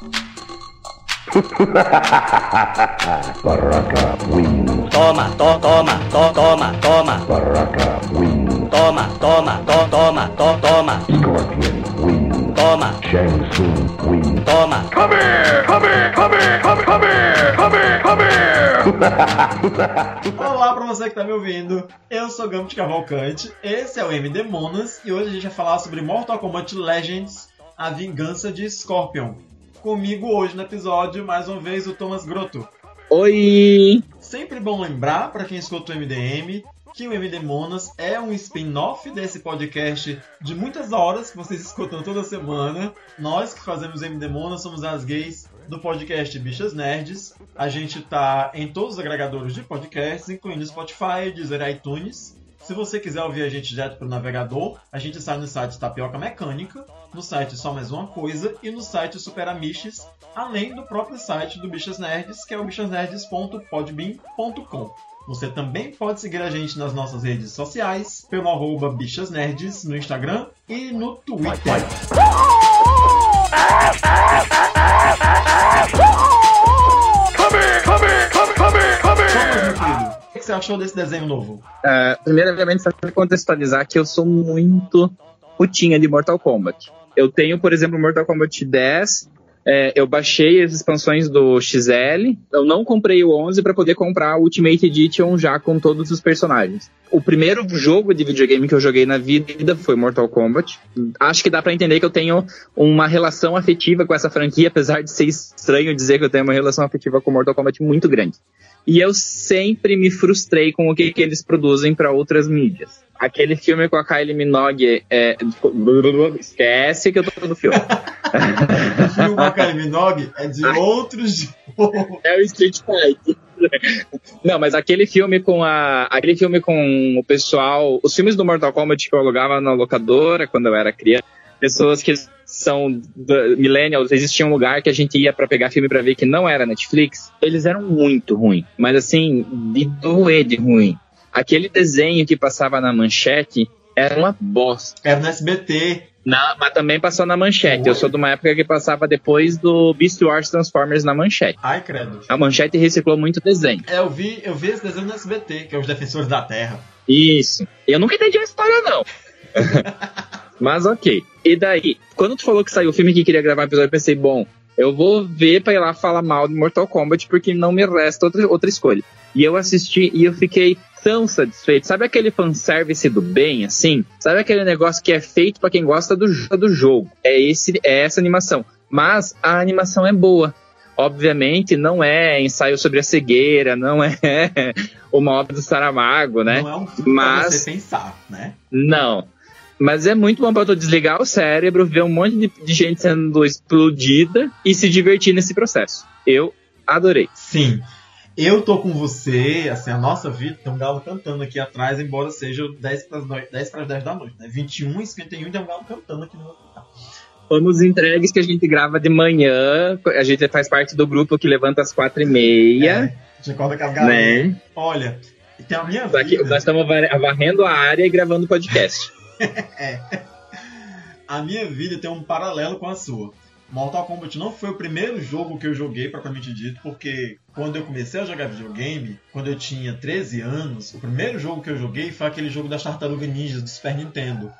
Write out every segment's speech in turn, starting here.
Baraka wins. Toma, to, toma, to, toma, toma. Baraka wins. Toma, toma, to, toma, to, toma. Scorpion wins. Toma, Shang Tsung wins. toma. Come here! Come here! Come here! Come, come here! Come here! Come here! Olá pra você que tá me ouvindo, eu sou Gambit Cavalcante, esse é o MD Monas e hoje a gente vai falar sobre Mortal Kombat Legends, a vingança de Scorpion. Comigo hoje no episódio, mais uma vez, o Thomas Grotto. Oi! Sempre bom lembrar, para quem escuta o MDM, que o MD Monas é um spin-off desse podcast de muitas horas que vocês escutam toda semana. Nós que fazemos MD Monas somos as gays do podcast Bichas Nerds. A gente tá em todos os agregadores de podcasts, incluindo Spotify, Deezer iTunes. Se você quiser ouvir a gente direto pelo navegador, a gente sai no site Tapioca Mecânica, no site Só Mais Uma Coisa e no site Super Amiches, além do próprio site do Bichas Nerds, que é o bichasnerds.podbean.com. Você também pode seguir a gente nas nossas redes sociais, pelo arroba Bichas Nerds no Instagram e no Twitter. O que você achou desse desenho novo? É, primeiramente, só pra contextualizar que eu sou muito putinha de Mortal Kombat. Eu tenho, por exemplo, Mortal Kombat 10. é, eu baixei as expansões do XL. Eu não comprei o 11 para poder comprar o Ultimate Edition já com todos os personagens. O primeiro jogo de videogame que eu joguei na vida foi Mortal Kombat. Acho que dá pra entender que eu tenho uma relação afetiva com essa franquia, apesar de ser estranho dizer que eu tenho uma relação afetiva com Mortal Kombat muito grande. E eu sempre me frustrei com o que, que eles produzem para outras mídias. Aquele filme com a Kylie Minogue é... Esquece que eu tô no filme. O filme com a Kylie Minogue é de outro jogo. É o Street Fighter. Não, mas aquele filme com a. Aquele filme com o pessoal. Os filmes do Mortal Kombat que eu alugava na locadora quando eu era criança. Pessoas que são millennials, existia um lugar que a gente ia pra pegar filme pra ver que não era Netflix. Eles eram muito ruins. Mas assim, de doer de ruim. Aquele desenho que passava na manchete era uma bosta. Era no SBT. Na- mas também passou na manchete. Eu sou de uma época que passava depois do Beast Wars Transformers na manchete. Ai, credo. A manchete reciclou muito desenho. É, eu vi, eu vi esse desenho no SBT, que é os Defensores da Terra. Isso. Eu nunca entendi a história, não. Mas ok. E daí, quando tu falou que saiu o filme que queria gravar episódio, eu pensei, bom, eu vou ver pra ir lá falar mal de Mortal Kombat, porque não me resta outra, outra escolha. E eu assisti e eu fiquei tão satisfeito. Sabe aquele fanservice do bem, assim? Sabe aquele negócio que é feito pra quem gosta do, do jogo? É, esse, é essa animação. Mas a animação é boa. Obviamente, não é ensaio sobre a cegueira, não é uma obra do Saramago, né? Não é um filme Mas- pra você pensar, né? Não. Mas é muito bom pra tu desligar o cérebro, ver um monte de, de gente sendo explodida e se divertir nesse processo. Eu adorei. Sim. Eu tô com você, assim, a nossa vida tem um galo cantando aqui atrás, embora seja 10 para 10, para 10 da noite, né? 21 e 51 tem um galo cantando aqui no meu. Vamos entregues que a gente grava de manhã. A gente faz parte do grupo que levanta às quatro e meia, É, a gente acorda com as galinhas. né? Olha, tem a minha Aqui, vida. nós estamos var- varrendo a área e gravando podcast. A minha vida tem um paralelo com a sua. Mortal Kombat não foi o primeiro jogo que eu joguei, propriamente dito, porque quando eu comecei a jogar videogame, quando eu tinha 13 anos, o primeiro jogo que eu joguei foi aquele jogo das Tartaruga Ninjas do Super Nintendo.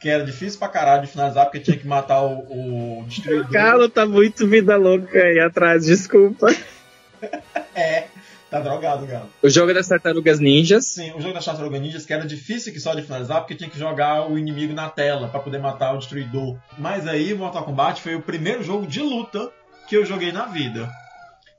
Que era difícil pra caralho de finalizar, porque tinha que matar o, o destruidor. Galo tá muito vida louca aí atrás, desculpa. É, tá drogado, Galo. O jogo das tartarugas ninjas. Sim, o jogo das Tartaruga Ninjas que era difícil que só de finalizar, porque tinha que jogar o inimigo na tela pra poder matar o destruidor. Mas aí, Mortal Kombat foi o primeiro jogo de luta que eu joguei na vida.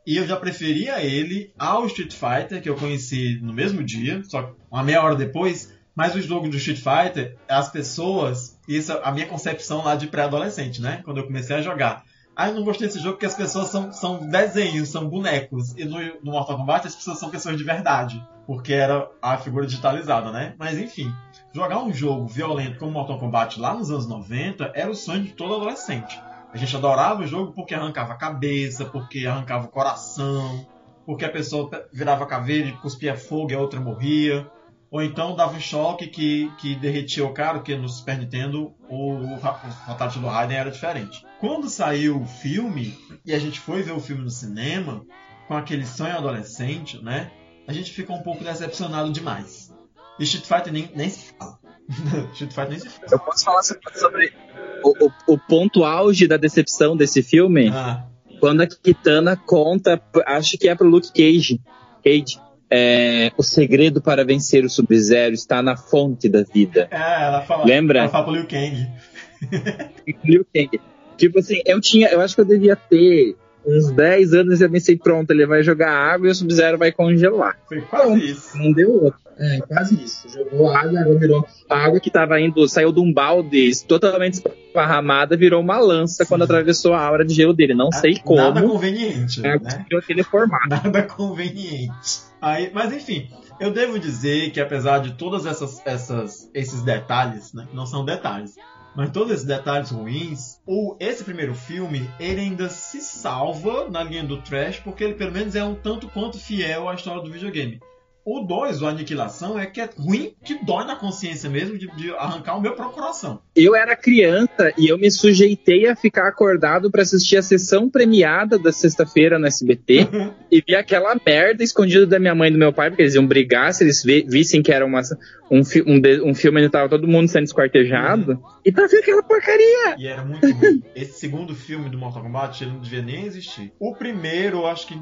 E eu já preferia ele ao Street Fighter, que eu conheci no mesmo dia, só uma meia hora depois. Mas o jogo do Street Fighter, as pessoas, isso é a minha concepção lá de pré-adolescente, né? Quando eu comecei a jogar. Ah, eu não gostei desse jogo porque as pessoas são, são desenhos, são bonecos. E no, no Mortal Kombat as pessoas são pessoas de verdade. Porque era a figura digitalizada, né? Mas enfim, jogar um jogo violento como Mortal Kombat lá nos anos 90 era o sonho de todo adolescente. A gente adorava o jogo porque arrancava a cabeça, porque arrancava o coração, porque a pessoa virava caveira e cuspia fogo e a outra morria. Ou então dava um choque que, que derretia o cara, porque no Super Nintendo o, o, Fatality do Raiden era diferente. Quando saiu o filme, e a gente foi ver o filme no cinema, com aquele sonho adolescente, né? A gente ficou um pouco decepcionado demais. E Street Fighter nem, nem se fala. Street Fighter nem se fala. Eu posso falar sobre o, o, o ponto auge da decepção desse filme? Ah, Quando a Kitana conta, acho que é pro Luke Cage, Cage é, o segredo para vencer o Sub-Zero está na fonte da vida. é, ela fala. Lembra? Ela fala pro Liu Kang. Liu Kang. Tipo assim, eu tinha, eu acho que eu devia ter uns 10 anos e eu pensei, pronto, ele vai jogar água e o Sub-Zero vai congelar. Foi quase isso. Não deu outro. É, quase isso. Jogou água, a água virou. A água que tava indo, saiu de um balde totalmente esparramada, virou uma lança quando atravessou a aura de gelo dele. Não sei como. Nada conveniente, água né? aquele formato. Nada conveniente. Aí, mas enfim, eu devo dizer que apesar de todas essas, essas esses detalhes, né, não são detalhes, mas todos esses detalhes ruins, o, esse primeiro filme ele ainda se salva na linha do trash porque ele pelo menos é um tanto quanto fiel à história do videogame. O 2, o Aniquilação, é que é ruim, que dói na consciência mesmo de, de arrancar o meu próprio coração. Eu era criança e eu me sujeitei a ficar acordado pra assistir a sessão premiada da sexta-feira no SBT e vi aquela merda escondida da minha mãe e do meu pai, porque eles iam brigar se eles vi- vissem que era uma, um, um, um filme onde tava todo mundo sendo esquartejado. E pra ver aquela porcaria. E era muito ruim. Esse segundo filme do Mortal Kombat, ele não devia nem existir. O primeiro, eu acho que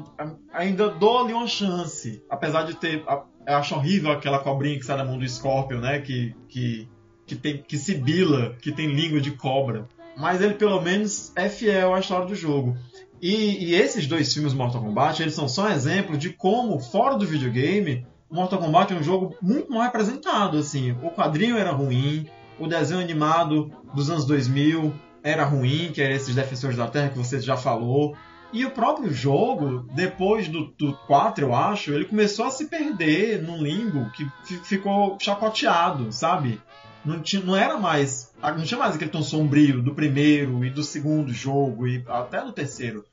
ainda dou ali uma chance. Apesar de ter. Eu acho horrível aquela cobrinha que sai da mão do Scorpion, né? Que, que, que, tem, que sibila, que tem língua de cobra. Mas ele pelo menos é fiel à história do jogo. E, e esses dois filmes Mortal Kombat, eles são só um exemplo de como, fora do videogame, Mortal Kombat é um jogo muito mal representado. Assim, o quadrinho era ruim, o desenho animado dos anos 2000 era ruim, que era esses Defensores da Terra que você já falou. E o próprio jogo, depois do, do 4, eu acho, ele começou a se perder num limbo que fi- ficou chacoteado, sabe? Não, tinha, não era mais. Não tinha mais aquele tom sombrio do primeiro e do segundo jogo e até do terceiro.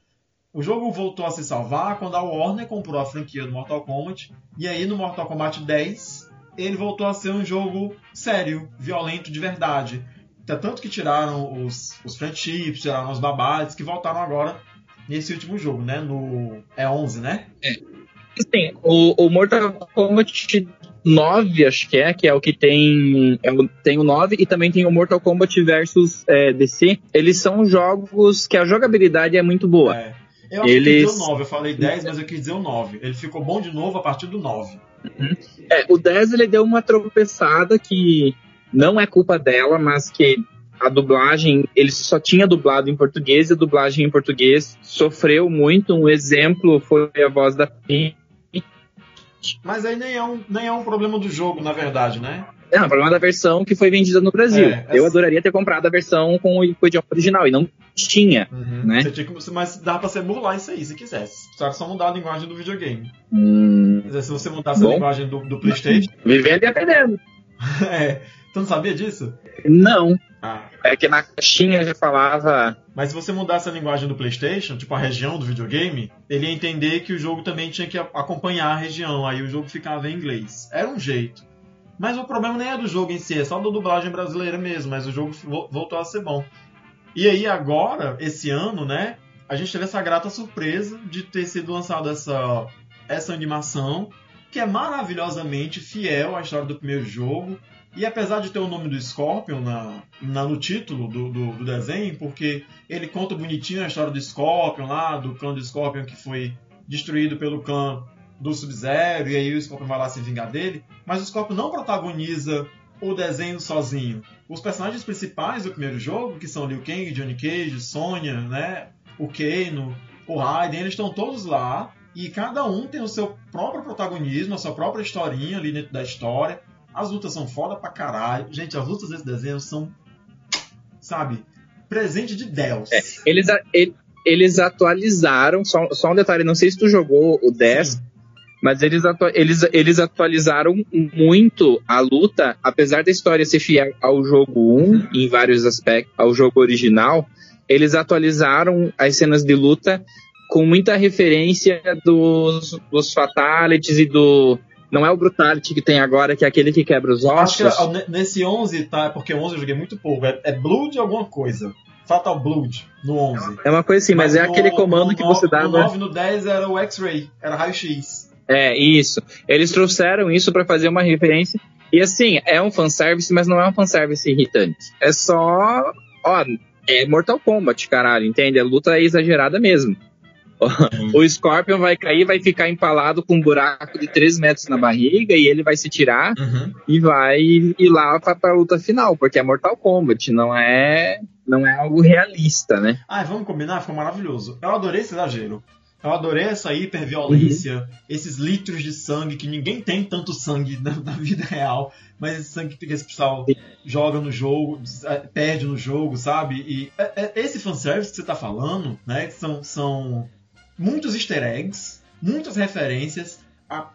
O jogo voltou a se salvar quando a Warner comprou a franquia do Mortal Kombat. E aí no Mortal Kombat 10 ele voltou a ser um jogo sério, violento de verdade. Tanto que tiraram os, os friendships, tiraram os babados, que voltaram agora nesse último jogo, né? No. É 11, né? Assim, o, o Mortal Kombat 9, acho que é, que é o que tem. é o- tem o 9 e também tem o Mortal Kombat versus é, DC. Eles são jogos que a jogabilidade é muito boa. É. Eu acho Eles- que quis dizer o 9, eu falei 10, mas eu quis dizer o 9. Ele ficou bom de novo a partir do 9. É, o 10 ele deu uma tropeçada que não é culpa dela, mas que a dublagem, ele só tinha dublado em português e a dublagem em português sofreu muito. Um exemplo foi a voz da Pi. Mas aí nem é, um, nem é um problema do jogo, na verdade, né? Não, o problema da versão que foi vendida no Brasil. É, Eu adoraria ter comprado a versão com o, com o idioma original e não tinha. Né? Você tinha que, mas dá pra você burlar isso aí, se quisesse. Só só mudar a linguagem do videogame. Hum, Quer dizer, se você mudasse Bom. a linguagem do, do Playstation... vivendo e aprendendo. é. Tu não sabia disso? Não. Ah. É que na caixinha já falava. Mas se você mudasse a linguagem do PlayStation, tipo a região do videogame, ele ia entender que o jogo também tinha que acompanhar a região, aí o jogo ficava em inglês. Era um jeito. Mas o problema nem é do jogo em si, é só da dublagem brasileira mesmo, mas o jogo vo- voltou a ser bom. E aí agora, esse ano, né, a gente teve essa grata surpresa de ter sido lançada essa, essa animação, que é maravilhosamente fiel à história do primeiro jogo. E apesar de ter o nome do Scorpion na, na- no título do, do, do desenho, porque ele conta bonitinho a história do Scorpion lá, do clã do Scorpion que foi destruído pelo clã do Sub-Zero, e aí o Scorpion vai lá se vingar dele, mas o Scorpion não protagoniza o desenho sozinho. Os personagens principais do primeiro jogo, que são Liu Kang, Johnny Cage, Sonya, né, o Kano, o Raiden, eles estão todos lá, e cada um tem o seu próprio protagonismo, a sua própria historinha ali dentro da história. As lutas são foda pra caralho. Gente, as lutas desse desenho são, sabe, presente de Deus. Eles, a- ele- eles atualizaram, só, só um detalhe, não sei se tu jogou o 10, Sim. Mas eles, atua- eles, eles atualizaram muito a luta, apesar da história ser fiel ao jogo 1, em vários aspectos, ao jogo original, eles atualizaram as cenas de luta com muita referência dos, dos fatalities e do Não é o Brutality que tem agora, que é aquele que quebra os Acho que ossos. ne- nesse 11 tá, porque o 11 eu joguei muito pouco, é, é Blood alguma coisa. Fatal Blood no 11. É uma coisa assim, mas, é no- aquele comando no que você no- dava. No 9 e no 10 era o X-Ray, era raio-x. É, isso. Eles trouxeram isso pra fazer uma referência. E assim, é um fanservice, mas não é um fanservice irritante. É só. Ó, é Mortal Kombat, caralho, entende? A luta é exagerada mesmo. O Scorpion vai cair, vai ficar empalado com um buraco de 3 metros na barriga e ele vai se tirar e vai ir lá pra, pra luta final, porque é Mortal Kombat, não é, não é algo realista, né? Ah, vamos combinar? Ficou maravilhoso. Eu adorei esse exagero. Eu adorei essa hiperviolência, esses litros de sangue, que ninguém tem tanto sangue na, na vida real, mas esse sangue que esse pessoal joga no jogo, eh, perde no jogo, sabe? E é- é- esse fanservice que você tá falando, né? que São, são muitos easter eggs, muitas referências.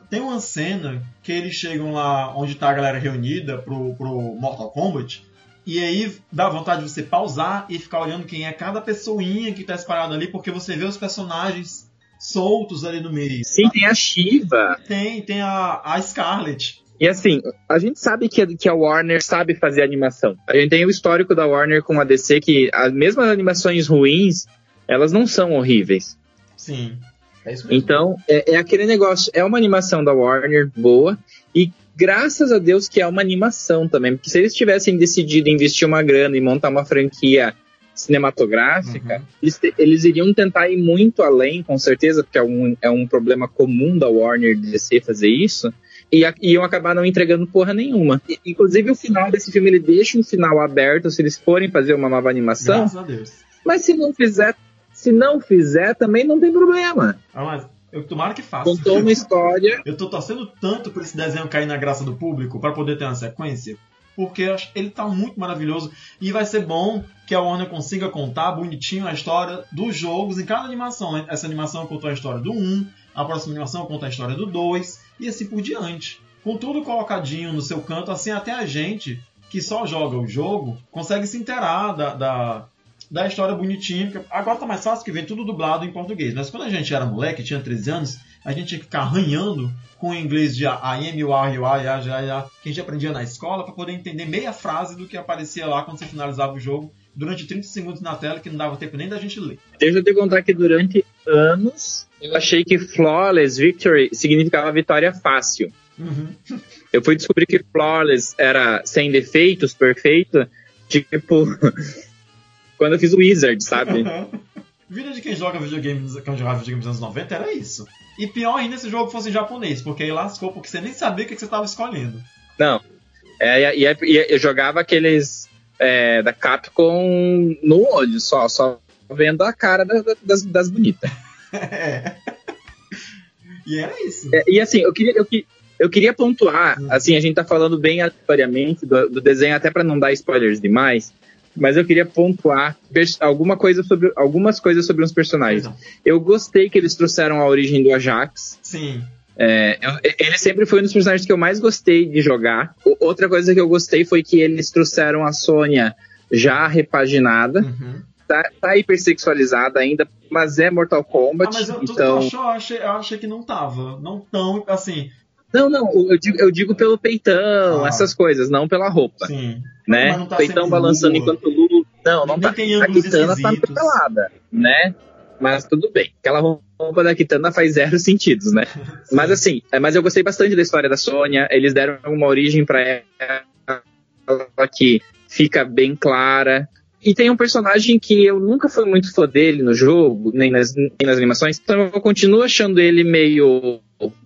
Tem uma cena que eles chegam lá onde tá a galera reunida pro, pro Mortal Kombat. E aí dá vontade de você pausar e ficar olhando quem é cada pessoinha que tá espalhada ali, porque você vê os personagens soltos ali no meio. Sim, tem a Shiva. Tem, tem a, a Scarlet. E assim, a gente sabe que, a- que a Warner sabe fazer animação. A gente tem o histórico da Warner com a DC que as mesmas animações ruins, elas não são horríveis. Sim. É isso mesmo. Então, é, é aquele negócio, é uma animação da Warner boa e graças a Deus que é uma animação também, porque se eles tivessem decidido investir uma grana e montar uma franquia cinematográfica, Uhum. eles, te- eles iriam tentar ir muito além, com certeza, porque é um, é um problema comum da Warner DC fazer isso, e a- iam acabar não entregando porra nenhuma. E- inclusive, o final desse filme, ele deixa um final aberto se eles forem fazer uma nova animação, Graças a Deus. mas se não fizer, se não fizer, também não tem problema. Ah, mas eu tomara que faça. Contou uma história Eu tô torcendo tanto por esse desenho cair na graça do público para poder ter uma sequência, porque ele tá muito maravilhoso e vai ser bom que a Warner consiga contar bonitinho a história dos jogos em cada animação. Essa animação contou a história do 1, a próxima animação conta a história do 2 e assim por diante. Com tudo colocadinho no seu canto, assim até a gente que só joga o jogo consegue se inteirar da, da, da história bonitinha. Agora tá mais fácil que vem tudo dublado em português. Mas quando a gente era moleque, tinha 13 anos, a gente tinha que ficar arranhando com o inglês de I am, you are, you are, ya, ya, que a gente aprendia na escola para poder entender meia frase do que aparecia lá quando você finalizava o jogo durante 30 segundos na tela, que não dava tempo nem da gente ler. Deixa eu te contar que durante anos eu achei que flawless victory significava vitória fácil. Uhum. Eu fui descobrir que flawless era sem defeitos, perfeito, tipo quando eu fiz o Wizard, sabe? Vida de quem joga videogame, quem jogava videogame nos anos 90 era isso. E pior ainda se o jogo fosse em japonês, porque aí lascou, porque você nem sabia o que que você estava escolhendo. Não. É, e, eu jogava aqueles é, da Capcom no olho, só, só vendo a cara da- da- das, das bonitas. É. E era isso. É, e assim, eu queria, eu, eu queria pontuar, assim, a gente tá falando bem aleatoriamente do, do desenho, até para não dar spoilers demais, mas eu queria pontuar alguma coisa sobre, algumas coisas sobre os personagens. Eu gostei que eles trouxeram a origem do Ajax. Sim. É, eu- ele sempre foi um dos personagens que eu mais gostei de jogar. O- outra coisa que eu gostei foi que eles trouxeram a Sônia já repaginada. Uhum. Tá, tá hipersexualizada ainda, mas é Mortal Ah, Kombat. mas eu, então... Eu achei, eu achei que não tava. Não tão, assim, Não, não, eu digo, eu digo pelo peitão, Ah. essas coisas, não pela roupa. sim. né? Mas não tá peitão balançando nua. enquanto luta. Não, não Nem tá. tem A Kitana tá pelada, né? Mas tudo bem. Aquela roupa da Kitana faz zero sentidos, né? Mas assim, é, mas eu gostei bastante da história da Sônia. Eles deram uma origem pra ela que fica bem clara. E tem um personagem que eu nunca fui muito fã dele no jogo, nem nas, nem nas animações, então eu continuo achando ele meio.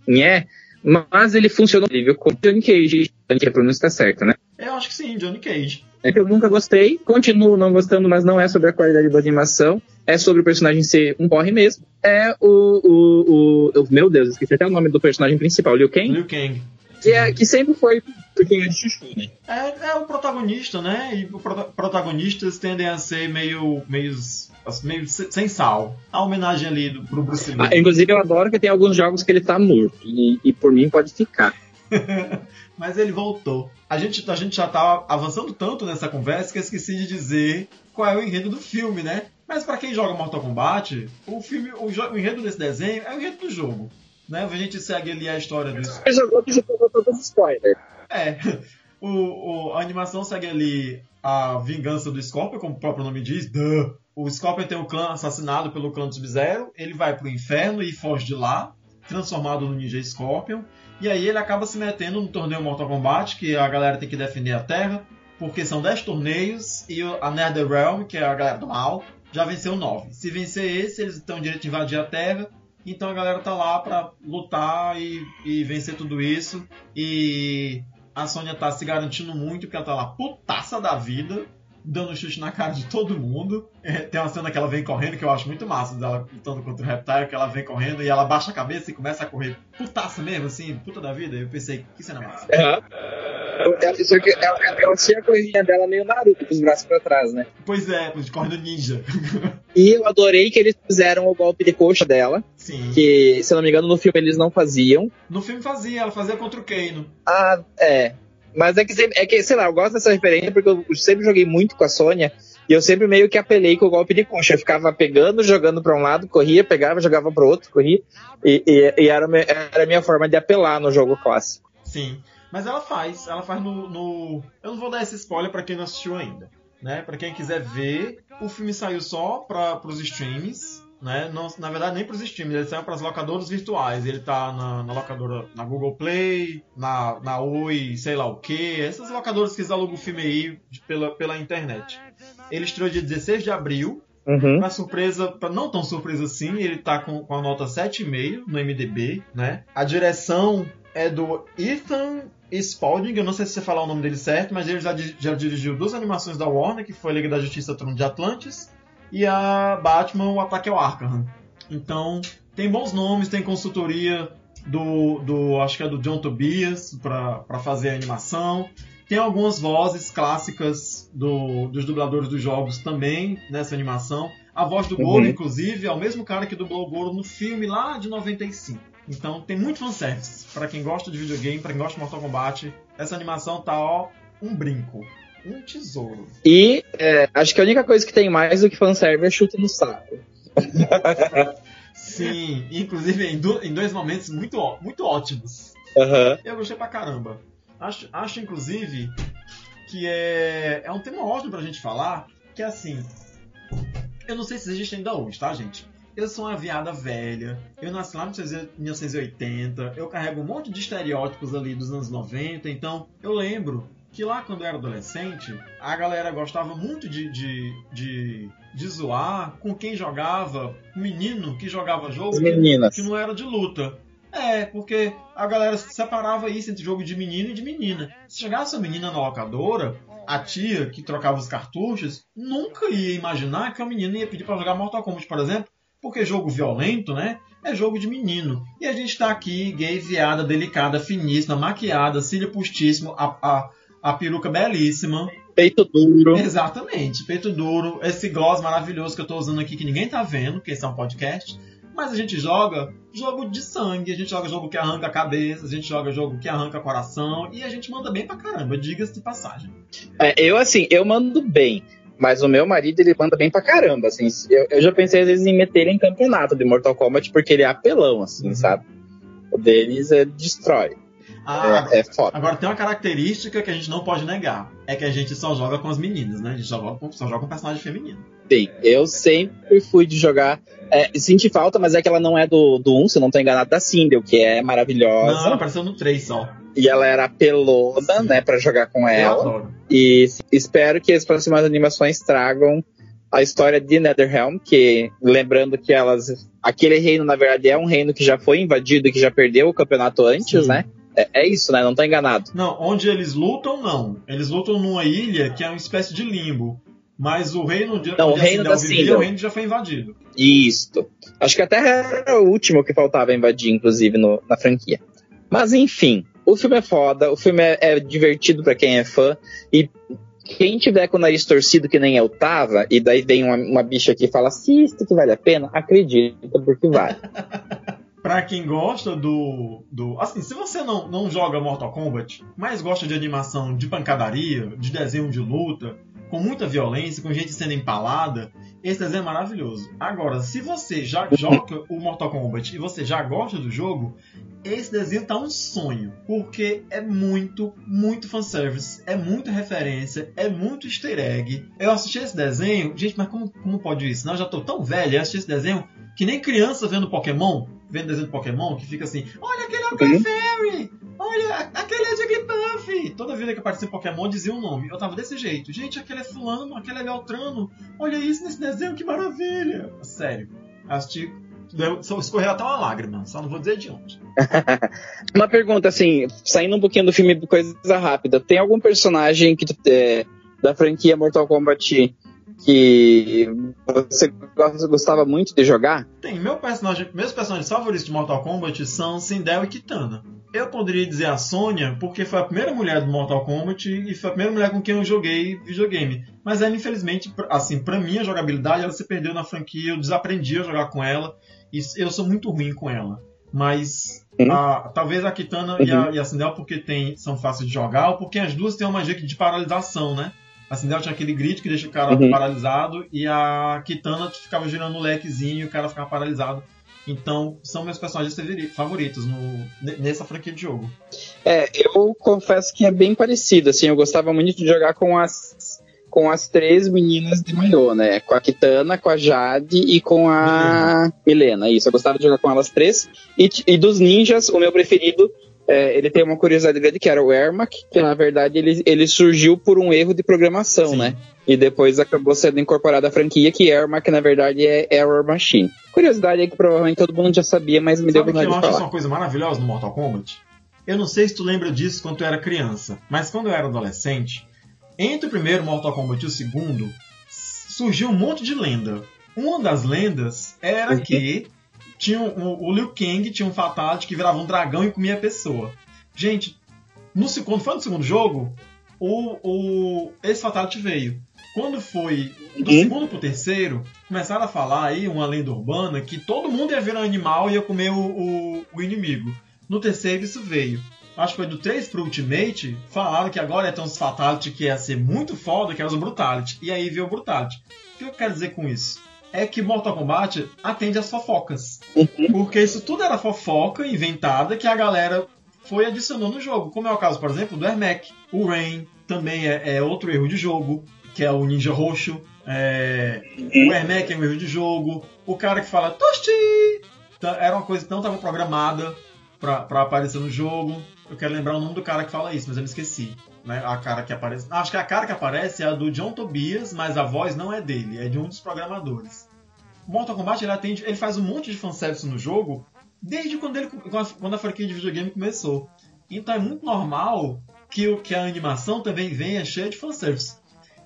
Nhé, mas ele funcionou incrível com Johnny Cage. Que a pronúncia tá certa, né? Eu acho que sim, Johnny Cage. É que eu nunca gostei, continuo não gostando, mas não é sobre a qualidade da animação, é sobre o personagem ser um porre mesmo. É o, o, o, o- Meu Deus, esqueci até o nome do personagem principal, Liu Kang, Liu Kang. que, é, que sempre foi porque é de chuchu, né? É, é o protagonista, né? E os prota- protagonistas tendem a ser meio, meio, meio se- sem sal. A homenagem ali do, pro Bruce Lee. Ah, inclusive, eu adoro que tem alguns jogos que ele tá morto, e, e por mim pode ficar. Mas ele voltou. A gente, a gente já tá avançando tanto nessa conversa que eu esqueci de dizer qual é o enredo do filme, né? Mas pra quem joga Mortal Kombat, o filme, o, o enredo desse desenho é o enredo do jogo. né? A gente segue ali a história do Você jogou, você jogou todos os spoilers. É, o, o- a animação segue ali a vingança do Scorpion, como o próprio nome diz. Duh. O Scorpion tem um clã assassinado pelo clã do Sub-Zero, ele vai pro inferno e foge de lá, transformado no Ninja Scorpion. E aí ele acaba se metendo no torneio Mortal Kombat, que a galera tem que defender a Terra, porque são 10 torneios e o- a NetherRealm, que é a galera do mal, já venceu 9. Se vencer esse, eles têm o direito de invadir a Terra, então a galera tá lá pra lutar e, e vencer tudo isso. E a Sônia tá se garantindo muito, porque ela tá lá putaça da vida, dando chute na cara de todo mundo. É, tem uma cena que ela vem correndo, que eu acho muito massa, dela lutando contra o Reptile, que ela vem correndo e ela baixa a cabeça e começa a correr putaça mesmo, assim, puta da vida. Eu pensei, que cena massa. Ela, só que ela, ela tinha a corridinha dela meio Naruto, com os braços pra trás, né? Pois é, correndo ninja. E eu adorei que eles fizeram o golpe de coxa dela, Sim. que, se eu não me engano, no filme eles não faziam. No filme fazia, ela fazia contra o Kano. Ah, é. Mas é que, é que, sei lá, eu gosto dessa referência porque eu sempre joguei muito com a Sônia e eu sempre meio que apelei com o golpe de concha. Eu ficava pegando, jogando pra um lado, corria, pegava, jogava pro outro, corria. E, e- e era, era a minha forma de apelar no jogo clássico. Sim. Mas ela faz, ela faz no, no- Eu não vou dar esse spoiler pra quem não assistiu ainda. Né? Pra quem quiser ver, o filme saiu só para os streams. Né? Não, na verdade, nem pros streams, ele saiu pras locadoras virtuais. Ele tá na, na locadora, na Google Play, na, na Oi, sei lá o que. Essas locadoras que alugam o filme aí de- pela, pela internet. Ele estreou dia 16 de abril. Uhum. Pra surpresa, pra não tão surpresa assim, ele tá com, com a nota 7,5 no MDB, né? A direção é do Ethan Spalding, eu não sei se você falar o nome dele certo, mas ele já, já dirigiu duas animações da Warner, que foi a Liga da Justiça Trono de Atlantis e a Batman, o Ataque ao Arkham. Então, tem bons nomes, tem consultoria do, do acho que é do John Tobias pra pra fazer a animação. Tem algumas vozes clássicas do- dos dubladores dos jogos também nessa animação. A voz do Goro, Uhum. inclusive, é o mesmo cara que dublou o Goro no filme lá de 95. Então tem muito fanservice. Pra quem gosta de videogame, pra quem gosta de Mortal Kombat, essa animação tá, ó, um brinco. Um tesouro. E é, acho que a única coisa que tem mais do que fanservice é chute no saco. Sim, inclusive em, do- em dois momentos muito, muito ótimos. Aham. Eu gostei pra caramba. Acho, acho inclusive, que é, é um tema ótimo pra gente falar, que é assim. Eu não sei se existe ainda hoje, tá, gente? Eu sou uma viada velha, eu nasci lá em 1980, eu carrego um monte de estereótipos ali dos anos 90, então eu lembro que lá quando eu era adolescente, a galera gostava muito de, de, de, de zoar com quem jogava, menino que jogava jogo que- que não era de luta. É, porque a galera separava isso entre jogo de menino e de menina. Se chegasse a menina na locadora, a tia que trocava os cartuchos nunca ia imaginar que a menina ia pedir pra jogar Mortal Kombat, por exemplo, porque jogo violento, né? É jogo de menino. E a gente tá aqui, gay, viada, delicada, finíssima, maquiada, cílio postíssimo, a, a, a peruca belíssima. Peito duro. Exatamente, peito duro, esse gloss maravilhoso que eu tô usando aqui que ninguém tá vendo, porque esse é um podcast. Mas a gente joga jogo de sangue, a gente joga jogo que arranca a cabeça, a gente joga jogo que arranca coração e a gente manda bem pra caramba, diga-se de passagem. É, eu, assim, eu mando bem. Mas o meu marido, ele manda bem pra caramba, assim. Eu, eu já pensei, às vezes, em meter ele em campeonato de Mortal Kombat, porque ele é apelão, assim, Uhum. sabe? O deles é destrói. Ah, É, é foda. Agora tem uma característica que a gente não pode negar, é que a gente só joga com as meninas, né? A gente só joga com, só joga com personagem feminino. Sim, eu sempre fui de jogar. É, senti falta, mas é que ela não é do, do 1, se eu não tô enganado, da Sindel, que é Não, ela maravilhosa. apareceu no 3 só. E ela era apelona, Sim. né, pra jogar com Eu ela. adoro. E espero que as próximas animações tragam a história de Netherrealm, que lembrando que elas. Aquele reino, na verdade, é um reino que já foi invadido e que já perdeu o campeonato antes, Sim. né? É, é isso, né? Não tô enganado. Não, onde eles lutam, não. Eles lutam numa ilha que é uma espécie de limbo. Mas o reino de Não, o reino a da vivia, o reino já foi invadido. Isto. Acho que até era o último que faltava invadir, inclusive, no- na franquia. Mas enfim, o filme é foda, o filme é, é divertido pra quem é fã. E quem tiver com o nariz torcido que nem eu tava, e daí vem uma, uma bicha aqui e fala, assista que vale a pena, acredita, porque vale. Pra quem gosta do, do. Assim, se você não, não joga Mortal Kombat, mas gosta de animação de pancadaria, de desenho de luta, com muita violência, com gente sendo empalada, esse desenho é maravilhoso. Agora, se você já joga o Mortal Kombat e você já gosta do jogo, esse desenho tá um sonho, porque é muito, muito fanservice, é muita referência, é muito easter egg. Eu assisti esse desenho, gente, mas como, como pode isso? Não, eu já tô tão velho, eu assisti esse desenho que nem criança vendo Pokémon, vendo desenho de Pokémon, que fica assim, olha aquele é o Clefairy, olha, aquele é o Jigglypuff. Toda vida que aparecia Pokémon dizia um nome. Eu tava desse jeito, gente, aquele é fulano, aquele é Beltrano, olha isso nesse desenho, que maravilha. Sério, assisti só escorreu até uma lágrima, só não vou dizer de onde. Uma pergunta, assim, saindo um pouquinho do filme coisa rápida, tem algum personagem que é, da franquia Mortal Kombat que você gosta- gostava muito de jogar? Tem, meu personagem, meus personagens favoritos de Mortal Kombat são Sindel e Kitana. Eu poderia dizer a Sonya, porque foi a primeira mulher do Mortal Kombat e foi a primeira mulher com quem eu joguei videogame. Mas ela, infelizmente, assim, pra mim a jogabilidade ela se perdeu na franquia, eu desaprendi a jogar com ela e eu sou muito ruim com ela. Mas Uhum. a- talvez a Kitana e, a, e a Sindel porque tem, são fáceis de jogar, ou porque as duas têm uma magia de paralisação, né? A Sindel tinha aquele grito que deixa o cara Uhum. paralisado e a Kitana ficava girando o lequezinho e o cara ficava paralisado. Então, são meus personagens favori- favoritos no, ne- nessa franquia de jogo. É, eu confesso que é bem parecido, assim, eu gostava muito de jogar com as com as três meninas de maiô, né? Com a Kitana, com a Jade e com a Milena. Isso, eu gostava de jogar com elas três. E, e dos ninjas, o meu preferido, é, ele tem uma curiosidade grande que era o Ermac, que na verdade ele, ele surgiu por um erro de programação, Sim. né? E depois acabou sendo incorporada à franquia, que Ermac na verdade é Error Machine. Curiosidade aí que provavelmente todo mundo já sabia, mas me deu Sabe que vontade eu de acho isso falar. uma coisa maravilhosa no Mortal Kombat? Eu não sei se tu lembra disso quando tu era criança, mas quando eu era adolescente, entre o primeiro Mortal Kombat e o segundo, surgiu um monte de lenda. Uma das lendas era Uhum. que tinha um- o Liu Kang tinha um Fatality que virava um dragão e comia a pessoa. Gente, no segundo, foi no segundo jogo, o, o, esse Fatality veio. Quando foi do Uhum. segundo pro terceiro, começaram a falar aí, uma lenda urbana, que todo mundo ia virar um animal e ia comer o, o, o inimigo. No terceiro isso veio. Acho que foi do 3 pro Ultimate, falaram que agora ia ter uns Fatality que ia ser muito foda, que era os Brutality. E aí veio o Brutality. O que eu quero dizer com isso? É que Mortal Kombat atende às fofocas. Porque isso tudo era fofoca inventada que a galera foi adicionando no jogo. Como é o caso, por exemplo, do Ermac. O Rain também é, é outro erro de jogo, que é o Ninja Roxo. É, o Ermac é um erro de jogo. O cara que fala Tosti! Tá, Era uma coisa que não estava programada pra aparecer no jogo. Eu quero lembrar o nome do cara que fala isso, mas eu me esqueci. Né? A cara que aparece. Acho que a cara que aparece é a do John Tobias, mas a voz não é dele, é de um dos programadores. Mortal Kombat ele atende, ele faz um monte de fanservice no jogo desde quando, ele, quando a franquia de videogame começou. Então é muito normal que, o, que a animação também venha cheia de fanservice.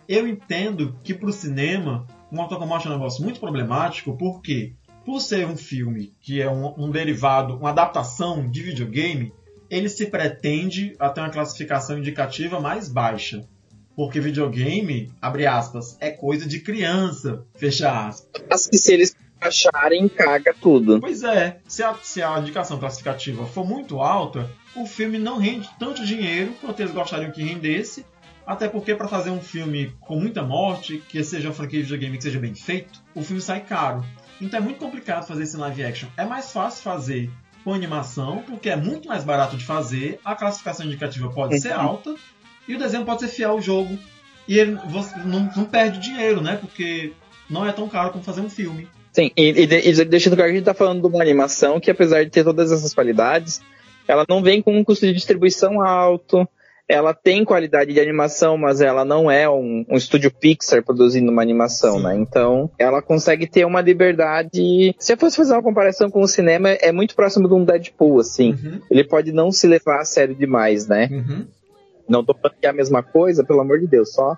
Eu entendo que pro cinema, Mortal Kombat é um negócio muito problemático, porque por ser um filme que é um, um derivado, uma adaptação de videogame, ele se pretende a ter uma classificação indicativa mais baixa. Porque videogame, abre aspas, é coisa de criança, fecha aspas. Mas que se eles acharem, caga tudo. Pois é, se a, se a indicação classificativa for muito alta, o filme não rende tanto dinheiro quanto eles gostariam que rendesse. Até porque para fazer um filme com muita morte, que seja uma franquia de videogame que seja bem feito, o filme sai caro. Então é muito complicado fazer esse live action. É mais fácil fazer com animação, porque é muito mais barato de fazer, a classificação indicativa pode ser alta, e o desenho pode ser fiel ao jogo. E ele você não, não perde dinheiro, né? Porque não é tão caro como fazer um filme. Sim, e, e, e deixando claro que a gente tá falando de uma animação que, apesar de ter todas essas qualidades, ela não vem com um custo de distribuição alto, ela tem qualidade de animação, mas ela não é um, um estúdio Pixar produzindo uma animação, Sim. né? Então, ela consegue ter uma liberdade. Se eu fosse fazer uma comparação com o cinema, é muito próximo de um Deadpool, assim. Uhum, Ele pode não se levar a sério demais, né? uhum. Não tô falando que é a mesma coisa, pelo amor de Deus, só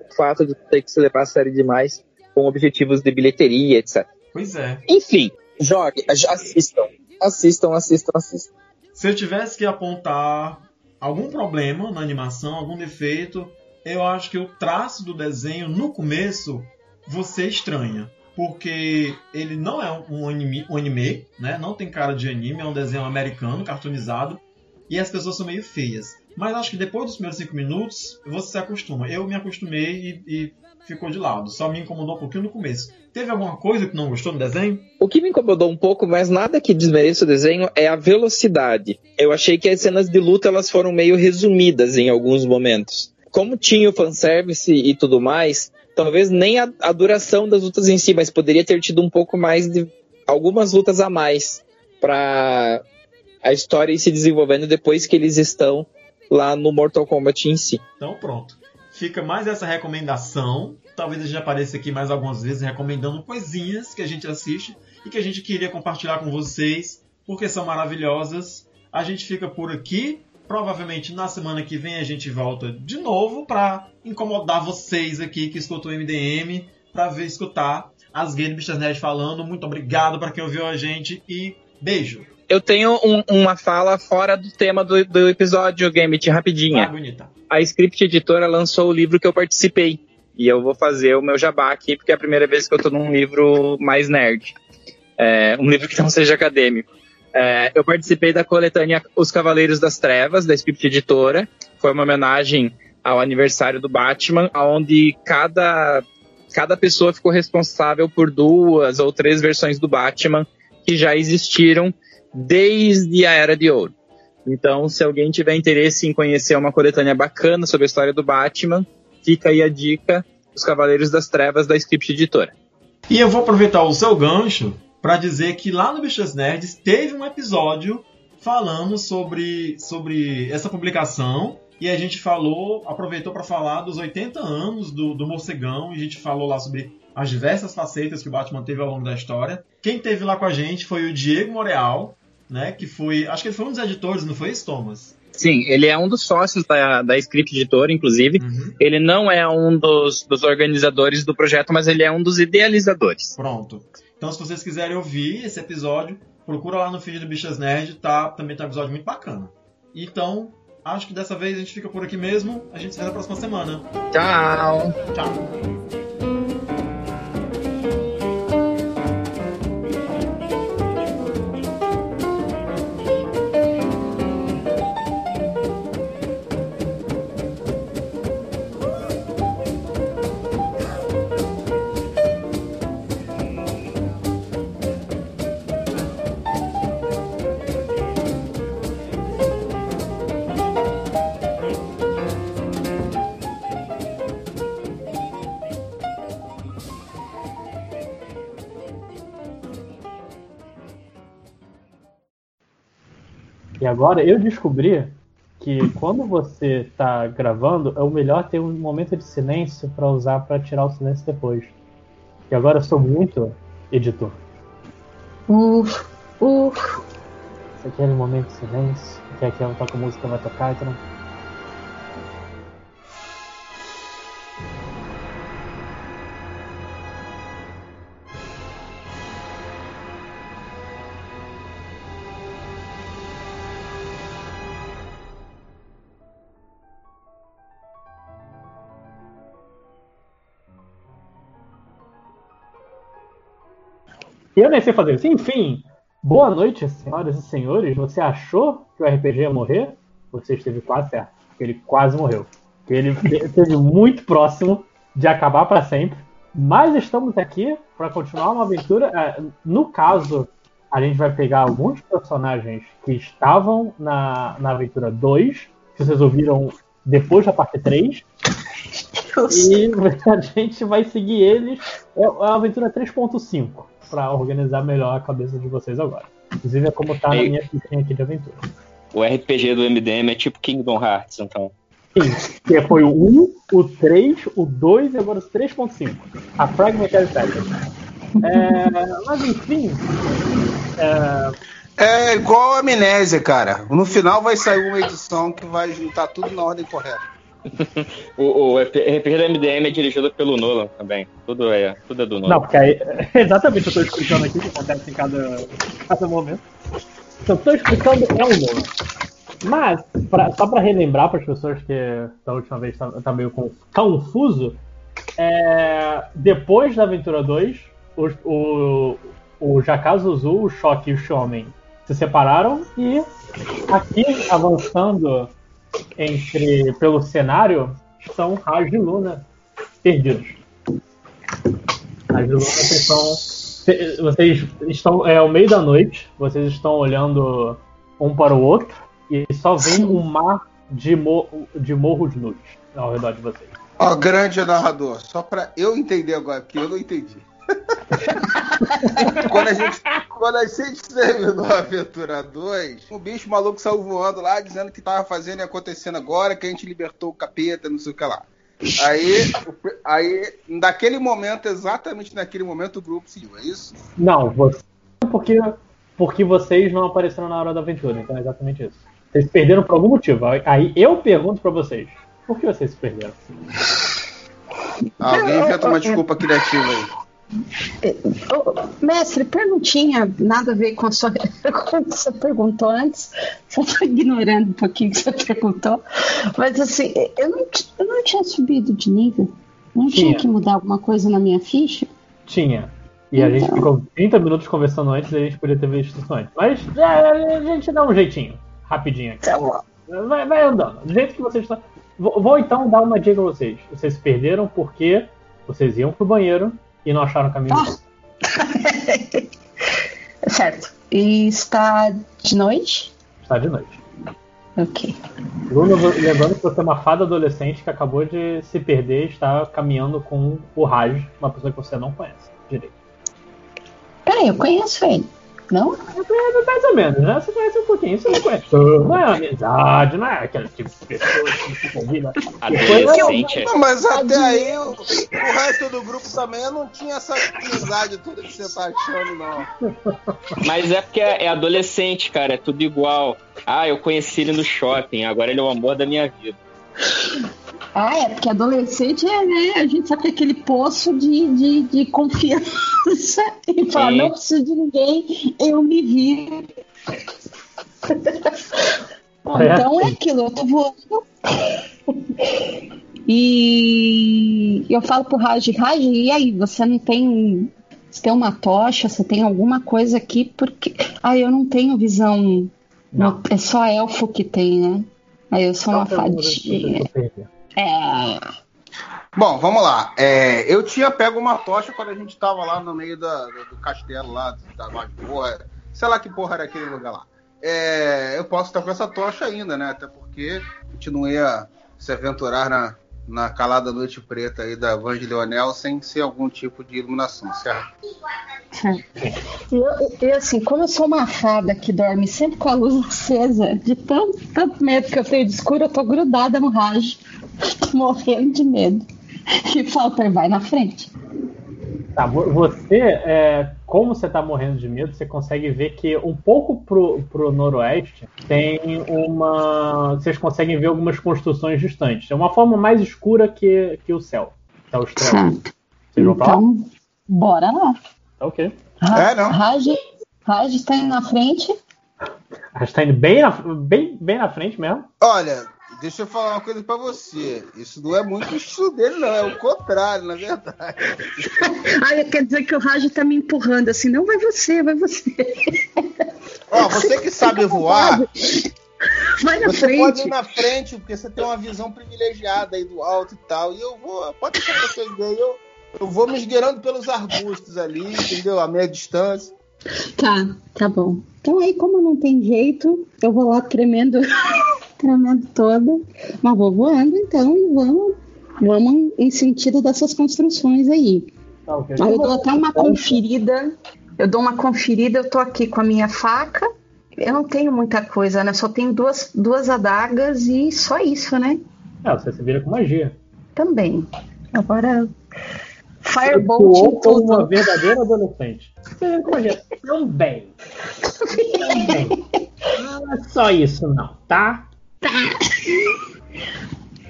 o fato de ter que se levar a sério demais com objetivos de bilheteria, etc. Pois é. Enfim, jogue, assistam. Assistam, assistam, assistam. Se eu tivesse que apontar algum problema na animação, algum defeito, eu acho que o traço do desenho no começo você estranha. Porque ele não é um anime, um anime, né? Não tem cara de anime, é um desenho americano, cartoonizado. E as pessoas são meio feias. Mas acho que depois dos primeiros 5 minutos, você se acostuma. Eu me acostumei e, e ficou de lado. Só me incomodou um pouquinho no começo. Teve alguma coisa que não gostou no desenho? O que me incomodou um pouco, mas nada que desmereça o desenho, é a velocidade. Eu achei que as cenas de luta elas foram meio resumidas em alguns momentos. Como tinha o fanservice e tudo mais, talvez nem a, a duração das lutas em si, mas poderia ter tido um pouco mais de algumas lutas a mais para a história ir se desenvolvendo depois que eles estão lá no Mortal Kombat em si. Então pronto. Fica mais essa recomendação. Talvez a gente apareça aqui mais algumas vezes recomendando coisinhas que a gente assiste e que a gente queria compartilhar com vocês, porque são maravilhosas. A gente fica por aqui. Provavelmente na semana que vem a gente volta de novo para incomodar vocês aqui que escutam o MDM, para ver escutar as gays Bichas Nerd falando. Muito obrigado para quem ouviu a gente e beijo. Eu tenho um- uma fala fora do tema do, do episódio, Gambit, rapidinha. Ah, bonita. A Script Editora lançou o livro que eu participei. E eu vou fazer o meu jabá aqui, porque é a primeira vez que eu tô num livro mais nerd. É, um livro que não seja acadêmico. É, eu participei da coletânea Os Cavaleiros das Trevas, da Script Editora. Foi uma homenagem ao aniversário do Batman, onde cada, cada pessoa ficou responsável por duas ou três versões do Batman que já existiram desde a Era de Ouro. Então, se alguém tiver interesse em conhecer uma coletânea bacana sobre a história do Batman, fica aí a dica Os Cavaleiros das Trevas da Script Editora. E eu vou aproveitar o seu gancho para dizer que lá no Bichas Nerds teve um episódio falando sobre, sobre essa publicação. E a gente falou, aproveitou para falar dos 80 anos do, do Morcegão. E a gente falou lá sobre as diversas facetas que o Batman teve ao longo da história. Quem teve lá com a gente foi o Diego Moreal, né? Que foi. Acho que ele foi um dos editores, não foi isso, Thomas? Sim, ele é um dos sócios da, da Script Editora, inclusive. Uhum. Ele não é um dos, dos organizadores do projeto, mas ele é um dos idealizadores. Pronto. Então, se vocês quiserem ouvir esse episódio, procura lá no feed do Bichas Nerd, tá? Também tá um episódio muito bacana. Então, acho que dessa vez a gente fica por aqui mesmo. A gente se vê na próxima semana. Tchau! Tchau! Agora eu descobri que quando você tá gravando, é o melhor ter um momento de silêncio para usar para tirar o silêncio depois. E agora eu sou muito editor. Uf, uf. Esse aqui é aquele momento de silêncio, que aqui ela toca música vai tocar, então. E eu nem sei fazer isso. Enfim, boa noite, senhoras e senhores. Você achou que o RPG ia morrer? Você esteve quase certo. Ele quase morreu. Ele esteve muito próximo de acabar para sempre. Mas estamos aqui para continuar uma aventura. Ah, No caso, a gente vai pegar alguns personagens que estavam na, na aventura 2, que vocês ouviram depois da parte 3, e a gente vai seguir eles. É a aventura 3.5, para organizar melhor a cabeça de vocês agora. Inclusive é como tá na Ei. minha fichinha aqui de aventura. O RPG do MDM é tipo Kingdom Hearts, então. Sim, que foi o 1, o 3, o 2 e agora o 3.5. A Fragmentary Pattern. É, mas enfim. É, É igual a amnésia, cara. No final vai sair uma edição que vai juntar tudo na ordem correta. O, o RPG do MDM é dirigido pelo Nolan também. Tudo é, tudo é do Nolan. Não, porque aí. Exatamente, eu tô explicando aqui o que acontece em cada, cada momento. Então, tô explicando é um novo. Mas, pra- só pra relembrar para as pessoas que da última vez tá, tá meio conf- confuso, é, depois da Aventura 2, o, o, o Jakazuzu, o Shock e o Shomen se separaram e aqui avançando entre pelo cenário são Raj e Luna perdidos. Raj e Luna vocês estão vocês estão é o meio da noite, vocês estão olhando um para o outro e só vem um mar de, mo de morros nus ao redor de vocês. Ó, grande narrador, só pra eu entender agora, porque eu não entendi. quando, a gente, quando a gente terminou a Aventura 2, o bicho maluco saiu voando lá, dizendo que tava fazendo e acontecendo agora, que a gente libertou o capeta, não sei o que lá. Aí, aí, naquele momento, exatamente naquele momento, o grupo seguiu, é isso? Não, você, porque, porque vocês não apareceram na hora da aventura, então é exatamente isso. Vocês se perderam por algum motivo. Aí eu pergunto pra vocês, por que vocês se perderam? Alguém inventa uma desculpa criativa aí. Ô, mestre, perguntinha, nada a ver com a sua com o que você perguntou antes. Só tô ignorando um pouquinho o que você perguntou. Mas assim, eu não, eu não tinha subido de nível. Não tinha Tinha. que mudar alguma coisa na minha ficha. Tinha. E a gente ficou 30 minutos conversando antes e a gente podia ter visto isso antes. Mas é, a gente dá um jeitinho, rapidinho aqui. Tá bom. Vai, vai andando. Do jeito que vocês estão. Vou, vou então dar uma dica pra vocês. Vocês se perderam porque vocês iam pro banheiro e não acharam o caminho. volta. Certo. E está de noite? Está de noite. Ok. Luna, lembrando que você é uma fada adolescente que acabou de se perder e está caminhando com o Raj, uma pessoa que você não conhece direito. Peraí, eu conheço ele. Não? É, mais ou menos, né? Você conhece um pouquinho, você não conhece. Não é amizade, não é aquele tipo de pessoa que se convida. Adolescente. Não, mas até aí o, o resto do grupo também não tinha essa amizade toda que você tá achando, não. Mas é porque é adolescente, cara. É tudo igual. Ah, eu conheci ele no shopping. Agora ele é o amor da minha vida. Ah, é, porque adolescente é, né? A gente sabe que é aquele poço de, de, de confiança e fala, não preciso de ninguém, eu me viro. Bom, É. então é aquilo, eu tô voando. E eu falo pro Raj, Raj, e aí, você não tem. Você tem uma tocha, você tem alguma coisa aqui, porque. Ah, eu não tenho visão. Não. É só elfo que tem, né? Aí eu sou uma Qual foi o número que fadinha. É. Bom, vamos lá. É, eu tinha pego uma tocha quando a gente tava lá no meio da- do, castelo lá, da masmorra. Sei lá que porra era aquele lugar lá. É, eu posso estar com essa tocha ainda, né? Até porque a se aventurar na, na calada noite preta aí da Vange Leonel sem ser algum tipo de iluminação, certo? Eu, e assim, como eu sou uma fada que dorme sempre com a luz acesa, de tão, tanto medo que eu tenho de escuro, eu tô grudada no tô morrendo de medo. E ele, vai na frente. Tá, vo- você, é, como você tá morrendo de medo, você consegue ver que um pouco pro, pro noroeste tem uma. Vocês conseguem ver algumas construções distantes. É uma forma mais escura que, que o céu. Tá céus. Certo. Vocês vão pra lá? Então, bora lá. Tá ok. Ra- É, não. Raj, Raj tá indo na frente. A gente tá indo bem na, bem, bem na frente mesmo. Olha, deixa eu falar uma coisa pra você. Isso não é muito estilo dele, não. É o contrário, na verdade. Ai, quer dizer que o Raj tá me empurrando assim, não vai você, vai você. Ó, você que sabe voar, Vai na Você pode ir frente. na frente, porque você tem uma visão privilegiada aí do alto e tal. E eu vou. Pode deixar você ver, eu, eu vou me esgueirando pelos arbustos ali, entendeu? A meia distância. Tá, tá bom. Então aí, como não tem jeito, eu vou lá tremendo, tremendo toda, mas vou voando então e vamos, vamos em sentido dessas construções aí. Tá ok. Aí eu dou até uma conferida, eu dou uma conferida, eu tô aqui com a minha faca, eu não tenho muita coisa, né? Só tenho duas, duas adagas e só isso, né? É, você se vira com magia. Também. Agora, Firebolt como uma verdadeira adolescente. Também. Também. Não é só isso, não, tá?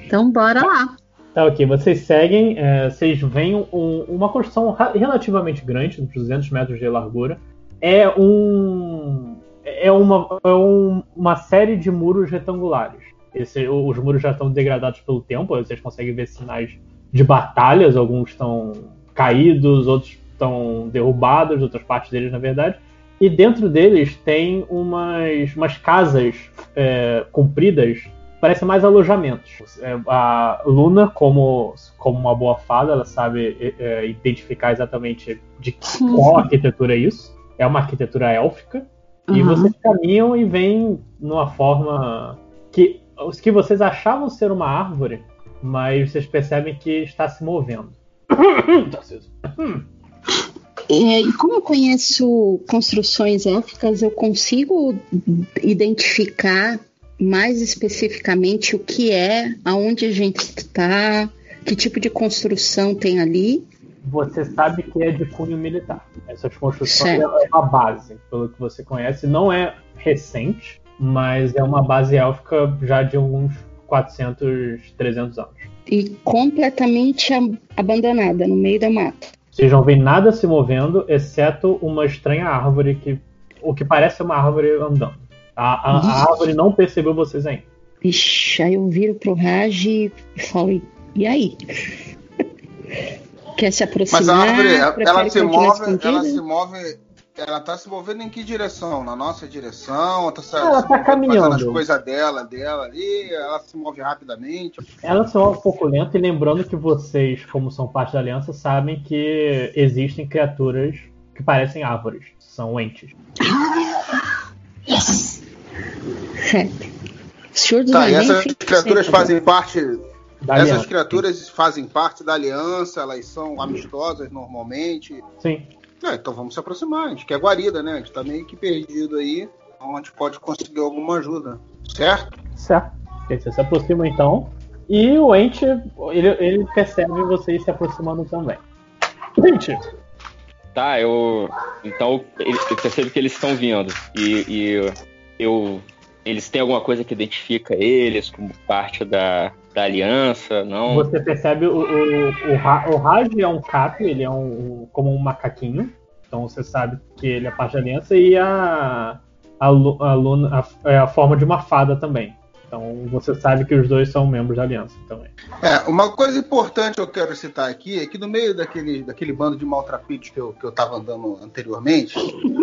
Então bora lá. Tá ok, vocês seguem, é, vocês veem um- uma construção relativamente grande, uns 200 metros de largura. É um. É uma, é um- uma série de muros retangulares. Esse- os muros já estão degradados pelo tempo, vocês conseguem ver sinais de batalhas, alguns estão caídos, outros estão derrubados, outras partes deles, na verdade. E dentro deles tem umas, umas casas é, compridas Parece mais alojamentos. É, a Luna, como, como uma boa fada, ela sabe é, é, identificar exatamente de qual arquitetura é isso. É uma arquitetura élfica. E Uhum. vocês caminham e vêm numa forma que os que vocês achavam ser uma árvore, mas vocês percebem que está se movendo. Tá. É, e como eu conheço construções élficas, eu consigo identificar mais especificamente o que é, aonde a gente está, que tipo de construção tem ali. Você sabe que é de cunho militar. Essas construções Certo. é uma base, pelo que você conhece. Não é recente, mas é uma base élfica já de uns 400, 300 anos. E completamente ab- abandonada no meio da mata. Vocês não veem nada se movendo, exceto uma estranha árvore que. O que parece uma árvore andando. A, a- a árvore não percebeu vocês ainda. Ixi, aí eu viro pro Raj e falo, e aí? Quer se aproximar? Mas a árvore, ela, se move, ela se move, ela tá se movendo em que direção? Na nossa direção? Ela tá, se- Ela se tá caminhando. Fazendo as coisas dela, dela ali, ela se move rapidamente. Ela se move um pouco lenta e lembrando que vocês, como são parte da aliança, sabem que existem criaturas que parecem árvores. São entes. Yes! Senhor dos Tá, e essas criaturas sempre fazem parte. Da essas aliança. criaturas fazem parte da aliança, elas são amistosas normalmente. Sim. É, então vamos se aproximar, a gente quer guarida, né? A gente tá meio que perdido aí, então a gente pode conseguir alguma ajuda. Certo? Certo. Você se aproxima então. E o ente, ele, ele percebe vocês se aproximando também. Gente, Tá, eu. Então ele- eu percebo que eles estão vindo. E, e eu. Eles têm alguma coisa que identifica eles como parte da, da aliança? Não? você percebe o, o, o, o Raj é um cato, ele é um, como um macaquinho. Então você sabe que ele é parte da aliança. E a, a, a Luna a- é a forma de uma fada também. Então você sabe que os dois são membros da aliança também. É, uma coisa importante que eu quero citar aqui é que no meio daquele, daquele bando de maltrapilhos que eu, que eu tava andando anteriormente,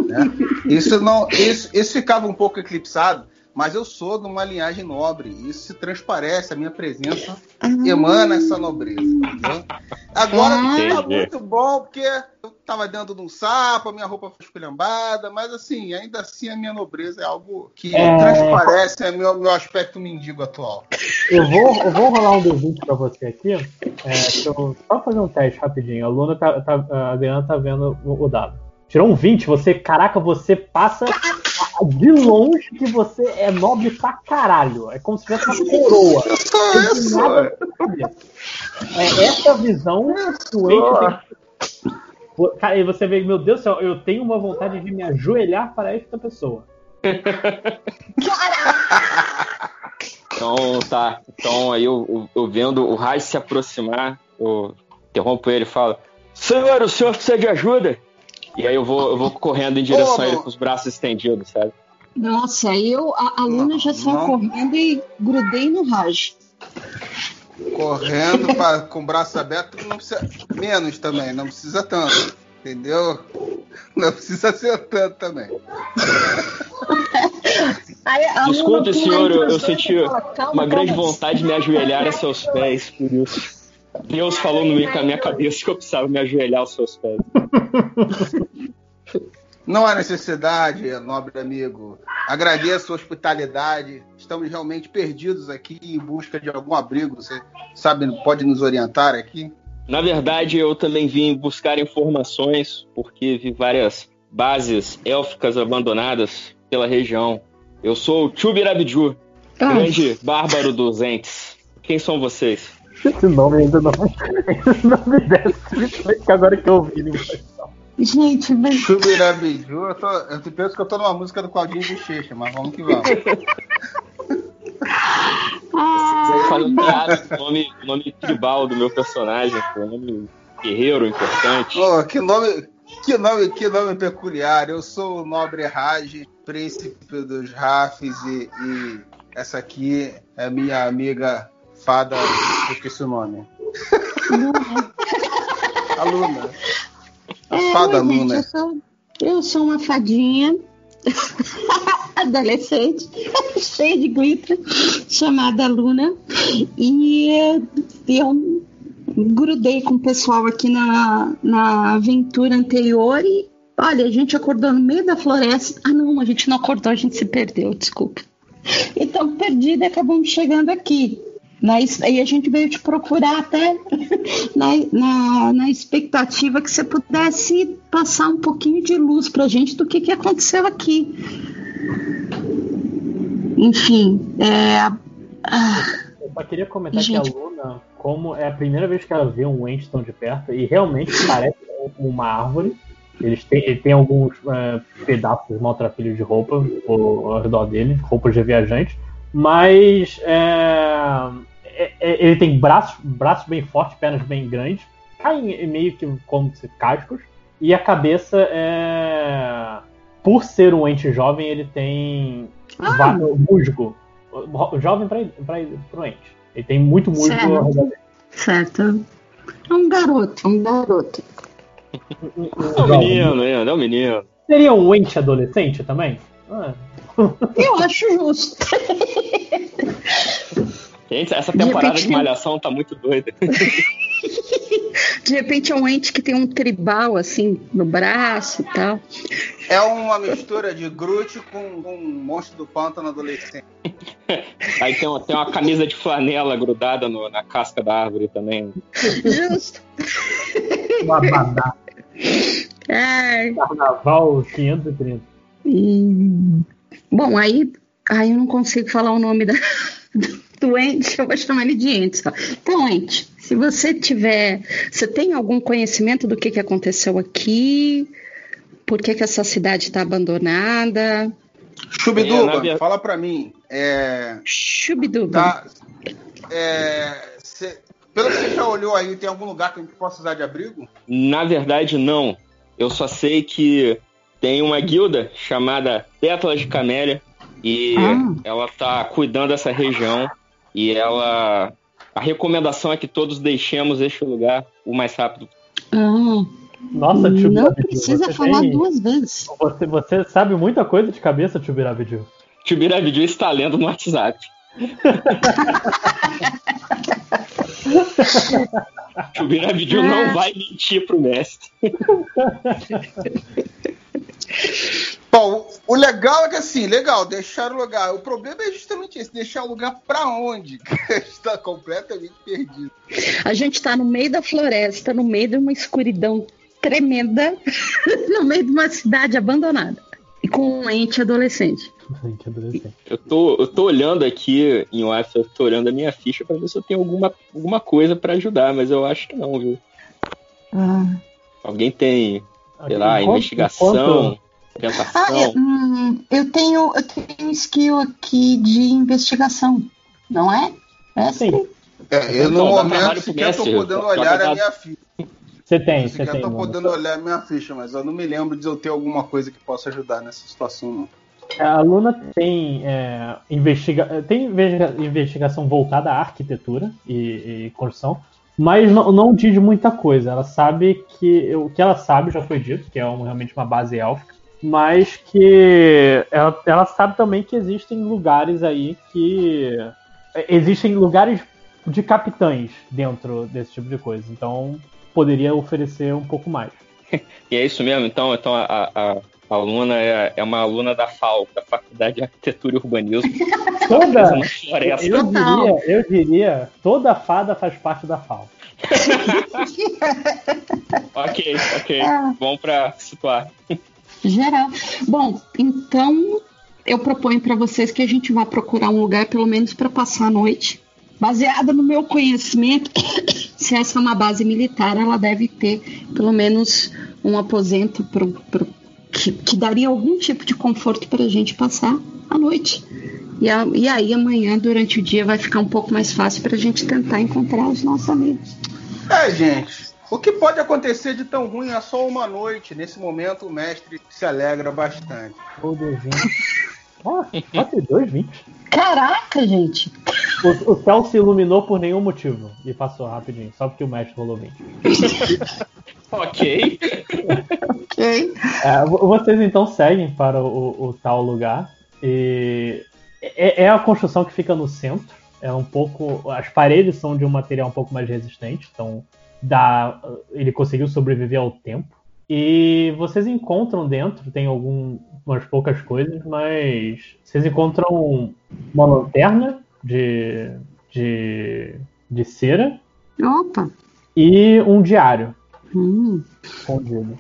né, isso, não, isso, isso ficava um pouco eclipsado, mas eu sou de uma linhagem nobre, e isso se transparece, a minha presença Ah, emana essa nobreza, entendeu? Agora não tá Entendi. muito bom, porque eu tava dentro de um sapo, a minha roupa foi esculhambada, mas assim, ainda assim a minha nobreza é algo que É. transparece o meu, meu aspecto mendigo atual. Eu vou, eu vou rolar um D20 pra você aqui. É, eu- só fazer um teste rapidinho. A Luna tá, tá- a Adriana tá vendo o, o dado. Tirou um 20, você, caraca, você passa de longe que você é nobre pra caralho. É como se tivesse uma coroa. É nada. É essa visão que o Ente tem. Vo- Cara, e você vê, meu Deus do céu, eu tenho uma vontade de me ajoelhar para esta pessoa. Então tá. Então aí eu, eu, vendo o Raj se aproximar, eu interrompo ele e falo: Senhor, o senhor precisa de ajuda? E aí eu vou, eu vou correndo em direção Ô, a ele com os braços estendidos, sabe? Nossa, eu, a, a Luna Não, já saiu não. correndo e grudei no Raj. correndo pra- com o braço aberto, não precisa. Menos também, não precisa tanto. Entendeu? Não precisa ser tanto também. Aí a Luna Desculpe, senhor, eu, eu senti e fala, "Calma, uma grande calma." vontade de me ajoelhar a seus pés, por isso. Deus falou no meio com a minha cabeça que eu precisava me ajoelhar aos seus pés. Não há necessidade, nobre amigo. Agradeço a sua hospitalidade. Estamos realmente perdidos aqui em busca de algum abrigo. Você sabe, pode nos orientar aqui? Na verdade, eu também vim buscar informações, porque vi várias bases élficas abandonadas pela região. Eu sou o Chubirabiju, Ah, grande bárbaro dos entes. Quem são vocês? Esse nome ainda não, esse nome desce, que agora que eu ouvi. falar. Gente, mas Chubirabiju, eu, tô, eu penso que eu tô numa música do Claudinho Bochecha, mas vamos que vamos. ah, Falando piada o nome, o nome tribal do meu personagem, pô, um nome guerreiro importante. Oh, que nome, que nome, que nome peculiar. Eu sou o nobre Raj, príncipe dos Rafes e, e essa aqui é minha amiga fada, eu esqueci o nome. A Luna. A é, fada gente, Luna. eu sou, eu sou uma fadinha. adolescente, cheia de glitter, chamada Luna. E eu grudei com o pessoal aqui na, na aventura anterior e olha, a gente acordou no meio da floresta. Ah, não, a gente não acordou, a gente se perdeu, desculpa. Então, perdida, acabamos chegando aqui. Mas aí a gente veio te procurar até na, na, na, expectativa que você pudesse passar um pouquinho de luz pra gente do que, que aconteceu aqui. Enfim, é. Ah, Eu só queria comentar gente... que a Luna, como é a primeira vez que ela vê um ente tão de perto, e realmente parece uma árvore. Eles têm, ele tem alguns é, pedaços maltrapilhos de roupa ao, ao redor dele, roupas de viajante mas é, é, é, ele tem braços, braços bem fortes, pernas bem grandes, caem meio que como se cascos, e a cabeça é. Por ser um ente jovem, ele tem ah. musgo. Jovem para o ente. Ele tem muito musgo certo. certo. É um garoto, é um garoto. é um menino, é um menino. Seria um ente adolescente também? Ah. Eu acho justo. Gente, essa temporada de, repente, de Malhação tá muito doida. De repente é um ente que tem um tribal assim no braço e tal. É uma mistura de Groot com, com um monstro do pântano adolescente. Aí tem uma, tem uma camisa de flanela grudada no, na casca da árvore também. Justo. Um abadá. Carnaval 530. E... Bom, aí, aí eu não consigo falar o nome da, do ente, eu vou chamar ele de ente só. Então, ente, se você tiver. Você tem algum conhecimento do que, que aconteceu aqui? Por que, que essa cidade está abandonada? Chubiduba, é, fala para mim. É, Chubiduba. Tá, é, cê, pelo que você já olhou aí, tem algum lugar que a gente possa usar de abrigo? Na verdade, não. Eu só sei que tem uma guilda chamada Pétalas de Camélia e ah. ela tá cuidando dessa região e ela a recomendação é que todos deixemos este lugar o mais rápido. Ah. Nossa, tio Não precisa falar tem... duas vezes. Você, você sabe muita coisa de cabeça, tio Birabidiu. Tio Birabidiu está lendo no WhatsApp. tio Birabidiu ah. não vai mentir pro mestre. Bom, o legal é que assim, legal, deixar o lugar. O problema é justamente esse, deixar o lugar para onde? Está completamente perdido. A gente está no meio da floresta, no meio de uma escuridão tremenda, no meio de uma cidade abandonada. E com um ente adolescente. Eu tô, eu tô olhando aqui em off, eu tô olhando a minha ficha para ver se eu tenho alguma, alguma coisa para ajudar, mas eu acho que não, viu? Ah. Alguém tem, sei lá, investigação. Tentação. Ah, eu, hum, eu, tenho, eu tenho skill aqui de investigação, não é? é Sim. É, eu no momento sequer tô podendo olhar a minha ficha. Você tem, você tem. Eu tô podendo olhar a minha ficha, mas eu não me lembro de eu ter alguma coisa que possa ajudar nessa situação, não. É, a Luna tem, é, investiga tem investigação voltada à arquitetura e, e construção, mas não, não, diz muita coisa. Ela sabe que o que ela sabe já foi dito, que é um, realmente uma base élfica mas que ela, ela sabe também que existem lugares aí que. Existem lugares de capitães dentro desse tipo de coisa. Então poderia oferecer um pouco mais. e é isso mesmo, então, então a, a, a aluna é, é uma aluna da FAO, da Faculdade de Arquitetura e Urbanismo. Toda, eu diria, eu diria, toda fada faz parte da FAO. ok, ok. É. Vamos para situar geral. Bom, então eu proponho para vocês que a gente vá procurar um lugar, pelo menos para passar a noite. Baseada no meu conhecimento, se essa é uma base militar, ela deve ter pelo menos um aposento pro, pro, que, que daria algum tipo de conforto para a gente passar a noite. E, a, e aí amanhã, durante o dia, vai ficar um pouco mais fácil para a gente tentar encontrar os nossos amigos. É, gente. O que pode acontecer de tão ruim é só uma noite. Nesse momento, o mestre se alegra bastante. Ou 220. Ah, pode 220. Caraca, gente! O, o, céu se iluminou por nenhum motivo e passou rapidinho, só porque o mestre rolou 20. Ok. Ok. É, vo- vocês então seguem para o, o tal lugar. E é, é a construção que fica no centro. É um pouco. As paredes são de um material um pouco mais resistente, então dá, ele conseguiu sobreviver ao tempo. E vocês encontram dentro, tem algumas poucas coisas, mas vocês encontram uma lanterna de, de, de cera Opa. e um diário Hum. escondido.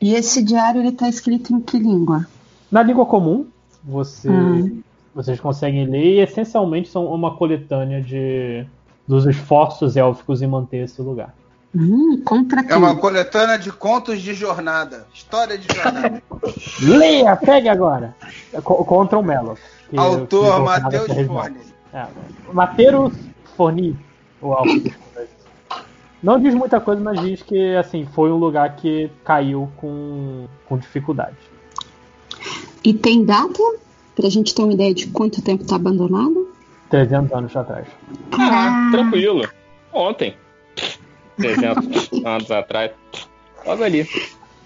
E esse diário ele tá escrito em que língua? Na língua comum, você, Hum. vocês conseguem ler e essencialmente são uma coletânea de dos esforços élficos em manter esse lugar. Hum, contra quem? É uma coletânea de contos de jornada. História de jornada. Leia, pegue agora! Co- Contra o Melo. Autor Matheus. Forne. É, Mateus Forni, o élfico. Não diz muita coisa, mas diz que assim foi um lugar que caiu com, com dificuldade. E tem data? Pra gente ter uma ideia de quanto tempo tá abandonado? 300 anos atrás. Ah, tranquilo. Ontem. 300 anos atrás. Logo ali.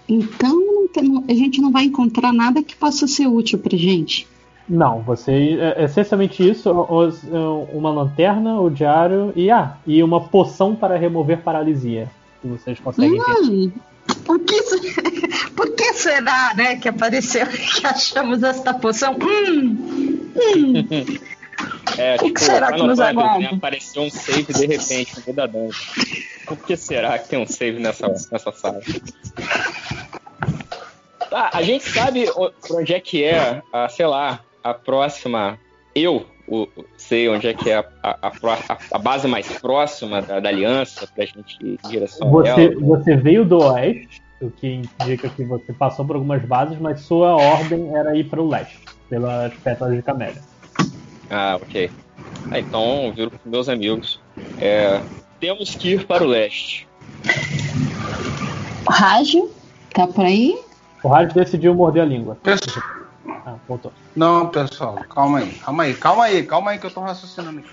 Então a gente não vai encontrar nada que possa ser útil pra gente. Não, você é essencialmente isso, os- uma lanterna, o diário e ah, e uma poção para remover paralisia. Que vocês conseguem ter. Hum, por, que, por que será, né, que apareceu que achamos esta poção? Hum, hum. É, O que tipo, será que Final nos Fantasy, aguarda? né, Apareceu um save de repente no meio da dungeon. Por que será que tem um save nessa, nessa sala? Tá, a gente sabe onde é que é, a, sei lá, a próxima. Eu o- sei onde é que é a, a, a a- a base mais próxima da, da aliança pra gente ir em direção a Você, ela. você veio do oeste, o que indica que você passou por algumas bases, mas sua ordem era ir para o leste, pelas pétalas de camélia. Ah, ok. Ah, então, viro pros meus amigos. É, temos que ir para o leste. Rádio, tá por aí? O Rádio decidiu morder a língua. Ah, voltou. Não, pessoal, calma aí, calma aí, calma aí, calma aí que eu tô raciocinando aqui.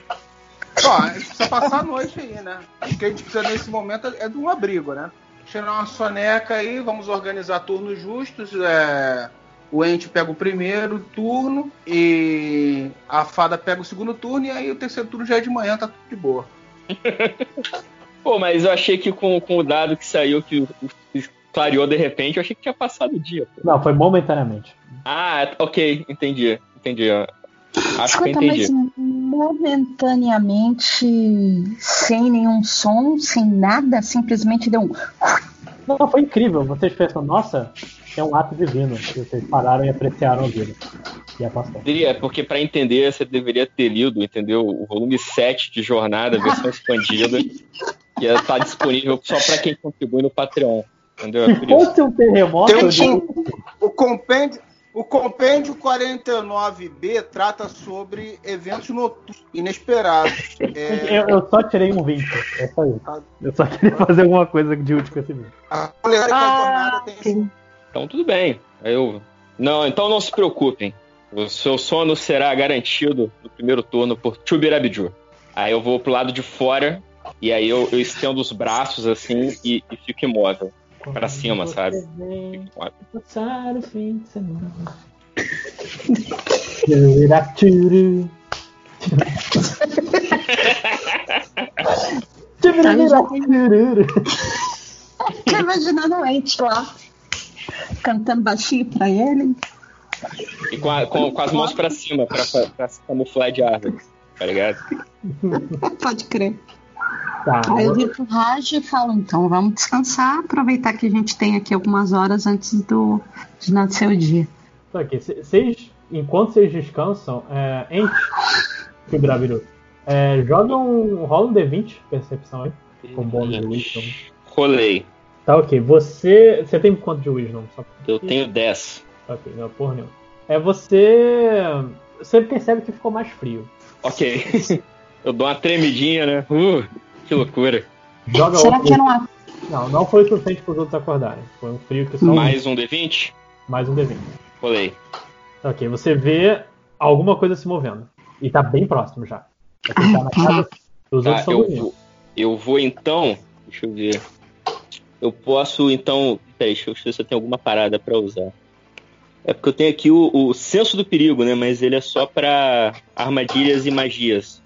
Ó, a gente precisa passar a noite aí, né? Acho que a gente precisa nesse momento é de um abrigo, né? Tirar uma soneca aí, vamos organizar turnos justos. É... O Ente pega o primeiro turno e a fada pega o segundo turno, e aí o terceiro turno já é de manhã, tá tudo de boa. Pô, mas eu achei que com, com o dado que saiu, que o- o- clareou de repente, eu achei que tinha passado o dia. pô. Não, foi momentaneamente. Ah, ok, entendi, entendi. Acho que eu Escuta, entendi. mas momentaneamente, sem nenhum som, sem nada, simplesmente deu um. Não, foi incrível. Vocês pensam, nossa, é um ato divino. Vocês pararam e apreciaram a vida. E a. Diria, porque pra entender, você deveria ter lido, entendeu? O volume 7 de Jornada, versão expandida, que está disponível só pra quem contribui no Patreon. Entendeu? É Se isso. fosse um terremoto, Tem um diria- O compêndio, o compêndio 49B trata sobre eventos noturnos inesperados. É, eu, eu só tirei um 20. É só isso. Eu só queria fazer alguma coisa de útil com esse vídeo. a mulher da jornada tem Então tudo bem. Eu... Não, então não se preocupem. O seu sono será garantido no primeiro turno por Chubirabiju. Aí eu vou pro lado de fora e aí eu, eu estendo os braços assim e, e fico imóvel. Pra cima, sabe? Vem passar o fim de semana. Tchururachuru. Tchururachuru. Tô imaginando o Ente lá, cantando baixinho pra ele. E com, a- com- com as mãos pra cima, pra, pra, pra se camuflar de árvore. Tá ligado? Pode crer. Tá, Aí eu viro pro Raj e falo, então vamos descansar, aproveitar que a gente tem aqui algumas horas antes do de nascer o dia. Só que vocês, enquanto vocês descansam, é, Ente, que o Braviru, é, joga um. rola um D20, percepção aí, com bônus de Wisdom. Rolei. Tá ok, você. Você tem quanto de Wisdom? Só Eu tenho 10. Ok, não, porra nenhuma. É você. Você percebe que ficou mais frio. Ok. Eu dou uma tremidinha, né? Uh, que loucura. Joga Será outro. que não Não, não foi o suficiente para os outros acordarem. Foi um frio que só. Mais um D20? mais um D20. Rolei. Tá Ok, você vê alguma coisa se movendo. E tá bem próximo já. Tá na casa. Os Tá, outros estão eu dormindo. vou, eu vou então. Deixa eu ver. Eu posso, então. Peraí, deixa eu ver se eu tenho alguma parada pra usar. É porque eu tenho aqui o, o senso do perigo, né? Mas ele é só pra armadilhas e magias.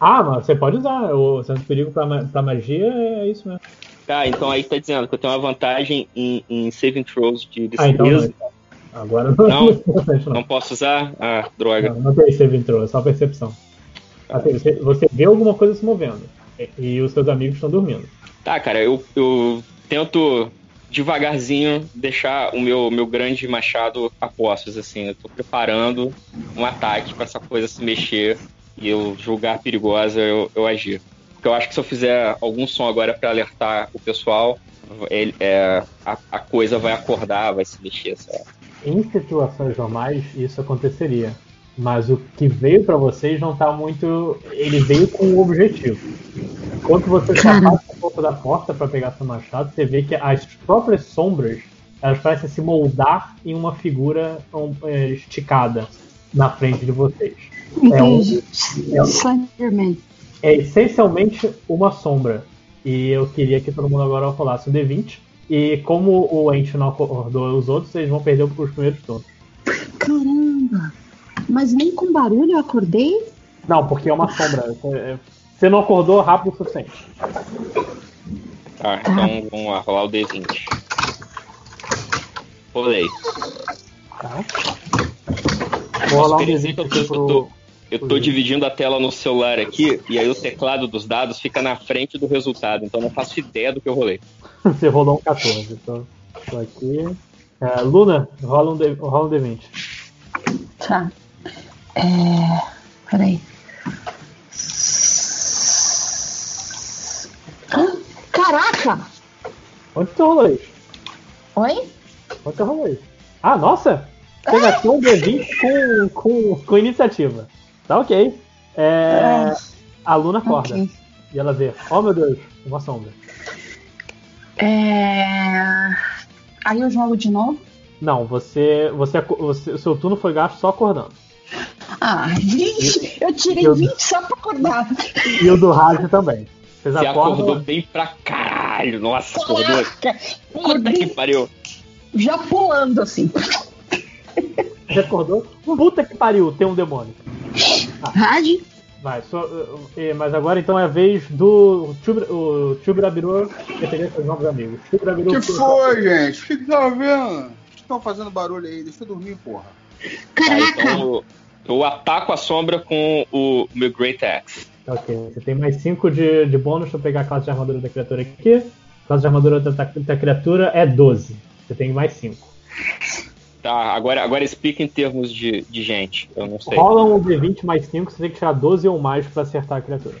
Ah, mas você pode usar. O de perigo pra, pra magia é isso mesmo. Tá, então aí tá dizendo que eu tenho uma vantagem em, em saving throws de Ah, então destreza. não. Agora não, Não. não. Posso usar? Ah, droga. Não, não tem save intro, é só percepção. Assim, você, você vê alguma coisa se movendo. E, e os seus amigos estão dormindo. Tá, cara, eu, eu tento devagarzinho deixar o meu, meu grande machado a postos, assim. Eu tô preparando um ataque pra essa coisa se mexer e eu julgar perigosa, eu, eu agir. Porque eu acho que se eu fizer algum som agora pra alertar o pessoal, ele, é, a, a coisa vai acordar, vai se mexer, sabe? Em situações normais, isso aconteceria. Mas o que veio pra vocês não tá muito. Ele veio com um objetivo. Enquanto você se Cara. afasta um pouco da porta pra pegar seu machado, você vê que as próprias sombras elas parecem se moldar em uma figura é, esticada na frente de vocês. É um- Entendi. é um- Slenderman. é essencialmente uma sombra. E eu queria que todo mundo agora rolasse o D20. E como o Ent não acordou os outros, eles vão perder os primeiros turnos. Caramba! Mas nem com barulho eu acordei? Não, porque é uma sombra. É- Você não acordou rápido o suficiente. Tá, então vamos lá, rolar o D20. Rolei. Tá? Vou rolar um Experiência que D20 eu tô- aqui eu tô- pro. Eu tô dividindo a tela no celular aqui, e aí o teclado dos dados fica na frente do resultado, então eu não faço ideia do que eu rolei. Você rolou um 14. Então, tô aqui. É, Luna, rola um, D... rola um D20. Tá. É. Peraí. Ah, Caraca! Onde você rolou isso? Oi? Onde você rolou isso? Ah, nossa! Você gastou um D20 com, com, com iniciativa. Tá ok. É, a Luna acorda. Ok. E ela vê, oh meu Deus, uma sombra. É. Aí eu jogo de novo. Não, você, você, você. O seu turno foi gasto só acordando. Ah, 20! Eu tirei Eu- 20 só pra acordar. E o do rádio também. Vocês Você acordou acordam. bem pra caralho. Nossa, acordou. Caraca! Puta que pariu. já pulando assim. Você acordou? Puta que pariu, tem um demônio. Rádio? Vai, só, eh, mas agora então é a vez do Chubra- o Chubirabiru referir seus novos amigos. Que foi, gente? O que que tá vendo? Estão fazendo barulho aí, deixa eu dormir, porra. Caraca! então eu, eu ataco a sombra com o meu Great Axe. Ok, você tem mais 5 de, de bônus pra pegar a classe de armadura da criatura aqui. A classe de armadura da, da criatura é 12. Você tem mais 5. Tá, agora, agora explica em termos de, de gente. Eu não sei. Rola um D20 mais 5, você tem que tirar 12 ou mais pra acertar a criatura.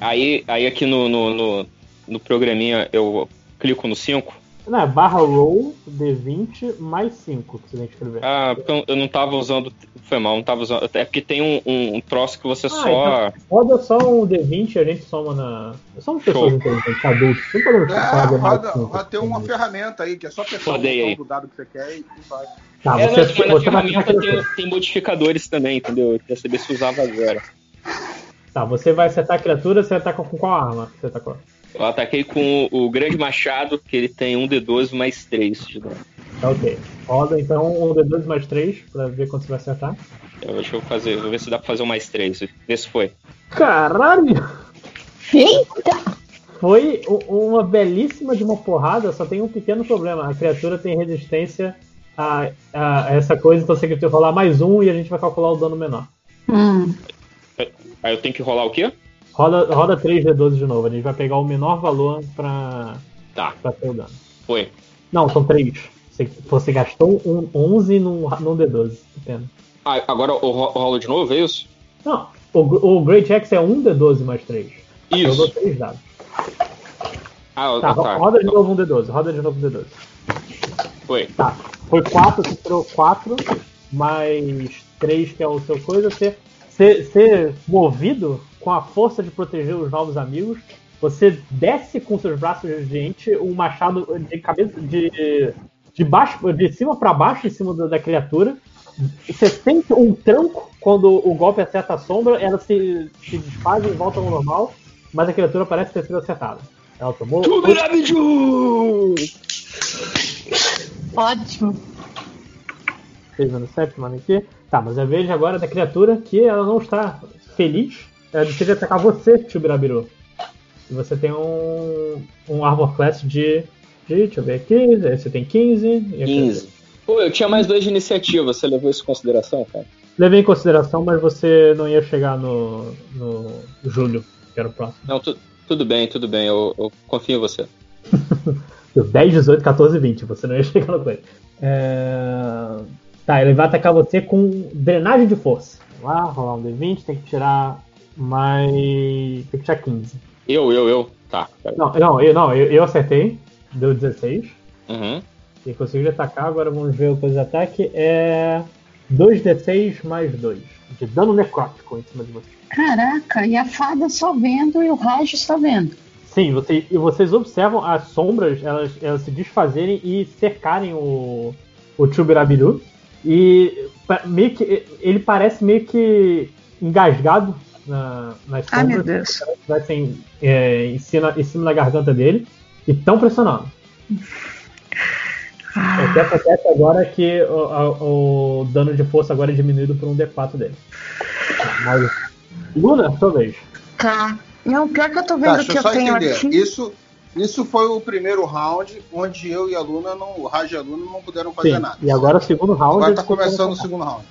Aí, aí aqui no, no, no, no programinha eu clico no 5. Não, é barra roll D20 mais 5 que você tem que escrever. Ah, porque eu- eu não tava usando. Foi mal, não tava usando. É porque tem um, um, um troço que você Ah, só. Roda só um D20 e a gente soma na. Somos pessoas inteligentes, adultos. Não podemos É, mais roda, roda tem uma ferramenta aí, que é só o aí. botão do dado que você quer e, e vai. Tá, é, você, não, mas na você vai ferramenta tem, tem modificadores também, entendeu? Eu queria saber se usava agora. Tá, você vai acertar a criatura, você ataca com qual arma? que Você atacou? Eu ataquei com o, o grande machado, que ele tem um D12 mais 3 de dano. Tá ok. Roda então um D2 mais 3 pra ver quando você vai acertar. Então, deixa eu fazer, vou ver se dá pra fazer um mais 3. Vê se foi. Caralho! Eita! Foi uma belíssima de uma porrada, só tem um pequeno problema. A criatura tem resistência a, a essa coisa, então você tem que rolar mais um e a gente vai calcular o dano menor. Hum. Aí eu tenho que rolar o quê? Roda, roda 3D12 de novo, a gente vai pegar o menor valor pra, Tá, pra ter o dano. foi. Não, são 3. Você, você gastou um 11 num, num D12. Que pena. Ah, agora eu ro- rolo de novo, é isso? Não, o, o Great X é 1 D12 mais 3. Eu dou Isso. 3 dados. Ah, Tá, tá. tá. roda de novo um D12, roda de novo um D12. Foi. Tá, foi 4, você tirou 4, mais 3 que é o seu coisa. Você, você, você movido com a força de proteger os novos amigos, você desce com seus braços de gente o machado de cabeça de, de baixo, de cima para baixo em cima da, da criatura. Você sente um tranco quando o golpe acerta a sombra, ela se, se desfaz e volta ao normal, mas a criatura parece ter sido acertada. Ela tomou. Tubirabiju! Ótimo. Fez no sétimo aqui. Tá, mas a vez agora da criatura que ela não está feliz. Ela decide atacar você, Tubirabiru. E você tem um, um Armor Class de, de. Deixa eu ver aqui. Aí Você tem 15. e aqui 15. Pô, eu tinha mais dois de iniciativa, você levou isso em consideração, cara? Levei em consideração, mas você não ia chegar no, no julho, que era o próximo. Não, tu- tudo bem, tudo bem, eu, eu confio em você. 10, 18, 14, 20. Você não ia chegar no coisa. É... Tá, ele vai atacar você com drenagem de força. Vamos lá, rolar um D20, tem que tirar mais. Tem que tirar 15. Eu, eu, eu. Tá. Não, não, eu, não, eu, eu acertei. Deu 16. Uhum. E consegui atacar. Agora vamos ver o coisa de ataque. É. 2d6 mais 2. De dano necrótico em cima de você. Caraca, e a fada só vendo e o Raj só vendo. Sim, você, e vocês observam as sombras elas, elas se desfazerem e cercarem o, o Chubirabiru. E meio que ele parece meio que engasgado na, nas Ai, meu sombras. Deus. Estivessem é, em, cima, em cima da garganta dele e estão pressionando. O que acontece agora é que o, a- o dano de força agora é diminuído por um D4 dele. Mas. Luna, sua vez. Tá. Não, pior que eu tô Tá, vendo deixa que eu só eu tenho entender. aqui. Isso, isso foi o primeiro round onde eu e a Luna, não, o Raj e a Luna não puderam fazer Sim. nada. E agora o segundo round. Agora tá começando o segundo round.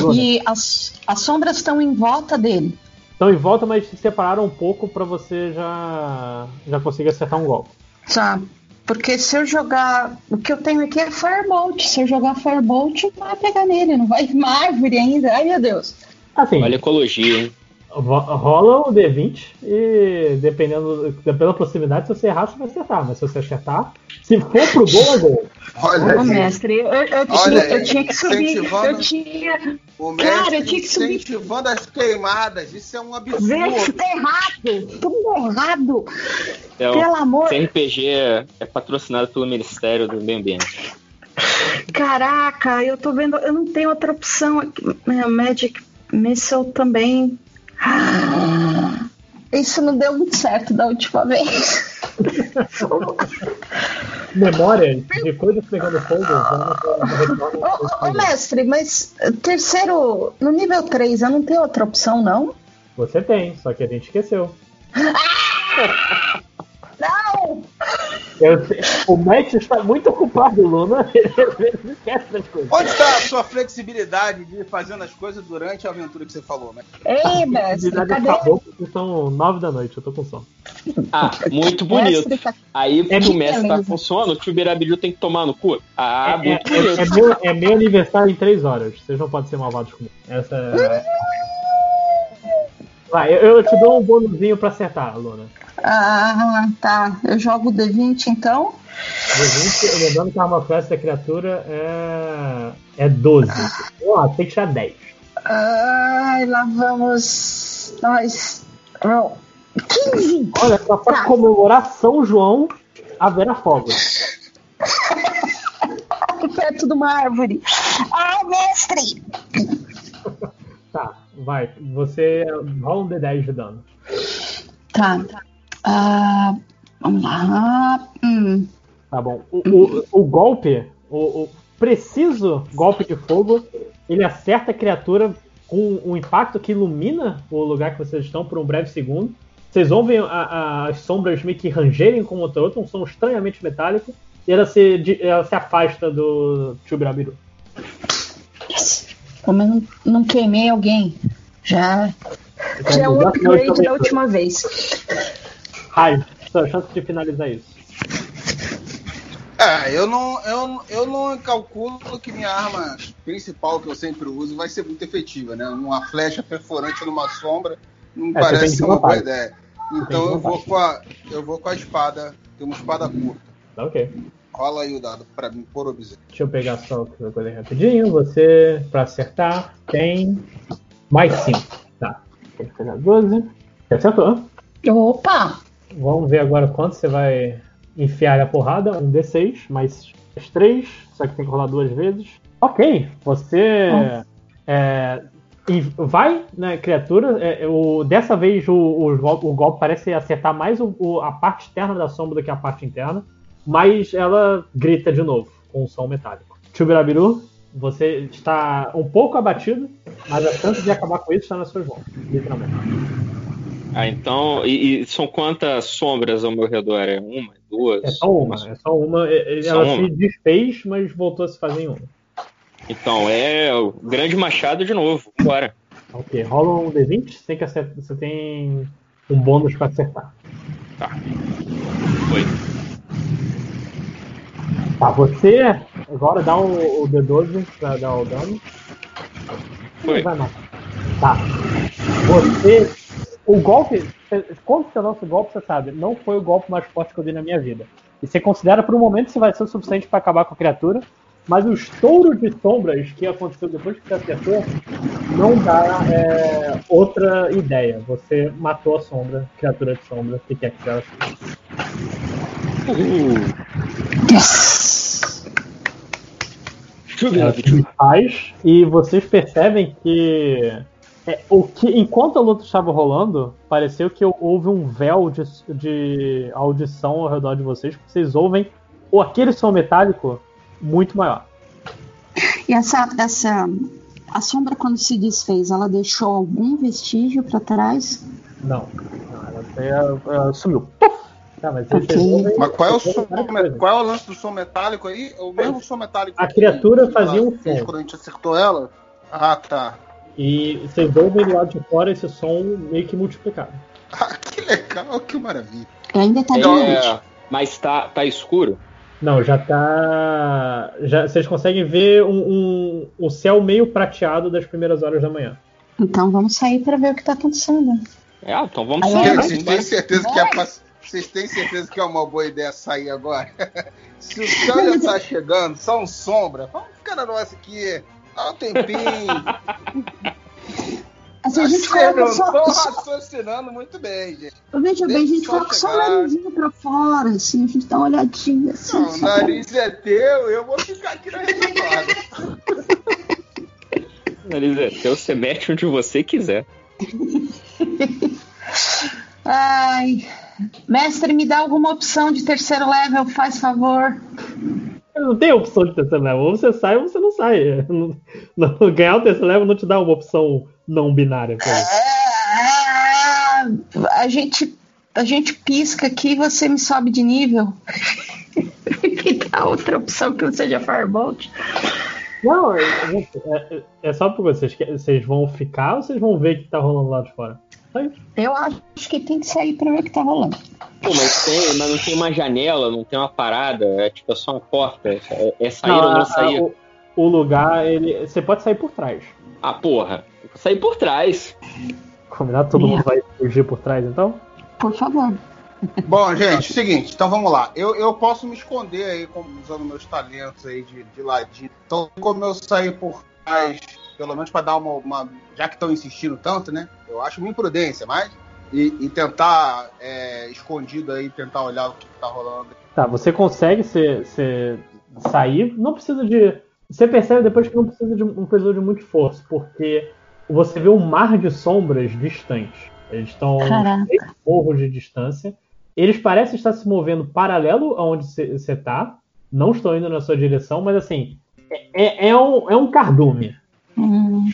Luna. E as, as sombras estão em volta dele. Estão em volta, mas se separaram um pouco pra você já já conseguir acertar um golpe. Tá. Porque se eu jogar. O que eu tenho aqui é Firebolt. Se eu jogar Firebolt, vai pegar nele, não vai uma árvore ainda. Ai, meu Deus. Assim, Olha a ecologia, hein? Ro- rola o D20 e dependendo pela proximidade, se você errar, você vai acertar. Mas se você acertar, se for pro gol, é gol. Olha, Ô, mestre, eu, eu, Olha, tinha, eu tinha que subir. Eu tinha. o Cara, eu tinha que subir. incentivando as queimadas. Isso é um Vê absurdo. tá errado. Tudo errado. Então, Pelo amor. CRPG é, é patrocinado pelo Ministério do Meio Ambiente. Caraca, eu tô vendo. Eu não tenho outra opção Magic Missile também. Ah, isso não deu muito certo da última vez. Memória de coisas pegando fogo. Ô, ô, mestre, mas eh, terceiro. No nível 3, eu não tenho outra opção, não? Você tem, só que a gente esqueceu. Não! Eu o Matt está muito ocupado, Luna. Ele esquece das coisas. Onde está a sua flexibilidade de ir fazendo as coisas durante a aventura que você falou, né? Ei, mestre, cadê? acabou porque são nove da noite, eu tô com sono. Ah, muito bonito. Mestre, tá- Aí É o mestre tá beleza. funcionando, o Tibirabiju tem que tomar no cu. Ah, é, muito é- é- bonito. é meu, é meu aniversário em três horas. Vocês não podem ser malvados comigo. Essa é... Vai, eu, eu te dou um bônusinho pra acertar, Luna. Ah, tá. Eu jogo o D20 então. D20, lembrando que a arma classe da criatura é, é 12. Ó, tem que tirar 10. Ai, lá vamos. Nós. Não. 15! Olha, só pra Tá. comemorar São João, haverá fogos. Perto de uma árvore. Ah, mestre! Tá, vai. Você rola um D10 de dano. Tá. Ah, vamos lá. Hum. Tá bom. O, o, o golpe, o, o preciso golpe de fogo, ele acerta a criatura com um impacto que ilumina o lugar que vocês estão por um breve segundo. Vocês ouvem a- a- as sombras meio que rangerem com outra outra, um som estranhamente metálico, e ela se, de- ela se afasta do Chubirabiru. Yes. Como eu não, não queimei alguém. Já. Já é um Já upgrade da última vez. Raio, sua chance de finalizar isso. É, eu não, eu, eu não calculo que minha arma principal que eu sempre uso vai ser muito efetiva, né? Uma flecha perforante numa sombra não É, parece uma boa ideia. Então eu vou com a eu vou com a espada, tem uma espada curta. Tá ok. Rola aí o dado pra mim por observar. Deixa eu pegar só uma coisa rapidinho. Você, pra acertar, tem mais 5. Tá. Tem que pegar 12. Você acertou. Opa! Vamos ver agora quanto você vai enfiar a porrada. Um D6, mais 3. Só que tem que rolar duas vezes. Ok. Você é, E vai na criatura. é, é, o, dessa vez o, o, golpe, o golpe parece acertar mais o- a parte externa da sombra do que a parte interna. Mas ela grita de novo, com um som metálico. Chubirabiru, você está um pouco abatido, mas a chance de acabar com isso está nas suas mãos, literalmente. Ah, então. E, e são quantas sombras ao meu redor? É uma? Duas? É só uma, é só uma. é- é- Só Ela uma? se desfez, mas voltou a se fazer em uma. Então, é o grande machado de novo. Bora. Ok, rola um D20, você tem, que acertar, você tem um bônus para acertar. Foi. Tá, você agora dá o, o D12 pra dar o dano. Foi. Não vai matar. Tá. Você. O golpe. Quando você lança o golpe, você sabe, não foi o golpe mais forte que eu dei na minha vida. E você considera por um momento isso vai ser o suficiente pra acabar com a criatura. Mas o estouro de sombras que aconteceu depois que você acertou não dá é, outra ideia. Você matou a sombra, criatura de sombra, o que quer que seja. Ela se faz e vocês percebem que é, o que enquanto a luta estava rolando, pareceu que houve um véu de, de audição ao redor de vocês, porque vocês ouvem ou aquele som metálico muito maior. E essa, essa. A sombra, quando se desfez, ela deixou algum vestígio pra trás? Não, não ela, ela- ela sumiu. Puf! Tá, mas vocês Ok. ouvem- Mas qual é, o som, qual é o lance do som metálico aí? O mesmo som metálico A que- criatura que fazia um som. Quando a gente acertou ela? Ah, tá. E vocês ouvem do lado de fora esse som meio que multiplicado. Ah, que legal, que maravilha. Ainda tá de noite. É, mas tá, tá escuro? Não, já tá. Já, vocês conseguem ver um, um- o céu meio prateado das primeiras horas da manhã. Então vamos sair pra ver o que tá acontecendo. É, então vamos Aí sair. Vocês têm certeza que é Vocês têm certeza que é uma boa ideia sair agora? Se o céu já está chegando, só um sombra, vamos ficar na nossa aqui. Dá um tempinho. Assim, a gente coloca só. raciocinando muito bem, gente. Veja bem, a gente coloca só o narizinho pra fora, assim, a gente dá uma olhadinha assim. Não, o pra- nariz é teu, eu vou ficar aqui na retaguarda. Nariz é teu, você mete onde você quiser. Ai. Mestre, me dá alguma opção de terceiro level, faz favor. Não tem opção de terceiro level. Ou você sai ou você não sai. Não- não- ganhar o terceiro level não te dá uma opção não binária. Ah, A gente, a gente pisca aqui e você me sobe de nível. me dá outra opção que não seja Firebolt. Não, é, é- é só porque vocês, que- vocês vão ficar ou vocês vão ver o que tá rolando lá de fora? Eu acho que tem que sair pra ver o que tá rolando. Pô, mas tem, mas não tem uma janela, não tem uma parada, é tipo é só uma porta. É, é sair Não, ou não sair. o, o lugar, ele, você pode sair por trás. Ah, porra. Sair por trás. Combinado? Todo Minha. mundo vai fugir por trás, então? Por favor. Bom, gente, seguinte, então vamos lá. Eu, eu posso me esconder aí usando meus talentos aí de, de ladinho. Então, como eu sair por trás, pelo menos para dar uma, uma- Já que estão insistindo tanto, né? Eu acho uma imprudência, mas. E, e tentar, é, escondido aí, tentar olhar o que tá rolando. Tá, você consegue se, se sair, não precisa de. Você percebe depois que não precisa de um precisou de muito esforço, porque você vê um mar de sombras distantes. Eles estão morros de distância. Eles parecem estar se movendo paralelo aonde você está. Não estão indo na sua direção, mas assim, é, é um, é um cardume. Hum,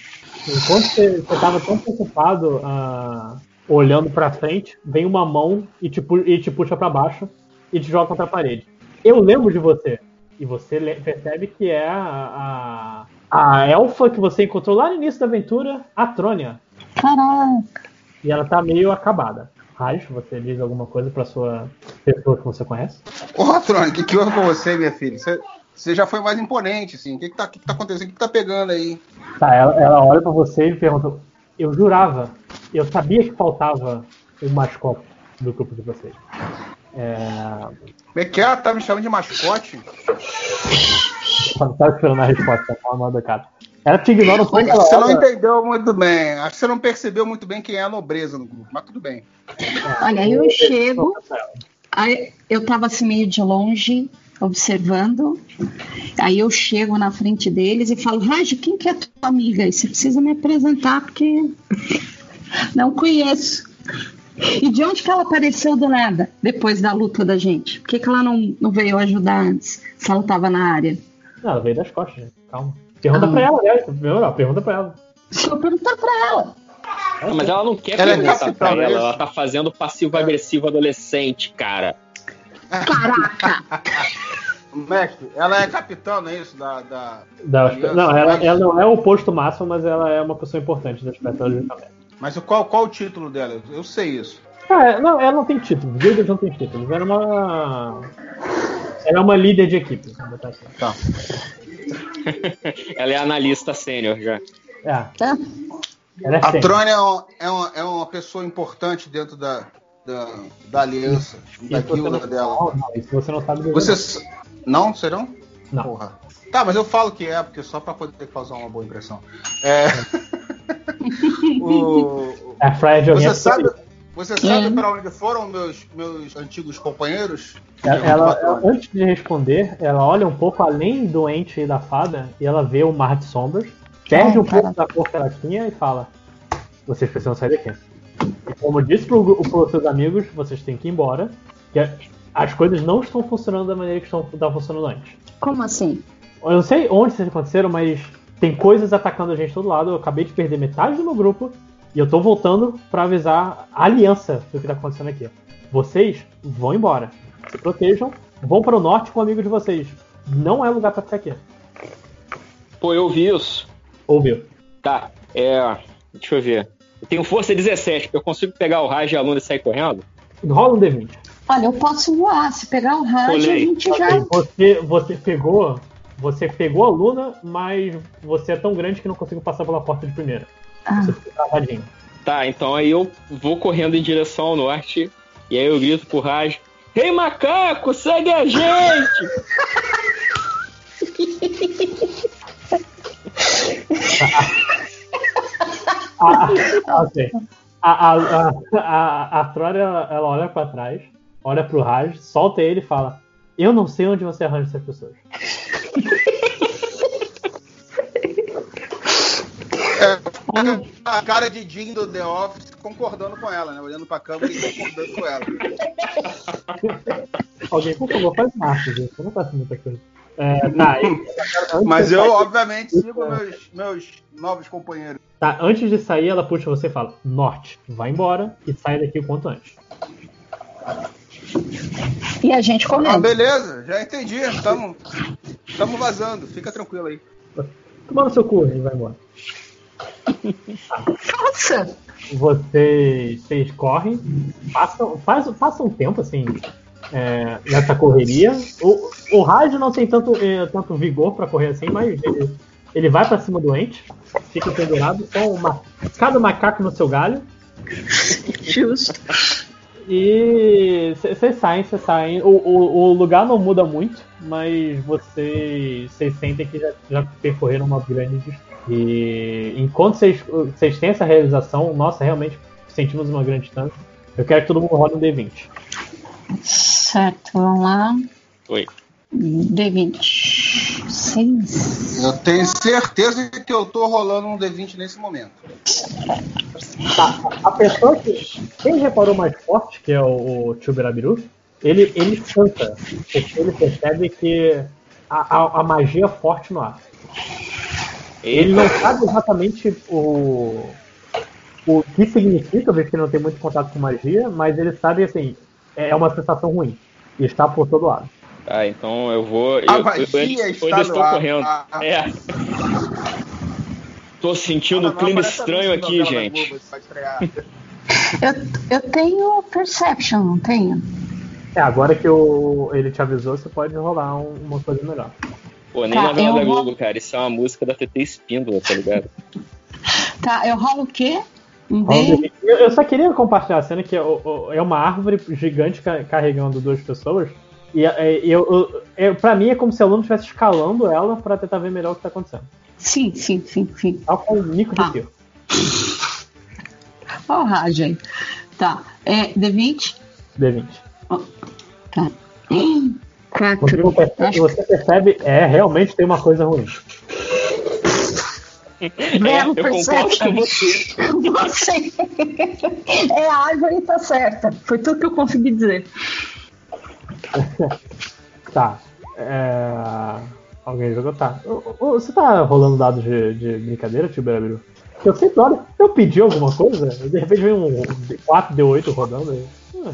Enquanto você estava tão preocupado ah, olhando pra frente, vem uma mão e te, e te puxa pra baixo e te joga contra a parede. Eu lembro de você. E você percebe que é a, a, a elfa que você encontrou lá no início da aventura, a Trônia. caraca. E ela tá meio acabada. Raj, você diz alguma coisa pra sua pessoa que você conhece? Ô, Trônica, o que, que houve com você, minha filha? Você, você já foi mais imponente, assim. O que, que, tá, o que, que tá acontecendo? O que, que tá pegando aí? Tá, ela, ela olha pra você e pergunta: Eu jurava, eu sabia que faltava um mascote do grupo de vocês. É, Como é que é? Tá me chamando de mascote? Não tava esperando a resposta, tá falando cara. Ela te ignora um pouco. ela Você não entendeu muito bem. Acho que você não percebeu muito bem quem é a nobreza no grupo, mas tudo bem. Olha, eu chego. Aí eu tava assim meio de longe. Observando. Aí eu chego na frente deles e falo, Raj, quem que é tua amiga? E você precisa me apresentar, porque não conheço. E de onde que ela apareceu do nada, depois da luta da gente? Por que, que ela não, não veio ajudar antes, se ela estava na área? Não, ela veio das costas, gente. Calma. Pergunta Ah. pra ela, né? Melhor, pergunta pra ela. Deixa eu perguntar pra ela. Mas ela não quer Ela é perguntar capitão, pra é ela, ela tá fazendo passivo-agressivo adolescente, cara. Caraca! Mestre, ela é capitã, não é isso? Da, da... Da- não, ela, ela não é o posto máximo, mas ela é uma pessoa importante de Jamaica. Mas qual, qual o título dela? Eu sei isso. Ah, não, ela não tem título. Guildas não tem títulos. Ela é uma. Ela é uma líder de equipe. assim. Tá. Ela é analista sênior já. É, ela é A. Trônia é, é uma, é uma pessoa importante dentro da, da, da aliança, da E você guilda não- dela. Não, se você não sabe Você. s- Não, serão? Não. Porra. Tá, mas eu falo que é, porque só pra poder causar uma boa impressão. É. o, É a Freya de você sabe, você sabe É. pra onde foram meus, meus antigos companheiros? Ela, ela- ela- antes de responder, ela olha um pouco além do ente da fada e ela vê o mar de sombras, perde Ai, um pouco cara. da cor que ela tinha e fala: Vocês precisam sair daqui. E como disse pro, gru- pros seus amigos, vocês têm que ir embora, que as coisas não estão funcionando da maneira que estão, estavam funcionando antes. Como assim? Eu não sei onde isso aconteceram, mas tem coisas atacando a gente de todo lado. Eu acabei de perder metade do meu grupo e eu tô voltando pra avisar a aliança do que tá acontecendo aqui. Vocês vão embora. Se protejam, vão para o norte com amigos de vocês. Não é lugar pra ficar aqui. Pô, eu vi isso. Ouviu? Tá, é. Deixa eu ver. Eu tenho força 17, eu consigo pegar o raio de aluno e sair correndo? Rola um D20. Olha, eu posso voar. Se pegar o rádio, a Olhei. gente já. Você, você pegou. Você pegou a Luna, mas você é tão grande que não conseguiu passar pela porta de primeira. Ah, Você fica travadinho. Tá, então aí eu vou correndo em direção ao norte. E aí eu grito pro Raj: Ei macaco, segue a gente! Ah, ah, ok. A, a, a, a, a Trora, ela, ela olha pra trás, olha pro Raj, solta ele e fala: Eu não sei onde você arranja essas pessoas. A cara de Jim do The Office concordando com ela, né? Olhando pra câmera e concordando com ela. Alguém, por favor, faz marcha, gente. Eu não faço muita coisa. É, tá, e- Mas eu, sair- obviamente, sigo meus, meus novos companheiros. Tá, antes de sair, ela puxa você e fala: Norte, vai embora e sai daqui o quanto antes. e a gente Ah, comendo. beleza, já entendi. Tamo, tamo vazando, fica tranquilo aí. Toma no seu cu e vai embora. Nossa! Vocês, vocês correm, passam, faz, passa um tempo assim é, nessa correria. O, o Raj não tem tanto, é, tanto vigor pra correr assim, mas ele, ele vai pra cima do ente, fica pendurado com uma, cada macaco no seu galho. Justo. E vocês saem, vocês saem. O, o, o lugar não muda muito, mas vocês, vocês sentem que já, já percorreram uma grande distância. E enquanto vocês, vocês têm essa realização, nossa, realmente sentimos uma grande distância. Eu quero que todo mundo role um D20. Certo, vamos lá. Oi. D20. Seis. Eu tenho certeza que eu tô rolando um D20 nesse momento. Tá, a pessoa que. Quem reparou mais forte, que é o, o Tio Birabiru, ele, ele canta, porque ele percebe que a, a, a magia é forte no ar. Ele não sabe exatamente o, o que significa, visto que ele não tem muito contato com magia, mas ele sabe assim, é uma sensação ruim. E está por todo lado. Tá, então eu vou. Eu, A eu, magia eu, eu está ainda no estou ar. correndo. A- a- É. Tô sentindo um Não clima estranho aqui, gente. Eu, eu tenho Perception, não tenho? É, agora que o, ele te avisou, você pode rolar um- uma coisa melhor. Pô, nem Tá, novela eu da vou- Globo, cara. Isso é uma música da TT Espíndola, tá ligado? Tá, eu rolo o quê? Rola D? D20. Eu, só queria compartilhar a cena que é, é uma árvore gigante ca- carregando duas pessoas. E é, eu, eu, eu- pra mim é como se o aluno estivesse escalando ela pra tentar ver melhor o que tá acontecendo. Sim, sim, sim, sim. Tal com o Nico de Ah. Tio. Ó, o rádio aí. Tá. É, D20? D20. Tá. Hum, Você, Quatro. não percebe, você percebe, é, realmente tem uma coisa ruim. Belo É, eu concordo com você. Você. É a árvore tá certa. Foi tudo que eu consegui dizer. Tá. É... Alguém jogou? Tá. Você tá rolando dados de, de brincadeira, tio Berabiru? Eu sempre olho. Eu pedi alguma coisa? De repente vem um 4 D8 rodando aí. Hum.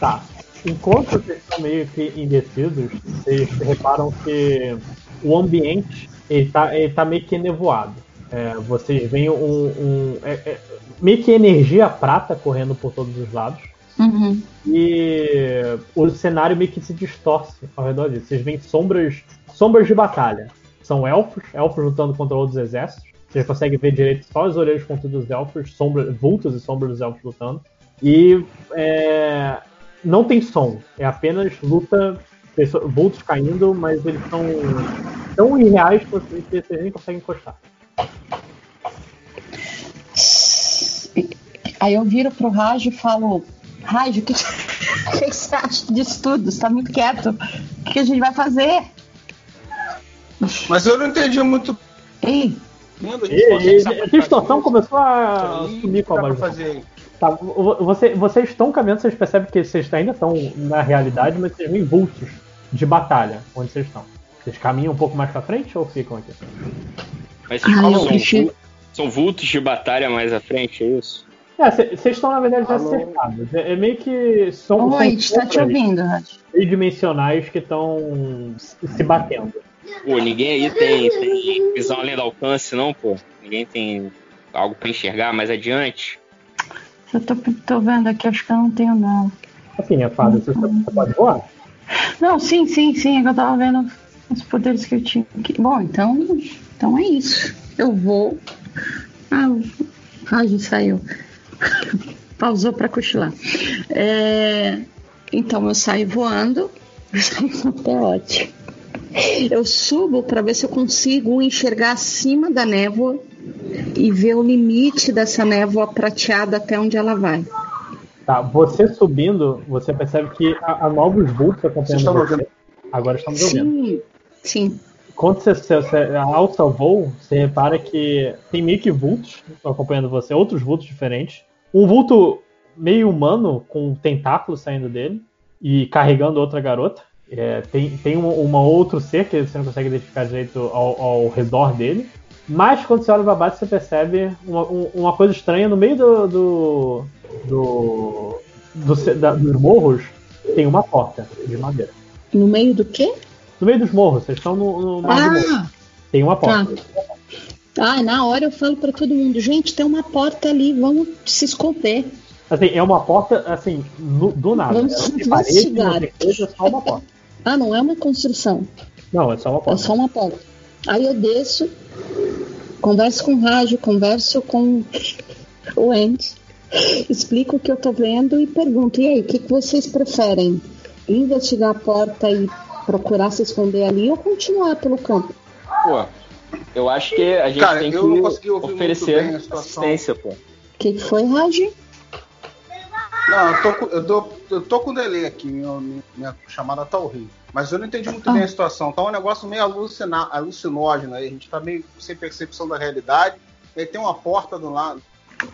Tá. Enquanto vocês estão meio que indecisos, vocês reparam que o ambiente ele tá, ele tá meio que nevoado. É, vocês veem um. um- é- é meio que energia prata correndo por todos os lados. Uhum. E o cenário meio que se distorce ao redor disso. Vocês veem sombras, sombras de batalha. São elfos, elfos lutando contra outros exércitos. Vocês conseguem ver direito só os olheiros contra dos elfos, sombra, vultos e sombras dos elfos lutando. E é, não tem som, é apenas luta, vultos caindo, mas eles são tão irreais que vocês, vocês nem conseguem encostar. Aí eu viro pro Raj e falo: Raj, o que, que você acha disso tudo? Você tá muito quieto. O que a gente vai fazer? Mas eu não entendi muito Ei. A E, e, distorção nisso? começou a Aí, sumir com a fazer aí. Tá, vo- você- vocês estão caminhando, vocês percebem que vocês ainda estão na realidade, mas vocês veem vultos de batalha onde vocês estão. Vocês caminham um pouco mais pra frente ou ficam aqui? Mas Ah, tipo, eu são, prefiro- são vultos de batalha mais à frente, é isso? É, vocês estão na verdade já Alô? cercados. É, é meio que são, oi, está te ouvindo, tridimensionais que estão se batendo. Pô, ninguém aí tem, tem visão além do alcance, não, pô? Ninguém tem algo pra enxergar mais adiante? Eu tô, tô vendo aqui, acho que eu não tenho, não. Assim, fada, você, você pode voar? Não, sim, sim, sim, é eu tava vendo os poderes que eu tinha aqui. Bom, então, então é isso. Eu vou. Ah, o Raj saiu. Pausou pra cochilar. É, então eu saio voando. Tá ótimo. Eu subo para ver se eu consigo enxergar acima da névoa e ver o limite dessa névoa prateada até onde ela vai. Tá, você subindo, você percebe que há, há novos vultos acompanhando você. ouvindo? Agora estamos ouvindo. Sim, sim. Quando você, você, você alça o voo, você repara que tem meio que vultos acompanhando você, outros vultos diferentes. Um vulto meio humano, com tentáculos saindo dele e carregando outra garota. É, tem tem um, uma outro ser que você não consegue identificar direito ao, ao redor dele. Mas quando você olha pra baixo, você percebe uma, um- uma coisa estranha no meio do. do, do, do da- dos morros. Tem uma porta de madeira. No meio do quê? No meio dos morros, vocês estão no, no. Ah, Tem uma porta. tá. Ah, na hora eu falo pra todo mundo, gente, tem uma porta ali, vamos se esconder. Assim, é uma porta, assim, no- do nada. Vamos tem parede, não coisa, é só uma porta. Ah, não é uma construção, Não, é só uma é porta. só uma porta. Aí eu desço, converso com o Rádio, converso com o Andy, explico o que eu tô vendo e pergunto, e aí, o que, que vocês preferem? Investigar a porta e procurar se esconder ali ou continuar pelo campo? Pô, eu acho que a gente Cara, tem que oferecer assistência, pô. O que, que foi, Rádio? Não, eu tô, eu, tô, eu tô com delay aqui, minha, minha chamada tá horrível. Mas eu não entendi muito Ah. bem a situação. Tá um negócio meio alucina, alucinógeno aí. A gente tá meio sem percepção da realidade. E aí tem uma porta do lado.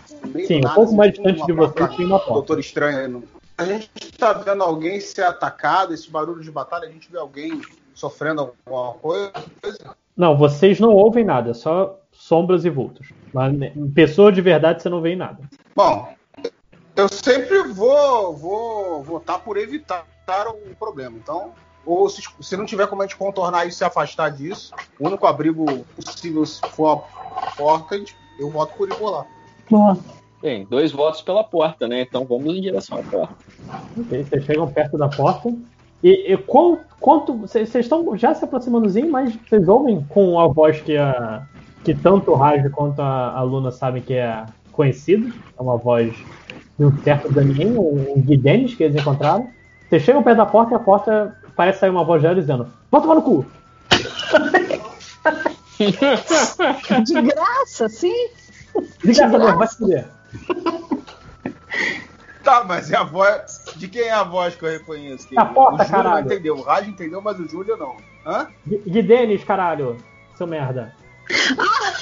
Sim, do um nada, pouco mais assim, distante uma de você tem uma porta. Doutor Estranho no- A gente tá vendo alguém ser atacado, esse barulho de batalha, a gente vê alguém sofrendo alguma coisa. Não, vocês não ouvem nada, só sombras e vultos. Mas né, pessoa de verdade você não vê em nada. Bom, eu sempre vou vou votar por evitar o problema. Então, ou se, se não tiver como a gente contornar isso e se afastar disso, o único abrigo possível se for a porta, eu voto por ir por lá. Boa. Bem, dois votos pela porta, né? Então vamos em direção à porta. Ok, vocês chegam perto da porta. E, e quanto. Vocês vocês estão já se aproximandozinho, mas vocês ouvem com a voz que a. que tanto o Raj quanto a, a Luna sabem que é conhecida. É uma voz de um certo Damien, um, um Gui Dennis que eles encontraram. Vocês chegam perto da porta e a porta parece sair uma voz dela dizendo: Vai tomar no cu! De graça, sim? Liga essa merda, vai se fuder. Tá, mas é a voz De quem é a voz que eu reconheço? Da porta, o Júlio não caralho. entendeu. O Raj entendeu, mas o Júlio não. Hã? De Denis, caralho. Seu merda. Ah,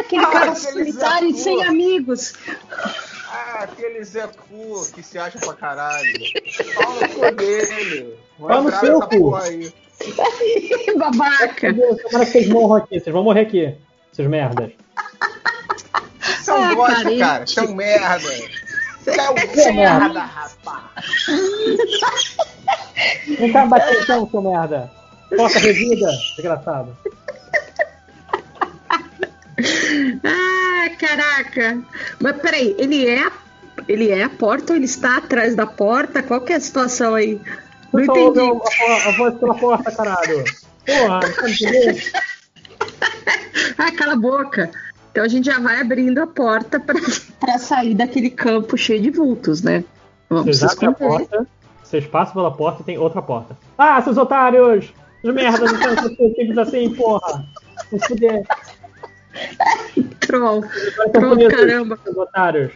aquele Ah, cara aquele solitário e sem amigos. Ah, aquele Zé Cu que se acha pra caralho. Pau no cu dele. Pau no seu cu. aí. Babaca. Tomara que vocês morram aqui. Vocês vão morrer aqui. Seus merdas. São Ah, bosta, carente. cara. São merda. São Seu merda. merda, rapaz. Vem cá bater então, seu merda. Porta revida, desgraçado. Ah, caraca. Mas peraí, ele é, ele é a porta ou ele está atrás da porta? Qual que é a situação aí? Não entendi. a, a voz pela porta, caralho. Porra, entendendo? Ah, cala a boca. Então a gente já vai abrindo a porta pra sair daquele campo cheio de vultos, né? Vamos Vocês se abrem a porta, vocês passam pela porta e tem outra porta. Ah, seus otários! Os merdas, não são assim, porra! Vamos fuder. Troll. Troll, caramba. Otários.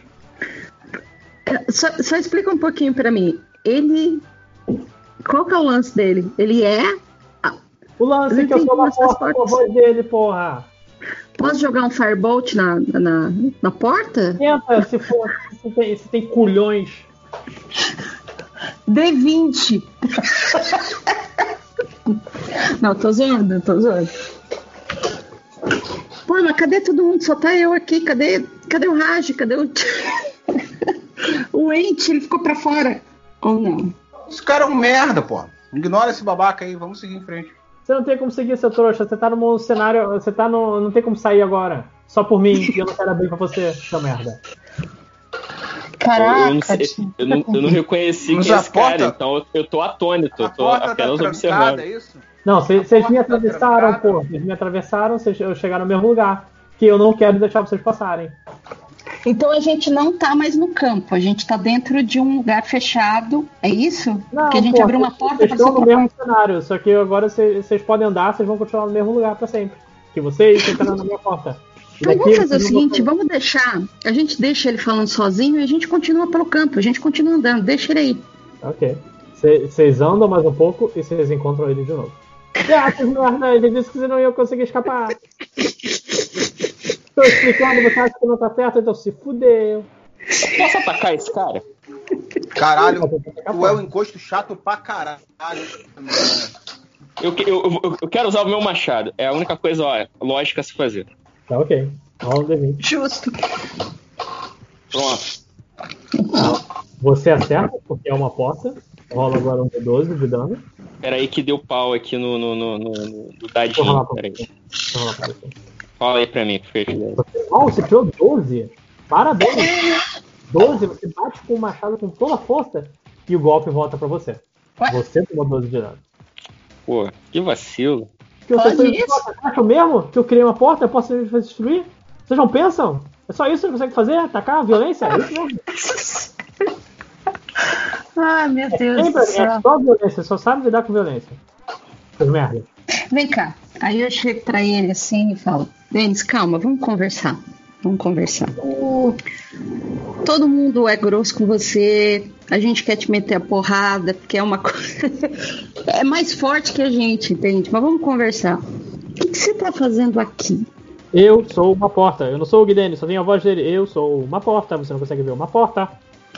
Só, só explica um pouquinho pra mim. Ele. Qual que é o lance dele? Ele é. O lance é que eu sou uma porta com a voz dele, porra! Posso jogar um Firebolt na, na, na porta? Tenta se for. Se tem, se tem culhões. D20. Não, tô zoando, tô zoando. Cadê todo mundo? Só tá eu aqui. Cadê, cadê o Raj? Cadê o. o Ente, ele ficou pra fora. Ou não? Os caras é um merda, pô. Ignora esse babaca aí, vamos seguir em frente. Você não tem como seguir, seu trouxa. Você tá num cenário. Você tá no. Não tem como sair agora. Só por mim, e eu não quero abrir pra você, seu merda. Caraca. eu, não sei, eu, não, eu não reconheci Mas quem é a esse cara, porta- então eu, tô atônito, eu tô tá apenas trancada, observando. é isso? Não, vocês vocês me tá atravessaram, trancada. pô. Vocês me atravessaram, vocês chegaram no mesmo lugar. Que eu não quero deixar vocês passarem. Então a gente não tá mais no campo, a gente tá dentro de um lugar fechado. É isso? Não, que a gente pô, abriu uma porta Vocês pra estão no você mesmo cenário, só que agora vocês, podem andar, vocês vão continuar no mesmo lugar pra sempre. Que vocês entraram na minha porta. Então vamos fazer o seguinte, vamos deixar. A gente deixa ele falando sozinho e a gente continua pelo campo, a gente continua andando, deixa ele aí. Ok. Vocês andam mais um pouco e vocês encontram ele de novo. Vocês merda, ele disse que vocês não iam conseguir escapar. Tô explicando, você acha que não tá certo, então se fudeu. Posso atacar esse cara? Caralho, tu é um encosto chato pra caralho. Eu, eu, eu, eu quero usar o meu machado. É a única coisa, ó, lógica a se fazer. Tá ok. Rola um D20. Justo. Pronto. Você acerta, porque é uma porta. Rola agora um D12 de dano. Peraí que deu pau aqui no, no, no, no, no dadinho. Peraí. Fala aí pra mim, fez. né? Oh, você tirou 12? Parabéns! 12, você bate com o machado com toda a força e o golpe volta pra você. Ué? Você tomou 12 de dano. Pô, que vacilo. Que isso? idiota, você acha mesmo que eu criei uma porta eu posso destruir? Vocês não pensam? É só isso que você consegue fazer? Atacar? Violência? É isso mesmo? Ai, meu Deus do Sempre, é céu. só violência, só sabe lidar com violência. Seus merda. Vem cá. Aí eu chego pra ele assim e falo: Denis, calma, vamos conversar. Vamos conversar. Todo mundo é grosso com você. A gente quer te meter a porrada, porque é uma coisa. é mais forte que a gente, entende? Mas vamos conversar. O que, que você tá fazendo aqui? Eu sou uma porta. Eu não sou o Guidene, só tenho a voz dele. Eu sou uma porta. Você não consegue ver uma porta.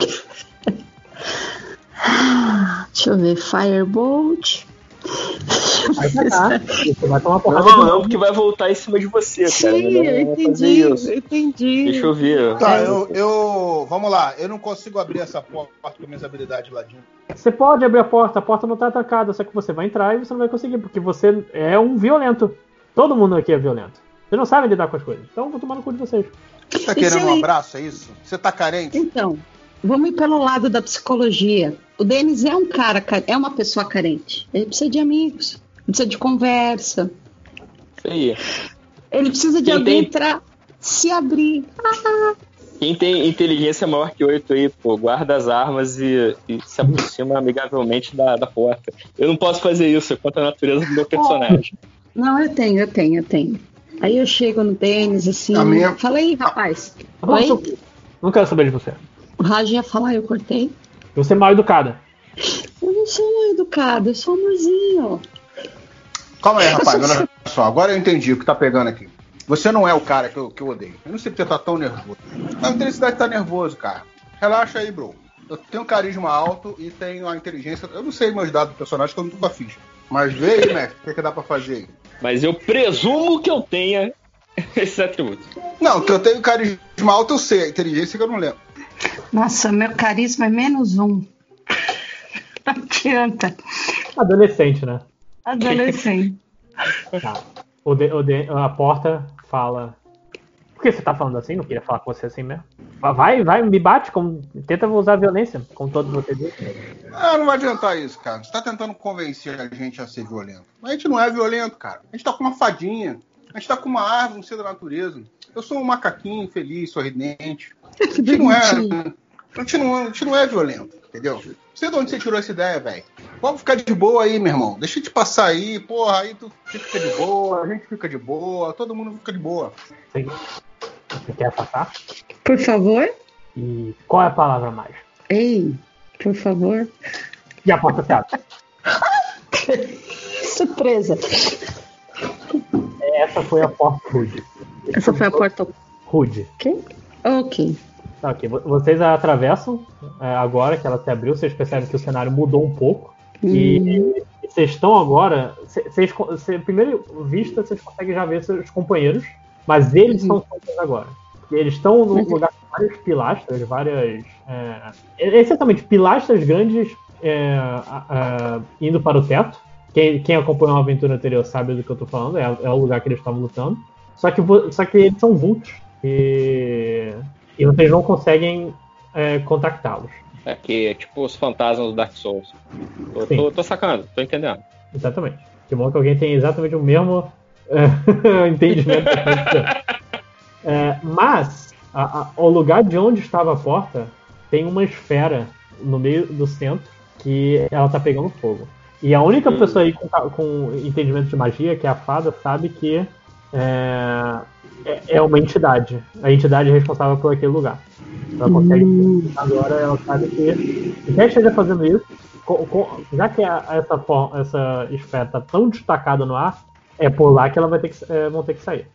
Deixa eu ver. Firebolt. Você tá. Você vai tomar porrada. Não, não, porque vai voltar em cima de você, cara. Sim, eu vai fazer entendi. Eu entendi. Deixa eu ver. Tá, eu, eu. Vamos lá, eu não consigo abrir essa porta com minhas habilidades lá de Você pode abrir a porta, a porta não tá trancada, só que você vai entrar e você não vai conseguir, porque você é um violento. Todo mundo aqui é violento. Vocês não sabem lidar com as coisas. Então vou tomar no cu de vocês. Você tá querendo um abraço, é isso? Você tá carente? Então, vamos ir pelo lado da psicologia. O Denis é um cara, ca- é uma pessoa carente. Ele precisa de amigos, precisa de conversa. Isso aí. Ele precisa de Quem alguém tem- pra se abrir. Ah, Quem tem inteligência maior que oito aí, pô, guarda as armas e, e se aproxima amigavelmente da, da porta. Eu não posso fazer isso, é contra a natureza do meu personagem. não, eu tenho, eu tenho, eu tenho. Aí eu chego no Denis, assim. A minha- Fala aí, rapaz. Bom, Oi? seu- Não quero saber de você. O Raj ia falar, eu cortei. Você é mal educada. Eu não sou mal educada, eu sou amorzinho. Calma aí, rapaz, olha só. Agora eu entendi o que tá pegando aqui. Você não é o cara que eu, que eu odeio. Eu não sei porque você tá tão nervoso. A intensidade tá nervoso, cara. Relaxa aí, bro. Eu tenho carisma alto e tenho a inteligência. Eu não sei meus dados do personagem que eu não tô com a ficha. Mas vê aí, mestre, o que, que dá pra fazer aí. Mas eu presumo que eu tenha esses atributos. Não, que eu tenho carisma alto, eu sei. A inteligência que eu não lembro. Nossa, meu carisma é menos um. Não adianta. Adolescente, né? Adolescente. Tá. O de- o de- a porta fala. Por que você tá falando assim? Não queria falar com você assim mesmo. Vai, vai, me bate, como, tenta usar violência, como todos vocês. Ah, não vai adiantar isso, cara. Você tá tentando convencer a gente a ser violento. Mas a gente não é violento, cara. A gente tá com uma fadinha. A gente tá com uma árvore, um ser da natureza. Eu sou um macaquinho feliz, sorridente. A gente não é. A gente não, a gente não é violento, entendeu? Não sei de onde você tirou essa ideia, velho. Vamos ficar de boa aí, meu irmão. Deixa eu te passar aí, porra. Aí tu fica de boa, a gente fica de boa, todo mundo fica de boa. Você, você quer afastar? Por favor? E qual é a palavra mais? Ei, por favor. E a porta se abre. Surpresa. Essa foi a porta rude. Essa foi a porta. Rude. Ok? Ok. Ok. Vo- Vocês atravessam é, agora que ela se abriu, vocês percebem que o cenário mudou um pouco. E Hum, vocês estão agora. Vocês, primeiro vista, vocês conseguem já ver seus companheiros, mas eles Uhum. são sozinhos agora. Eles estão num Mas- lugar com várias pilastras, várias. É, essencialmente, pilastras grandes é, a- indo para o teto. Quem, quem acompanhou a aventura anterior sabe do que eu tô falando, é, é o lugar que eles estavam lutando. Só que, só que eles são vultos. E, e vocês não conseguem é, contactá-los. É que é tipo os fantasmas do Dark Souls. Tô, tô, tô sacando, tô entendendo. Exatamente. Que bom que alguém tem exatamente o mesmo é, entendimento. É, mas, a- a- o lugar de onde estava a porta tem uma esfera no meio do centro que ela tá pegando fogo. E a única Hum. pessoa aí com, com entendimento de magia, que é a fada, sabe que é, é- é uma entidade. A entidade é responsável por aquele lugar. Ela consegue. Hum. Agora ela sabe que. Se quer esteja fazendo isso, co- co- já que a- essa, essa esfera tá tão destacada no ar, é por lá que ela vai ter que, é, vão ter que sair.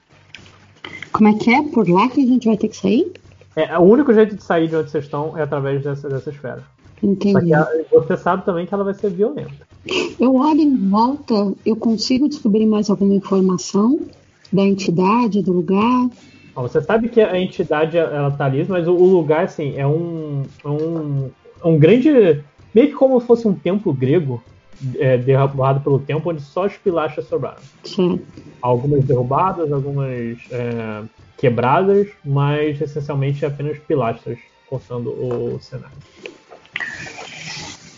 Como é que é? Por lá que a gente vai ter que sair? É, o único jeito de sair de onde vocês estão é através dessa, dessa esfera. Entendi. ela- você sabe também que ela vai ser violenta. Eu olho em volta, eu consigo descobrir mais alguma informação da entidade, do lugar. Você sabe que a entidade ela tá ali, mas o, lugar assim é um, é um é um grande meio que como se fosse um templo grego é, derrubado pelo tempo, onde só as pilastras sobraram. Certo. Algumas derrubadas, algumas é, quebradas, mas essencialmente apenas pilastras cortando o cenário.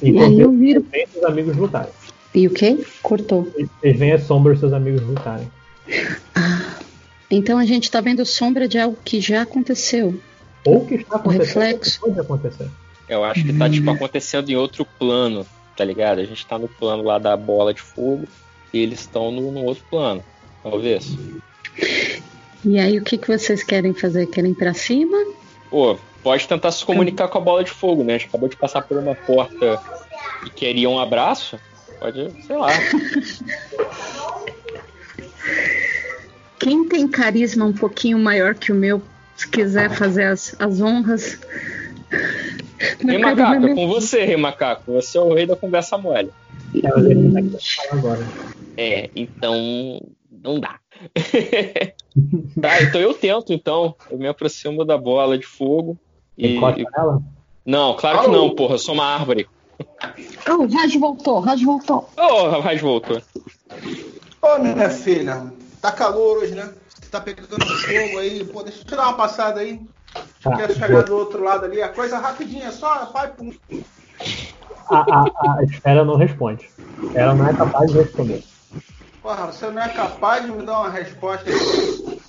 E aí Enquanto eu viro. vem seus amigos lutarem. E o quê? Cortou. Eles veem as sombras seus amigos lutarem. Então a gente tá vendo sombra de algo que já aconteceu. Ou o que está acontecendo reflexo. pode acontecer. Eu acho que tá tipo acontecendo em outro plano, tá ligado? A gente tá no plano lá da bola de fogo e eles estão no, no outro plano. Talvez. E aí o que, que vocês querem fazer? Querem ir pra cima? Pô, pode tentar se comunicar com a bola de fogo, né? A gente acabou de passar por uma porta e queria um abraço. Pode, sei lá. Quem tem carisma um pouquinho maior que o meu, se quiser fazer as, as honras. Rei Macaco, é com você, Rei Macaco. Você é o rei da conversa mole. É. É, então. Não dá. tá, então eu tento, então. Eu me aproximo da bola de fogo. E. Encosta nela. Não, claro que não, porra. Eu sou uma árvore. Oh, o Raj voltou, Raj voltou. Ô, oh, Raiz voltou. Ô, minha filha, tá calor hoje, né? Você tá pegando fogo aí, pô, deixa eu te dar uma passada aí. Tá. Quer chegar do outro lado ali, a coisa rapidinha, só vai pum. A, a, a esfera não responde. Ela não é capaz de responder. Porra, você não é capaz de me dar uma resposta aí?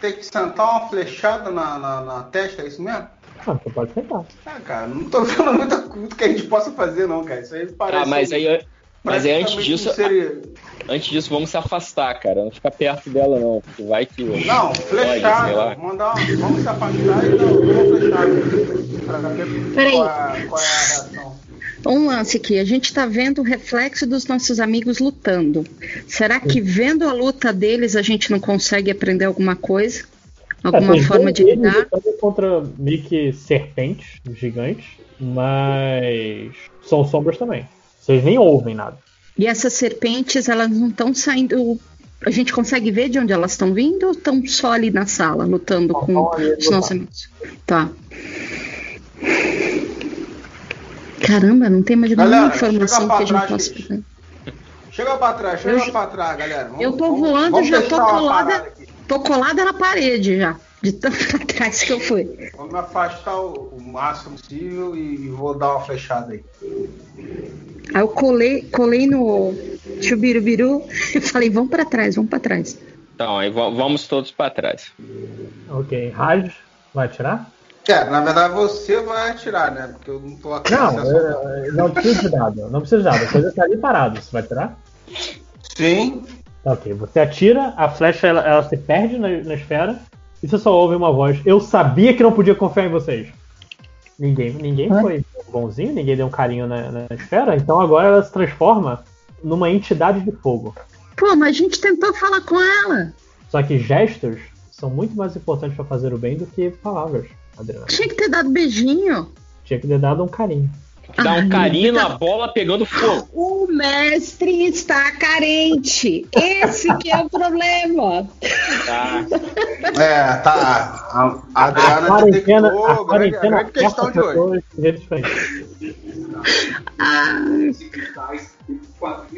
Tem que sentar uma flechada na, na, na testa, é isso mesmo? Ah, você pode sentar. Ah, cara, não tô vendo muita coisa que a gente possa fazer, não, cara. Isso aí parece. Tá, mas aí. Mas aí antes disso. um ser- Antes disso, vamos se afastar, cara. Não ficar perto dela, não. Porque vai que. Não, flechada. lá. Mandar uma... Vamos se afastar e dar uma flechada. Ver Peraí. qual, é- qual é a reação. Um lance aqui, a gente tá vendo o reflexo dos nossos amigos lutando. Será que vendo a luta deles a gente não consegue aprender alguma coisa? Alguma É, forma de lidar? lutando contra meio que serpentes gigantes, mas são sombras também. Vocês nem ouvem nada. E essas serpentes, elas não estão saindo. A gente consegue ver de onde elas estão vindo ou estão só ali na sala, lutando com os nossos amigos? Tá. Caramba, não tem mais nenhuma informação que a gente possa pegar. Chega pra trás, chega Eu- pra trás, galera. Vamos- Eu tô vamos- voando vamos e já tô colada. Tô colada na parede já. De tão pra trás que eu fui. Vou me afastar o, o máximo possível e, e vou dar uma flechada aí. Aí eu colei, colei no chubirubiru e falei, vamos pra trás, vamos pra trás. Então, aí va- vamos todos pra trás. Ok, Raj vai atirar? É, na verdade você vai atirar, né? Porque eu não tô aqui. Não, é, não precisa de dado. Não precisa de dado. A coisa tá ali parada. Você vai atirar? Sim. Ok. Você atira, a flecha ela, ela se perde na, na esfera e você só ouve uma voz. Eu sabia que não podia confiar em vocês. Ninguém, ninguém foi bonzinho, ninguém deu um carinho na, na esfera, então agora ela se transforma numa entidade de fogo. Pô, mas a gente tentou falar com ela. Só que gestos são muito mais importantes pra fazer o bem do que palavras, Adriana. Tinha que ter dado beijinho. Tinha que ter dado um carinho. Dá um carinho tá- na bola pegando fogo. O mestre está carente. Esse que é o problema. Tá? É, tá. A, a A Adriana quarentena, detectou a grande, quarentena grande questão de hoje. Ai,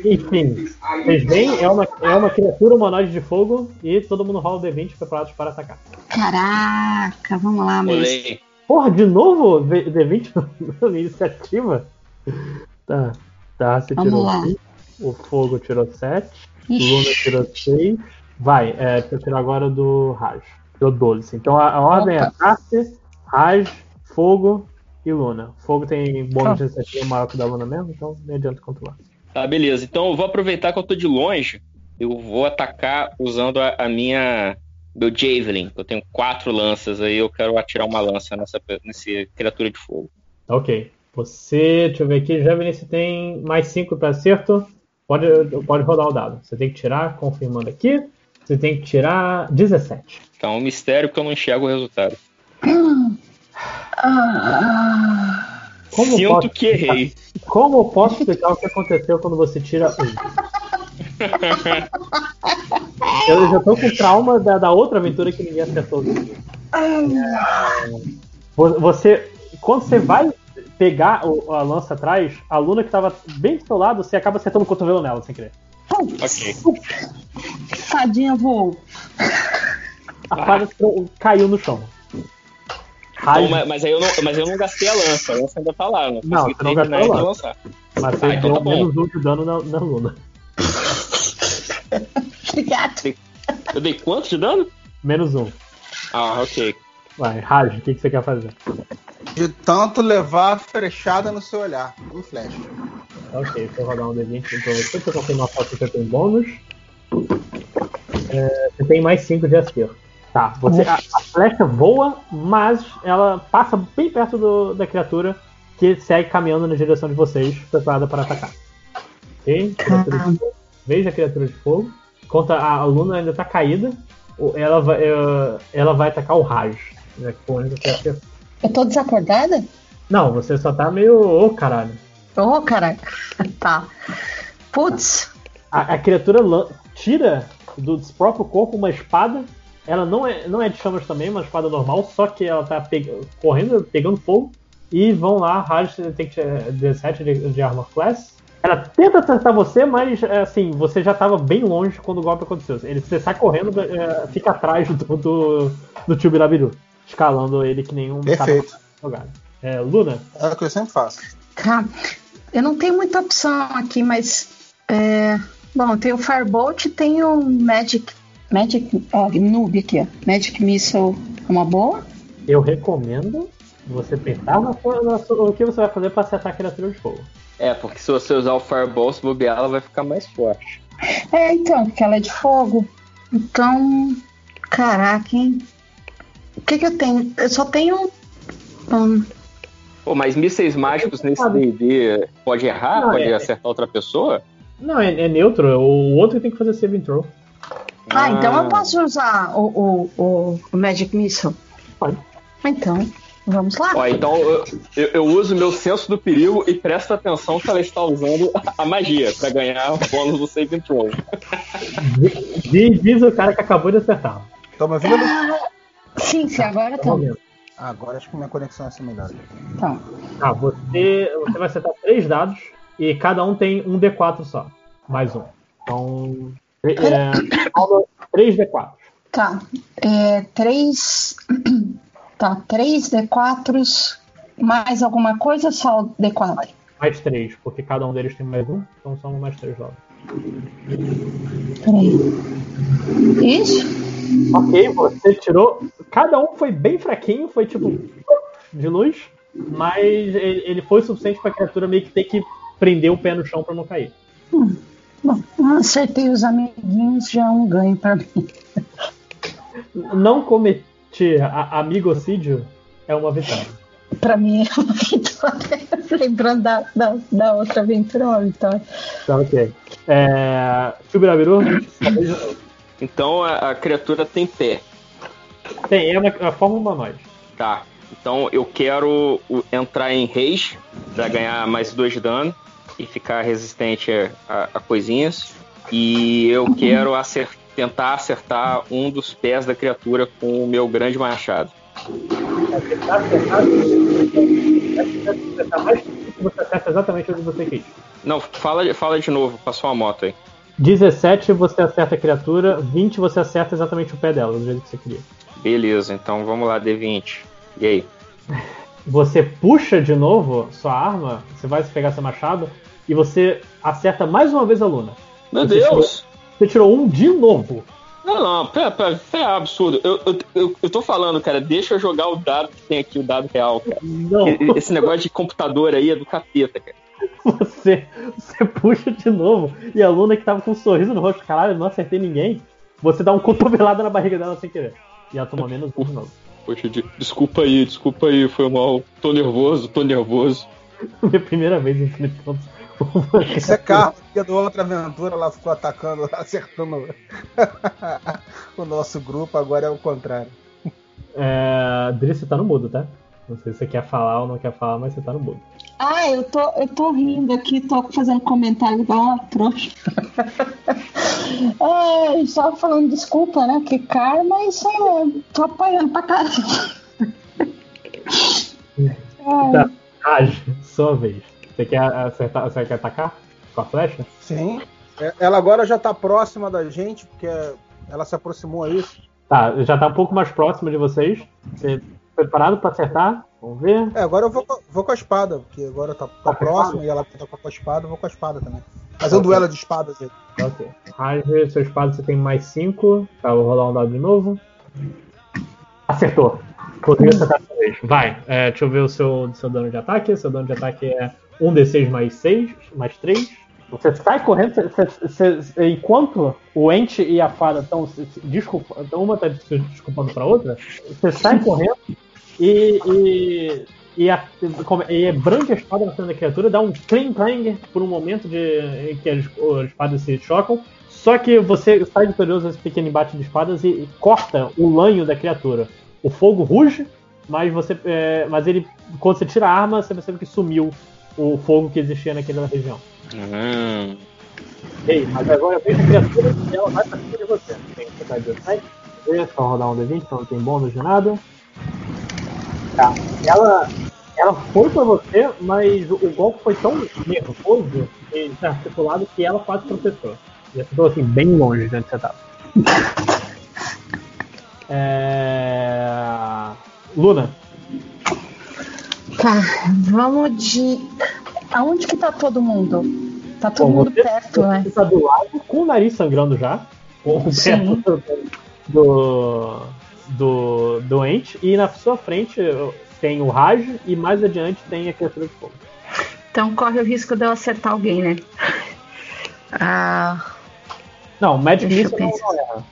Enfim, vocês veem, é uma, é uma criatura humanoide de fogo e todo mundo rola o D20 preparados para atacar. caraca, vamos lá, mestre. Porra, de novo V- D20 na iniciativa? Tá, tá, você Vamos tirou lá. 5, o fogo tirou 7, Ixi. Luna tirou 6. Vai, é, deixa eu tirar agora do Raj. Tirou 12. Então a, a ordem Opa. é Arce, Raj, Fogo e Luna. Fogo tem bônus Ah. de iniciativa maior que o da Luna mesmo, então não adianta controlar. Tá, beleza. Então eu vou aproveitar que eu tô de longe. Eu vou atacar usando a, a minha. Meu Javelin. Eu tenho quatro lanças aí. Eu quero atirar uma lança nessa, nesse criatura de fogo. Ok. Você, deixa eu ver aqui, Javelin, você tem mais 5 para acerto. Pode, pode rodar o dado. Você tem que tirar, confirmando aqui. Você tem que tirar 17. Então é um mistério que eu não enxergo o resultado. Como Sinto posso, que errei. como eu posso explicar o que aconteceu quando você tira 1? eu já tô com trauma da, da outra aventura que ninguém acertou. Vo- Você, quando você vai pegar o- a lança atrás, a Luna que tava bem do seu lado, você acaba acertando o cotovelo nela, sem querer. Ok. Fadinha voou. A fada caiu no chão. Então, mas, eu não, mas eu não gastei a lança. A lança ainda tá lá. Não, consegui você não gastou a lança. mas você Ah, então deu tá menos um de dano na, na Luna. Obrigado. Eu dei quanto de dano? Menos um. Ah, ok. Vai, Raj, o que, que você quer fazer? De tanto levar a flechada no seu olhar. Um flash. Ok, deixa eu rodar um D20 pra você. Deixa eu confirmar só se você tem bônus. É, você tem mais 5 de acerto. Tá, você, a, a flecha voa, mas ela passa bem perto do- da criatura que segue caminhando na direção de vocês, preparada para atacar. Ok? Criatura de fogo. Veja a criatura de fogo. Enquanto a, a Luna ainda tá caída, ela vai, eh, ela vai atacar o Raj. Né. Eu tô desacordada? Não, você só tá meio. Ô, caralho. Ô, caralho. Tá. Putz. A, a criatura tira do próprio corpo uma espada. Ela não é, não é de chamas também, uma espada normal, só que ela tá peg- correndo, pegando fogo. E vão lá, Raj tem que ter 17 de, de armor class. Ela tenta acertar você, mas é, assim, você já tava bem longe quando o golpe aconteceu. Ele, você sai correndo, é, fica atrás do, do, do tio Birabiru, escalando ele que nenhum Perfeito. jogado. É, Luna, É o que eu sempre faço. Tá. Eu não tenho muita opção aqui, mas. É... Bom, tem o Firebolt e tem o Magic. Magic. Ó, Noob aqui, ó. Magic Missile é uma boa. eu recomendo você pensar na sua- na sua- o que você vai fazer para acertar a criatura de fogo. É, porque se você usar o Fireball, se bobear, ela vai ficar mais forte. É, então, porque ela é de fogo. Então. Caraca, hein? O que que eu tenho? Eu só tenho. hum, Pô, mas mísseis mágicos nesse D&D pode errar? Não, pode é- acertar outra pessoa? Não, é, é neutro. O outro tem que fazer saving throw. Ah, então eu posso usar o, o, o, o Magic Missile? Pode. Então, vamos lá. Ó, então eu, eu- eu uso meu senso do perigo e presto atenção que ela está usando a magia pra ganhar o bônus do saving throw. Diz, diz o cara que acabou de acertar. Tá me ouvindo? Ah, sim, sim, agora Tá tá. Ah, agora acho que minha conexão é assim melhor. Tá. Ah, você, você vai acertar três dados e cada um tem um D4 só. Mais um. Então. É, rola 3D4. Tá. É, três. Tá, três D4s. Mais alguma coisa ou só o D4? Mais três, porque cada um deles tem mais um, então são mais três dados. Peraí. Isso? Ok, você tirou. Cada um foi bem fraquinho, foi tipo. de luz, mas ele, foi suficiente pra criatura meio que ter que prender o pé no chão pra não cair. Bom, acertei os amiguinhos, já é um ganho pra mim. Não cometer a- amigocídio é uma vitória. Pra mim é uma vitória. Lembrando da, da, da outra aventura, uma vitória. Tá ok. É. Chubirabiru, Então a, a criatura tem pé. tem, é uma, é uma forma humanoide. Tá. Então eu quero entrar em rage pra ganhar mais dois de dano e ficar resistente a, a coisinhas. E eu quero acer- tentar acertar um dos pés da criatura com o meu grande machado. Acertar, acertar, acertar mais que você acerta exatamente onde você quis. Não, fala, fala de novo, passou uma moto aí. 17 você acerta a criatura, 20 você acerta exatamente o pé dela, do jeito que você queria. Beleza, então vamos lá, D20. E aí? Você puxa de novo sua arma, você vai pegar seu machado, e você acerta mais uma vez a Luna. Meu Você Deus! Você tirou um de novo. Não, não, pera, pera, é absurdo. Eu, eu, eu, eu tô falando, cara, deixa eu jogar o dado que tem aqui, o dado real, cara. Não, Esse negócio de computador aí é do capeta, cara. você, você puxa de novo, e a Luna que tava com um sorriso no rosto, caralho, não acertei ninguém. Você dá um cotovelada na barriga dela sem querer. E ela toma menos um de novo. Poxa, de- desculpa aí, desculpa aí, foi mal. Tô nervoso, tô nervoso. Minha primeira vez enfrentando. Isso é carro, porque da outra aventura ela ficou atacando, acertando o nosso grupo, agora é o contrário. É, Dri, você tá no mudo, tá? Não sei se você quer falar ou não quer falar, mas você tá no mudo. Ah, eu tô, eu tô rindo aqui, tô fazendo comentário igual uma trouxa. é, só falando desculpa, né? Que isso é. Tô apanhando pra. Ai, Tá. Raj, sua vez. Você quer acertar, você quer atacar com a flecha? Sim. É, Ela agora já tá próxima da gente, porque ela se aproximou aí. Tá, já tá um pouco mais próximo de vocês. Você preparado pra acertar? Vamos ver. É, agora eu vou, com- vou com a espada, porque agora tá, tá a próximo espada? e ela tá com a espada, eu vou com a espada também. Fazer um duelo de espadas aí. Ok. Raj, seu espada você tem mais 5. Tá, vou rolar um dado de novo. Acertou. Conseguiu acertar dessa vez. Vai, é, deixa eu ver o seu, seu dano de ataque. Seu dano de ataque é 1d6 mais 6, mais 3. Você sai correndo, você- você- você- enquanto o Ente e a fada estão desculpa, então uma está se desculpando para outra, você sai correndo e, e, e, a, e brande a espada na frente da criatura, dá um clang clang por um momento de, em que as, as espadas se chocam. Só que você sai vitorioso nesse pequeno embate de espadas e, e corta o lanho da criatura. O fogo ruge, mas você, é, mas ele, quando você tira a arma, você percebe que sumiu o fogo que existia naquela região. Hum. Ei, mas agora vem a criatura e ela vai pra cima de você. Tem que ficar de ataque. Vê, Só rodar um D20, então não tem bônus de nada. Tá. Ela, ela foi pra você, mas o, golpe foi tão nervoso e desarticulado que ela quase tropeçou. E acertou assim, bem longe de onde você tava. É... Luna, Tá, vamos de. Aonde que tá todo mundo? Tá todo Bom, mundo você- perto, né? Você tá do lado com o nariz sangrando já. Com o Sim. perto do, do doente. E na sua frente tem o Raj e mais adiante tem a criatura de fogo. Então corre o risco de eu acertar alguém, né? Ah, Não, Magic Missile não pensar. não erra.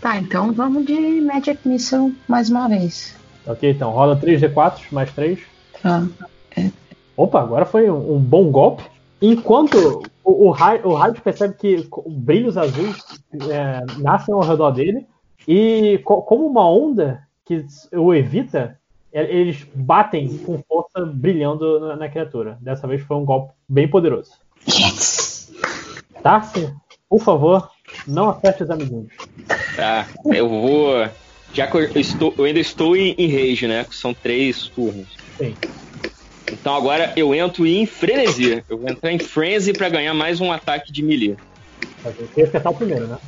tá, então vamos de Magic Missile mais uma vez. Ok, então rola 3d4 mais 3. Tá. Opa, agora foi um, um bom golpe. Enquanto o, o, Ra- o Raid percebe que brilhos azuis é, nascem ao redor dele, e co- como uma onda que o evita, e- eles batem com força brilhando na, na criatura. Dessa vez foi um golpe bem poderoso. Yes! Tarsi, por favor, não acerte os amiguinhos. Tá, eu vou. Já que eu, estou, eu ainda estou em, em rage, né? que São três turnos. Sim. Então agora eu entro em frenesi. Eu vou entrar em frenzy pra ganhar mais um ataque de melee. Mas Tem que acertar o primeiro, né?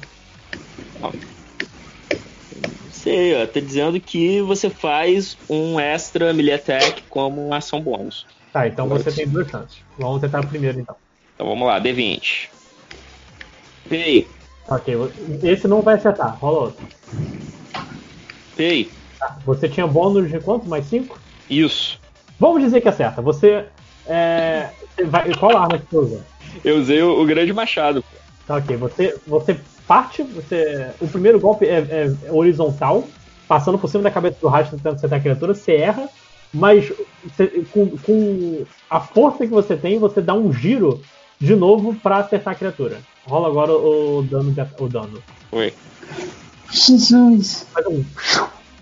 Sei, ó, tá dizendo que você faz um extra melee attack como ação bônus. Tá, então você tem duas chances. Vamos tentar o primeiro então. Então vamos lá, D20. Pei, Ok, esse não vai acertar, rola outro. pei. Tá, você tinha bônus de quanto? Mais 5? Isso. Vamos dizer que acerta. Você. É, você vai, qual arma que você usa? Eu usei o, o grande machado. pô. Tá, ok. Você, você parte, você. O primeiro golpe é, é horizontal, passando por cima da cabeça do rato tentando acertar a criatura, você erra, mas você- com, com a força que você tem, você dá um giro de novo pra acertar a criatura. Rola agora o dano. De, o dano. Foi. Jesus! Faz um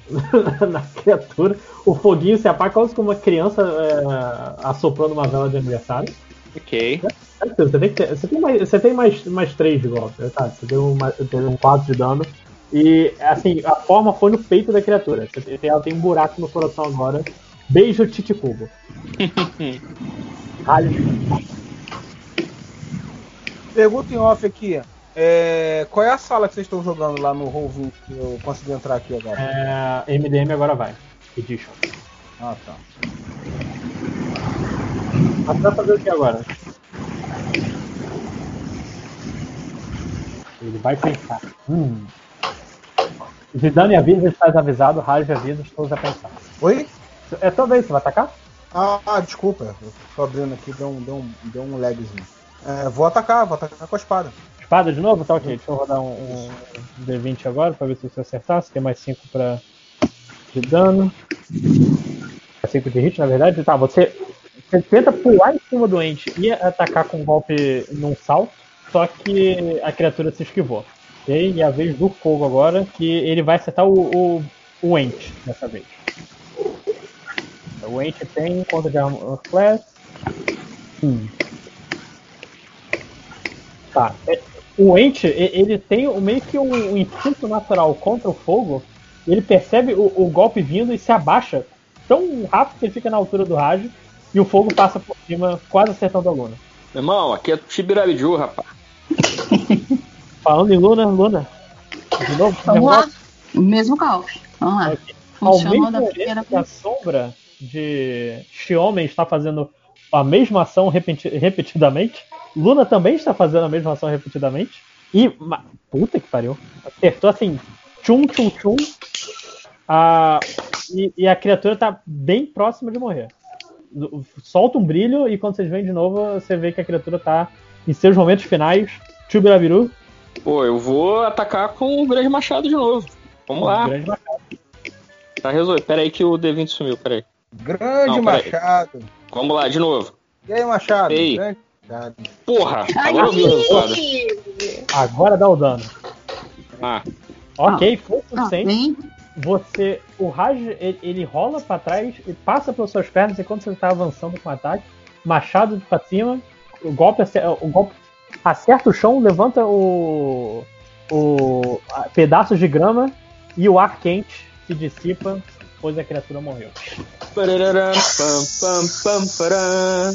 na criatura. O foguinho se apaga quase como uma criança é, assoprando uma vela de aniversário. Ok. Você tem, que ter- você tem, mais, você tem mais, mais 3 de golpe, tá? Você tem um, tem um 4 de dano. E, assim, a forma foi no peito da criatura. Você tem- Ela tem um buraco no coração agora. Beijo, Titicubo. Ralho. Pergunta em off aqui. É, qual é a sala que vocês estão jogando lá no Roll20 que eu consegui entrar aqui agora? É, MDM agora vai. Edition. Ah, tá. Mas vai fazer o que agora? Ele vai pensar. Hum. Zidane avisa, estás avisado. Raj avisa, estou a pensar. Oi? É vez, você vai atacar? Ah, ah, desculpa. Eu tô abrindo aqui, deu um, deu um, deu um lagzinho. É, vou atacar, vou atacar com a espada. Espada de novo? Tá ok. Deixa eu rodar um, um D20 agora pra ver se você acertar. Você tem mais 5 pra... de dano. 5 de hit, na verdade. Tá, você, você tenta pular em cima do ente e atacar com um golpe num salto, só que a criatura se esquivou. Ok? E é a vez do fogo agora, que ele vai acertar o, o, o ente dessa vez. O ente tem conta de armor class. Hum. Tá. O ente, ele tem meio que um, um instinto natural contra o fogo. Ele percebe o, o golpe vindo e se abaixa tão rápido que ele fica na altura do rádio. E o fogo passa por cima, quase acertando a Luna. Meu irmão, aqui é Tibirabiju, rapaz. Falando em Luna, Luna. De novo, Vamos lá. mesmo golpe. Vamos lá. Ao Funcionou mesmo da primeira que a sombra de Xiomei está fazendo a mesma ação repeti- repetidamente, Luna também está fazendo a mesma ação repetidamente. E. ma- Puta que pariu. Acertou assim. Tchum, tchum, tchum. Ah, e, e a criatura tá bem próxima de morrer. Solta um brilho e quando vocês veem de novo, você vê que a criatura tá em seus momentos finais. Tchubirabiru. Pô, eu vou atacar com o grande machado de novo. Vamos lá. Grande machado. Tá resolvido. Pera aí que o D20 sumiu, pera aí. Grande Não, peraí. Machado. Vamos lá, de novo. E aí, Machado? Ei. Grande Porra! Ai, Agora eu vi. Agora dá o dano. Ah, Ok, foi o Ah, suficiente. bem, você. O Raj ele, ele rola pra trás e passa pelas suas pernas enquanto você tá avançando com o ataque. Machado pra cima. O golpe, o golpe acerta o chão, levanta o. o a- pedaços de grama e o ar quente se dissipa, pois a criatura morreu. Pararará, pam, pam, pam, pará, pararará.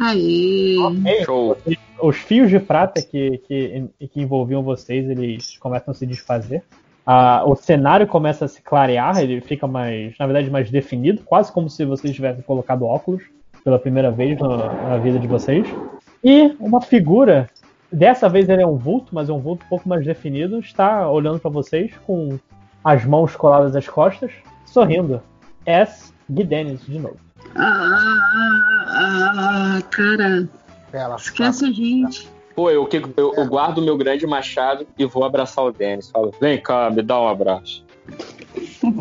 Aí. Show. os fios de prata que, que, que envolviam vocês, eles começam a se desfazer. Ah, o cenário começa a se clarear, ele fica mais, na verdade, mais definido, quase como se vocês tivessem colocado óculos pela primeira vez na, na vida de vocês. E uma figura, dessa vez ele é um vulto, mas é um vulto um pouco mais definido, está olhando para vocês com as mãos coladas às costas, sorrindo. S. Guidenis, de novo. Ah, ah, cara, Pela esquece a gente. Pô, eu, que- eu, eu guardo o meu grande machado e vou abraçar o Denis. Falo, vem cá, me dá um abraço.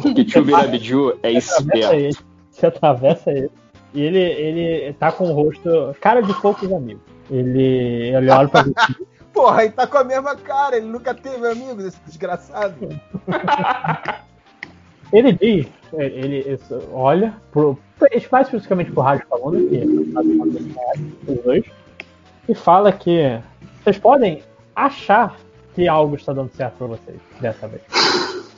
Porque Tio Birabiju é atravessa esperto. ele. Você atravessa ele. E ele, ele tá com o rosto. Cara de poucos amigos. Ele, ele olha pra você. Porra, aí tá com a mesma cara, ele nunca teve amigos, esse desgraçado. Ele diz, ele, ele olha, pro, mais especificamente pro rádio falando, que é os dois, e fala que vocês podem achar que algo está dando certo pra vocês dessa vez.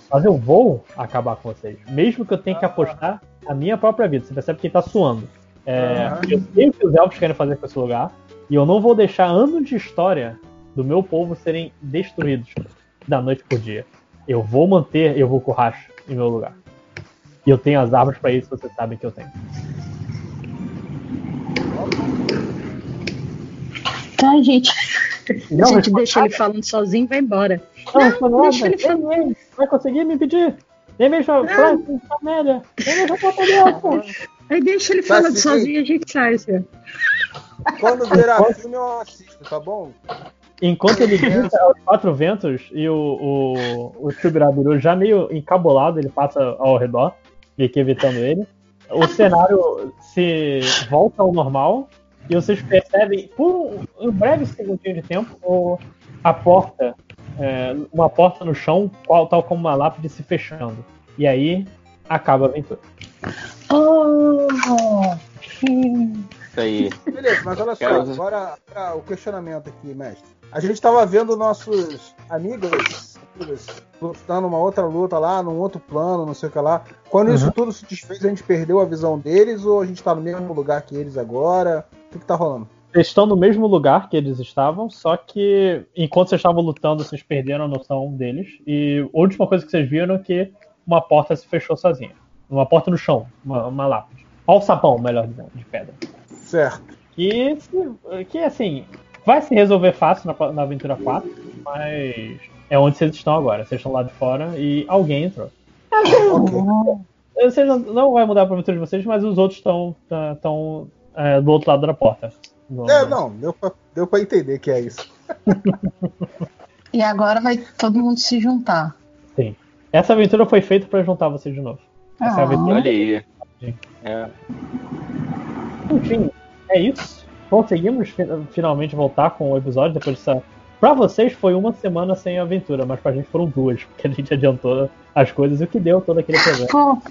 Mas eu vou acabar com vocês. Mesmo que eu tenha que apostar a minha própria vida. Você percebe que ele tá suando. É, Aham. Eu sei o que os elfos querem fazer com esse lugar. E eu não vou deixar anos de história do meu povo serem destruídos da noite por dia. Eu vou manter eu vou o Racho em meu lugar. E eu tenho as armas pra isso, vocês sabem que eu tenho. Tá, gente. Não, a gente deixa ele falando sozinho e vai embora. Não, não, não, deixa ele não, vai conseguir me impedir. Nem mesmo a Frank, Amélia, nem mesmo a própria Delta. Aí deixa ele falando sozinho e a gente sai, assim. Quando virar filme eu assisto, tá bom? Enquanto ele grita aos quatro ventos e o, o, o Chubirabiru já meio encabulado, ele passa ao redor, que evitando ele. O cenário se volta ao normal e vocês percebem, por um, um breve segundinho de tempo, o- a porta, é, uma porta no chão, qual, tal como uma lápide se fechando. E aí acaba a aventura. Oh! Isso aí. Beleza, mas olha só, agora pra o questionamento aqui, mestre. A gente tava vendo nossos amigos, amigos lutando uma outra luta lá, num outro plano, não sei o que lá. Quando isso tudo se desfez, a gente perdeu a visão deles ou a gente tá no mesmo lugar que eles agora? O que, que tá rolando? Eles estão no mesmo lugar que eles estavam, só que enquanto vocês estavam lutando, vocês perderam a noção deles. E a última coisa que vocês viram é que uma porta se fechou sozinha. Uma porta no chão, uma, uma lápide. Ao sapão, melhor dizendo, de pedra. Certo. Que, que assim, vai se resolver fácil na, na aventura 4, mas é onde vocês estão agora. Vocês estão lá de fora e alguém entrou. Vocês não, não vai mudar a aventura de vocês, mas os outros estão estão é, do outro lado da porta. No- É, não, deu pra, deu pra entender que é isso. E agora vai todo mundo se juntar. Sim. Essa aventura foi feita pra juntar vocês de novo. Essa é Ah. aventura. Olha aí. É. Enfim, é isso. Conseguimos fi- finalmente voltar com o episódio depois dessa. Pra vocês foi uma semana sem aventura, mas pra gente foram duas, porque a gente adiantou as coisas e o que deu todo aquele problema. Pô,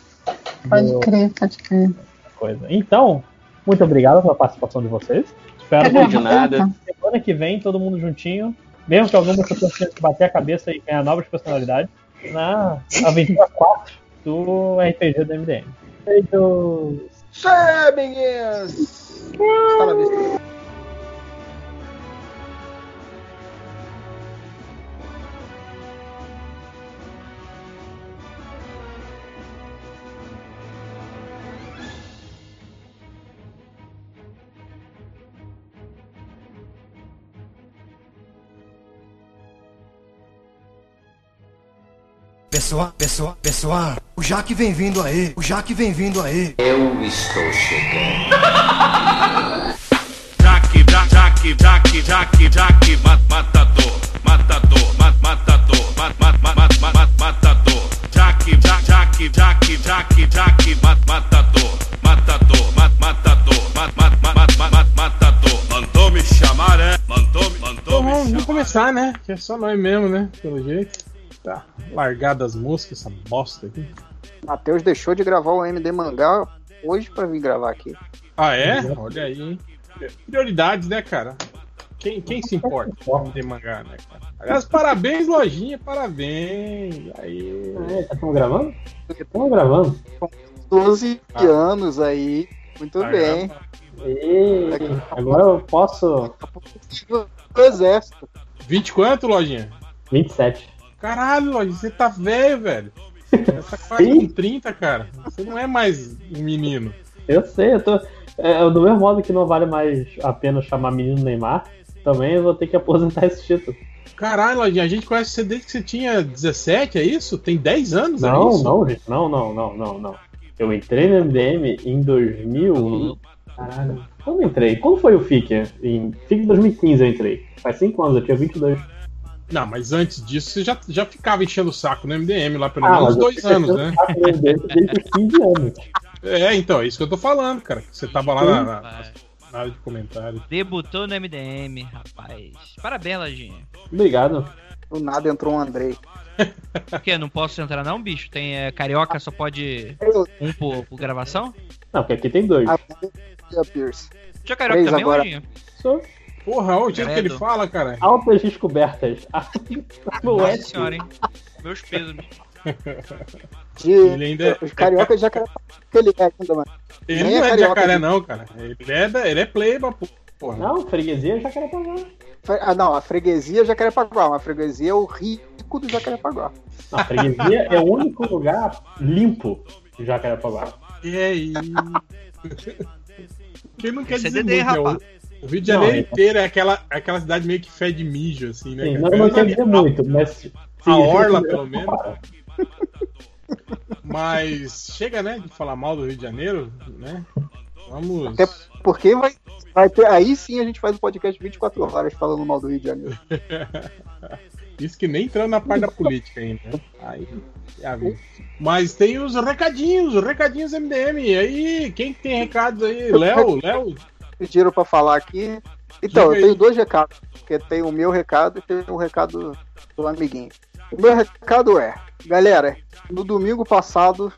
pode Deu crer, pode crer. coisa. Então, muito obrigado pela participação de vocês. Espero que de nada. semana que vem todo mundo juntinho, mesmo que algumas pessoas tenham que bater a cabeça e ganhar novas personalidades, na aventura 4 do RPG do MDM. Beijo! Isso aí, amiguinhos! Está na vista. Pessoal, pessoal, pessoal, o Jaque vem vindo aí, o Jaque vem vindo aí. Jaque, ja- jaque, jaque, jaque, jaque, mat- matador, matador, mat- matador, mat- mat- mat- mat- mat- mat- matador. Jaque, ja- jaque, jaque, jaque, jaque, mat- matador, matador, mat- matador, mat- mat- mat- mat- mat- mat- matador. Mandou me chamar, é? Mandou, mandou Então me vamos, vamos chamar. começar, né? Que é só nós mesmo, né? Pelo jeito. Tá largada as moscas, essa bosta aqui. Matheus deixou de gravar o MD Mangá hoje pra vir gravar aqui. Ah, é? Olha aí, hein? Prioridades, né, cara? Quem, quem se importa com de mangá, né, cara? Aliás, parabéns, lojinha, parabéns. Aí. Estamos gravando? Estamos gravando. 12 Ah. anos aí, muito Ah, bem. E agora eu posso. Do exército. 20 quanto, lojinha? 27. Caralho, lojinha, você tá velho, velho. Você tá quase com 30, cara. Você não é mais um menino. Eu sei, eu tô. É, do mesmo modo que não vale mais a pena chamar menino Neymar, também eu vou ter que aposentar esse título. Caralho, lojinha, a gente conhece você desde que você tinha 17, é isso? Tem 10 anos, é Não, isso? não, gente, não, não, não, não, não. Eu entrei no MDM em 2000. Caralho. Quando eu entrei? Quando foi o FIC? Em FIC 2015 eu entrei. Faz 5 anos, eu tinha 22. Não, mas antes disso você já, já ficava enchendo o saco no MDM lá pelo Ah, menos dois eu- anos, né? Desde, desde os 15 anos. É, então, é isso que eu tô falando, cara. Você tava lá na, na- na área de comentário. Debutou no MDM, rapaz. Parabéns, Lojinha. Obrigado. Do nada entrou um Andrei. Por quê? Não posso entrar não, bicho? Tem é, carioca, só pode um por, por gravação? Não, porque aqui tem dois. a a Pierce. Tinha carioca Três também, agora. Lojinha? Só Porra, olha o jeito que ele fala, cara. altas descobertas. É, Nossa senhora, hein? Meus pesos. De, Ele ainda é- Os cariocas já que ele é ainda, mano. Ele Nem não é é jacaré, não, cara. Ele é, da, ele é pleiba, pô. porra. Não, freguesia já quer pagar. Fre- Ah, não, a freguesia é Jacarepaguá, mas a freguesia é o rico do Jacarepaguá. Não, freguesia é o único lugar limpo de Jacarepaguá. E aí? Quem não quer dizer rapaz. O, o Rio de Janeiro Não, é- inteiro é aquela, aquela cidade meio que fede mijo, assim, né? Sim, cara? não, a- muito, mas. sim, A orla, pelo menos. Mas chega, né, de falar mal do Rio de Janeiro, né? Vamos. Até porque vai, vai ter. Aí sim a gente faz um podcast 24 horas falando mal do Rio de Janeiro. Isso que nem entrando na parte da política ainda. né? Aí, já vi. Mas tem os recadinhos, os recadinhos MDM. E aí, quem que tem recados aí? Léo, Léo? Pediram pra falar aqui. Então, eu tenho dois recados. Porque tem o meu recado e tem o recado do amiguinho. O meu recado é, galera, no domingo passado,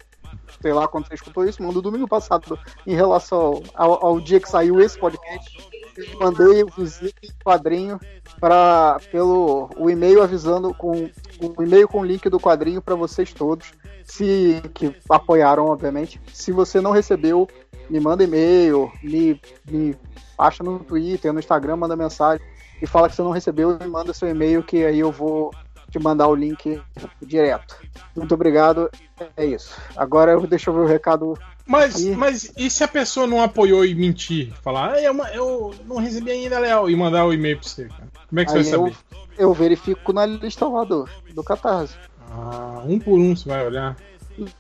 sei lá quando você escutou isso, mas no domingo passado, em relação ao, ao dia que saiu esse podcast, eu mandei o visite quadrinho para pelo o e-mail avisando com o e-mail com o link do quadrinho para vocês todos, se que apoiaram, obviamente. Se você não recebeu, me manda e-mail, me, me acha no Twitter, no Instagram, manda mensagem e fala que você não recebeu e manda seu e-mail que aí eu vou te mandar o link direto. Muito obrigado. É isso. Agora eu deixa eu ver o recado. Mas, mas e se a pessoa não apoiou e mentir? Falar, ah, eu, ma- eu não recebi ainda, Léo, e mandar o e-mail pra você, cara. Como é que Aí você vai eu, saber? eu verifico na lista lá do, do Catarse. Ah, um por um você vai olhar.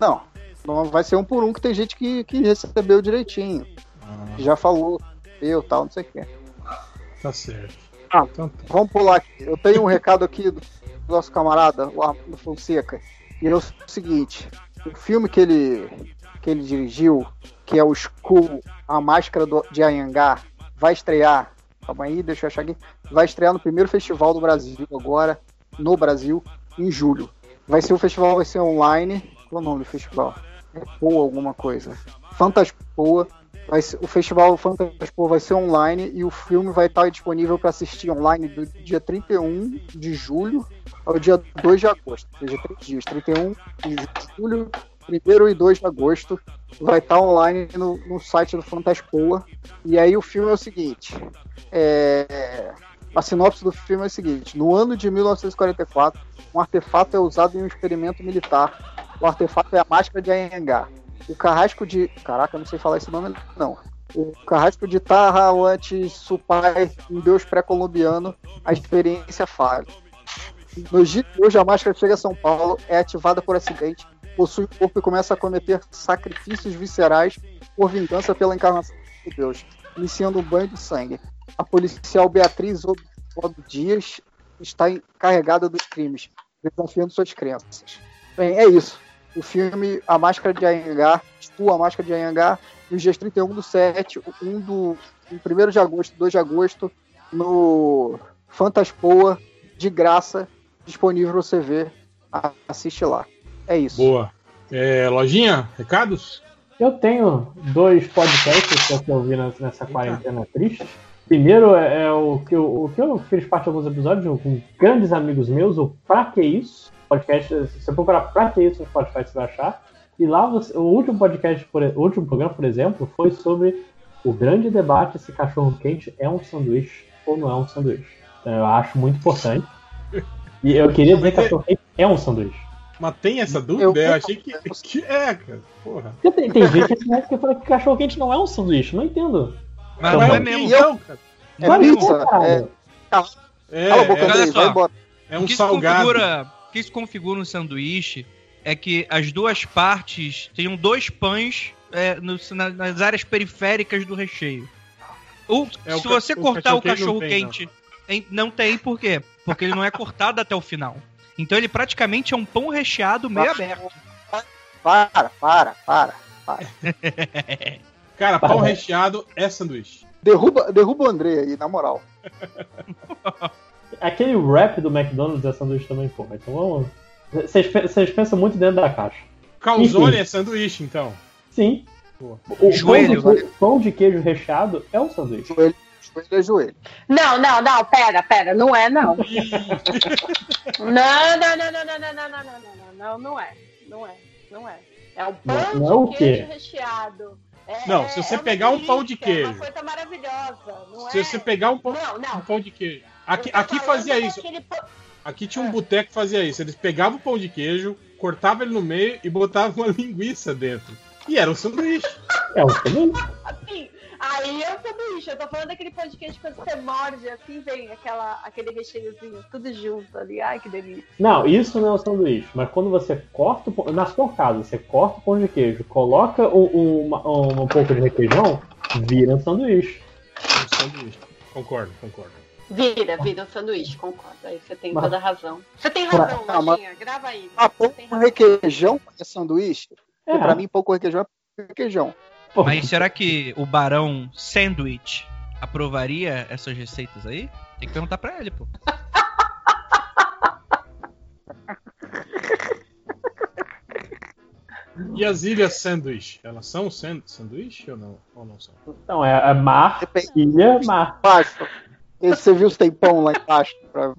Não vai ser um por um que tem gente que, que recebeu direitinho. Ah, Já falou, eu tal, não sei o quê. tá certo. Ah. Então tá. Vamos pular aqui. Eu tenho um recado aqui do nosso camarada, o Armando Fonseca. E é o seguinte: o filme que ele, que ele dirigiu, que é o Skull, A Máscara do, de Anhangá, vai estrear. Calma aí, deixa eu achar aqui. Vai estrear no primeiro festival do Brasil agora, no Brasil, em julho. Vai ser o festival, vai ser online. Qual é o nome do festival? É Poa alguma coisa. Fantaspoa. Vai ser- o festival Fantaspoa vai ser online e o filme vai estar disponível para assistir online do dia 31 de julho ao dia 2 de agosto. Ou seja, três dias. 31 de julho, 1 e 2 de agosto. Vai estar online no, no site do Fantaspoa. E aí o filme é o seguinte. É, a sinopse do filme é o seguinte: no ano de 1944, um artefato é usado em um experimento militar. O artefato é a máscara de Anhangá. O carrasco de. Caraca, eu não sei falar esse nome, não. O carrasco de Tarrawante Supai, um deus pré-colombiano, a experiência falha. No dia de hoje, a máscara chega a São Paulo, é ativada por acidente, possui o corpo e começa a cometer sacrifícios viscerais por vingança pela encarnação de Deus, iniciando um banho de sangue. A policial Beatriz Odo Dias está encarregada dos crimes, desafiando suas crenças. Bem, é isso. O filme A Máscara de Anhangá, tipo A Máscara de Anhangá, nos dias 31 do 7, 1 do 1 de agosto, 2 de agosto, no Fantaspoa, de graça, disponível pra você ver. Assiste lá. É isso. Boa. É, lojinha, recados? Eu tenho dois podcasts que eu nessa- nessa quarentena triste. Primeiro é, é o, que eu, o que eu fiz parte de alguns episódios com grandes amigos meus, o Pra Que Isso? Podcast, se você procurar Pra Que Isso no Spotify, você vai achar. E lá, você- o último podcast, por, o último programa, por exemplo, foi sobre o grande debate se cachorro quente é um sanduíche ou não é um sanduíche. Então, eu acho muito importante. E eu queria dizer que cachorro quente é um sanduíche. Mas tem essa dúvida? Eu, Eu- achei que, que é, cara. Porra. Tem, tem gente que fala que cachorro quente não é um sanduíche, não entendo. Mas Então, não é mesmo. cara? É que pizza? é. É, É, cala a boca, é, Olha só. vai embora. é o um que se salgado. configura, o que se configura um sanduíche é que as duas partes tenham dois pães é, no- na- nas áreas periféricas do recheio. O- É, se ca- você o cortar o cachorro-quente não cachorro tem, quente, em- não tem por quê? porque ele não é cortado até o final. Então ele praticamente é um pão recheado meio aberto. Para, para, para. Cara, pão recheado é sanduíche. Derruba, derruba o André aí, na moral. Aquele rap do McDonald's é sanduíche também, porra. Então vamos. Vocês, pe- vocês pensam muito dentro da caixa. Calzone Enfim. é sanduíche, então. Sim. Pô. O Joelho. Pão de, pão de queijo recheado é um sanduíche. Joelho, joelho é joelho. Não, não, não, pera, pera, não é não. Não, não, não, não, não, não, não, não, não, não, não, não é. Não é, não é. É o pão Não- não é o de quê? queijo recheado. É- Não, se você é pegar um pão de É queijo. uma coisa maravilhosa, não Se é? você pegar um pão, Não, um pão de queijo. Aqui, aqui fazia isso. daquele pão- Aqui tinha um boteco que fazia isso. Eles pegavam o pão de queijo, cortavam ele no meio e botavam uma linguiça dentro. E era um sanduíche. É um sanduíche. Assim, aí é o sanduíche. Eu tô falando daquele pão de queijo quando você morde, assim, vem aquela, aquele recheiozinho, tudo junto ali. Ai, que delícia. Não, isso não é um sanduíche. Mas quando você corta o pão. Na sua casa, você corta o pão de queijo, coloca um, um, uma- um, pouco de requeijão, vira um sanduíche. Um sanduíche. Concordo, concordo. Vira, vira um sanduíche, concordo. Aí você tem Mas- toda a razão. Você tem razão, mas- Lojinha. Grava aí. Ah, razão. requeijão é sanduíche? É, pra mim, pão com requeijão é requeijão. Pô, Mas será que o Barão Sandwich aprovaria essas receitas aí? Tem que perguntar pra ele, pô. E as ilhas sanduíche? Elas são san- sanduíche ou não? Ou não são? Não, é, é mar, Depende. ilha, mar. Baixo. Você viu se tem pão lá embaixo? Pra...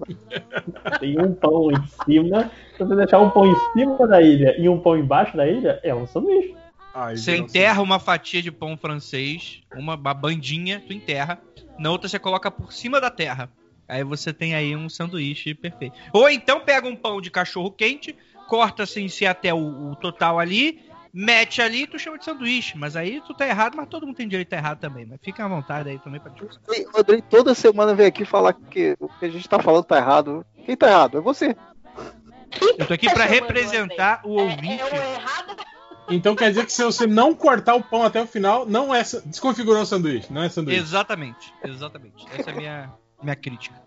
Tem um pão em cima. Se você deixar um pão em cima da ilha e um pão embaixo da ilha, é um sanduíche. Ah, Você enterra uma fatia de pão francês, uma, uma bandinha, tu enterra. Na outra você coloca por cima da terra. Aí você tem aí um sanduíche perfeito. Ou então pega um pão de cachorro quente, corta sem ser até o, o total ali, mete ali e tu chama de sanduíche. Mas aí tu tá errado, mas todo mundo tem direito a estar errado também. Mas fica à vontade aí também pra discussão. O Andrei toda semana vem aqui falar que o que a gente tá falando tá errado. Quem tá errado? É você. Eu tô aqui pra representar o É, ouvinte. é o errado. Então quer dizer que se você não cortar o pão até o final, não é. Desconfigurou o sanduíche, não é sanduíche. Exatamente, exatamente. Essa é a minha, minha crítica.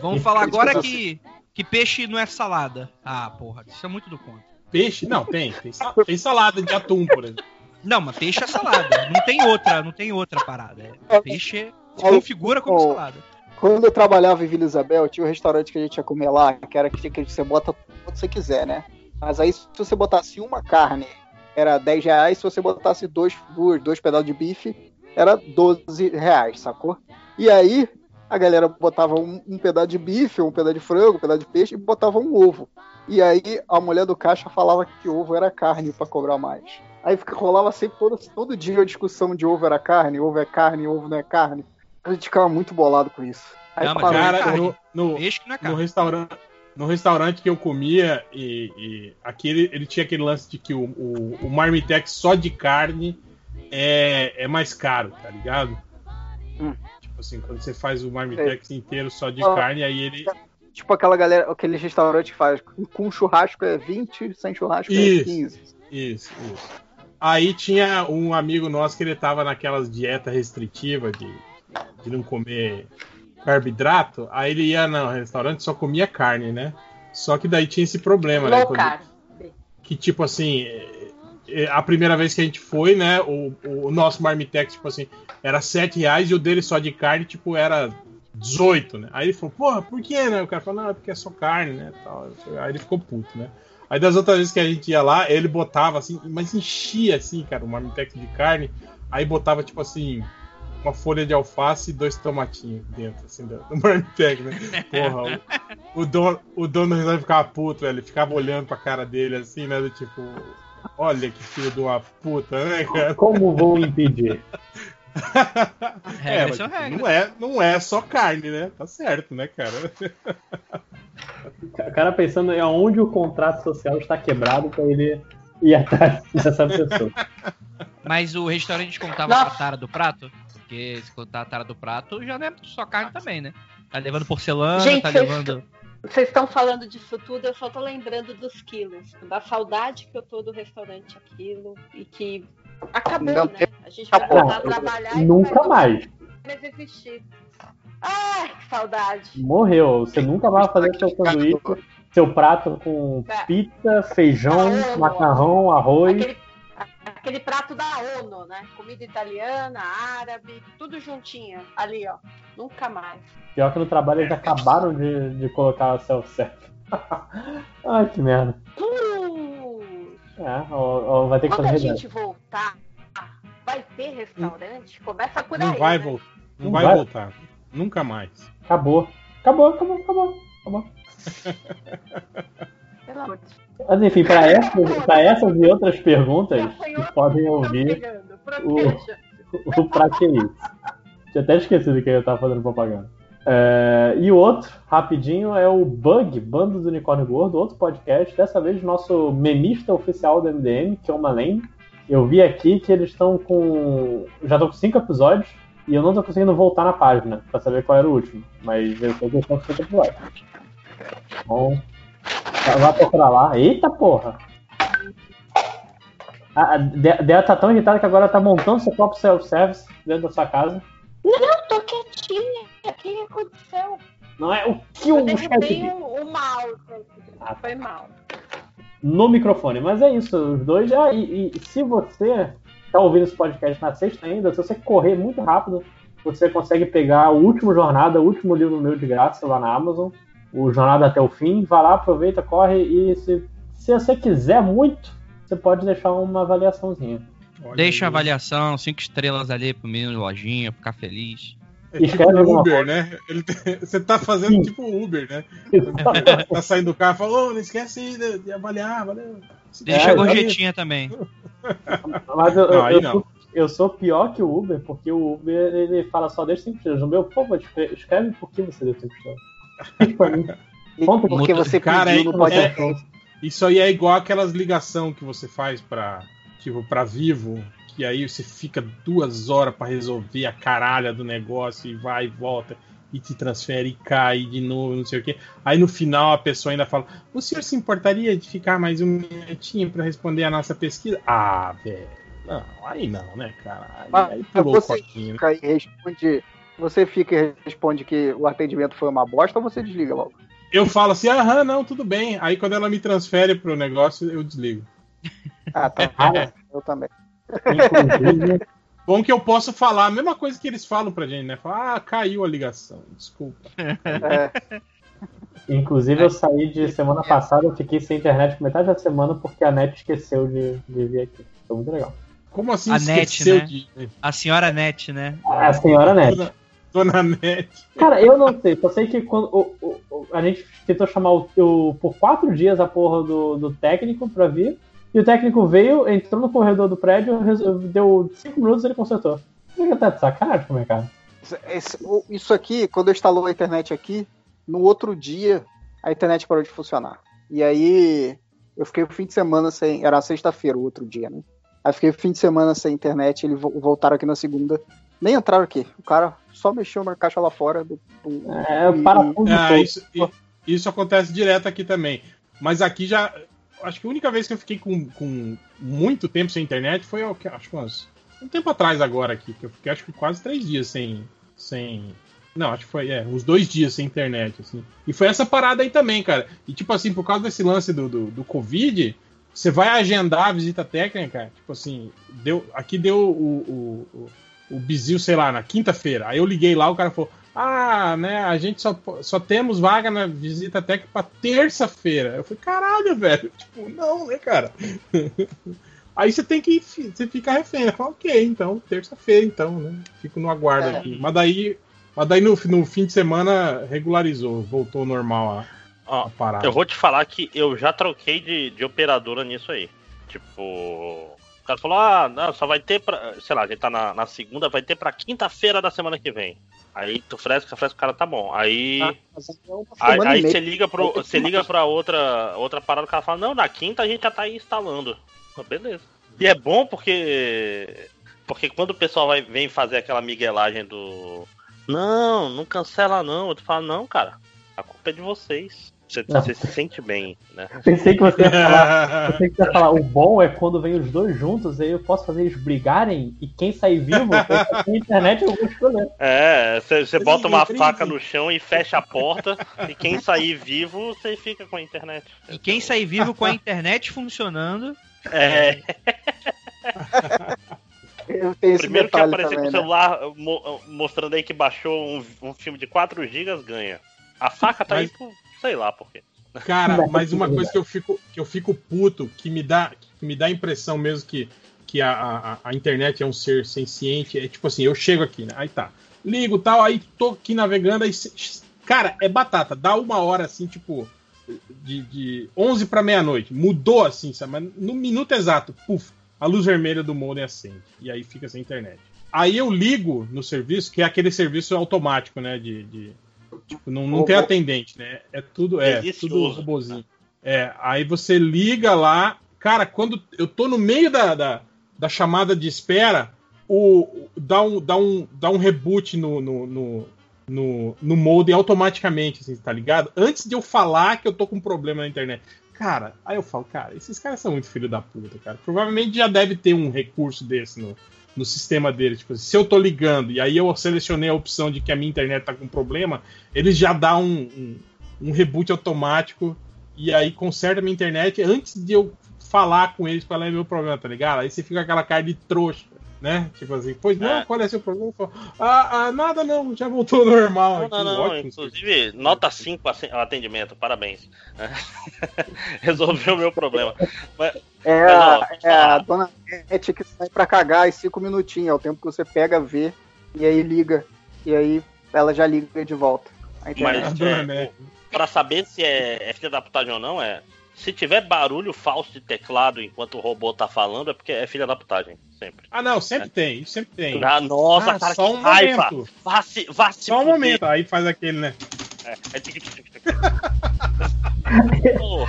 Vamos falar agora que, que peixe não é salada. Ah, porra, isso é muito do contra. Peixe? Não, tem. Tem, sa- tem salada de atum, por exemplo. Não, mas peixe é salada. Não tem outra, não tem outra parada. É- Peixe se configura como salada. Quando eu trabalhava em Vila Isabel, tinha um restaurante que a gente ia comer lá, que era que que você bota quanto você quiser, né? Mas aí, se você botasse uma carne, era 10 reais. Se você botasse dois, duas, dois pedaços de bife, era 12 reais, sacou? E aí, a galera botava um, um pedaço de bife, um pedaço de frango, um pedaço de peixe e botava um ovo. E aí, a mulher do caixa falava que ovo era carne pra cobrar mais. Aí fica- rolava sempre todo, todo dia a discussão de ovo era carne, ovo é carne, ovo não é carne. A gente ficava muito bolado com isso. Aí Não, mas Cara, no, no, Peixe que não é no restaurante. No restaurante que eu comia, e, e aqui ele, ele tinha aquele lance de que o, o, o marmitex só de carne é, é mais caro, tá ligado? Hum. Tipo assim, quando você faz o marmitex inteiro só de Ah. carne, aí ele. Tipo aquela galera, aquele restaurante que faz com, churrasco é 20, sem churrasco é Isso. 15. Isso, isso. Aí tinha um amigo nosso que ele tava naquelas dieta restritiva de, de não comer carboidrato. Aí ele ia no restaurante só comia carne, né? Só que daí tinha esse problema, né? Low Quando- carb. que tipo assim, é, é, a primeira vez que a gente foi, né, o, o nosso marmitex, tipo assim, era 7 reais e o dele só de carne, tipo, era 18, né? Aí ele falou, porra, por que, né? O cara falou, não, é porque é só carne, né? Tal. Aí ele ficou puto, né? Aí das outras vezes que a gente ia lá, ele botava assim, mas enchia assim, cara, o marmitex de carne, aí botava, tipo assim, uma folha de alface e dois tomatinhos dentro, assim, do, do marmitex, né? Porra, o, o dono, o dono resolve ficar puto, velho. Ele ficava olhando pra cara dele assim, né? Do tipo, olha que filho de uma puta, né, cara? Como vou impedir? Regras mas, são tipo. Não é, não é só carne, né? Tá certo, né, cara? O cara pensando em aonde o contrato social está quebrado pra ele ir atrás dessa pessoa. Mas o restaurante contava a tara do prato? Porque se contar a tara do prato, já não é só carne também, né? Tá levando porcelana, Gente, tá vocês- levando. Vocês estão falando disso tudo, eu só tô lembrando dos quilos, da saudade que eu tô do restaurante aquilo e que acabou, Não, né? A gente vai acabou. voltar a trabalhar e Nunca vai mais. mais existir. Ai, que saudade. Morreu. Você nunca vai fazer seu sanduíche, seu prato com É. pizza, feijão, macarrão, arroz. Aquele, aquele prato da ONU, né? Comida italiana, árabe, tudo juntinho ali, ó. Nunca mais. Pior que no trabalho eles acabaram de, de colocar self-service. Ai, que merda. Hum, É, ó, ó, vai ter que quando fazer a reserva. gente voltar, vai ter restaurante? Começa por aí. Não vai né? voltar. Não, Não vai, vai. voltar. Nunca mais. Acabou. Acabou, acabou, acabou. acabou. Pelo amor de Deus. Mas enfim, para essas, pra essas e outras perguntas, vocês podem Tô ouvir pegando, proteja. o Pra Que Isso. Tinha até esquecido que eu tava fazendo propaganda. É, e o outro, rapidinho, é o Bug, Bando do Unicórnio Gordo, outro podcast. Dessa vez, nosso memista oficial do MDM, que é o Malene. Eu vi aqui que eles estão com. Já estão com cinco episódios e eu não tô conseguindo voltar na página pra saber qual era o último. Mas eu sei que eles estão com cinco episódios. Então, vai procurar lá. Eita porra! A, a De- Dea tá tão irritada que agora tá montando seu próprio self-service dentro da sua casa. Não, tô quietinha. O que aconteceu? Não é o que Eu o derrubei chefe o, o mouse. Ah. Foi mal. no microfone. Mas é isso, os dois. Ah, e, e se você tá ouvindo esse podcast na sexta ainda, se você correr muito rápido, você consegue pegar o último Jornada, o último livro meu de graça lá na Amazon, o Jornada até o fim. Vai lá, aproveita, corre e se, se você quiser muito, você pode deixar uma avaliaçãozinha. Olha Deixa a avaliação, cinco estrelas ali pro menino lojinha, ficar feliz. É tipo Escreve Uber, né? Ele tem- Você tá fazendo Sim. tipo Uber, né? Tá saindo do carro e fala, ô, não esquece de, de avaliar, valeu. Deixa É, a gorjetinha também. Mas eu, Não, eu- aí eu não. sou, eu sou pior que o Uber, porque o Uber ele fala só deixa 5 estrelas. No meu, favor, escreve, escreve por que você deu 5 estrelas. Mim. Conta Porque você Cara, pediu é- no podcast. Isso aí é igual aquelas ligação que você faz pra, tipo, pra Vivo, que aí você fica duas horas pra resolver a caralha do negócio e vai e volta e te transfere e cai de novo, não sei o quê. Aí no final a pessoa ainda fala: O senhor se importaria de ficar mais um minutinho pra responder a nossa pesquisa? Ah, velho. Não, aí não, né, cara? Aí, Mas aí pulou o você coquinho. fica e responde. Você fica e responde que o atendimento foi uma bosta ou você desliga logo? Eu falo assim: aham, não, tudo bem. Aí quando ela me transfere pro negócio, eu desligo. Ah, tá. Cara, Eu também. inclusive, Bom que eu posso falar a mesma coisa que eles falam pra gente, né? Falar, ah, caiu a ligação, desculpa. É, inclusive eu saí de semana passada, eu fiquei sem internet por metade da semana porque a net esqueceu de, de vir aqui. Foi muito legal. Como assim A net, esqueceu né? de. A senhora Net, né? A senhora net. Dona. Cara, eu não sei, só sei que quando o- o- o- a gente tentou chamar o, o- por quatro dias a porra do, do técnico pra vir, e o técnico veio, entrou no corredor do prédio, deu cinco minutos e ele consertou. Ele tá de sacanagem com o mercado. esse- o- isso aqui, quando eu instalou a internet aqui, no outro dia a internet parou de funcionar. E aí eu fiquei o fim de semana sem. Era sexta-feira, o outro dia, né? Aí fiquei o fim de semana sem internet, eles vo- voltaram aqui na segunda. Nem entraram aqui. O cara só mexeu na caixa lá fora. Do, do- É o parafuso Ah, isso, isso acontece direto aqui também. Mas aqui já. Acho que a única vez que eu fiquei com, com muito tempo sem internet foi o que- acho que uns, um tempo atrás agora aqui, que eu fiquei acho que quase três dias sem. sem não, acho que foi é, uns dois dias sem internet, assim. E foi essa parada aí também, cara. E tipo assim, por causa desse lance do, do, do Covid, você vai agendar a visita técnica, tipo assim, deu, aqui deu o, o, o, o bizil, sei lá, na quinta-feira. Aí eu liguei lá, o cara falou: Ah, né, a gente só, só temos vaga na visita técnica pra terça-feira. Eu falei, caralho, velho. Tipo, não, né, cara? Aí você tem que. Você fica refém. Eu falo, ok, então, terça-feira, então, né? Fico no aguardo É. aqui. Mas daí. Mas daí no, no fim de semana regularizou, voltou ao normal a, a parada. eu vou te falar que eu já troquei de, de operadora nisso aí. Tipo, cara falou: ah, não, só vai ter pra. Sei lá, a gente tá na, na segunda, vai ter pra quinta-feira da semana que vem. Aí tu fresca, fresca, o cara tá bom. Aí. Ah, é Aí, você liga pro, você liga pra outra, outra parada, o cara fala, não, na quinta a gente já tá aí instalando. Ah, Beleza. E é bom porque. Porque quando o pessoal vai, vem fazer aquela miguelagem do. Não, não cancela não. Tu fala, não, cara, a culpa é de vocês. Você, você se sente bem, né? Pensei que você ia falar. Pensei que você ia falar. O bom é quando vem os dois juntos, aí eu posso fazer eles brigarem e quem sair vivo, na internet eu vou escolher. É, você você bota uma faca no chão e fecha a porta, e quem sair vivo, você fica com a internet. E quem sair vivo com a internet funcionando. É, esse primeiro que aparecer com o né? celular mo- mostrando aí que baixou um, um filme de 4 GB, ganha. A faca tá aí por, sei lá por quê. Cara, mas uma coisa que eu fico, que eu fico puto, que me dá, que me dá a impressão mesmo que, que a, a, a internet é um ser senciente, é tipo assim, eu chego aqui, né? Aí tá. Ligo tal, aí tô aqui navegando, aí. Cara, é batata, dá uma hora assim, tipo. De, de 11 pra meia-noite. Mudou assim, sabe? Mas no minuto exato, puf, a luz vermelha do modem acende. E aí fica sem internet. Aí eu ligo no serviço, que é aquele serviço automático, né? De. de- tipo, não, não tem Robô. atendente, né? É tudo. É, tudo robozinho. É, aí você liga lá. Cara, quando eu tô no meio da, da, da chamada de espera, o, dá, um, dá, um, dá um reboot no, no, no, no, no modem automaticamente, assim, tá ligado? Antes de eu falar que eu tô com um problema na internet. Cara, aí eu falo, cara, esses caras são muito filho da puta, cara. Provavelmente já deve ter um recurso desse no, no sistema dele. Tipo, se eu tô ligando e aí eu selecionei a opção de que a minha internet tá com problema, ele já dá um, um, um reboot automático e aí conserta a minha internet antes de eu falar com eles qual é o meu problema, tá ligado? Aí você fica aquela cara de trouxa, né? Tipo assim, pois não, É. qual é seu problema? Ah, ah, nada não, já voltou ao normal. Não, aqui, não, não. ótimo. Inclusive, nota 5 ace- atendimento, parabéns. Resolveu o meu problema. Mas, É, Mas, ó, é a dona Net que sai pra cagar em cinco minutinhos. É o tempo que você pega, vê, e aí liga. E aí ela já liga de volta. Mas, é, pra saber se é, é filha da putagem ou não, é. Se tiver barulho falso de teclado enquanto o robô tá falando, é porque é filha da putagem, sempre. Ah, não, sempre tem, isso sempre tem. Ah, nossa, Ah, cara, só que um raiva! momento. Vá se, vá se Só um momento, aí faz aquele, né? É, é.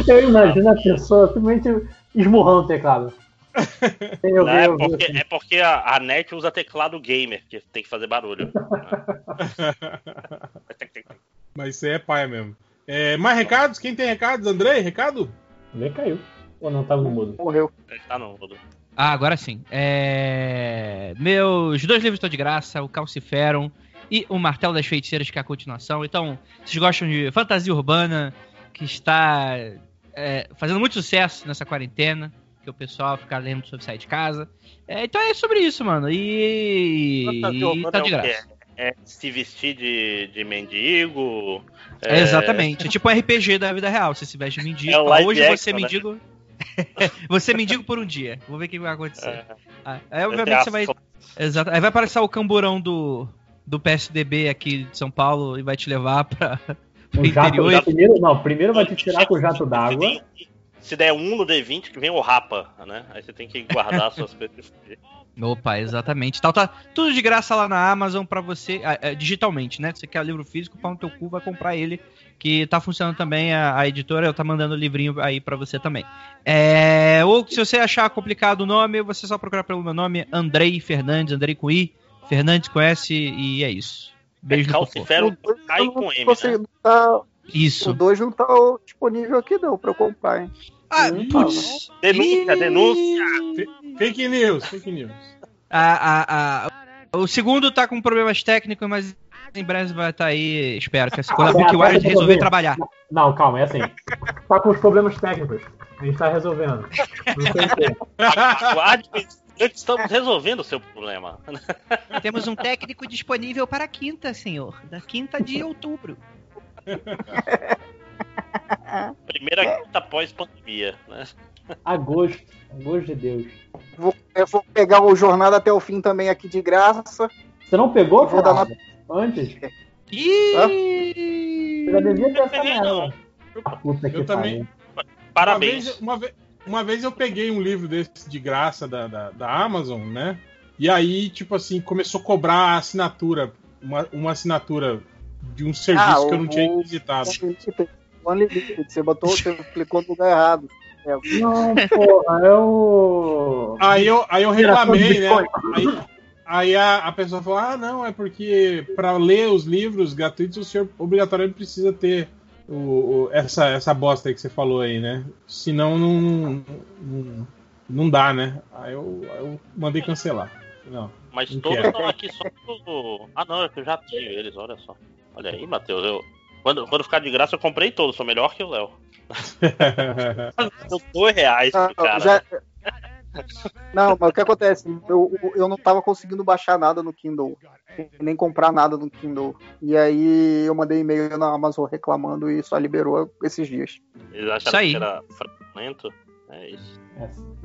Eu imagino a pessoa simplesmente esmurrando o teclado. Não, é, porque, assim. é porque a, a net usa teclado gamer, que tem que fazer barulho. Mas isso aí é paia mesmo. É, mais recados? Quem tem recados? Andrei, recado? Vê, caiu. Ou não tava no mudo? Morreu. Ah, não, Rodolfo. Ah, agora sim. É... Meus dois livros estão de graça, o Calciferum e o Martelo das Feiticeiras, que é a continuação. Então, vocês gostam de fantasia urbana, que está é, fazendo muito sucesso nessa quarentena, que o pessoal fica lendo sobre sair de casa. É, então é sobre isso, mano. E, Fantasia e tá é de graça. É se vestir de, de mendigo. É, exatamente. É tipo um RPG da vida real. Você se veste de mendigo. É Hoje action, você é né? mendigo. você é mendigo por um dia. Vou ver o que vai acontecer. É. Ah, aí, obviamente, você vai. Exato. Aí vai aparecer o camburão do, do PSDB aqui de São Paulo e vai te levar pra. O pro jato, interior. o primeiro, não, primeiro vai te tirar com o jato d'água. Se der um no D20, que vem o rapa, né? Aí você tem que guardar suas coisas. Opa, exatamente. Tal, tá tudo de graça lá na Amazon pra você, digitalmente, né? Você quer livro físico, pau no teu cu, vai comprar ele. Que tá funcionando também, a, a editora tá mandando o livrinho aí pra você também. É, ou se você achar complicado o nome, você só procurar pelo meu nome, Andrei Fernandes, Andrei com I, Fernandes com S, e é isso. Beijo no popô. Calcifero cai com M, né? não tá, Isso. o 2 não tá disponível aqui não pra eu comprar, hein? Ah, Não putz. Denúncia, denúncia. Fake news, fake news. A, a, a- o segundo tá com problemas técnicos, mas em breve vai estar aí, espero que quando a Bookwire resolver trabalhar. Não, calma, é assim. Tá com os problemas técnicos. A gente tá resolvendo. Não sei o quê. Aguarde, estamos resolvendo o seu problema. Temos um técnico disponível para a quinta, senhor. Da quinta de outubro. Primeira quinta após pandemia, né? Agosto. Agosto de Deus. Vou, eu vou pegar o Jornada até o fim também aqui de graça. Você não pegou, Vou dar cara? Antes? Ih! Você já devia. Ah, puta que Eu também. Parabéns. Uma vez, uma, ve- uma vez eu peguei um livro desse de graça da, da, da Amazon, né? E aí, tipo assim, começou a cobrar a assinatura. Uma, uma assinatura de um serviço Ah, que eu não o- tinha visitado. Você botou, você clicou no lugar errado. É, Não, porra, é o. Aí eu, aí eu reclamei, né? Aí, aí a, a pessoa falou: ah, não, é porque para ler os livros gratuitos o senhor obrigatoriamente precisa ter o, o, essa, essa bosta aí que você falou aí, né? Senão não, não, não dá, né? Aí eu, eu mandei cancelar. Não. Mas Não todos estão aqui só pro. Ah, não, é que eu já tinha eles, olha só. Olha aí, Matheus. Eu... Quando, quando ficar de graça, eu comprei todos, sou melhor que o Léo. Deu dois reais Não, cara. já- Não, mas o que acontece? Eu, eu não tava conseguindo baixar nada no Kindle, nem comprar nada no Kindle. E aí eu mandei e-mail na Amazon reclamando e só liberou esses dias. Eles acharam Isso aí. que era fraudulento. É isso.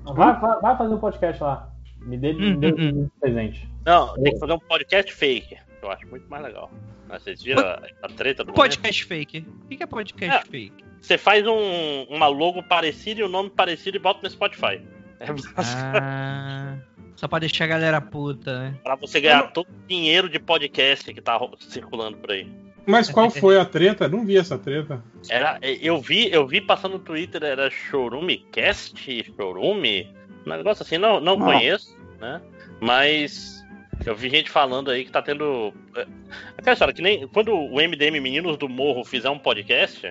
Vai, vai, vai fazer um podcast lá. Me dê, me dê um presente. Não, tem que fazer um podcast fake. Eu acho muito mais legal. Mas Vocês viram a, a treta do momento? Podcast fake. O que que é podcast É. fake? Você faz um, uma logo parecida e um nome parecido e bota no Spotify. É Ah, só pra deixar a galera puta, né? pra você ganhar todo o dinheiro de podcast que tá circulando por aí. Mas qual foi a treta? Não vi essa treta. Era, eu vi, eu vi passando no Twitter, era Chorume Cast, Chorume, um negócio assim, não, não Ah. conheço, né? Mas eu vi gente falando aí que tá tendo. é, Aquela história, que nem quando o MDM Meninos do Morro fizer um podcast,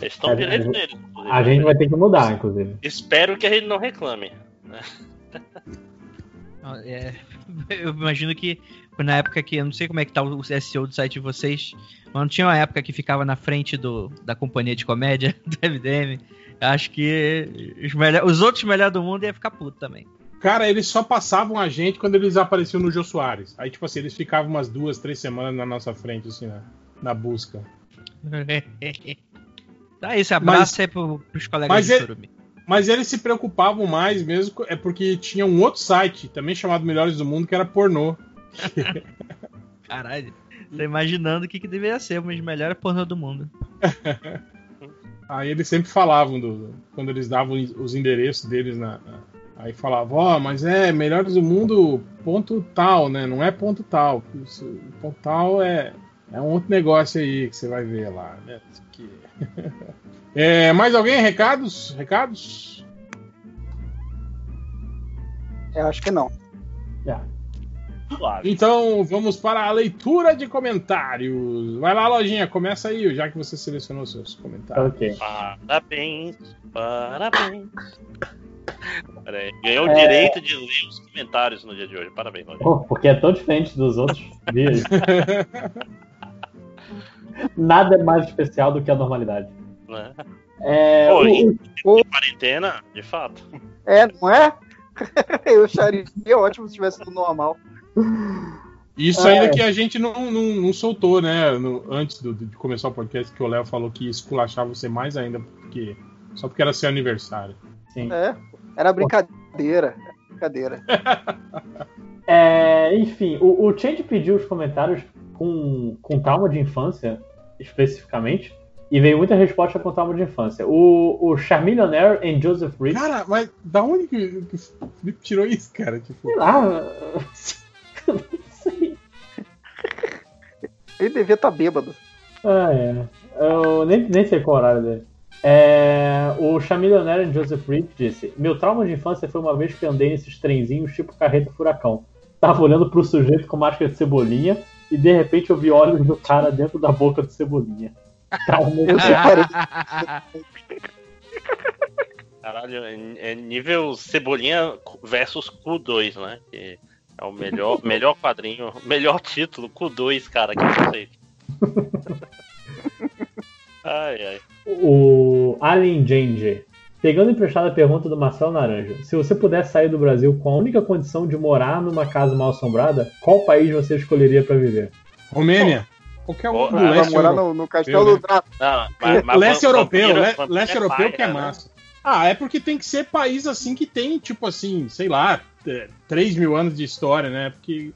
eles estão A direito inclusive. A gente vai ter que mudar, inclusive. Espero que a gente não reclame. Né? É, eu imagino que na época que. Eu não sei como é que tá o SEO do site de vocês, mas não tinha uma época que ficava na frente do, da companhia de comédia do MDM. Acho que os, melhor, os outros melhores do mundo ia ficar puto também. Cara, eles só passavam a gente quando eles apareciam no Jô Soares. Aí, tipo assim, eles ficavam umas duas, três semanas na nossa frente, assim, na, na busca. Tá, esse abraço Mas- aí pro, pros colegas mas de. Mas eles se preocupavam mais mesmo, é porque tinha um outro site, também chamado Melhores do Mundo, que era pornô. Caralho. Tô imaginando o que, que deveria ser, mas melhor pornô do mundo. Aí eles sempre falavam, do, quando eles davam os endereços deles na. na- aí falavam, ó, mas é Melhores do Mundo ponto tal, né? Não é ponto tal. Ponto tal é, é um outro negócio aí que você vai ver lá, né? É, mais alguém? Recados? Recados? Eu acho que não. Então vamos para a leitura de comentários. Vai lá, lojinha, começa aí, já que você selecionou seus comentários. Ok. Parabéns, parabéns. Peraí, ganhou o É. direito de ler os comentários no dia de hoje. Parabéns, Rogério. Pô, porque é tão diferente dos outros dias. Nada é mais especial do que a normalidade. Né? É, Pô, o- em o- de quarentena, de fato. É, não é? Eu acharia ótimo se tivesse tudo normal. Isso É. ainda que a gente não, não, não soltou, né? no- antes do- de começar o podcast, que o Léo falou que ia esculachar você mais ainda, porque, só porque era seu aniversário. Sim. É, era brincadeira. era Brincadeira. É, enfim, o, o Change pediu os comentários com, com trauma de infância, especificamente, e veio muita resposta com trauma de infância. O, o Charmillionaire em Joseph Reed. Cara, mas da onde que, o Felipe tirou isso, cara? Tipo, Sei lá. Ele devia estar bêbado. Ah, é. Eu nem, nem sei qual o horário dele. É, o Chamillionaire Joseph Reed disse: Meu trauma de infância foi uma vez que andei nesses trenzinhos tipo carreta furacão. Tava olhando pro sujeito com máscara de cebolinha e de repente eu vi olhos do cara dentro da boca do cebolinha. De- Eu separei. Caralho, é é nível Cebolinha versus Q2, né? Que é o melhor, melhor quadrinho, melhor título, Q2, cara, que conceito. Ai, ai. O Alien Janger. Pegando emprestada a pergunta do Marcelo Naranja, se você pudesse sair do Brasil com a única condição de morar numa casa mal assombrada, qual país você escolheria pra viver? Romênia. Qualquer um do vai leste morar europeu. no, no castelo do Draco. Não, mas, mas leste europeu, vampiro leste é europeu paia, que é né? massa. Ah, é porque tem que ser país assim que tem, tipo assim, sei lá, é, 3 mil anos de história, né? Porque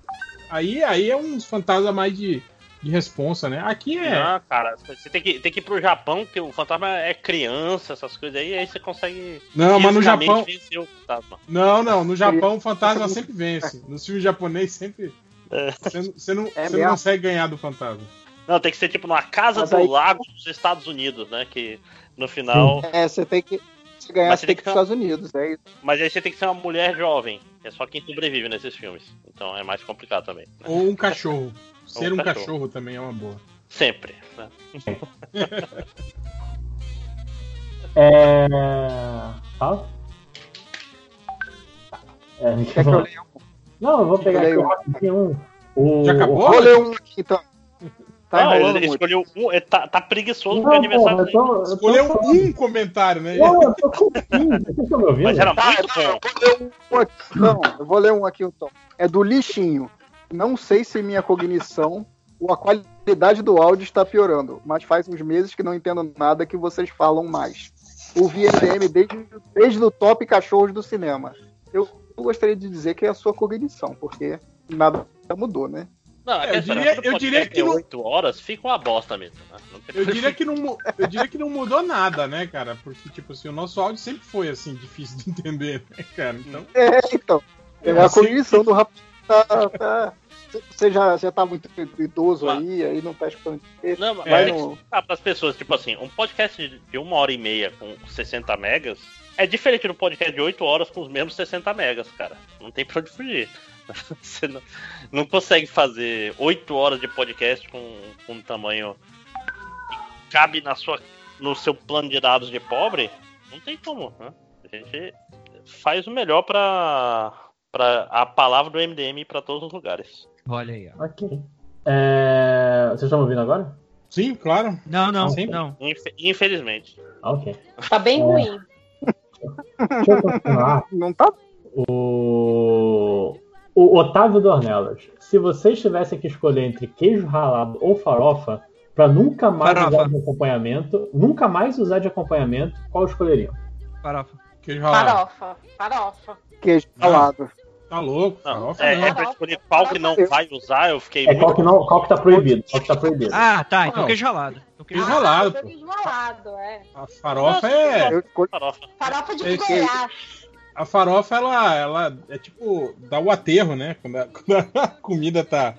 aí, aí é uns fantasmas mais de, de responsa, né? Aqui é. Não, cara, você tem que, tem que ir pro Japão, que o fantasma é criança, essas coisas aí, aí você consegue. Não, mas no Japão- vencer o fantasma. Não, não, no Japão o fantasma sempre vence. Nos filmes japoneses sempre. Você não, você não, É você não consegue ganhar do fantasma. Não, tem que ser tipo numa casa Mas do aí- lago dos Estados Unidos, né? Que no final. É, você tem que. Se ganhar, Mas você tem que ir pros Estados Unidos. É isso. Mas aí você tem que ser uma mulher jovem. É só quem sobrevive nesses filmes. Então é mais complicado também. né? Ou um cachorro. Ser um um cachorro. cachorro. também é uma boa. Sempre. Né? É. Fala? É, Quer que eu leia um? Não, eu vou pegar aqui um. O... Já acabou? Vou ler um aqui então. Tá Não, enrolando ele muito. escolheu um. Ele tá, tá preguiçoso Não, pro aniversário porra, eu dele. tô, eu tô Escolheu falando. um comentário, né? Não, eu tô com 15, vocês estão me ouvindo? Mas era Tá, muito não, eu bom. vou ler um aqui, então. Eu vou ler um aqui então. É do lixinho. Não sei se minha cognição ou a qualidade do áudio está piorando, mas faz uns meses que não entendo nada que vocês falam mais. Ouvi MDM desde, desde o top cachorros do cinema. Eu gostaria de dizer que é a sua cognição, porque nada mudou, né? Não, É, eu é diria- eu diria que é não- 8 horas, fica uma bosta mesmo. Né? Não Eu diria, que não, eu diria que não mudou nada, né, cara? Porque, tipo assim, o nosso áudio sempre foi, assim, difícil de entender, né, cara? Então, É, então. É a Assim- cognição do rapaz. Tá, tá- Você já, já tá muito idoso aí, aí não tá escutando. Não, mas que no- explicar pras pessoas, tipo assim, um podcast de- de uma hora e meia com 60 megas é diferente do podcast de 8 horas com os mesmos 60 megas, cara. Não tem pra onde fugir. Você não, não consegue fazer 8 horas de podcast com, com um tamanho que cabe na sua, no seu plano de dados de pobre. Não tem como, né? A gente faz o melhor pra, pra a palavra do MDM ir pra todos os lugares. Olha aí, ó. Ok. É... Vocês estão me ouvindo agora? sim, claro. Não, não, Sim. não. Infe- Infelizmente. Ok. Tá bem É. ruim. Deixa eu continuar. Não tá. O... o Otávio Dornelas. Se vocês tivessem que escolher entre queijo ralado ou farofa, pra nunca mais Farofa. usar de acompanhamento, nunca mais usar de acompanhamento, qual escolheriam? Farofa. Queijo ralado. Farofa, farofa. Queijo ralado. Tá louco, Não, farofa é, não. é pra escolher qual que não vai usar, eu fiquei É muito. qual que, não, qual que tá proibido? Qual que tá proibido? Ah, tá. Então Não. queijo ralado. Então, queijo Queijo ralado. Queijo ralado, é. A farofa é. Farofa. Farofa de Esse- Goiás. A farofa, ela, ela é tipo. dá o aterro, né? Quando a, quando a comida tá,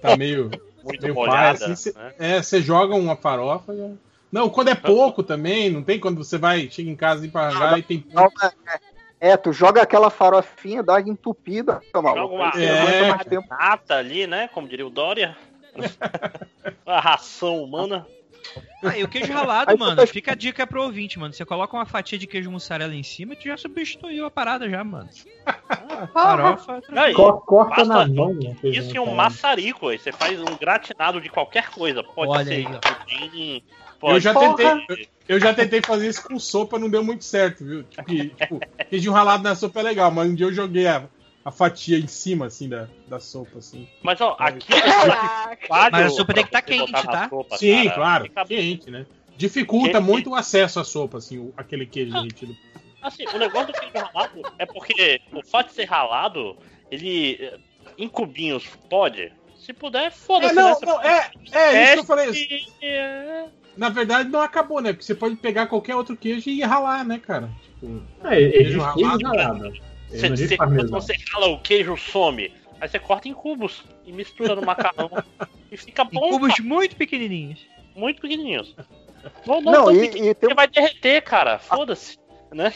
tá meio. Muito meio molhada. pai, assim, cê- né? É, você joga uma farofa. e- Não, quando é pouco também, não tem quando você vai, chega em casa e arranjar e tem Não, é, é, tu joga aquela farofinha, dá uma entupida, maluco. Joga uma, É. aguenta mais tempo. nata ali, né? Como diria o Dória. a ração humana. Ah, e o queijo ralado, mano, você- fica a dica pro ouvinte, mano. Você coloca uma fatia de queijo mussarela em cima e tu já substituiu a parada já, mano. Porra. Farofa. Aí, Corta na mão. Isso e um maçarico, aí você faz um gratinado de qualquer coisa. Pode Olha ser pudim, pode Eu já ser- tentei. Eu já tentei fazer isso com sopa, não deu muito certo, viu? Tipo, tipo, queijo ralado na sopa é legal, mas um dia eu joguei a, a fatia em cima, assim, da, da sopa, assim. Mas ó, aqui Caraca. Vale Mas a sopa tem que pra tá quente, tá? sopa, Sim, cara. claro, Fica- quente, né? Dificulta Quente. muito o acesso à sopa, assim, o- aquele queijo derretido. Assim, o negócio do queijo ralado é porque o fato de ser ralado, ele eh, em cubinhos pode. Se puder, É, foda-se. não, né? Não, é, é isso que eu falei. e- e- Na verdade, não acabou, né? Porque você pode pegar qualquer outro queijo e ralar, né, cara? Tipo, Ah, ele Queijo diz queijo ralado, ralado. Ele Cê, não diz cê- quando você rala o queijo some. Aí você corta em cubos e mistura no macarrão. e fica Em bom, cubos cara, muito pequenininhos. muito pequenininhos. Não, não, Não, e- e tem porque vai derreter, cara. Foda-se. Né?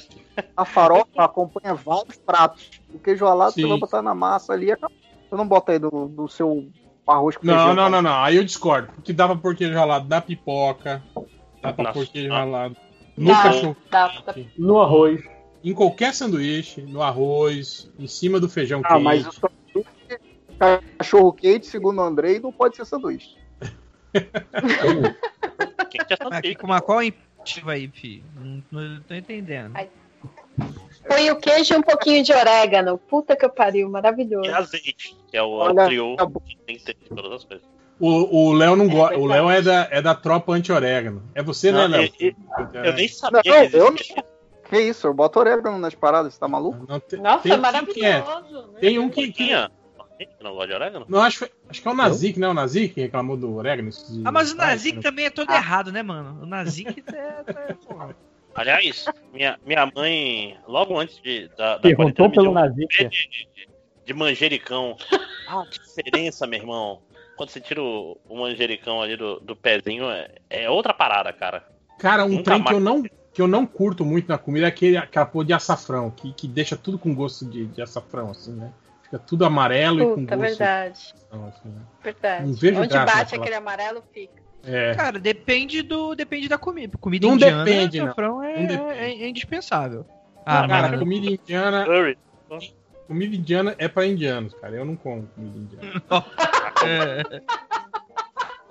A farofa acompanha vários pratos. O queijo ralado Sim. você vai botar na massa ali. acabou. Você não bota aí no, no seu arroz com Não, feijão. não, não, não. Aí eu discordo. Porque dava por queijo ralado na pipoca. Dá pra pôr queijo ralado. No Dá, cachorro. dá, dá. No arroz. Em qualquer sanduíche, no arroz, em cima do feijão Ah, quente. mas o sanduíche, cachorro quente, segundo o Andrei, não pode ser sanduíche. Quem que é Aqui sanduíche? com uma qual intuitiva aí, filho? Não, não tô entendendo. Ai. Põe o queijo e um pouquinho de orégano. Puta que eu pariu, maravilhoso. E azeite, que é o, Olha, o trio tá que tem que ter todas as coisas. O, o Léo não gosta. É o Léo é da, é da tropa anti-orégano. É você, Não, né, Léo? e- e- Eu nem sabia Não, que eu existia. Que isso, eu boto orégano nas paradas, você tá maluco? Não, tem, Nossa, tem um maravilhoso. que é. Tem um que. que Tinha? Não gosta de orégano? não, acho, acho que é o Nazik, né? O Nazik que reclamou do orégano. Ah, mas o Nazik né? também é todo errado, né, mano? O Nazik é. é porra. Aliás, minha, minha mãe, logo antes de, da, da Perguntou pelo um Nazik. de, de- de manjericão. Ah, que diferença, meu irmão. Quando você tira o, o manjericão ali do, do pezinho, é, é outra parada, cara. Cara, um Nunca trem que eu não, que eu não curto muito na comida é aquele, aquela porra de açafrão, que, que deixa tudo com gosto de, de açafrão, assim, né? Fica tudo amarelo e com Puta, gosto verdade. de açafrão, assim, né? Verdade. Não vejo Onde graça bate naquela- aquele amarelo, fica. É. Cara, depende do depende da comida. Comida Não indiana, depende, não. açafrão é, Não depende. é- é indispensável. Ah, cara, mas- comida indiana. Curry. Comida indiana é pra indianos, cara. Eu não como comida indiana.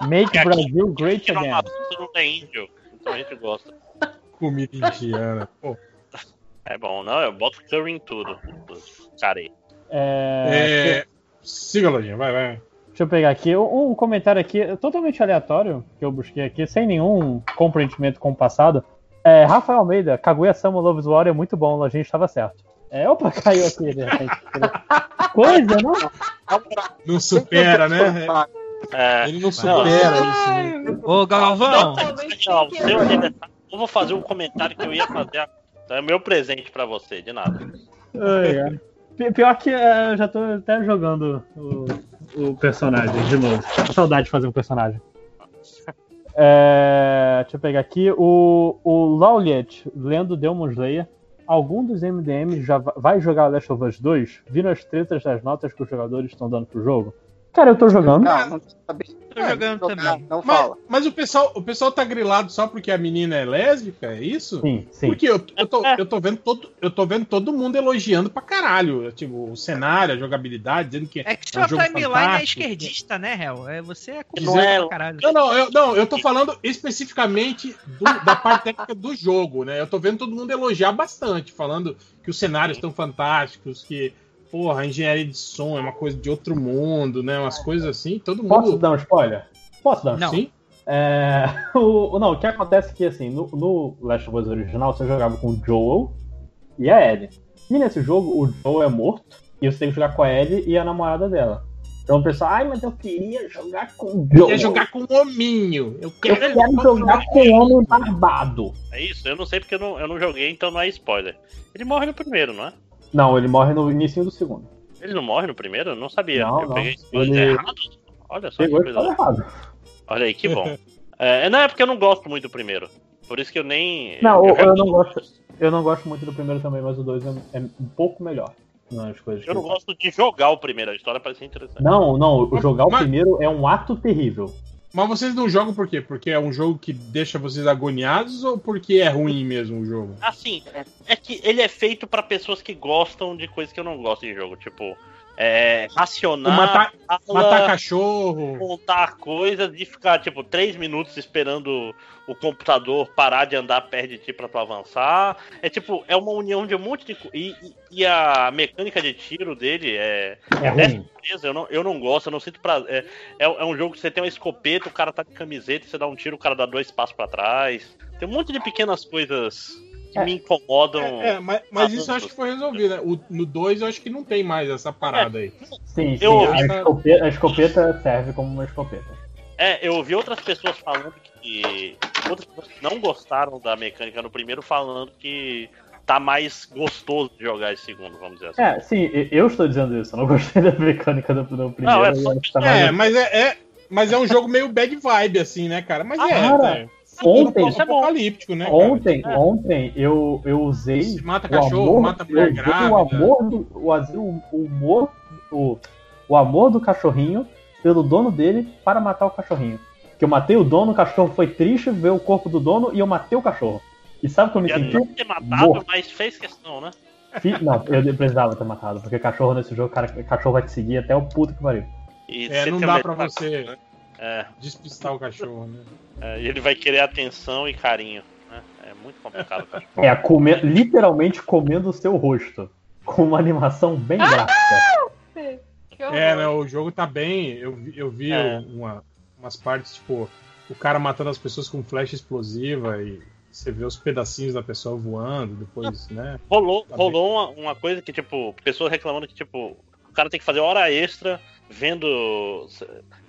Make Aqui- Brazil great again. Não é índio, então a gente gosta. Comida indiana. Pô. É bom, não, eu boto curry em tudo. Cara aí. É, É... Siga, Lojinha, vai, vai. Deixa eu pegar aqui um um comentário aqui totalmente aleatório que eu busquei aqui, sem nenhum comprometimento com o passado. É, Rafael Almeida, Kaguya-sama Loves War é muito bom, a gente estava certo. É, opa, caiu aqui de repente. Coisa, não? Não supera, né? É, Ele não supera isso. né? Ô, Galvão, Não, aniversário, eu vou fazer um comentário que eu ia fazer. Então é meu presente pra você, de nada. Ai, ai. Pi- Pior que é, eu já tô até jogando o, o personagem de novo. Saudade de fazer um personagem. É, deixa eu pegar aqui. O, o Lauliet, lendo Demon Slayer. Algum dos MDMs já va- vai jogar Last of Us 2? Viram as tretas das notas que os jogadores estão dando pro jogo? Cara, eu tô jogando. Não, não sabe. tô jogando também. Não Mas, fala. mas o, pessoal, o pessoal tá grilado só porque a menina é lésbica, é isso? Sim, sim. Porque eu, eu, tô, eu, tô vendo todo, eu tô vendo todo mundo elogiando pra caralho. Tipo, o cenário, a jogabilidade, dizendo que É que é um sua jogo timeline é esquerdista, né, Hel? É, você é Não é- pra caralho. Não, não, eu, não, eu tô falando especificamente do- da parte técnica do jogo, né? Eu tô vendo todo mundo elogiar bastante, falando que os cenários estão fantásticos, que, porra, a engenharia de som é uma coisa de outro mundo, né? Umas coisas assim, todo Posso mundo. dar um spoiler? Posso dar um Não. Sim? É, o, não, o que acontece é que, assim, no, no Last of Us original, você jogava com o Joel e a Ellie. E nesse jogo, o Joel é morto e você tem que jogar com a Ellie e a namorada dela. Então o pessoal, ai, mas eu queria jogar com o Eu Joel. queria jogar com o hominho. Eu Eu quero, quero jogar com o homem barbado. É isso, eu não sei porque eu não, eu não joguei, então não é spoiler. Ele morre no primeiro, não é? Não, ele morre no início do segundo. Ele não morre no primeiro? Eu não sabia. Não, eu não. peguei Ele- errado. Olha só que Pegou e coisa. errado. Olha aí, que bom. É, não, é porque eu não gosto muito do primeiro. Por isso que eu nem. Não, eu, já- eu não gosto. Eu não gosto muito do primeiro também, mas o dois é, é um pouco melhor. Nas coisas Eu que não gosto de jogar o primeiro, a história parece interessante. Não, não, o jogar o Mas- primeiro é um ato terrível. Mas vocês não jogam por quê? Porque é um jogo que deixa vocês agoniados ou porque é ruim mesmo o jogo? Assim, é que ele é feito pra pessoas que gostam de coisas que eu não gosto em jogo. Tipo, é, racionar, Matar, fala, matar cachorro. montar coisas e ficar, tipo, três minutos esperando o computador parar de andar perto de ti pra tu avançar. É tipo, é uma união de um monte de coisa. E, e- a mecânica de tiro dele é. É ruim. Beleza, eu não, eu não gosto, eu não sinto pra. É, é, é um jogo que você tem uma escopeta, o cara tá de camiseta, você dá um tiro, o cara dá dois passos pra trás. Tem um monte de pequenas coisas que É. me incomodam. É, é, mas, mas isso eu acho que foi resolvido, né? O- no 2 eu acho que não tem mais essa parada aí. Sim, sim. Eu- a, escopeta, a escopeta serve como uma escopeta. É, eu ouvi outras pessoas falando que. Outras pessoas que não gostaram da mecânica no primeiro falando que tá mais gostoso de jogar esse segundo, vamos dizer assim. É, sim, eu estou dizendo isso. Eu não gostei da mecânica do, do primeiro. Não, é só- tá É, mais- mas é, é- mas é um jogo meio bad vibe, assim, né, cara? Mas é, Cara, é. Ontem- Futuro apocalíptico, né? cara? Ontem, ontem eu, eu usei. Mata o cachorro, amor, mata mulher eu usei grávida. O amor do. O, o, humor. O, o amor do cachorrinho pelo dono dele para matar o cachorrinho. Que eu matei o dono, o cachorro foi triste, ver o corpo do dono e eu matei o cachorro. E sabe como eu me senti? não ter matado, Morto. mas fez questão, né? Não, eu precisava ter matado, porque cachorro nesse jogo, cara, cachorro vai te seguir até o puto que pariu. E É, não dá pra você É, despistar o cachorro, né? é, e ele vai querer atenção e carinho. Né? É muito complicado. É, come- literalmente comendo o seu rosto. Com uma animação bem gráfica. Que horror. É, né? O jogo tá bem. Eu vi, eu vi É. uma- umas partes, tipo, o cara matando as pessoas com flecha explosiva e você vê os pedacinhos da pessoa voando, depois, né? Rolou, Tá rolou uma, uma coisa que, tipo, pessoas reclamando que, tipo, o cara tem que fazer hora extra vendo,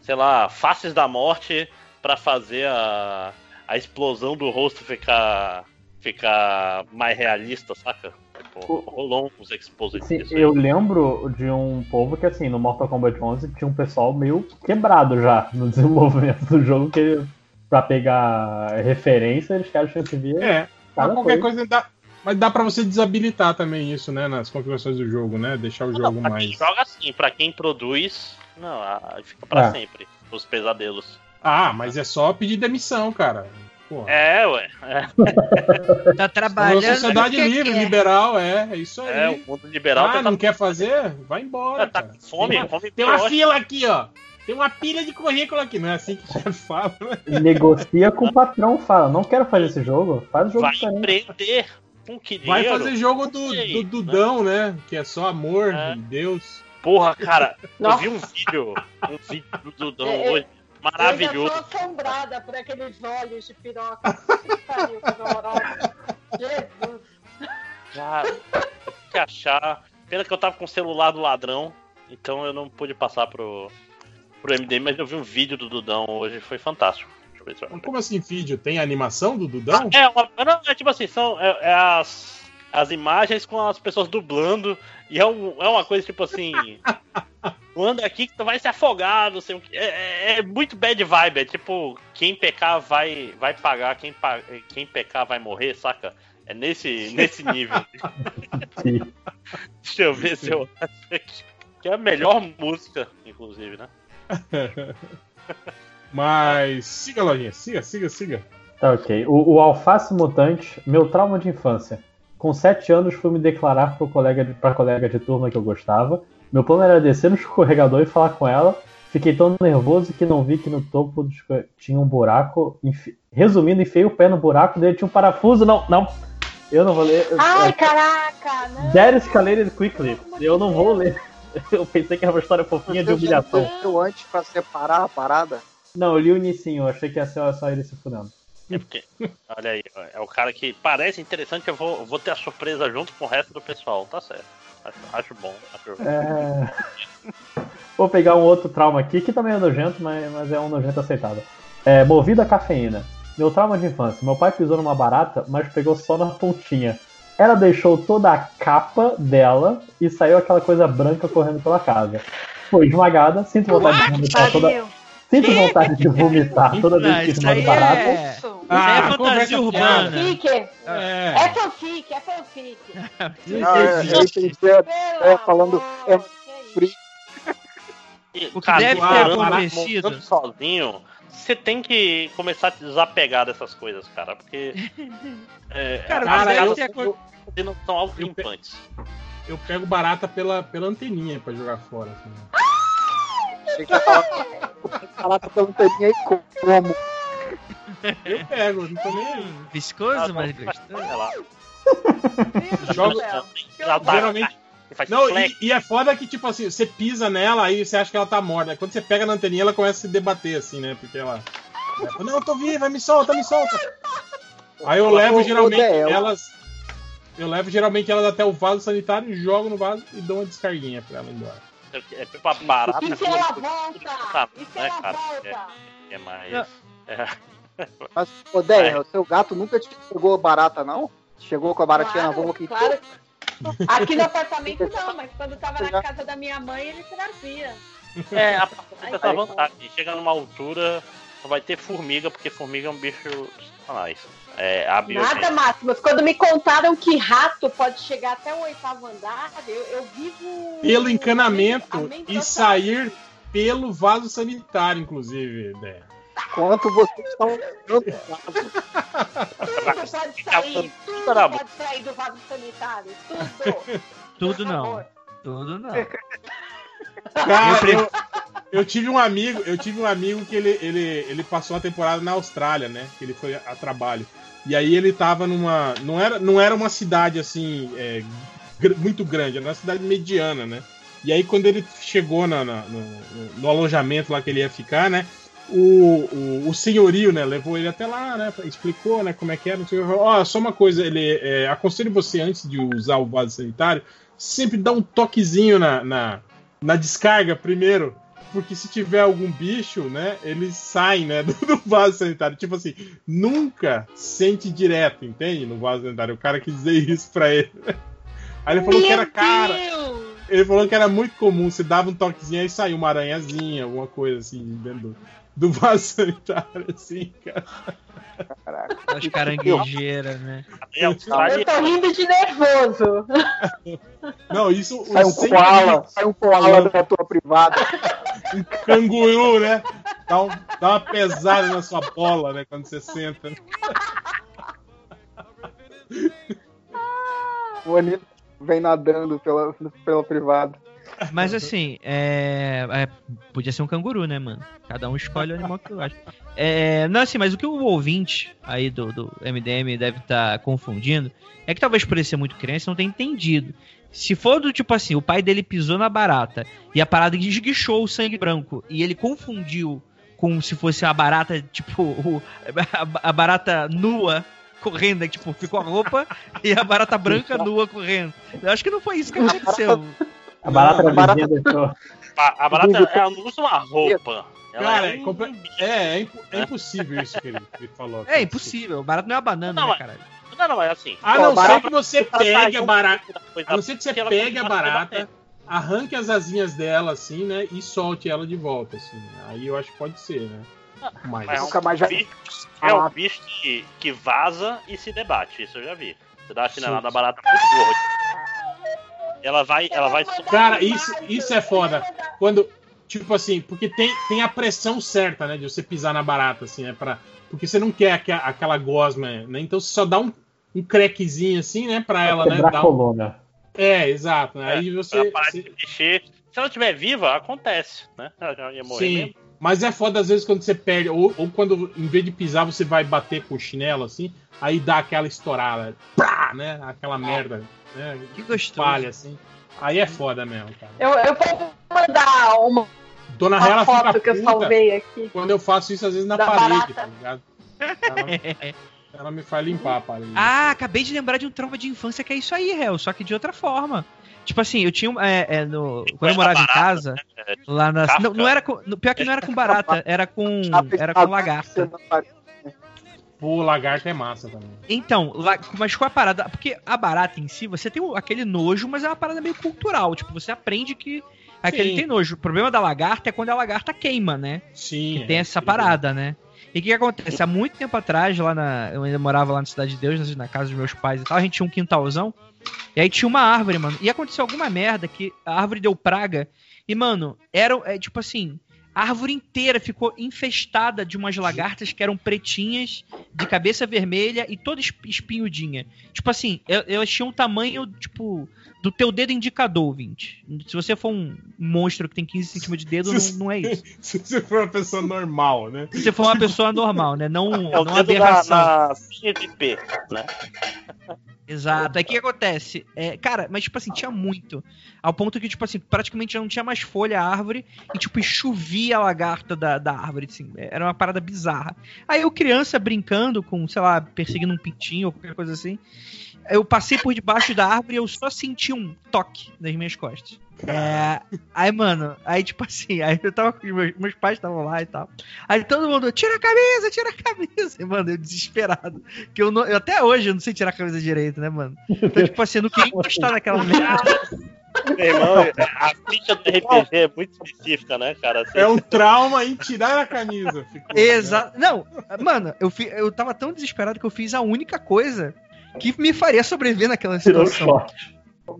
sei lá, faces da morte pra fazer a, a explosão do rosto ficar, ficar mais realista, saca? Tipo, rolou uns Sim, aí. eu lembro de um povo que, assim, no Mortal Kombat 11 tinha um pessoal meio quebrado já no desenvolvimento do jogo, que pra pegar referência eles querem chance de ver. É, qualquer coisa. coisa dá. Mas dá pra você desabilitar também isso, né? Nas configurações do jogo, né? Deixar o jogo Pra quem mais. joga assim, pra quem produz, não, fica pra É. sempre. Os pesadelos. Ah, mas é só pedir demissão, cara. Pô. É, ué. É, Tá É uma trabalhando. sociedade livre, quer. liberal, é, é isso aí. é, o mundo liberal ah, tá, não quer fazer? Vai embora. tá com fome, Tem uma, fome tem uma fila aqui, ó. Tem uma pilha de currículo aqui, não é assim que já fala? Negocia com o patrão, fala, não quero fazer esse jogo, faz o jogo Vai diferente. empreender. Com que Vai fazer jogo do, do Dudão, né? Que é só amor É. Deus. Porra, cara, eu vi um vídeo, um vídeo do Dudão É, hoje, Eu maravilhoso. ainda tô assombrada por aqueles olhos de piroca. Que pariu. Jesus. Cara, eu tenho que achar. Pena que eu tava com o celular do ladrão, então eu não pude passar pro, pro MDM, mas eu vi um vídeo do Dudão hoje, foi fantástico. Mas Como assim, vídeo? Tem animação do Dudão? É, uma, não, é tipo assim, são é, é as, as imagens com as pessoas dublando, e é, um- é uma coisa tipo assim. "Tu Anda aqui que tu vai se afogar, não sei o que. É, é- é muito bad vibe, é tipo, quem pecar vai, vai pagar, quem, quem pecar vai morrer, saca? É nesse, nesse nível. Deixa eu ver se eu acho aqui. Que é a melhor música, inclusive, né? Mas siga, lojinha, siga, siga, siga. Tá ok. O, o Alface Mutante, meu trauma de infância. Com 7 anos fui me declarar pro colega de, pra colega de turma que eu gostava. Meu plano era descer no escorregador e falar com ela. Fiquei tão nervoso que não vi que no topo do tinha um buraco. Enfi- Resumindo, enfiei o pé no buraco, dele tinha um parafuso. Não, não. Eu não vou ler. Ai, eu- caraca, não. That escalated quickly. Eu não vou ler. Eu pensei que era uma história fofinha de humilhação. Eu antes pra separar a parada. Não, eu li o inicinho, eu achei que ia ser só ele se fudendo. É porque, olha aí, é o cara que parece interessante, eu vou, eu vou ter a surpresa junto com o resto do pessoal, tá certo. Acho, acho bom. Acho... É... Vou pegar um outro trauma aqui, que também é nojento, mas, mas é um nojento aceitável. É, movido a cafeína. Meu trauma de infância. Meu pai pisou numa barata, mas pegou só na pontinha. Ela deixou toda a capa dela e saiu aquela coisa branca correndo pela casa. Foi esmagada, sinto vontade de vomitar toda. Sinto vontade de vomitar toda vez Ah, que isso de barata. é. Aí Ah, é fantasia conversa urbana. Fanfic. É. É fanfic, é fanfic. Ah, eu, eu entendi. É, Pelo é, falando. É, que isso. frio. E, O que deve ter acontecido. sozinho, você tem que começar a desapegar dessas coisas, cara, porque. É, Cara, as Cara, deve ter acon- não são autolimpantes. Eu pego barata pela, pela anteninha pra jogar fora. assim. Achei que ia falar, falar com a lanterninha e como. Eu pego, não tô nem aí. Viscoso, mas gostoso. Sei lá. Jogo- Ela tá- Geralmente- faz Não, e, e é foda que, tipo assim, você pisa nela, aí você acha que ela tá morta. Aí Quando você pega na anteninha, ela começa a se debater, assim, né? Porque ela. ela Não, eu tô viva, me solta, me solta. Aí eu levo geralmente elas. Eu levo geralmente elas até o vaso sanitário, jogo no vaso e dou uma descarguinha pra ela ir embora. É tipo a barata. E se ela volta? E se né, ela cara? volta? É mais. Não. É. Mas, ô, Deia, o seu gato nunca te pegou barata, não? Chegou com a baratinha na boca e claro. Aqui no apartamento não, mas quando tava na casa da minha mãe, ele trazia. É, a tem essa vantagem. Chega numa altura, só vai ter formiga, porque formiga é um bicho dos satanás. É. Nada, Máximos. Quando me contaram que rato pode chegar até o oitavo andar, eu, eu vivo. Pelo encanamento e sair pelo vaso sanitário, inclusive, ideia. Quanto vocês estão Tudo pode sair. Tudo Caramba. pode sair do vaso sanitário. Tudo. Tudo não. Tudo não. Cara, eu, eu tive um amigo, eu tive um amigo que ele, ele, ele passou a temporada na Austrália, né? Que ele foi a trabalho. E aí ele tava numa. Não era, não era uma cidade assim. é, muito grande, era uma cidade mediana, né? E aí quando ele chegou na, na- no, no- alojamento lá que ele ia ficar, né? O, o, o senhorio, né, levou ele até lá, né? Explicou, né, como é que era. Ó, só uma coisa, ele é, aconselho você antes de usar o vaso sanitário, sempre dá um toquezinho na, na, na descarga primeiro. Porque se tiver algum bicho, né, eles saem, né, do, do vaso sanitário. Tipo assim, nunca sente direto, entende? No vaso sanitário. O cara quis dizer isso pra ele. Aí ele falou que era cara. Ele falou que era muito comum, você dava um toquezinho aí saía uma aranhazinha, alguma coisa assim, dentro do, do vaso sanitário, assim, cara. As caranguejeiras, né? Eu tô rindo de nervoso. Não, isso o Sai um sem koala, sai um koala da tua privada. Canguru, né? dá, um- dá uma pesada na sua bola, né? Quando você senta. O Anito vem nadando pela, pela privada. Mas assim, é, é, Podia ser um canguru, né, mano? Cada um escolhe o animal que gosta. É, não, assim, mas o que o ouvinte aí do, do MDM deve estar confundindo é que talvez por ele ser muito criança não tenha entendido. Se for do tipo assim, o pai dele pisou na barata e a parada esguichou o sangue branco e ele confundiu com se fosse a barata, tipo, o- a, a barata nua correndo, né, tipo, ficou a roupa e a barata branca nua correndo. Eu acho que não foi isso que aconteceu. A barata Não, a barata- A, barata ela não usa uma roupa. Ela Cara, é é, um- é, é impo- é impossível isso que ele, ele falou. É impossível, o barato não é uma banana, Não, né, caralho? Não, não, é assim. A não ser que você pegue a barata. A não ser que você pegue a barata, arranque as asinhas dela assim, né? E solte ela de volta, assim. Aí eu acho que pode ser, né? Mas, Mas é um Nunca mais já- bicho, é um bicho que, que vaza e se debate, isso eu já vi. Você dá uma chinelada barata muito boa. Ela vai, ela vai. Cara, isso, isso é foda. Quando, tipo assim, porque tem, tem a pressão certa, né? De você pisar na barata, assim, né? Pra, porque você não quer aque- aquela gosma, né? Então você só dá um, um crequezinho assim, né? Pra ela, né? Dar a um- coluna. É, exato. Né? É, Aí você. ela parar você- de mexer. Se ela estiver viva, acontece, né? Ela já ia morrer Sim. mesmo. Mas é foda às vezes quando você perde, ou, ou quando em vez de pisar você vai bater com o chinelo assim, aí dá aquela estourada, pá, né? Aquela merda, né? Que gostoso. Falha assim. Aí é foda mesmo, cara. Eu, eu vou mandar uma, Dona uma Hela foto fica que eu salvei aqui. quando eu faço isso às vezes na Da parede, barata. tá ligado? Ela, ela me faz limpar a parede. Ah, acabei de lembrar de um trauma de infância que é isso aí, réu, só que de outra forma. Tipo assim, eu tinha. um- É, é, no, quando eu morava em casa, É, lá na. Não, não era com, no- pior que não era com barata, era com. Era com lagarta. Pô, lagarto é massa também. Então, mas qual a parada? Porque a barata em si, você tem aquele nojo, mas é uma parada meio cultural. Tipo, você aprende que aquele Sim. tem nojo. O problema da lagarta é quando a lagarta queima, né? Sim. Que tem essa parada, né? E o que, que acontece? Há muito tempo atrás, lá na. Eu ainda morava lá na Cidade de Deus, na casa dos meus pais e tal, a gente tinha um quintalzão. E aí tinha uma árvore, mano. E aconteceu alguma merda que a árvore deu praga. E, mano, era é, tipo assim. A árvore inteira ficou infestada de umas lagartas que eram pretinhas, de cabeça vermelha e toda esp- espinhudinha. Tipo assim, el- elas tinham um tamanho, tipo, do teu dedo indicador, ouvinte. Se você for um monstro que tem 15 centímetros de dedo, não, não é isso. Se você for uma pessoa normal, né? Se você for uma pessoa normal, né? Não, É o não dedo da, aberração. na linha de P, né? Exato. Aí o que acontece? É, cara, mas tipo assim, tinha muito. Ao ponto que, tipo assim, praticamente já não tinha mais folha a árvore e, tipo, chovia a lagarta da, da árvore, assim. Era uma parada bizarra. Aí eu, criança, brincando com, sei lá, perseguindo um pintinho ou qualquer coisa assim. Eu passei por debaixo da árvore e eu só senti um toque nas minhas costas. É, aí, mano, aí tipo assim, aí eu tava com meus, meus pais estavam lá e tal. Aí todo mundo, tira a camisa, tira a camisa. E, mano, eu desesperado. Que eu, não- eu até hoje eu não sei tirar a camisa direito, né, mano? Então, tipo assim, eu não queria encostar naquela merda. Meu irmão, a ficha do RPG é muito específica, né, cara? Assim, É um trauma em tirar a camisa. Ficou, Exato. Não, mano, eu, fi, eu tava tão desesperado que eu fiz a única coisa que me faria sobreviver naquela situação. Não,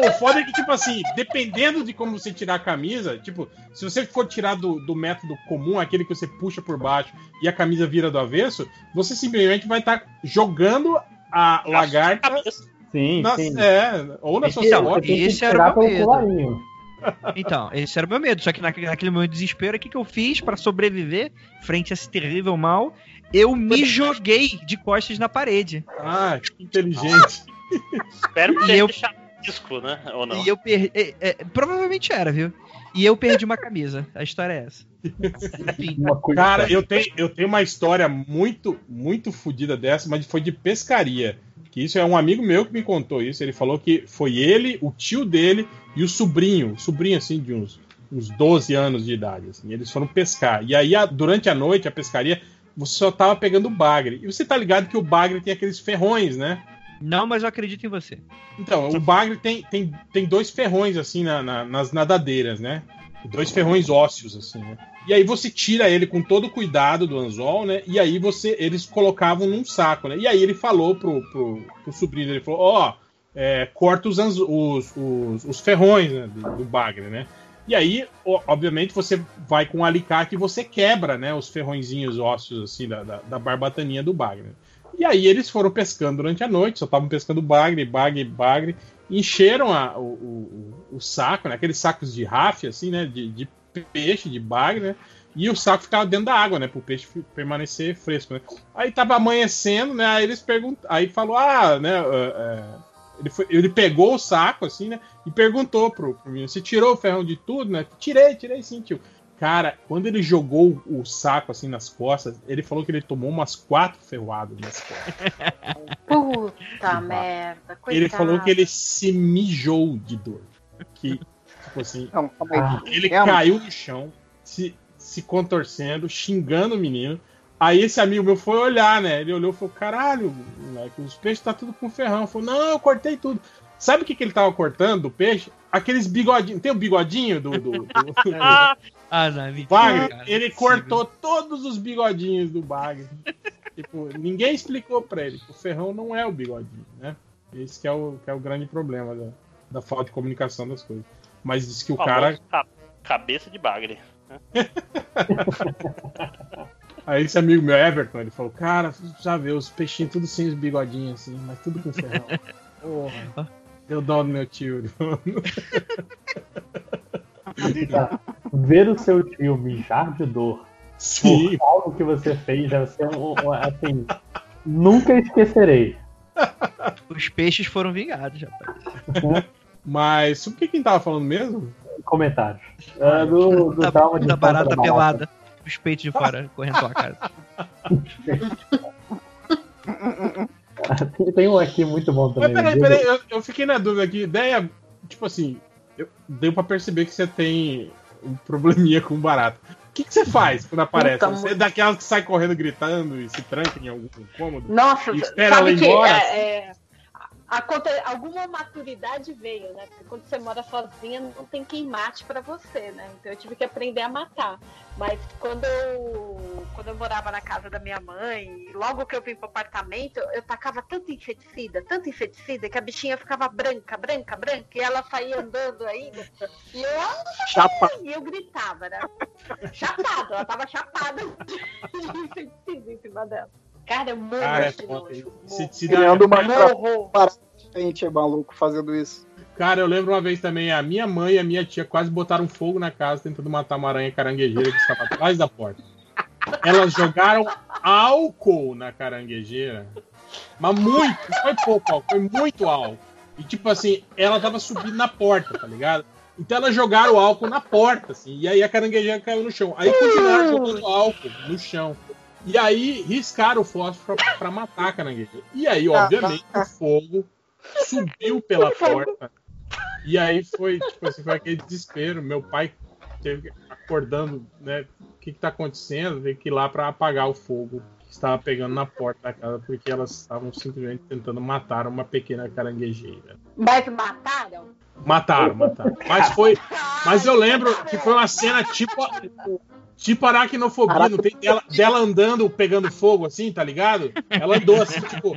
Não, o foda é que, tipo assim, dependendo de como você tirar a camisa, tipo, se você for tirar do, do método comum, aquele que você puxa por baixo e a camisa vira do avesso, você simplesmente vai estar jogando a lagarta. Sim, na- sim. É, ou na sua Então, coroa. esse era o meu medo. colarinho. Então, esse era o meu medo. Só que naquele, naquele momento de desespero, o que, que eu fiz pra sobreviver frente a esse terrível mal? Eu me joguei de costas na parede. Ah, que inteligente. Espero que eu- disco, né? Ou não? E eu perdi. é, é, provavelmente era, viu? E eu perdi uma camisa. A história é essa. Enfim. Uma coisa Cara, eu tenho, eu tenho uma história muito, muito fodida dessa, mas foi de pescaria. Que isso é um amigo meu que me contou isso. Ele falou que foi ele, o tio dele e o sobrinho, sobrinho assim de uns, uns 12 anos de idade. Assim, eles foram pescar. E aí, a- durante a noite, a pescaria, você só tava pegando bagre. E você tá ligado que o bagre tem aqueles ferrões, né? Não, mas eu acredito em você. Então, o bagre tem, tem, tem dois ferrões, assim, na- na- nas nadadeiras, né? Dois ferrões ósseos, assim, né? E aí você tira ele com todo o cuidado do anzol, né? E aí você eles colocavam num saco, né? E aí ele falou pro, pro, pro sobrinho dele, falou, ó, é, corta os, os, os, os ferrões né, do, do bagre, né? E aí, obviamente, você vai com um alicate e você quebra, né, os ferrõezinhos ósseos, assim, da, da, da barbataninha do bagre. E aí eles foram pescando durante a noite, só estavam pescando bagre, bagre, bagre, encheram a- o, o- o- saco, né, aqueles sacos de rafia, assim, né, de, de peixe, de bagre, né, e o saco ficava dentro da água, né, para o peixe permanecer fresco, né. Aí tava amanhecendo, né, aí eles perguntam, aí falou, ah, né, é, é, ele, foi- ele pegou o saco, assim, né, e perguntou pro, pro menino, você tirou o ferrão de tudo, né, tirei, tirei sim, tio. Cara, quando ele jogou o saco assim nas costas, ele falou que ele tomou umas quatro ferroadas nas costas. Puta merda. Coitado. Ele falou que ele se mijou de dor. Que, tipo assim, Não, ele caiu no chão, se, se contorcendo, xingando o menino. Aí esse amigo meu foi olhar, né? Ele olhou e falou: caralho, moleque, os peixes tá tudo com ferrão. Falou, não, eu cortei tudo. Sabe o que, que ele tava cortando do peixe? Aqueles bigodinhos. Tem o bigodinho do. do, do, Ah, não, Bagre? cara, ele é cortou todos os bigodinhos do Bagre. tipo, ninguém explicou pra ele que o ferrão não é o bigodinho, né? Esse que é o, que é o grande problema da, da falta de comunicação das coisas. Mas disse que o Famoso cara. ca- Cabeça de bagre. Aí esse amigo meu, Everton, ele falou, cara, já vê os peixinhos tudo sem os bigodinhos assim, mas tudo com ferrão. Porra. Deu dó do meu tio. Tá. Ver o seu tio mijar de dor Sim. por algo que você fez deve ser um, um- assim. Nunca esquecerei. Os peixes foram vingados, rapaz. Mas sobre o que quem tava falando mesmo? Comentários. É, do, do Da, trauma de da infância barata da pelada. Os peitos de fora correndo pela casa. Tem, tem um aqui muito bom Mas também. peraí, peraí, eu, eu fiquei na dúvida aqui. Ideia, tipo assim, eu, deu pra perceber que você tem um probleminha com barata. O que, que você faz quando aparece? Puta, você é daquelas que sai correndo gritando e se tranca em algum cômodo? Nossa, E espera ela que embora? é, é, alguma maturidade veio, né? Porque quando você mora sozinha, não tem quem mate pra você, né? Então eu tive que aprender a matar. Mas quando eu, quando eu morava na casa da minha mãe, logo que eu vim pro apartamento, eu tacava tanto inseticida, tanto inseticida, que a bichinha ficava branca, branca, branca, e ela saía andando ainda. E eu, Chapa. e eu gritava, né? Chapada, ela tava chapada de inseticida em cima dela. Cara, eu morro Cara, é nojo. Inseticida Criando uma Morro. gente é maluco fazendo isso. Cara, eu lembro uma vez também, a minha mãe e a minha tia quase botaram fogo na casa tentando matar uma aranha caranguejeira que estava atrás da porta. Elas jogaram álcool na caranguejeira. Mas muito, não foi pouco álcool, foi muito álcool. E tipo assim, ela tava subindo na porta, tá ligado? Então elas jogaram álcool na porta, assim, e aí a caranguejeira caiu no chão. Aí continuaram jogando álcool no chão. E aí riscaram o fósforo pra, pra matar a caranguejeira. E aí, obviamente, o fogo subiu pela porta. E aí foi, tipo assim, foi aquele desespero. Meu pai teve que- acordando, né? O que, que tá acontecendo? Teve que ir lá pra apagar o fogo que estava pegando na porta da casa, porque elas estavam simplesmente tentando matar uma pequena caranguejeira. Mas mataram? Mataram, mataram. Mas foi. Mas eu lembro que foi uma cena tipo. Tipo aracnofobia, não tem dela, dela andando, pegando fogo assim, tá ligado? Ela andou assim, tipo,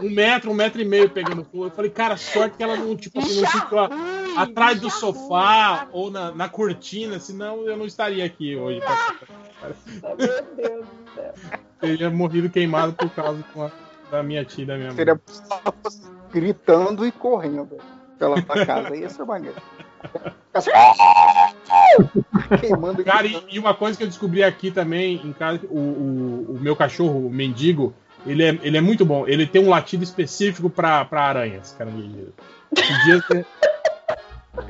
um metro, um metro e meio pegando fogo. Eu falei, cara, sorte que ela não, tipo assim, não ficou atrás do sofá ou na, na cortina, senão eu não estaria aqui hoje. Meu Deus do céu. Teria morrido queimado por causa da minha tia da minha mãe. Seria gritando e correndo pela casa. Ia ser maneiro. Queimando Cara, e, e uma coisa que eu descobri aqui também em casa, o, o, o meu cachorro, o mendigo, ele é, ele é muito bom. Ele tem um latido específico pra, pra aranhas, caranguejeiras. Esse dia,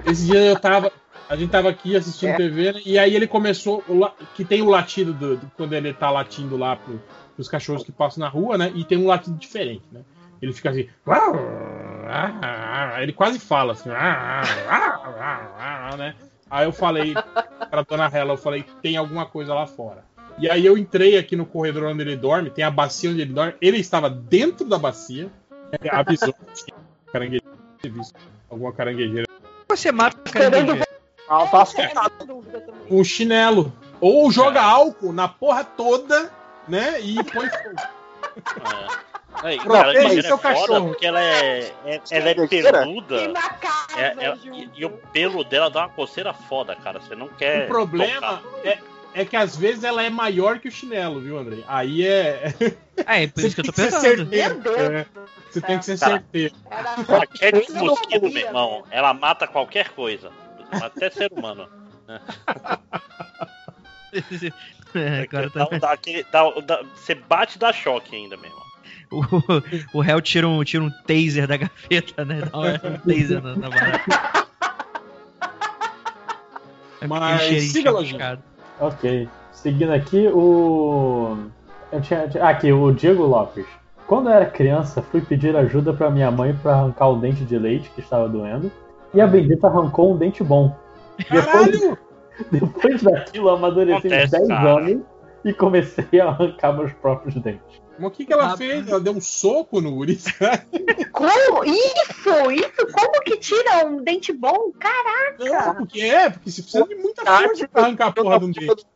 esse dia eu tava. A gente tava aqui assistindo É. TV, né, e aí ele começou. Que tem o latido do, do- quando ele tá latindo lá pro, pros cachorros que passam na rua, né? E tem um latido diferente, né? Ele fica assim. Ele quase fala assim. né? Aí eu falei pra dona Hela, eu falei, tem alguma coisa lá fora. E aí eu entrei aqui no corredor onde ele dorme, tem a bacia onde ele dorme. Ele estava dentro da bacia, avisou que tinha caranguejeira, visto alguma caranguejeira Você mata a caranguejeira. Ah, tá assustado. com um chinelo. Ou joga álcool na porra toda, né? E põe fogo. Aí, Pronto, cara, é o é foda cachorro. porque ela é, é- ela é peluda. É- é- e, e o pelo dela dá uma coceira foda, cara. Você não quer. O problema é, é que às vezes ela é maior que o chinelo, viu, André? Aí é. É, por isso que eu tô pensando. certeiro. É, você tem que ser Cara, certeiro. Qualquer mosquito, meu irmão, ela mata qualquer coisa. Até ser humano. É, tá... Dá- dá aquele- dá- dá- você bate e dá choque ainda, meu irmão. o, o réu tira um, tira um taser da gaveta, né? Dá um taser na, na barata. É Mas siga, chamuscado. Ok. Seguindo aqui, o. Eu tinha, tinha- ah, aqui, o Diego Lopes. Quando eu era criança, fui pedir ajuda pra minha mãe pra arrancar o dente de leite que estava doendo. E a bendita arrancou um dente bom. Depois, Caralho! depois daquilo, eu amadureci uns Acontece, 10 cara. anos e comecei a arrancar meus próprios dentes. Mas o que, que ela Ah, fez? Ela deu um soco no guri? Como? Isso, isso, como que tira um dente bom? Caraca! Não, porque é, porque você precisa de muita força pra arrancar a porra de um dente.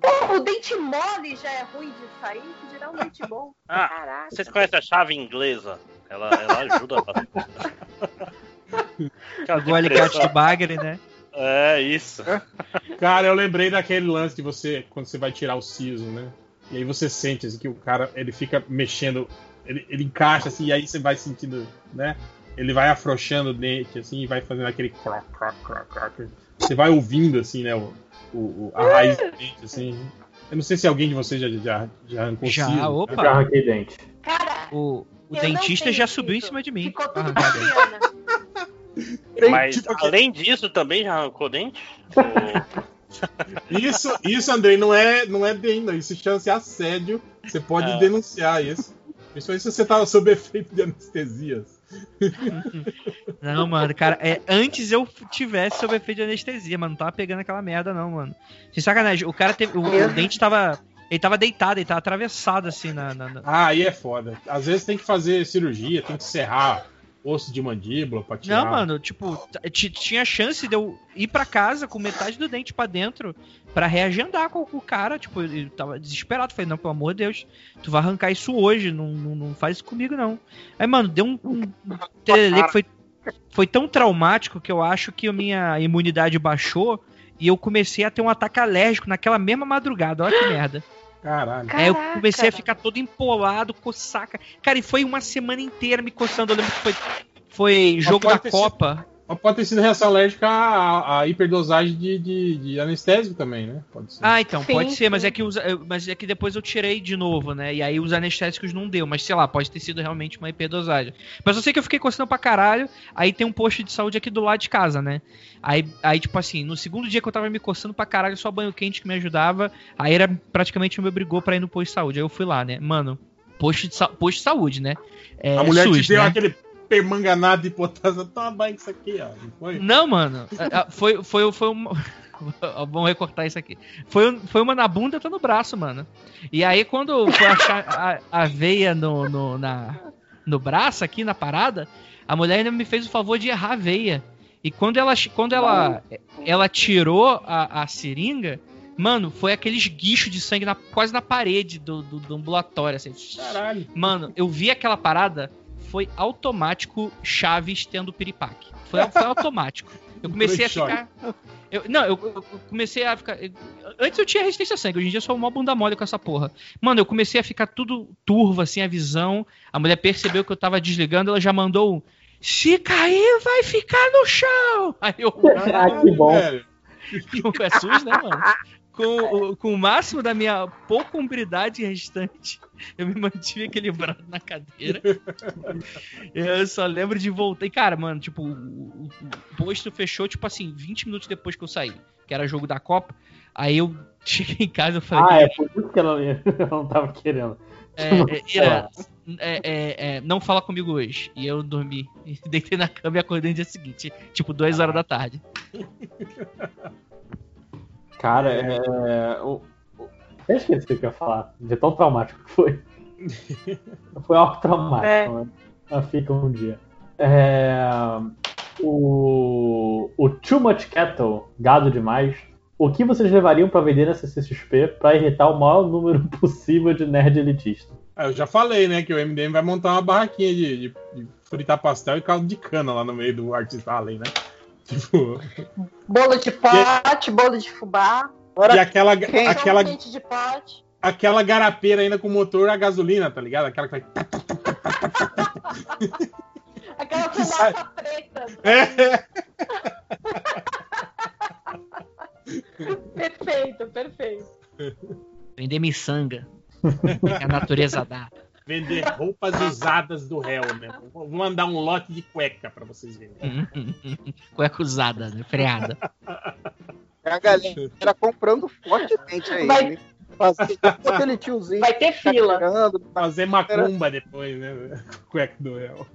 Pô, o dente mole já é ruim de sair, que dirá um dente bom. Ah, Caraca. Vocês conhecem a chave inglesa? Ela, ela ajuda. Aquela O alicate do bagre, né? É, isso. Cara, eu lembrei daquele lance de você, quando você vai tirar o siso, né? E aí você sente assim, que o cara, ele fica mexendo, ele, ele encaixa assim, e aí você vai sentindo, né? Ele vai afrouxando o dente, assim, e vai fazendo aquele croc, croc, croc, croc. Você vai ouvindo, assim, né? O, o, a raiz do dente, assim. Eu não sei se alguém de vocês já, já, já arrancou Já. Eu opa. já arranquei dente. Cara, O, o dentista já subiu em isso. cima de mim. ficou tudo. Mas tipo além disso, também já arrancou dente? Ou- Isso, isso, Andrei, não é, não é bem, não. Isso chama-se assédio. Você pode É. denunciar isso. Principalmente se você tá sob efeito de anestesias. Não, mano, cara, é, antes eu tivesse sob efeito de anestesia, mano. Não tava pegando aquela merda, não, mano. Sem sacanagem, o cara teve. O, o dente tava. Ele tava deitado, ele tava atravessado assim na. na- na- Ah, aí é foda. Às vezes tem que fazer cirurgia, tem que serrar osso de mandíbula pra tirar. Não, mano, tipo, tinha chance de eu ir pra casa com metade do dente pra dentro pra reagendar com o cara. Tipo, ele tava desesperado. Falei, não, pelo amor de Deus, tu vai arrancar isso hoje, não, não, não faz isso comigo, não. Aí, mano, deu um, um que foi, foi tão traumático que eu acho que a minha imunidade baixou e eu comecei a ter um ataque alérgico naquela mesma madrugada. Olha que merda. Caralho. Aí eu Caraca. comecei a ficar todo empolado, coçaca. Cara, e foi uma semana inteira me coçando. Eu lembro que foi, foi jogo da Copa. Mas pode ter sido reação alérgica à, à hiperdosagem de, de, de anestésico também, né? Pode ser. Ah, então, Sim, pode ser, mas sim. é, que os, mas é que depois eu tirei de novo, né? E aí os anestésicos não deu, mas sei lá, pode ter sido realmente uma hiperdosagem. Mas eu sei que eu fiquei coçando pra caralho, aí tem um posto de saúde aqui do lado de casa, né? Aí, aí tipo assim, no segundo dia que eu tava me coçando pra caralho, só banho quente que me ajudava, aí era praticamente me obrigou pra ir no posto de saúde. Aí eu fui lá, né? Mano, posto de, posto de saúde, né? É, a mulher SUS, te deu né? aquele permanganado de potássio. Toma isso aqui, ó. Não foi? Não, mano. a- a- Foi, foi, foi uma. Vamos recortar isso aqui. Foi, foi uma na bunda, outra no braço, mano. E aí, quando foi achar a, a veia no, no, na, no braço, aqui na parada, a mulher ainda me fez o favor de errar a veia. E quando ela, quando ela, ela tirou a, a seringa, mano, foi aqueles guichos de sangue na- quase na parede do, do, do ambulatório, assim. Caralho. Mano, eu vi aquela parada, foi automático Chaves tendo piripaque. Foi, foi automático. Eu comecei a ficar. eu- não, eu, eu comecei a ficar. antes eu tinha resistência a sangue, hoje em dia eu sou uma bunda mole com essa porra. Mano, eu comecei a ficar tudo turvo, assim, a visão. A mulher percebeu que eu tava desligando, ela já mandou um. Se cair, vai ficar no chão! Aí eu. Ah, que bom. Velho. É SUS, né, mano? Com, o- com o máximo da minha pouca umbridade restante, eu me mantive equilibrado na cadeira. Eu só lembro de voltar. E, cara, mano, tipo, o, o- posto fechou, tipo assim, 20 minutos depois que eu saí, que era jogo da Copa. Aí eu cheguei em casa e falei. Ah, é por isso que ela, ela não tava querendo. É, é, Ira, é, é, é, não fala comigo hoje. E eu dormi. Deitei na cama e acordei no dia seguinte, tipo, 2 horas da tarde. Cara, é. O- eu esqueci o que eu ia falar, de tão traumático que foi. foi algo traumático, É. né? Mas fica um dia. É, o, o Too Much Cattle, gado demais. O que vocês levariam pra vender na CCXP pra irritar o maior número possível de nerd elitista? Ah, Eu já falei, né, que o MDM vai montar uma barraquinha de, de- de fritar pastel e caldo de cana lá no meio do Artist Alley, né? Tipo, Bolo de pote, bolo de fubá. e aquela, Quem? aquela, de pote. aquela garapeira ainda com motor a gasolina, tá ligado? Aquela que vai. Aquela Que sai- preta. É. Perfeito, perfeito. Vender miçanga. que a natureza dá. Vender roupas usadas do réu, né? Vou mandar um lote de cueca pra vocês verem. Cueca usada, né? Freada. É a galera comprando fortemente aí. Vai- né? Fazer aquele tiozinho. Vai ter fila. Fazer macumba depois, né? Cueca do réu.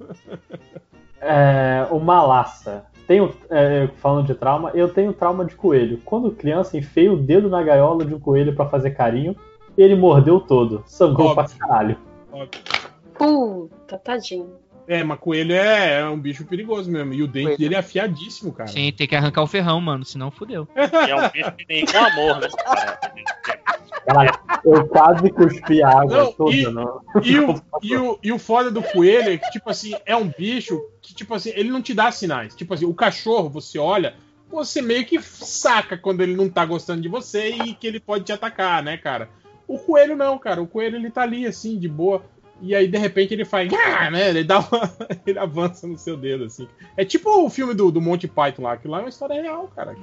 É, o Malassa. Tenho, é, falando de trauma, eu tenho trauma de coelho. Quando criança, enfiei o dedo na gaiola de um coelho pra fazer carinho ele mordeu todo. Sangrou pra caralho. Puta, tadinho. É, mas coelho é, é um bicho perigoso mesmo. E o dente dele é afiadíssimo, cara. Sim, tem que arrancar o ferrão, mano, senão fudeu. É um bicho que nem com amor, né? cara? Eu quase cuspi a água Não, toda. e- não. E o, e, o, e o foda do coelho é que, tipo assim, é um bicho que, tipo assim, ele não te dá sinais. Tipo assim, o cachorro, você olha, você meio que saca quando ele não tá gostando de você e que ele pode te atacar, né, cara? O coelho não, cara. O coelho ele tá ali, assim, de boa. E aí, de repente, ele faz. "Ah", né? Ele dá uma, Ele avança no seu dedo, assim. É tipo o filme do, do Monty Python lá. Aquilo lá é uma história real, cara.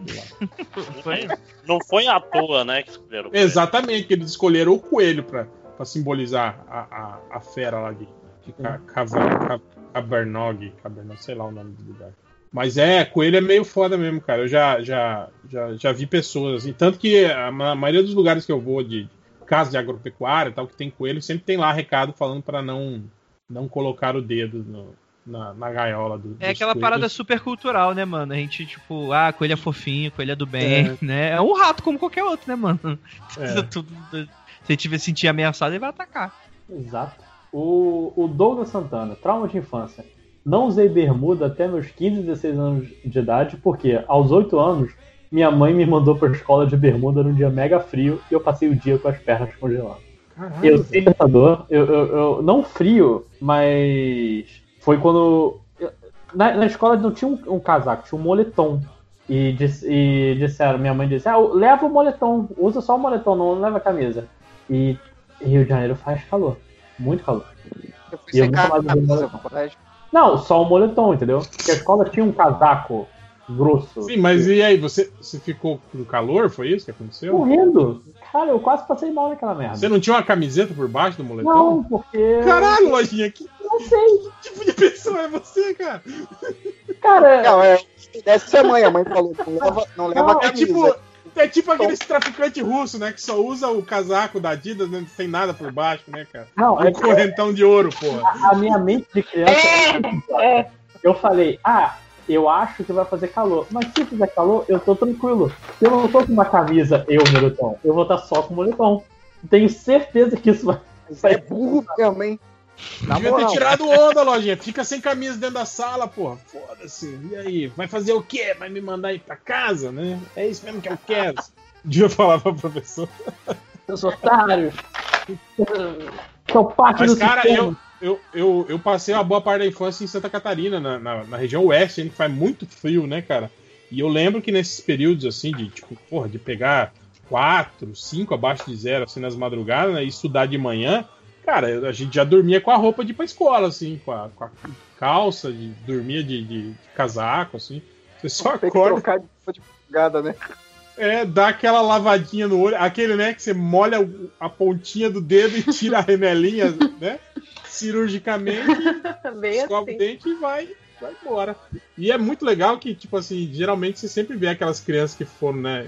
Não foi, não foi à toa, né? Que escolheram. Exatamente, que eles escolheram o coelho pra, pra simbolizar a, a, a fera lá de, de Ca- Cava- Ca- Cabernog, Cabernog, sei lá o nome do lugar. Mas é, coelho é meio foda mesmo, cara. Eu já, já, já, já vi pessoas assim. Tanto que a ma- maioria dos lugares que eu vou de casa de agropecuária e tal, que tem coelho, sempre tem lá recado falando pra não, não colocar o dedo no- na, na gaiola do. É aquela coelhos. parada super cultural, né, mano? A gente, tipo, ah, coelho é fofinho, coelho é do bem, É. né? É um rato como qualquer outro, né, mano? É. Tudo- se ele tiver sentir ameaçado, ele vai atacar. Exato. O, o Douglas Santana, trauma de infância. Não usei bermuda até meus 15, 16 anos de idade, porque aos 8 anos, minha mãe me mandou pra escola de bermuda num dia mega frio e eu passei o dia com as pernas congeladas. Caralho, Eu sei dessa dor, eu, eu, eu- não frio, mas foi quando. eu- Na, na escola não tinha um, um casaco, tinha um moletom. E, dis- e disseram, minha mãe disse, ah, leva o moletom, usa só o moletom, não leva a camisa. E Rio de Janeiro faz calor, muito calor. Eu fui E eu nunca mais usei moletom. Não, só o moletom, entendeu? Porque a escola tinha um casaco grosso. Sim, mas e aí, você, você ficou com calor? Foi isso que aconteceu? Morrendo. Cara, eu quase passei mal naquela merda. Você não tinha uma camiseta por baixo do moletom? Não, porque. Caralho, lojinha, que Não sei. tipo de pessoa é você, cara? Cara. Não, é. Deve ser a mãe. A mãe falou: não leva, não leva a é camisa. tipo, é tipo aquele traficante russo, né? Que só usa o casaco da Adidas, né, sem nada por baixo, né, cara? Não, um é- correntão de ouro, porra. A, a minha mente de criança. É, Eu falei, ah, eu acho que vai fazer calor. Mas se fizer calor, eu tô tranquilo. Se eu não tô com uma camisa e o moletom, eu vou estar só com o moletom. Tenho certeza que isso vai. É burro mesmo, hein? Na Devia ter moral. tirado onda, lojinha. Fica sem camisa dentro da sala, porra. Foda-se. E aí? Vai fazer o quê? Vai me mandar ir pra casa, né? É isso mesmo que eu quero. Devia falar pra professor. Seus otários. Sou parte Mas, do cara, sistema. eu, eu, eu, eu passei uma boa parte da infância em Santa Catarina, na, na, na região oeste, onde faz muito frio, né, cara? E eu lembro que nesses períodos, assim, de, tipo, porra, de pegar 4, 5 abaixo de zero, assim, nas madrugadas, né, e estudar de manhã, cara, a gente já dormia com a roupa de ir pra escola, assim, com a, com a calça, de, dormia de, de- de casaco, assim. Você só Tem que acorda, trocar de madrugada, né? é, dá aquela lavadinha no olho, aquele, né, que você molha a pontinha do dedo e tira a remelinha, né, cirurgicamente, bem escova assim. o dente e vai, vai embora. E é muito legal que, tipo assim, geralmente você sempre vê aquelas crianças que foram, né,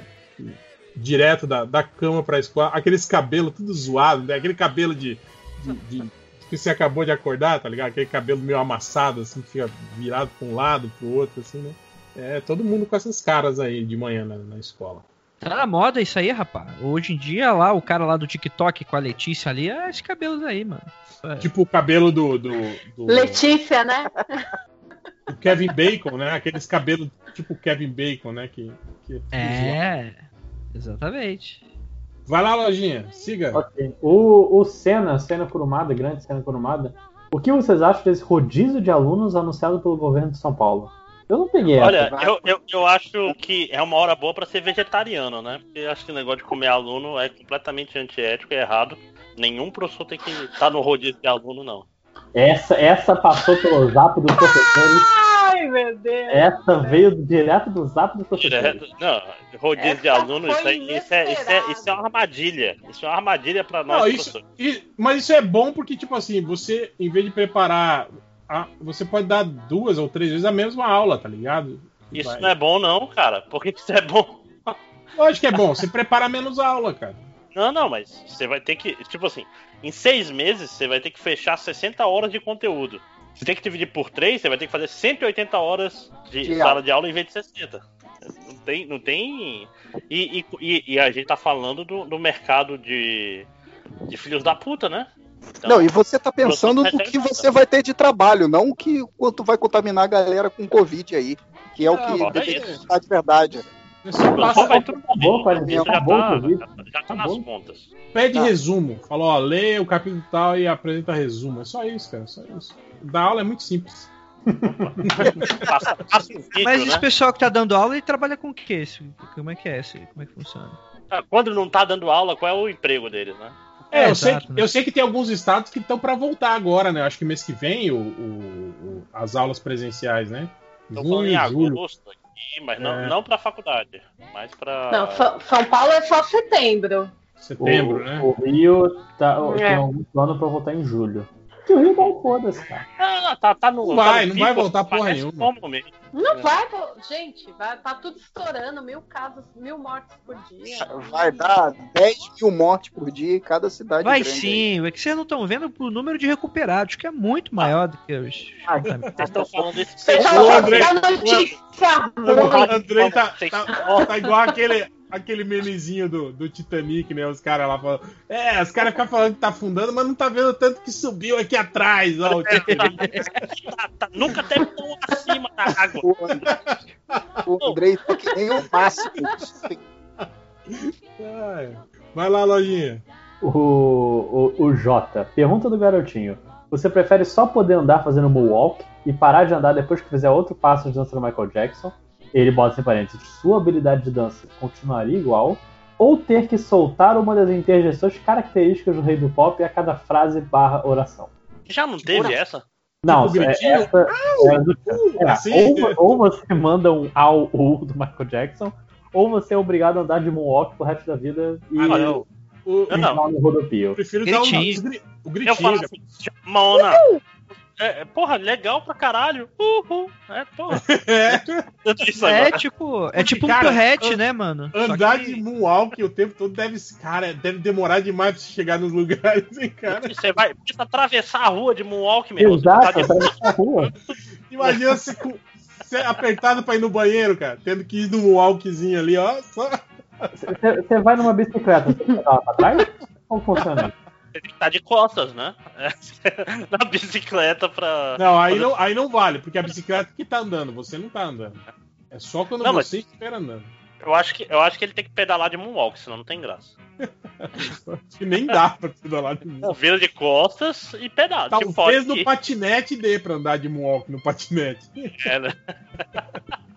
direto da, da cama pra escola, aqueles cabelos tudo zoado, né, aquele cabelo de, de- de- que você acabou de acordar, tá ligado? Aquele cabelo meio amassado, assim, que fica virado pra um lado, pro outro, assim, né. É, todo mundo com essas caras aí de manhã na, na escola. Tá na moda isso aí, rapaz. Hoje em dia, lá, o cara lá do TikTok com a Letícia ali, é esses cabelos aí, mano. É- Tipo o cabelo do, do, do- Letícia, né? do Kevin Bacon, né? Aqueles cabelos tipo Kevin Bacon, né? Que, que É, exatamente. Vai lá, lojinha, siga. Ok. O, o Senna, Senna Kurumada, grande Senna Kurumada, o que vocês acham desse rodízio de alunos anunciado pelo governo de São Paulo? Eu não peguei Olha, essa. eu, eu, eu acho que é uma hora boa pra ser vegetariano, né? Porque eu acho que o negócio de comer aluno é completamente antiético e errado. Nenhum professor tem que estar no rodízio de aluno, não. Essa, essa passou pelo zap dos professores. Ai, meu Deus. Essa veio direto do zap dos professores. Direto, não, rodízio de aluno, isso, aí- isso é, isso, é, isso é uma armadilha. Isso é uma armadilha pra nós, Não, isso, professores. e- mas isso é bom porque, tipo assim, você, em vez de preparar. A- você pode dar duas ou três vezes a mesma aula, tá ligado? Isso Vai. não é bom, não, cara. Por que que isso é bom? Lógico que é bom, você prepara menos aula, cara. Não, não, mas você vai ter que. Tipo assim, em seis meses você vai ter que fechar 60 horas de conteúdo. Você tem que dividir por três, você vai ter que fazer 180 horas de, De sala aula. de aula em vez de 60. Não tem. Não tem... E, e- e- e a gente tá falando do, do mercado de, de filhos da puta, né? Então, Não, e você tá pensando no que você vai ter de trabalho, não o que quanto vai contaminar a galera com Covid aí, que é o que bom, é deveria isso. estar de verdade. O passa, pessoal vai tudo Acabou, quarentena, Isso já acabou, tá, já, já tá nas contas. pede Tá. resumo. Falou, ó, lê o capítulo tal e apresenta resumo. É só isso, cara, só isso. Da aula é muito simples. Passa, passa um vídeo, Mas né? esse pessoal que tá dando aula, ele trabalha com o? Esse- Como é que é esse? Como é que funciona? Ah, Quando não tá dando aula, qual é o emprego deles, né? É, É, eu, sei exato, que, né? eu sei que tem alguns estados que estão pra voltar agora, né? Acho que mês que vem o, o- o- as aulas presenciais, né? Estão falando em julho. agosto aqui, mas não, É. não pra faculdade, mas pra. Não, São Paulo é só setembro. Setembro, o, né? o Rio tá, É. tem um plano pra voltar em julho. Que o Rio um foda-se, cara. Ah, tá, tá no. Não tá vai, no não vai pico, voltar porra nenhuma. Não vai, gente, vai, tá tudo estourando, mil casos, mil mortes por dia. Vai dar 10 mil mortes por dia em cada cidade Vai grande aí. sim, é que vocês não estão vendo o número de recuperados, que é muito maior do que os. Ah, Vocês estão falando desse Vocês André, dá notícia O. Andrei tá, tá, tá igual aquele, aquele memezinho do, do Titanic, né? Os caras lá falando. É, os caras ficam falando que tá afundando, mas não tá vendo tanto que subiu aqui atrás, ó. O Titanic. Tá- tá- nunca teve tão acima da água. O Andrei, tá que nem o máximo. Ai, Vai lá, lojinha. O, o, o Jota, pergunta do garotinho. Você prefere só poder andar fazendo moonwalk e parar de andar depois que fizer outro passo de dança do Michael Jackson? Ele bota entre parênteses, sua habilidade de dança continuaria igual? Ou ter que soltar uma das interjeições características do rei do pop a cada frase barra oração? Já não teve essa? Não, Tipo é, essa, é, é, assim? ou, ou você manda um au u do Michael Jackson, ou você é obrigado a andar de moonwalk pro resto da vida e Ah, não. O, Eu não. no rodopio. eu prefiro dar um, Gritinho. os gri- o Eu gritinho. falo assim, Mona. É, é, porra, legal pra caralho. Uhul. É, porra. É, isso É tipo, é tipo um cara, torrete, an- né, mano? Andar que- de moonwalk o tempo todo deve. Cara, deve demorar demais pra você chegar nos lugares, hein, cara. Você vai precisa atravessar a rua de Moonwalk, meu. Você Exato, tá atravessar a rua. Imagina você, com- você apertado pra ir no banheiro, cara. Tendo que ir num walkzinho ali, ó. Você vai numa bicicleta, você vai lá pra trás? Como funciona? Tem que estar de costas, né? É, na bicicleta pra. Não, aí não, aí não vale, porque a bicicleta que tá andando, você não tá andando. É só quando Não, mas- você estiver andando. Eu acho, que, eu acho que ele tem que pedalar de Moonwalk, senão não tem graça. Acho que nem dá pra pedalar de moonwalk. vira de costas e pedala. tipo, Talvez pode no patinete dê pra andar de moonwalk no patinete. É, né?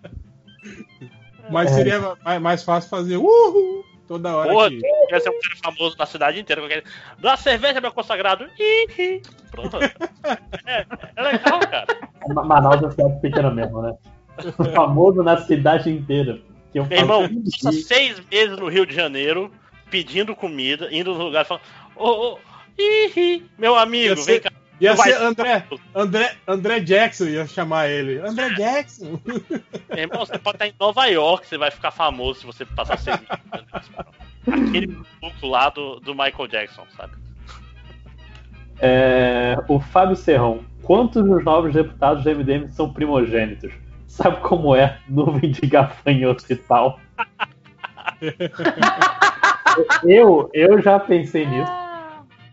Mas É. seria mais, mais fácil fazer uhul toda hora Porra, que. ia ser um cara famoso na cidade inteira. aquele, Dá cerveja, meu consagrado. Ih, ih. Pronto. É, é legal, cara. Ma- Manaus é uma cidade pequena mesmo, né? Famoso na cidade inteira. Que eu Meu irmão, passa seis meses no Rio de Janeiro pedindo comida, indo no lugar e falando: Ô, ô, ih, ih, meu amigo, Ia vem cá. Ia ser André, André, André Jackson, ia chamar ele. André Jackson. Meu irmão, você pode estar em Nova York, você vai ficar famoso se você passar seis. Aquele maluco lá do, do Michael Jackson, sabe? É, o Fábio Serrão. Quantos dos novos deputados do MDM são primogênitos? Sabe como é nuvem de gafanhoto e tal? eu, eu já pensei nisso.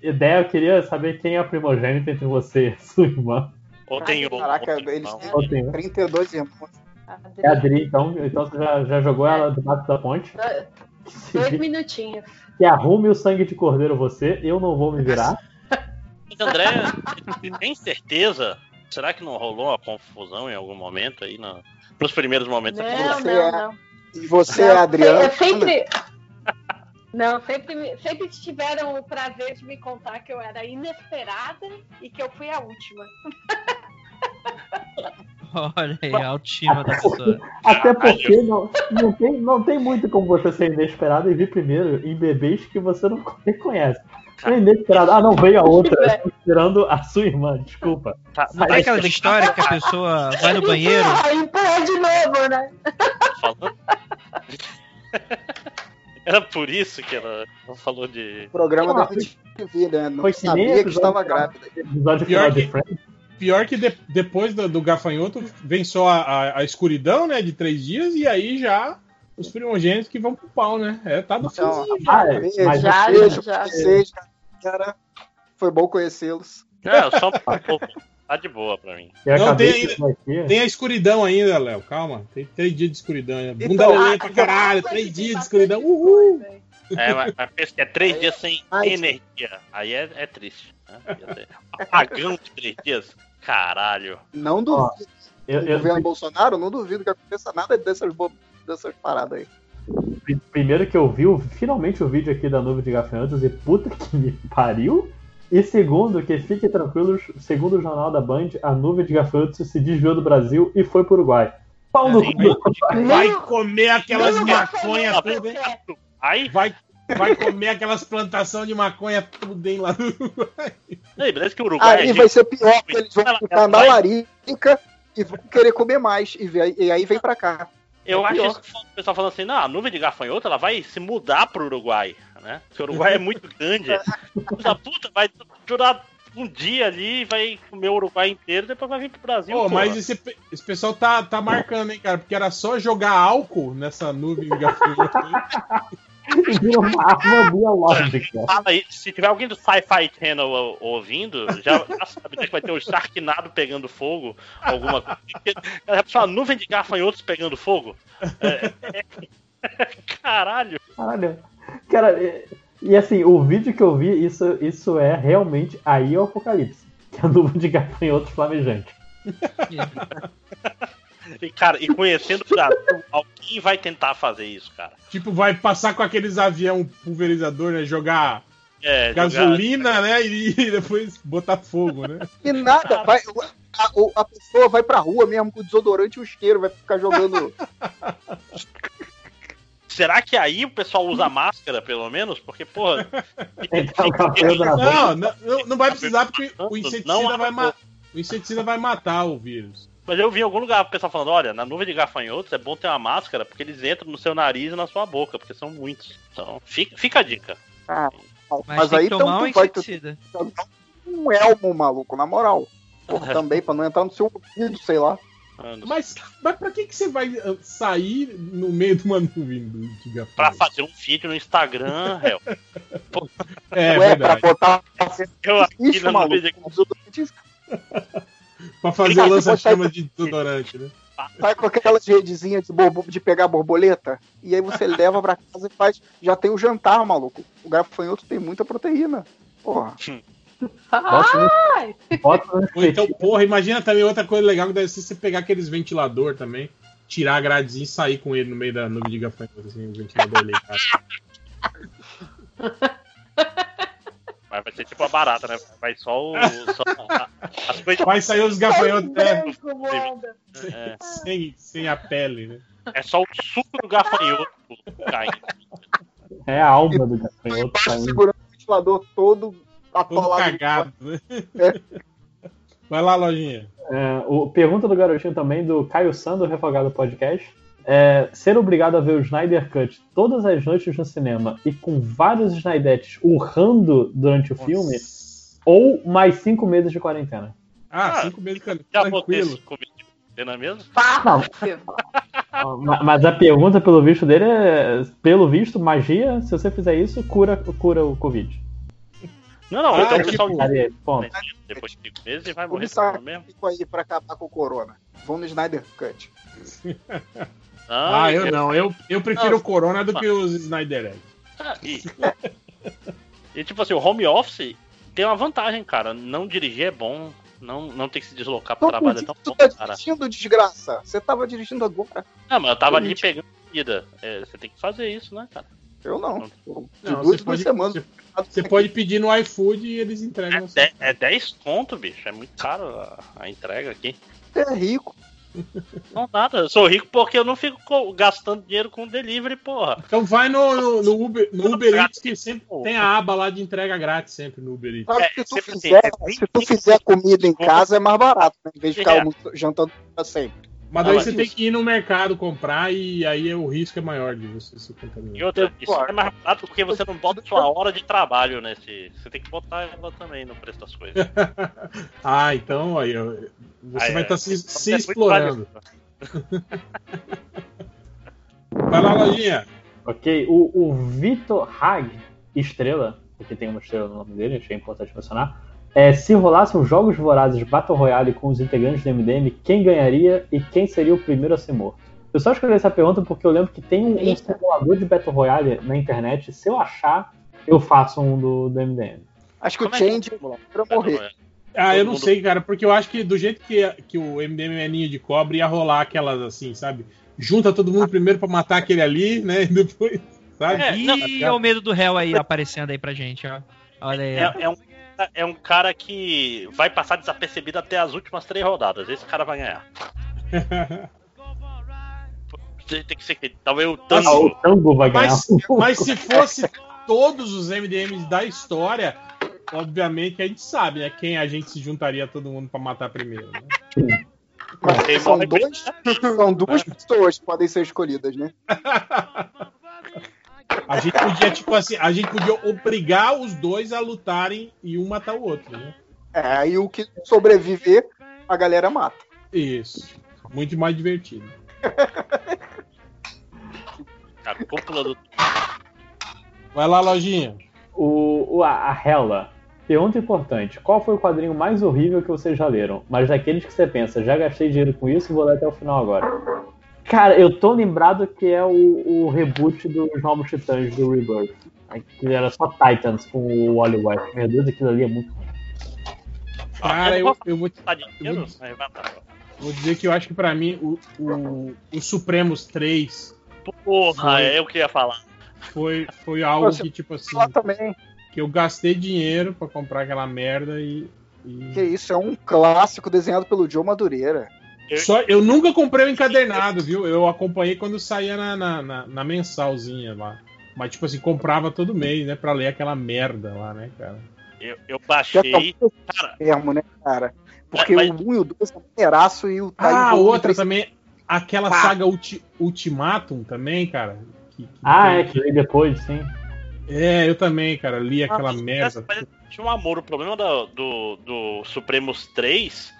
Ideia, eu queria saber quem é a primogênita entre você e sua irmã. Ou tem um. Caraca, ou tem eles têm Ou tem um. 32 irmãos. É a Adri, então, então você já, já jogou ela debaixo da ponte? Dois minutinhos. Que arrume o sangue de cordeiro você, eu não vou me virar. Mas, André, você tem certeza? Será que não rolou uma confusão em algum momento aí? Nos primeiros momentos? Não, Você não, é- não. E você, Não, Adriano. é sempre. Não, sempre, sempre tiveram o prazer de me contar que eu era inesperada e que eu fui a última. Olha aí, a autoestima da pessoa. Até porque não, não, tem, não tem muito como você ser inesperado e vir primeiro em bebês que você não reconhece. É inesperado. Ah, não, veio a outra. Tô esperando a sua irmã, desculpa. Tá, Não tem aquela história que a pessoa vai no banheiro. Empurra de novo, né? Era por isso que ela falou de. Programa Ah, da MTV, né? Não Foi que sabia que episódio estava grávida. Episódio Pior que-. Pior que de- depois do, do gafanhoto vem só a, a- a escuridão, né? De três dias, e aí já os primogênitos que vão pro pau, né? É, tá do Então, fim. Ah, é, mas Já, beijo já. pra vocês, galera. Foi bom conhecê-los. É, só um pouco. Tá de boa pra mim. Eu Não, tem ver aqui. Tem a escuridão ainda, Léo. Calma. Tem três dias de escuridão ainda. Bunda Então, lelê pra caralho. Três dias de escuridão. Uhul. É, mas, mas pensa que é três dias sem Ai, energia. Aí é, é triste. Né? Apagão de três dias? Caralho. Não duvido. Eu, o eu- governo Bolsonaro, não duvido que aconteça nada dessas, bo- dessas paradas aí. pri- primeiro que eu vi finalmente o vídeo aqui da nuvem de gafanhotos e puta que me pariu. E segundo, que fiquem tranquilos, segundo o jornal da Band, a nuvem de gafanhotos se desviou do Brasil e foi pro Uruguai. Pau no cu. Vai comer aquelas maconhas tudo, hein? Aí, Vai, vai comer aquelas plantações de maconha tudo, hein, lá no Uruguai. aí beleza que o Uruguai Aí é vai ser pior, porque eles vão ficar na larica e vão querer comer mais. E, vem- e aí vem pra cá. Eu É acho isso que o pessoal falando assim, não, a nuvem de gafanhoto ela vai se mudar pro Uruguai, né? Porque o Uruguai é muito grande. Essa puta vai durar um dia ali, vai comer o Uruguai inteiro, depois vai vir pro Brasil. Pô, porra. mas esse, esse pessoal tá, tá marcando, hein, cara? Porque era só jogar álcool nessa nuvem de gafanhoto. uma arma biológica. Se tiver alguém do Sci-Fi Channel ou- ouvindo, já, já sabe né, que vai ter o Sharknado pegando fogo, alguma coisa. É só uma nuvem de gafanhotos pegando fogo. É, é- Caralho. Caralho. Cara, e, e assim, o vídeo que eu vi, isso, isso é realmente aí é o apocalipse. Que é a nuvem de gafanhotos flamejante. E, cara, e conhecendo o Brasil, alguém vai tentar fazer isso, cara. tipo, vai passar com aqueles avião pulverizador, né? Jogar É, jogar- gasolina, né? E, depois botar fogo, né? E nada, vai, a, a pessoa vai pra rua mesmo com o desodorante e o isqueiro, vai ficar jogando. Será que aí o pessoal usa máscara, pelo menos? Porque, porra. Da Não, não, não- não vai precisar porque o Não, inseticida vai, ma- o inseticida vai matar o vírus. Mas eu vi em algum lugar o pessoal falando, olha, na nuvem de gafanhotos é bom ter uma máscara, porque eles entram no seu nariz e na sua boca, porque são muitos. Então, fica, fica a dica. Ah, Mas, mas tem aí que então tomar um vai ter um elmo, maluco, na moral. Porra, também, pra não entrar no seu ouvido, sei lá. Mas, mas pra que, que você vai ah, sair no meio de uma nuvem do- gafanhoto? Pra fazer um vídeo no Instagram, réu. É, Ué, pra verdade. botar. Eu aqui Isso, na nuvem de Pra fazer lança-chama de desodorante, né? Sai com aquelas redezinhas de, de pegar borboleta. E aí você leva pra casa e faz. Já tem o jantar, maluco. O gafanhoto tem muita proteína. Porra. No Ou então, porra, imagina também outra coisa legal que deve ser você pegar aqueles ventilador também, tirar a gradezinha e sair com ele no meio da nuvem de gafanhoto, assim, o ventilador ligado. Mas vai ser tipo a barata, né? Vai só o. Só a- as coisas. Vai sair os gafanhotos né, moda. É, sem, sem a pele, né? é só o suco do gafanhoto caindo. É a alma do gafanhoto Tá segurando o ventilador Todo atolado. cagado, né? Vai lá, lojinha. É, o, pergunta do garotinho também, do Caio Sando, Refogado Podcast. É, ser obrigado a ver o Snyder Cut todas as noites no cinema e com vários Snydettes urrando durante o filme, ou mais cinco meses de quarentena. Ah, Ah, cinco meses can- Já botei tranquilo. não é mesmo? Ma- Mas a pergunta, pelo visto dele, é: pelo visto, magia, se você fizer isso, cura, cura o Covid. Não, não, Ah, então o tipo- pessoal Aí, ponto. depois de cinco meses e vai morrer todo mesmo. Fico aí pra acabar com o corona. Vamos no Snyder Cut. Ah, eu eu- não. Eu, eu prefiro Não, o Corona do que os Snyder Egg. Ah, e, e, tipo assim, o home office tem uma vantagem, cara. Não dirigir é bom. Não, não ter que se deslocar pro trabalho é tão que tu bom, tá cara. dirigindo, desgraça? Você tava dirigindo agora. Não, mas eu tava ali pegando comida. É, você tem que fazer isso, né, cara? Eu não. De Não, duas duas pode, semanas. você, você pode pedir no iFood e eles entregam. É, é 10 conto, bicho. É muito caro a, a entrega aqui. Você é rico. Não, nada. Eu sou rico porque eu não fico co- gastando dinheiro com delivery, porra. Então vai no, no, no Uber, no Uber Eats que sempre tem a aba lá de entrega grátis sempre no Uber Eats. Sabe, É, se, tu fizer, tem. se tu fizer comida em casa é mais barato, né? Em vez de ficar É. jantando pra sempre. Mas daí Ah, você mas tem que ir no mercado comprar e aí o risco é maior de você se E contaminar. outra, isso é mais barato porque você não bota sua hora de trabalho nesse. Você tem que botar ela também no preço das coisas. ah, então aí você Aí, vai é. estar se, Então, se é explorando. Vai lá, lojinha. Ok, o, o Vitor Hag, estrela, porque tem uma estrela no nome dele, achei importante mencionar. É, se rolassem os Jogos Vorazes Battle Royale com os integrantes do MDM, quem ganharia e quem seria o primeiro a ser morto? Eu só escolhi essa pergunta porque eu lembro que tem um, um simulador de Battle Royale na internet. Se eu achar, eu faço um do, do MDM. Acho que Como o é que Change pra morrer. Ah, Todo eu não mundo- sei, cara, porque eu acho que do jeito que, que o MDM é ninho de cobre, ia rolar aquelas assim, sabe? Junta todo mundo primeiro pra matar aquele ali, né? E depois, sabe? É, não, Ih, é o medo do réu aí aparecendo aí pra gente, ó. Olha aí. É, é um, é um cara que vai passar desapercebido até as últimas três rodadas. Esse cara vai ganhar. Tem que ser que talvez o Ah, o Tango. Tango vai ganhar. Mas, mas se fosse todos os MDMs da história, obviamente a gente sabe, né? Quem a gente se juntaria todo mundo pra matar primeiro, né? Mas são, dois, são duas pessoas que podem ser escolhidas, né? A gente podia, tipo assim, a gente podia obrigar os dois a lutarem e um matar o outro, né? É, aí o que sobreviver, a galera mata. Isso. Muito mais divertido. A cúpula do. Vai lá, lojinha. O, o- a, a Hela. Pergunta importante: qual foi o quadrinho mais horrível que vocês já leram? Mas daqueles que você pensa, já gastei dinheiro com isso e vou ler até o final agora. Cara, eu tô lembrado que é o, o reboot dos Novos Titãs do Rebirth. Aquilo era só Titans com o Wally West. Meu Deus, aquilo ali é muito ruim. Cara, eu, eu vou? Eu vou dizer que eu acho que pra mim o, o, o Supremos 3 Porra, é eu que ia falar. foi, foi algo Nossa, que, tipo assim, também. que eu gastei dinheiro pra comprar aquela merda e. e- Que isso, é um clássico desenhado pelo Joe Madureira. Só, eu nunca comprei o encadernado, viu? Eu acompanhei quando saía na, na, na- na mensalzinha lá. Mas, tipo assim, comprava todo mês, né? Pra ler aquela merda lá, né, cara? Eu, eu baixei. Cara, mesmo, né, cara? Porque Mas- o 1 e o 2 são maneiraço e o tá Ah, o outra também. Aquela Pá. saga Ulti- Ultimatum também, cara. que- que Ah, tem- é, que veio depois, sim. É, eu também, cara. Li aquela Ah, merda. mas Tinha um amor. O problema do, do, do Supremos 3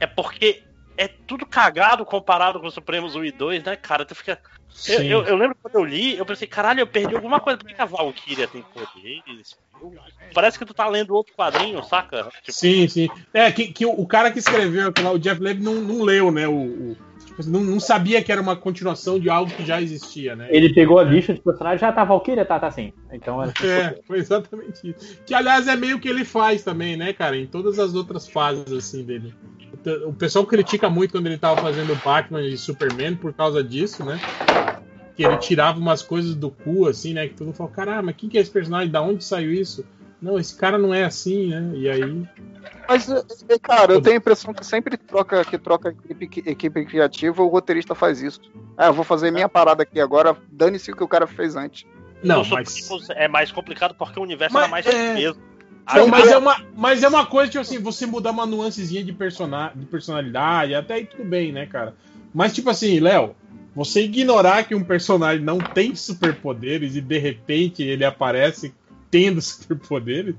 é porque é tudo cagado comparado com o Supremos 1 e 2, né, cara? Tu fica. Eu, Sim. eu, eu lembro quando eu li, eu pensei, caralho, eu perdi alguma coisa. Por que que a Valkyria tem poderes? Parece que tu tá lendo outro quadrinho, saca? Tipo, Sim, sim. É, que, que o, cara que escreveu aquilo lá, o Jeff Levy, não, não leu, né? O, o- tipo assim, não, não sabia que era uma continuação de algo que já existia, né? Ele pegou a lista de personagens, já tá Valkyria, tá, tá sim. Então é. É, foi exatamente isso. Que, aliás, é meio que ele faz também, né, cara? Em todas as outras fases, assim, dele. O- pessoal critica muito quando ele tava fazendo Batman e Superman por causa disso, né? Que ele tirava umas coisas do cu, assim, né? Que todo mundo falou, caramba, mas quem que é esse personagem? Da onde saiu isso? Não, esse cara não é assim, né? E aí. Mas, eh, cara, eu tenho a impressão que sempre troca, que troca equipe, equipe criativa, o roteirista faz isso. Ah, eu vou fazer minha parada aqui agora, dane-se o que o cara fez antes. Não, mas. Supremos é mais complicado porque o universo Mas era mais é- mesmo. Não, mas, é uma, mas é uma coisa, tipo assim, você mudar uma nuancezinha de, persona, de personalidade, até aí tudo bem, né, cara? Mas, tipo assim, Léo, você ignorar que um personagem não tem superpoderes e de repente ele aparece tendo superpoderes,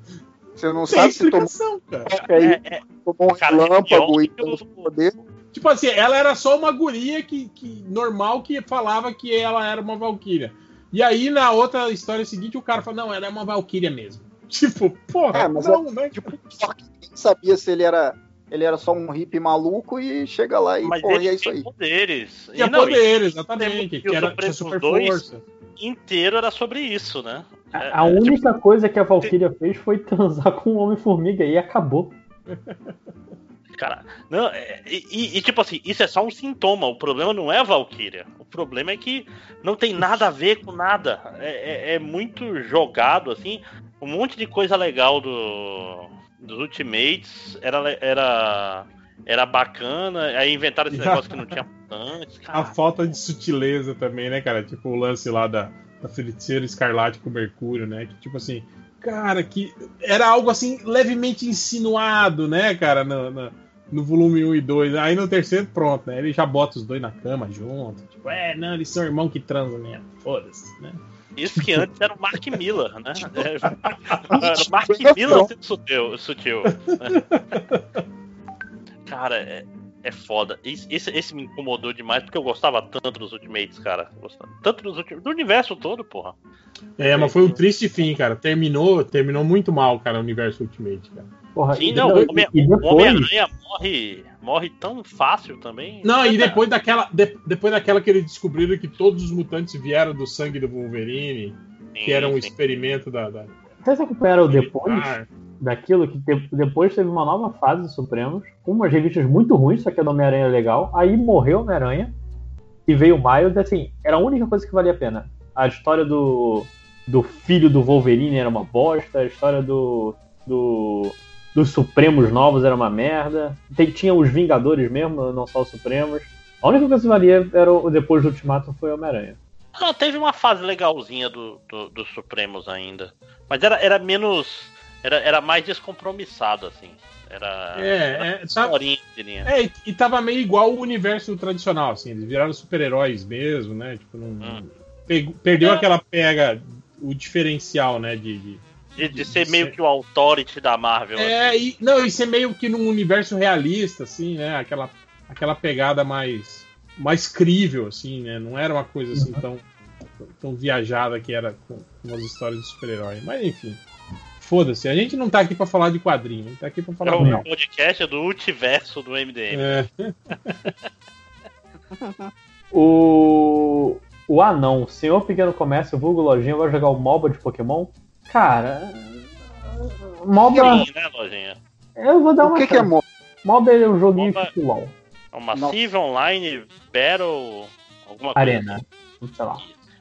Você não tem sabe se tomou explicação, cara. aí, é, é, tomou um cara, relâmpago é e pior tem poder. Tipo assim, ela era só uma guria que, que normal que falava que ela era uma valquíria. E aí, na outra história seguinte, o cara fala, não, ela é uma valquíria mesmo. Tipo, porra, É, mas não, né? Tipo, só que ninguém sabia se ele era ele era só um hippie maluco e chega lá e, Mas pô, ele e é isso aí. poderes. Tinha E não, poderes, e- exatamente. Que o era, tinha super 2 força. inteiro era sobre isso, né? É, A é, tipo, única coisa que a Valkyria fez foi transar com o Homem-Formiga e acabou. Cara, não, é- e, e- e, tipo assim, isso é só um sintoma. O problema não é a Valkyria. O problema é que não tem nada a ver com nada. É, é- é muito jogado, assim. Um monte de coisa legal do, dos Ultimates era, era, era bacana. Aí inventaram esse negócio que não tinha antes. A falta de sutileza também, né, cara? Tipo o lance lá da, da feiticeira escarlate com Mercúrio, né? Que tipo assim, cara, que era algo assim levemente insinuado, né, cara, no, no, no volume 1 e 2. Aí no terceiro, pronto, né? Ele já bota os dois na cama junto. Tipo, é, não, eles são irmão que transam mesmo. Foda-se, né? Isso que antes era o Mark Miller, né? Era o Mark Miller sendo sutil. sutil? Cara, é, é foda. Esse, esse, esse me incomodou demais porque eu gostava tanto dos Ultimates, cara. Gostava Tanto dos Ultimates. Do universo todo, porra. É, mas foi um triste fim, cara. Terminou, terminou muito mal, cara, o universo Ultimate, cara. Porra, Sim, e, não, e- o Homem-Aranha morre, morre tão fácil também. Não, e depois daquela, de- depois daquela que eles descobriram que todos os mutantes vieram do sangue do Wolverine, que Sim, era um sim. experimento da. da... vocês acompanharam depois daquilo que de- depois teve uma nova fase dos Supremos, com umas revistas muito ruins, só que a do Homem-Aranha é legal. Aí morreu o Homem-Aranha e veio o Miles, assim, era a única coisa que valia a pena. A história do, do filho do Wolverine era uma bosta, a história do, do dos Supremos novos era uma merda. Tem- tinha os Vingadores mesmo, não só os Supremos. A única coisa que valia era o, depois do Ultimato foi o Homem-Aranha. Não, teve uma fase legalzinha do, do- dos Supremos ainda. Mas era, era menos. Era, era mais descompromissado, assim. Era. É, era é, tá- diria. É, e, e tava meio igual o universo tradicional, assim, eles viraram super-heróis mesmo, né? Tipo, não, Hum. pegou- perdeu É. aquela pega, o diferencial, né? De, de- De, de ser meio que o authority da Marvel. É, e, não, e ser meio que num universo realista, assim, né? Aquela, aquela pegada mais, mais crível, assim, né? Não era uma coisa assim tão, tão viajada que era com, com as histórias de super-herói. Mas enfim, foda-se. A gente não tá aqui pra falar de quadrinho, a gente tá aqui pra É falar o real. podcast do multiverso do MDM. É. O. O anão, senhor pequeno comércio, vulgo lojinha, vai jogar o MOBA de Pokémon? Cara. MOBA. Sim, né, Lojinha? Eu vou dar uma. O que, que é. MOBA? MOBA é um joguinho MOBA- tipo LOL. É uma Massive Online Battle. Alguma coisa. Arena. assim. Sei lá.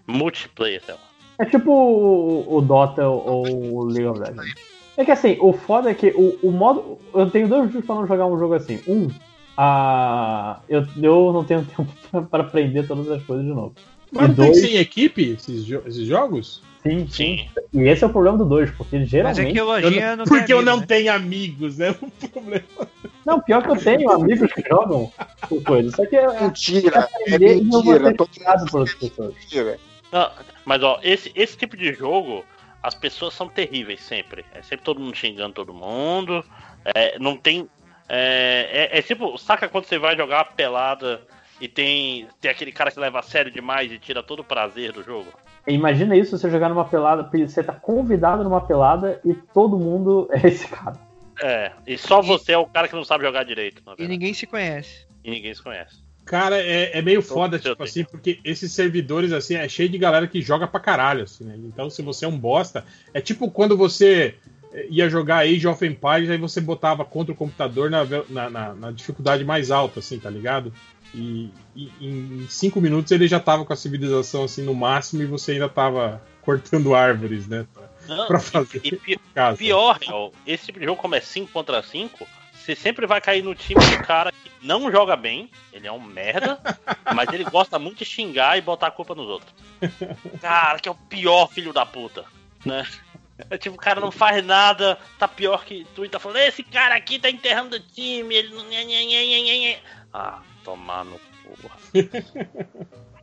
Multiplayer, sei lá. É tipo o, o Dota ou o League of Legends. É que assim, o foda é que o, o modo. Eu tenho dois motivos pra não jogar um jogo assim. Um, a, eu, eu não tenho tempo pra- pra aprender todas as coisas de novo. Mas e não tem dois, sem equipe esses, jo- esses jogos? Sim, sim. E esse é o problema do dois, porque geralmente. Mas é que Lojinha não, Porque eu não né? tenho amigos, né? O problema. Não, pior que eu tenho amigos que jogam com coisa. Só que é, Mentira, é não vou mentira. Todo ensinado por outras pessoas. mentira. Não, mas ó, esse, esse tipo de jogo, as pessoas são terríveis sempre. É sempre todo mundo xingando todo mundo. É, não tem. É, é, é tipo, saca quando você vai jogar uma pelada e tem, tem aquele cara que leva a sério demais e tira todo o prazer do jogo? Imagina isso, você jogar numa pelada, você tá convidado numa pelada e todo mundo é esse cara. É, e só você é o cara que não sabe jogar direito, na E ninguém se conhece. E ninguém se conhece. Cara, é, é meio foda, seu tipo assim, porque esses servidores, assim, é cheio de galera que joga pra caralho, assim, né? Então, se você é um bosta, é tipo quando você ia jogar Age of Empires, aí você botava contra o computador na, na, na- na dificuldade mais alta, assim, tá ligado? E, e em cinco minutos ele já tava com a civilização, assim, no máximo, e você ainda tava cortando árvores, né? Pra fazer E pi- casa. pior, Real, esse tipo de jogo, como é 5 contra 5, você sempre vai cair no time do cara que não joga bem, ele é um merda, mas ele gosta muito de xingar e botar a culpa nos outros. Cara, que é o pior filho da puta, né? É tipo, o cara não faz nada, tá pior que tu e tá falando, esse cara aqui tá enterrando o time, ele não. nhê, nhê, nhê, nhê, nhê." Ah, tomar no porra.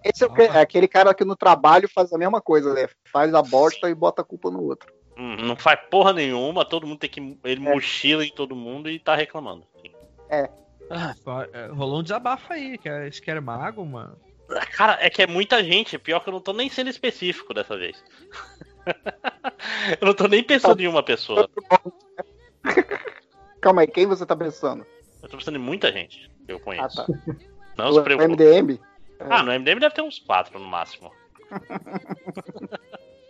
Esse é, o que- é aquele cara que no trabalho faz a mesma coisa, né? Faz a bosta e bota a culpa no outro. Hum, Não faz porra nenhuma, todo mundo tem que. Ele mochila em todo mundo e tá reclamando. Ah, fo- é, rolou um desabafo aí, que é, esse que era mago, mano. Cara, é que é muita gente. Pior que eu não tô nem sendo específico dessa vez. eu não tô nem pensando em uma pessoa. Calma aí, quem você tá pensando? Eu tô pensando em muita gente eu conheço. Ah, tá. Não O se preocupe. MDM? Ah, no MDM deve ter uns quatro no máximo.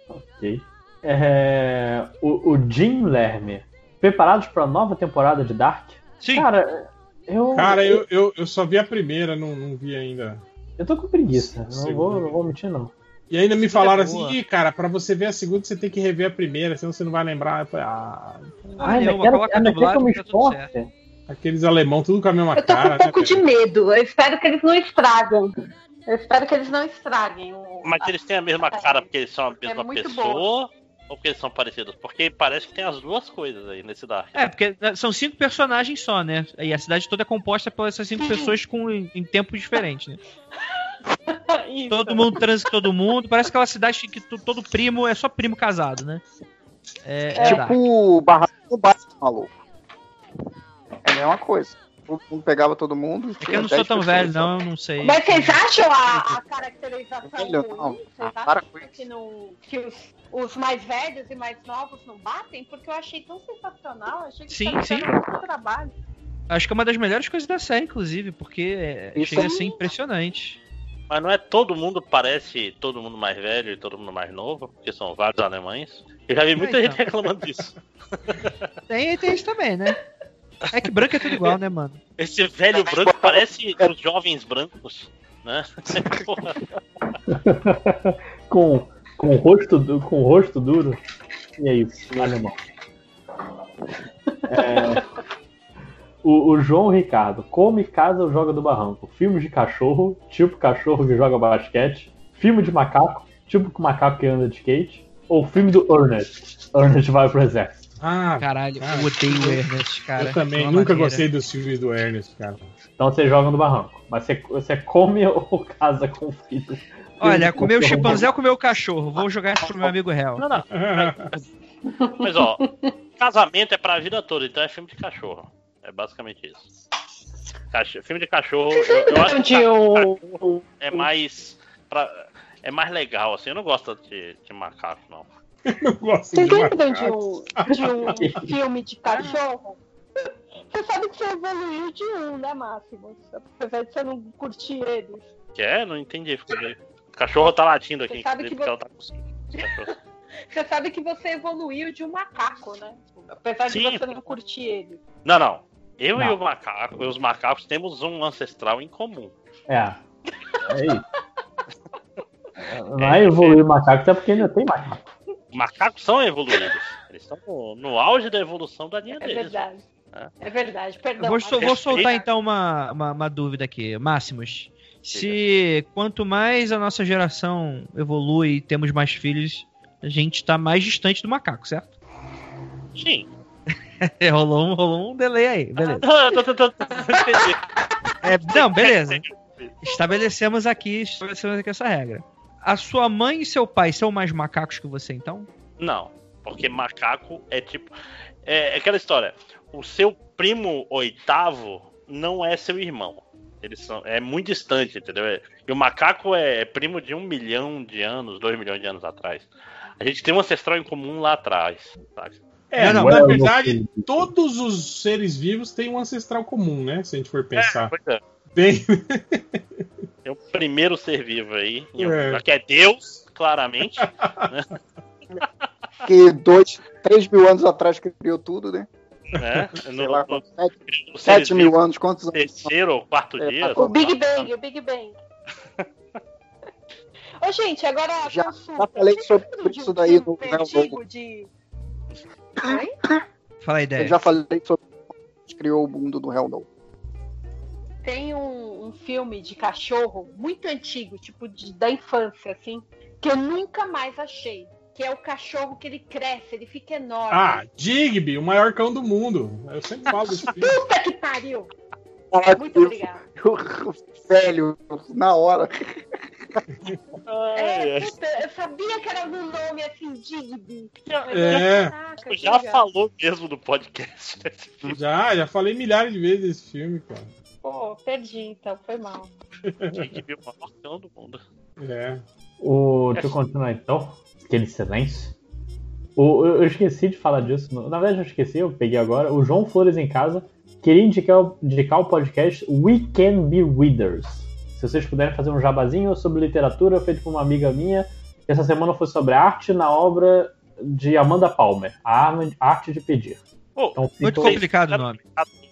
Ok. É, o, o Jim Lerme. Preparados para a nova temporada de Dark? Sim. Cara, eu. Cara, eu, eu, eu só vi a primeira, não, não vi ainda. Eu tô com preguiça. Não vou, não vou mentir, não. E ainda me falaram assim, boa. Ih, cara, pra você ver a segunda, você tem que rever a primeira, senão você não vai lembrar. Eu falei, ah, Ai, nenhuma, mas quero, coloca mas quer que eu me tá esforce? Aqueles alemão tudo com a mesma Eu tô com cara, um pouco né, de medo. Eu espero que eles não estraguem. Eu espero que eles não estraguem. o- Mas eles têm a mesma cara porque eles são a mesma É pessoa ou porque eles são parecidos? Porque parece que tem as duas coisas aí nesse Dark. É, porque são cinco personagens só, né? E a cidade toda é composta por essas cinco pessoas com, em tempos diferentes, né? Isso. Todo mundo transa com todo mundo. Parece aquela cidade que tu- todo primo é só primo casado, né? É, é Dark. Tipo o barraco do Batman, maluco. É a mesma coisa. Todo mundo pegava todo mundo. É que eu não sou tão velho, não, eu não sei. Mas vocês acham a, a caracterização Velho, ruim? não. Vocês Ah, acham para com que, não, que os, os mais velhos e mais novos não batem? Porque eu achei tão sensacional. Achei que Sim, sim. muito trabalho. Acho que é uma das melhores coisas da série, inclusive, porque é, Isso chega a ser impressionante. Mas não é todo mundo parece todo mundo mais velho e todo mundo mais novo, porque são vários alemães. Eu já vi muita É, gente então. reclamando disso. Tem, tem isso também, né? É que branco é tudo igual, né, mano? Esse velho branco parece os jovens brancos, né? Com, com, o rosto, com rosto duro. E é isso, alemão. É, o, o João Ricardo. Come, casa ou joga do barranco? Filme de cachorro, tipo cachorro que joga basquete. Filme de macaco, tipo macaco que anda de skate. Ou filme do Ernest. Ernest vai pro exército. Ah, Caralho, cara, eu odeio o Ernest, cara. eu também nunca maneira. gostei dos filmes do Ernest, cara. Então você joga no barranco. Mas você, você come ou casa com o filho? Olha, comer o chimpanzé ou comer o cachorro? Vou jogar isso pro meu amigo réu. Não, não. Mas ó, casamento é pra vida toda, então é filme de cachorro. É basicamente isso. Cacho- filme de cachorro, eu, eu acho que De um, é mais. Pra, é mais legal, assim. Eu não gosto de, de macaco, não. Gosto Vocês de lembram de um, de um filme de cachorro? Você sabe que você evoluiu de um, né, Máximo? Apesar de você não curtir eles. Que é? Não entendi. O cachorro tá latindo aqui, Você inclusive, ela tá com. Você sabe que você evoluiu de um macaco, né? Apesar Sim. de você não curtir ele. Não, não. Eu e Não. o macaco, e os macacos temos um ancestral em comum. É. É isso. Não é evoluir macaco, até porque ainda tem macaco. Macacos são evoluídos. Eles estão no, no auge da evolução da linha É deles. verdade. É. É verdade, perdão. vou, vou soltar então uma, uma, uma dúvida aqui. Máximos, se quanto mais a nossa geração evolui e temos mais filhos, a gente tá mais distante do macaco, certo? Sim. É, rolou, um, rolou um delay aí, beleza. Ah, entender. É, não, beleza. Estabelecemos aqui, estabelecemos aqui essa regra. A sua mãe e seu pai são mais macacos que você, então? Não, porque macaco é tipo. É, é aquela história. O seu primo oitavo não é seu irmão. Eles são. É muito distante, entendeu? É- E o macaco é, é primo de um milhão de anos, dois milhões de anos atrás. A gente tem um ancestral em comum lá atrás. sabe? É, Não, na não, verdade, todos os seres vivos têm um ancestral comum, né? Se a gente for pensar. Pois é. Tem. É o primeiro ser vivo aí. É. lugar, Que é Deus, claramente. Que dois, três mil anos atrás criou tudo, né? né? Sei No, lá, no, sete, no sete mil vivos, anos, quantos anos? terceiro ou quarto É, dia. tá O Big Bang, o Big Bang. Ô, gente, agora Já- consulta. já falei sobre isso daí no Real de... Fala a Eu ideia. já falei sobre que criou o mundo do Hell No. Tem um, um filme de cachorro muito antigo, tipo de- da infância, assim, que eu nunca mais achei. Que é o cachorro que ele cresce, ele fica enorme. Ah, Digby, o maior cão do mundo. Eu sempre falo desse filme. Puta que pariu! Caraca, Muito obrigada. o velho, na hora. É, puta, eu sabia que era algum nome assim, Digby. É. Caraca, Já falou mesmo no podcast. né? Já, já falei milhares de vezes desse filme, cara. Pô, perdi, então, foi mal. Gente, viu o maior cão do mundo. É. O, deixa eu continuar então. Aquele silêncio. O, eu eu esqueci de falar disso. Na verdade, eu esqueci, eu peguei agora. O João Flores em casa queria indicar, indicar o podcast We Can Be Readers. Se vocês puderem fazer um jabazinho sobre literatura feito por uma amiga minha, essa semana foi sobre arte na obra de Amanda Palmer, A Arte de Pedir. Pô, Então, Muito ficou- complicado o nome.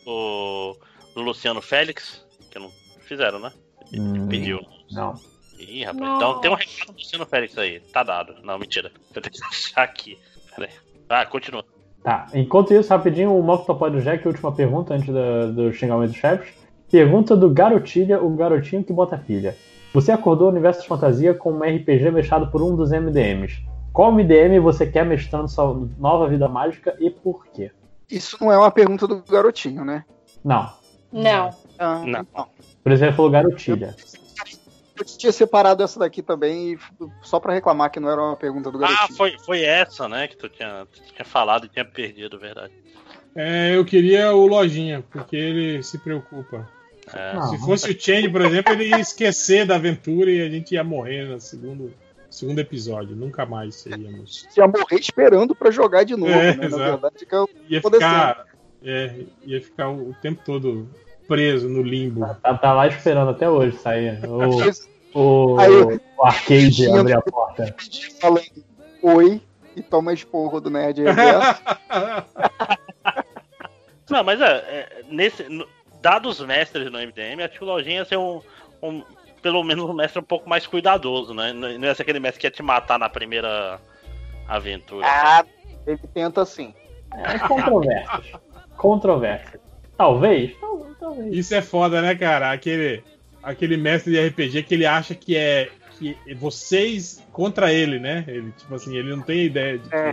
do, do Luciano Félix, que não fizeram, né? Hum, Pediu. Não. Ih, rapaz. Então tem um recado do Luciano Félix aí. Tá dado. Não, mentira. Eu tenho que achar aqui. Pera aí. Ah, continua. Tá, enquanto isso, rapidinho, o Moctopod do Jack, última pergunta antes da- do xingamento dos chefes. Pergunta do Garotilha, o garotinho que bota pilha. Você acordou o universo de fantasia com um RPG mestrado por um dos MDMs. Qual MDM você quer mestrando sua nova vida mágica e por quê? Isso não é uma pergunta do garotinho, né? Não. Não. Ah, Não. então. Por ele falou Garotilha. Eu tinha separado essa daqui também, só pra reclamar que não era uma pergunta do Ah, garotinho. foi, foi essa, né? Que tu tinha, tu tinha falado e tinha perdido, verdade. É, eu queria o Lojinha, porque ele se preocupa. É. Se fosse o Change, por exemplo, ele ia esquecer da aventura e a gente ia morrer no segundo, segundo episódio. Nunca mais seríamos. Ia morrer esperando pra jogar de novo, É, né? Na verdade, que eu Ia ficar, é, ia ficar o tempo todo preso no limbo. Tá, tá lá esperando até hoje sair. O, o, Aí, o arcade abrir a porta. falando oi e toma esporro do Nerd Reverso. Não, mas é, é, nesse, dados os mestres no MDM, acho que o Lojinha ia ser um, um- pelo menos um mestre um pouco mais cuidadoso, né? Não ser aquele mestre que ia te matar na primeira aventura. Ah, ele tenta assim. É controversos. Controversos. Talvez, talvez, talvez. Isso é foda, né, cara? Aquele, aquele mestre de RPG que ele acha que é que vocês contra ele, né? Ele, tipo assim, ele não tem ideia de que,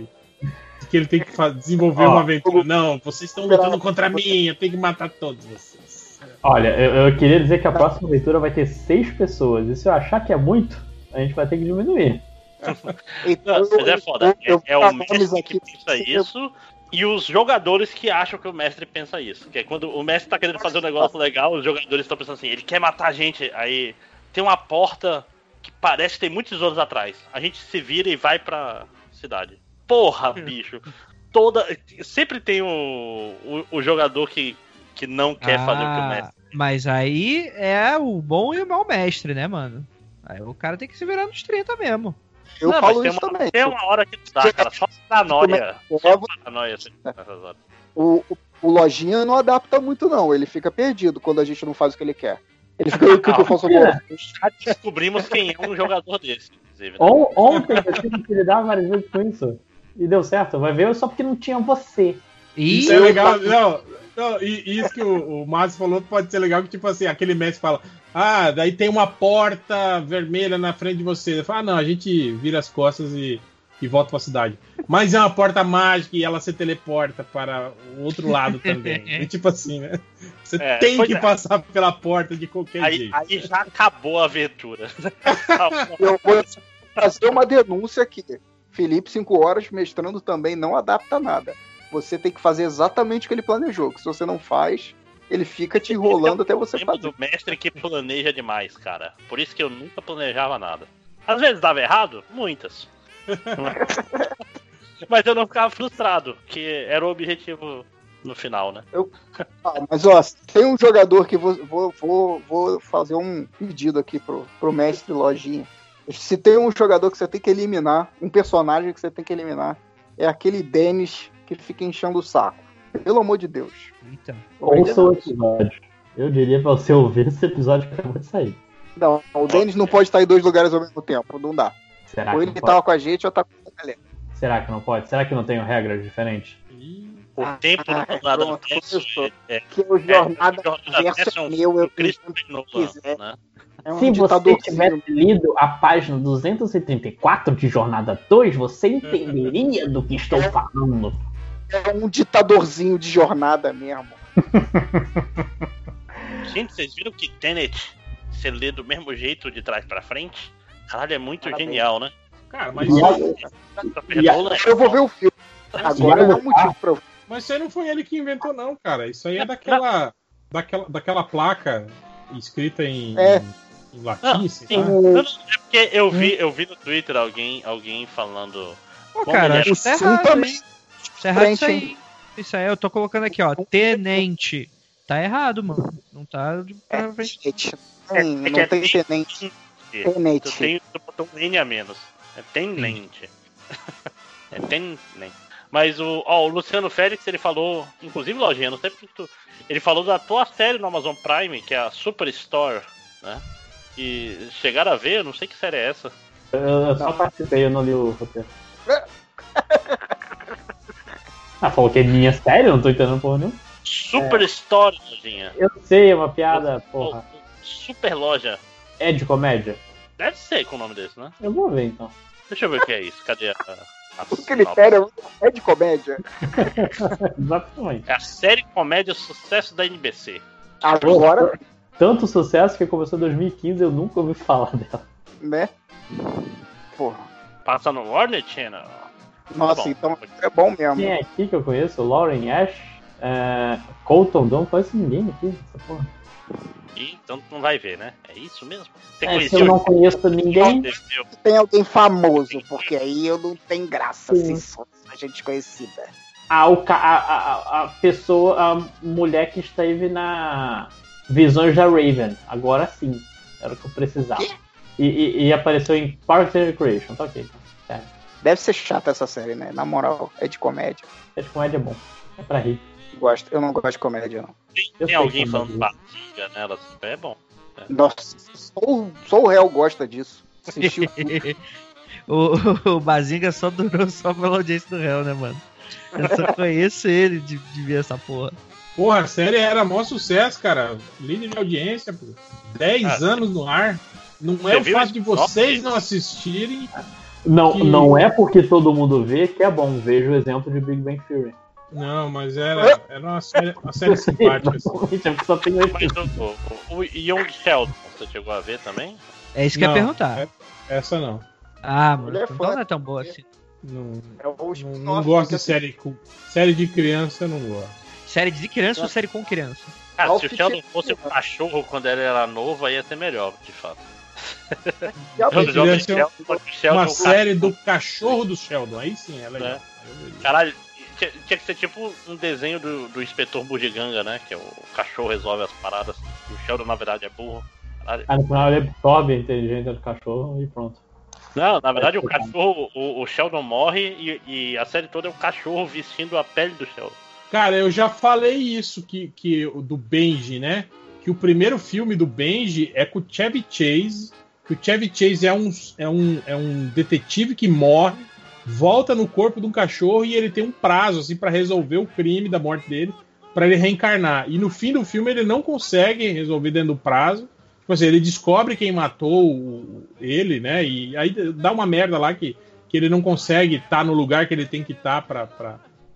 de que ele tem que desenvolver Ó, uma aventura. Não, vocês estão lutando contra mim, eu tenho que matar todos vocês. Olha, eu, eu queria dizer que a próxima aventura vai ter seis pessoas. E se eu achar que é muito, a gente vai ter que diminuir. Então, Não, mas é foda. eu- eu É, é o mestre que pensa isso e os jogadores que acham que o mestre pensa isso. Que é quando o mestre tá querendo fazer um negócio legal, os jogadores estão pensando assim, ele quer matar a gente, aí tem uma porta que parece que tem muitos tesouros atrás. A gente se vira e vai pra cidade. Porra, bicho. Toda. Sempre tem o, o, o jogador que, que não quer fazer o que o Ah, mestre. Mas aí é o bom e o mau mestre, né, mano? Aí o cara tem que se virar nos 30 mesmo. Eu Não, falo isso uma, também. Tem uma hora que dá, cara. Só paranoia. Só paranoia assim, nessas horas. O, o, o Lojinha não adapta muito, não. Ele fica perdido quando a gente não faz o que ele quer. Ele fica, o que, que eu faço agora? Já descobrimos quem é um jogador desse, inclusive. né? On- ontem eu tive que lidar várias vezes com isso. E deu certo. Vai ver só porque não tinha você. Isso é legal. Não, não, e e isso que o, o Márcio falou pode ser legal, que tipo assim, aquele mestre fala, ah, daí tem uma porta vermelha na frente de você. Ele fala, ah, não, a gente vira as costas e, e volta pra cidade. Mas é uma porta mágica e ela se teleporta para o outro lado também. E tipo assim, né? Você É, tem que é. passar pela porta de qualquer Aí, jeito. aí já acabou a aventura. Eu vou fazer uma denúncia aqui. Felipe, 5 horas, mestrando também não adapta nada. Você tem que fazer exatamente o que ele planejou. Que se você não faz, ele fica te enrolando até você fazer. do mestre que planeja demais, cara. Por isso que eu nunca planejava nada. Às vezes dava errado, muitas. Mas eu não ficava frustrado, que era o objetivo no final, né? Ah, mas ó, tem um jogador que vou, vou, vou, vou fazer um pedido aqui pro, pro mestre Lojinha. Se tem um jogador que você tem que eliminar, um personagem que você tem que eliminar, é aquele Dennis que fica enchendo o saco. Pelo amor de Deus. Eita. Ouça o episódio. Eu diria pra você ouvir esse episódio que acabou de sair. Não, o Dennis não pode estar em dois lugares ao mesmo tempo, não dá. Será ou que ele não tava pode? com a gente ou tá com a galera. Será que não pode? Será que não tem regras diferentes? O tempo do Jornada do pronto, Verso é, Que o Jornada Jornada Verso é é um meu, eu Nolan, quiser. né? É um Se você tivesse lido a página 234 de Jornada 2, você entenderia do que estou falando. É um ditadorzinho de jornada mesmo. Gente, vocês viram que Tenet se lê do mesmo jeito de trás pra frente? Caralho, é muito Parabéns. genial, né? Cara, mas, Christopher Nolan é Eu vou ver o filme. Agora não é um motivo pra eu mas isso aí não foi ele que inventou, não, cara. Isso aí é daquela, daquela, daquela placa escrita em, É. em latim, Não, sei sim. Não, não, é porque eu vi, eu vi no Twitter alguém, alguém falando. Pô, cara, beleza. tá errado, também. Hein? Tá errado isso aí. Isso aí, eu tô colocando aqui, ó. Tenente. Tá errado, mano. Não tá de pra frente. Gente, É, não, é não é tem tem- tenente. Tu Tenente. tem tu botou um N a menos. É tenente. é tenente. Mas o, ó, o Luciano Félix, ele falou, inclusive, Lojinha, não sei porque tu. Ele falou da tua série no Amazon Prime, que é a Superstore, né? E chegaram a ver, eu não sei que série é essa. Eu, eu só participei, eu não li o roteiro. Ah, falou que é minha série? Eu não tô entendendo porra nenhuma. Superstore, Lojinha. Eu sei, é uma piada, porra. Super loja. É de comédia? Deve ser com o nome desse, né? Eu vou ver então. Deixa eu ver o que é isso. Cadê a. a O critério é de comédia. Exatamente. É a série comédia sucesso da NBC. Agora, Tanto sucesso que começou em 2015 eu nunca ouvi falar dela. né? Porra. Passa no Warner Channel. Nossa, Tá bom. então é bom mesmo. Quem é aqui que eu conheço? Lauren Ash, é, Colton Dunn, não conheço ninguém aqui. Essa porra. Então tu não vai ver, né? É isso mesmo? Você É, se eu não conheço ninguém. Tem alguém famoso, porque aí eu não tenho graça Sim. se só a gente conhecida. a, a, a pessoa, a mulher que esteve na Visões da Raven. Agora sim, era o que eu precisava. E, e- e apareceu em Parks and Recreation, tá ok. É, Deve ser chata essa série, né? Na moral, é de comédia. é de comédia bom. É pra rir. Gosto. Eu não gosto de comédia, não. Tem, Eu tem alguém é falando barriga nela, assim, é bom. Nossa, só, só o réu gosta disso. Assistiu o, o Bazinga só durou só pela audiência do réu, né, mano? Eu só conheço ele de, de ver essa porra. Porra, a série era maior sucesso, cara. Líder de audiência, pô. 10 Ah, anos no ar. Não é o fato de vocês não assistirem. Não, Que- não é porque todo mundo vê que é bom. Veja o exemplo de Big Bang Theory. Não, mas era, era uma série, uma série simpática. assim. É só tem Mas o, o, o Young Sheldon, você chegou a ver também? É isso que eu ia Não, perguntar. é- Essa não. Ah, mano, Mulher então não é tão boa assim. Não, É o não, não gosto de série com. Série de criança, eu não gosto. Série de criança ou série com criança? Cara, Ralph se o Sheldon fosse um cachorro quando ele era novo, aí ia ser melhor, de fato. Sheldon, Sheldon Uma é um série do cachorro do Sheldon. Aí sim, é legal. É. Caralho, tinha, tinha que ser tipo um desenho do, do inspetor Bugiganga, né? Que é o cachorro resolve as paradas. E o Sheldon, na verdade, é burro. Caralho. Aí no final ele absorve a inteligência do cachorro e pronto. Não, na verdade, o cachorro, o, o Sheldon morre e, e a série toda é o cachorro vestindo a pele do Sheldon. Cara, eu já falei isso que, que o do Benji, né? Que o primeiro filme do Benji é com o Chevy Chase. Que o Chevy Chase é um, é, um, é um detetive que morre, volta no corpo de um cachorro e ele tem um prazo assim para resolver o crime da morte dele, para ele reencarnar. E no fim do filme ele não consegue resolver dentro do prazo. Tipo assim, ele descobre quem matou ele, né? E aí dá uma merda lá que, que ele não consegue estar no lugar que ele tem que estar pra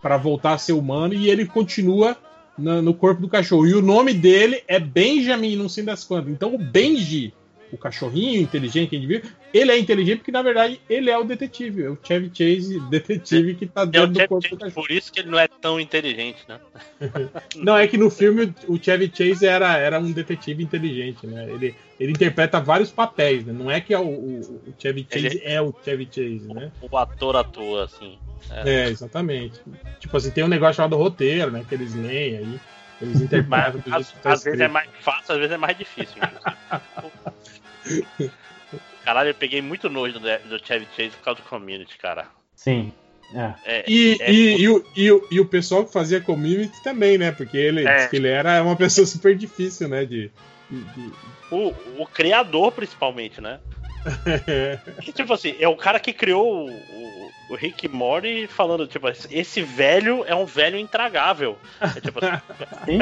para voltar a ser humano e ele continua na- no corpo do cachorro. E o nome dele é Benjamin, não sei das quantas. Então o Benji, o cachorrinho inteligente que a gente viu, ele é inteligente porque na verdade ele é o detetive, é o Chevy Chase, detetive que tá É o dentro do Chevy corpo do Chase, cachorro. por isso que ele não é tão inteligente, né? Não, é que no filme o Chevy Chase era, era um detetive inteligente, né? Ele, ele interpreta vários papéis, né? Não é que é o, o, o Chevy Chase Ele- é o Chevy Chase, né? O ator atua, assim. É. É, exatamente. Tipo assim, tem um negócio chamado roteiro, né? Que eles leem aí. Eles interpretam tá às vezes é mais fácil, às vezes é mais difícil. inclusive. Caralho, eu peguei muito nojo do, do Chevy Chase por causa do community, cara. Sim. É. É, E, é- e, e, o, e, o, e o pessoal que fazia community também, né? Porque ele, É. ele era uma pessoa super difícil, né? De, de- de- o, o criador, principalmente, né? Que, tipo assim, é o cara que criou o, o, o Rick Morty falando, tipo, esse velho é um velho intragável. É tipo assim,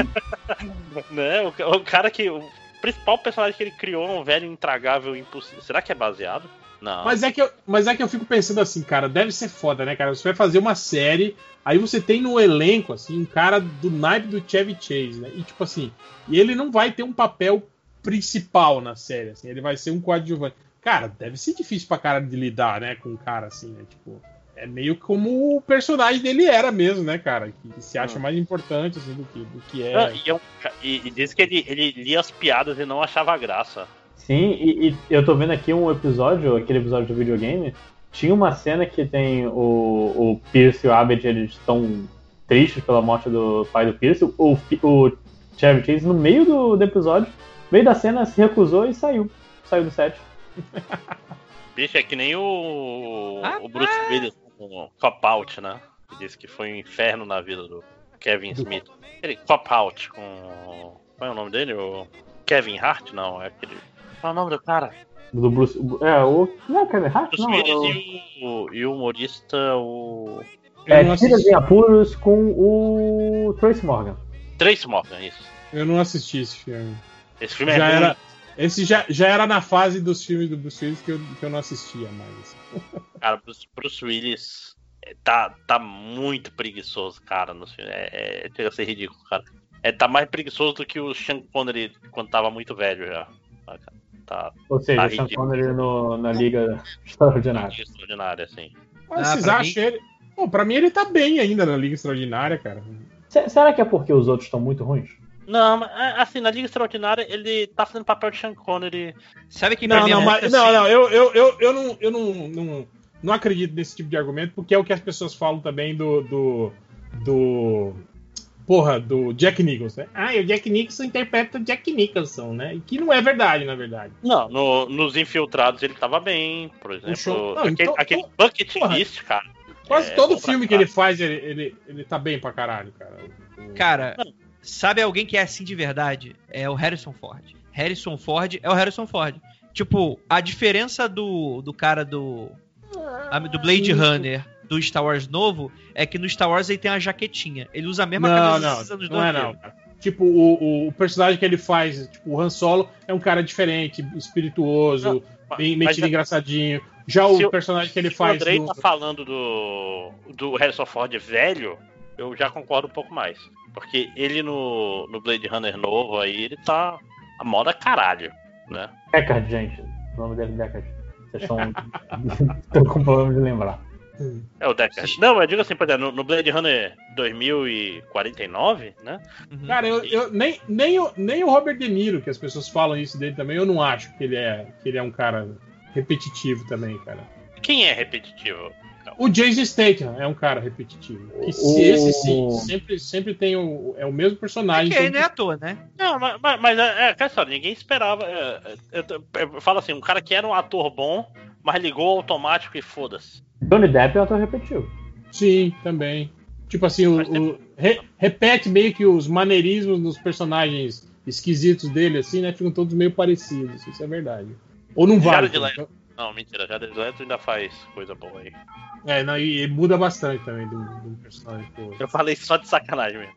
né? O, o cara que. O principal personagem que ele criou é um velho intragável impossível. Será que é baseado? Não. Mas é, que eu, mas é que eu fico pensando assim, cara, deve ser foda, né, cara? Você vai fazer uma série, aí você tem no elenco, assim, um cara do naipe do Chevy Chase, né? E tipo assim, e ele não vai ter um papel principal na série, assim, ele vai ser um coadjuvante. Cara, deve ser difícil pra cara de lidar, né, com um cara assim, né? Tipo, é meio como o personagem dele era mesmo, né, cara? Que se acha mais importante, assim, do que, do que é. Não, e, é um ca- e- e diz que ele, ele lia as piadas e não achava graça. Sim, e, e eu tô vendo aqui um episódio, aquele episódio do videogame. Tinha uma cena que tem o, o Pierce e o Abed, eles estão tristes pela morte do pai do Pierce. O, o Chevy Chase no meio do, do episódio, no meio da cena, se recusou e saiu. Saiu do set. Bicho, é que nem o, o Bruce Willis com Cop Out, né? Que disse que foi um inferno na vida do Kevin Smith. Ele, Cop Out com. Qual é o nome dele? O Kevin Hart? Não, é aquele. Qual é o nome do cara? Do Bruce. É, o. Não é o Kevin Hart? Bruce Não, Willis é o- e, o, e o humorista, o. É, Tiras em Apuros com o Trace Morgan. Trace Morgan, isso. Eu não assisti esse filme. Esse filme é já ruim. era, esse já, já era na fase dos filmes do Bruce Willis que eu, que eu não assistia mais. Cara, Bruce, Bruce Willis é, tá, tá muito preguiçoso, cara, no filme. É, é, chega a ser ridículo, cara. É, tá mais preguiçoso do que o Sean Connery quando tava muito velho já. Tá? Tá, Ou seja, tá o Sean ridículo. Connery no, na Liga Extraordinária. Extraordinário, assim. Mas Ah, vocês pra acham ele. Pô, pra mim ele tá bem ainda na Liga Extraordinária, cara. Se- Será que é porque os outros estão muito ruins? Não, mas é, assim, na Liga Extraordinária ele tá fazendo papel de Sean Connery. Sabe que Não, não, mas, não, não, eu, eu, eu, eu, não, eu não, não, não acredito nesse tipo de argumento, porque é o que as pessoas falam também do. do. do porra, do Jack Nicholson, né? Ah, e o Jack Nicholson interpreta o Jack Nicholson, né? Que não é verdade, na verdade. Não, no- nos Infiltrados ele tava bem, por exemplo. não, aquele então- aquele Bucket porra, List, cara. Quase é todo filme que ele faz, ele, ele, ele tá bem pra caralho, cara. Cara, sabe alguém que é assim de verdade? É o Harrison Ford. Harrison Ford é o Harrison Ford. Tipo, a diferença do, do cara do. do Blade Runner do Star Wars novo é que no Star Wars ele tem uma jaquetinha. Ele usa a mesma Não, camisa não, desses anos não é 90. não. cara. Tipo, o, o- o personagem que ele faz, tipo, o Han Solo, é um cara diferente, espirituoso, bem mas metido é- engraçadinho. Já Se o o- personagem que ele Se o faz Andrei no- tá falando do, do Harrison Ford velho, eu já concordo um pouco mais. Porque ele no, no Blade Runner novo aí, ele tá a moda caralho, né? Deckard, gente. O nome dele é Deckard. Vocês estão, com problema de lembrar. É o Deckard. Não, eu digo assim, por exemplo, no, no Blade Runner 2049, né? Cara, eu, eu- nem, nem, o, nem o Robert De Niro, que as pessoas falam isso dele também, eu não acho que ele é, que ele é um cara repetitivo também, cara. Quem é repetitivo? O Jason Statham é um cara repetitivo. E se- O- esse sim, sempre, sempre tem o, é o mesmo personagem. Que ele não é à toa, né? Não, mas, mas, mas é, é aquela história, ninguém esperava. é, é, falo assim, um cara que era um ator bom, mas ligou automático e foda-se. Johnny Depp é um ator repetitivo. Sim, também. Tipo assim, o, o- re- repete meio que os maneirismos nos personagens esquisitos dele, assim, né? Ficam todos meio parecidos. Isso é verdade. Ou não vale. Jared Leto. Não, mentira, Jared Leto ainda faz coisa boa aí. É, não, e, e muda bastante também de um personagem pro outro. Eu falei só de sacanagem mesmo.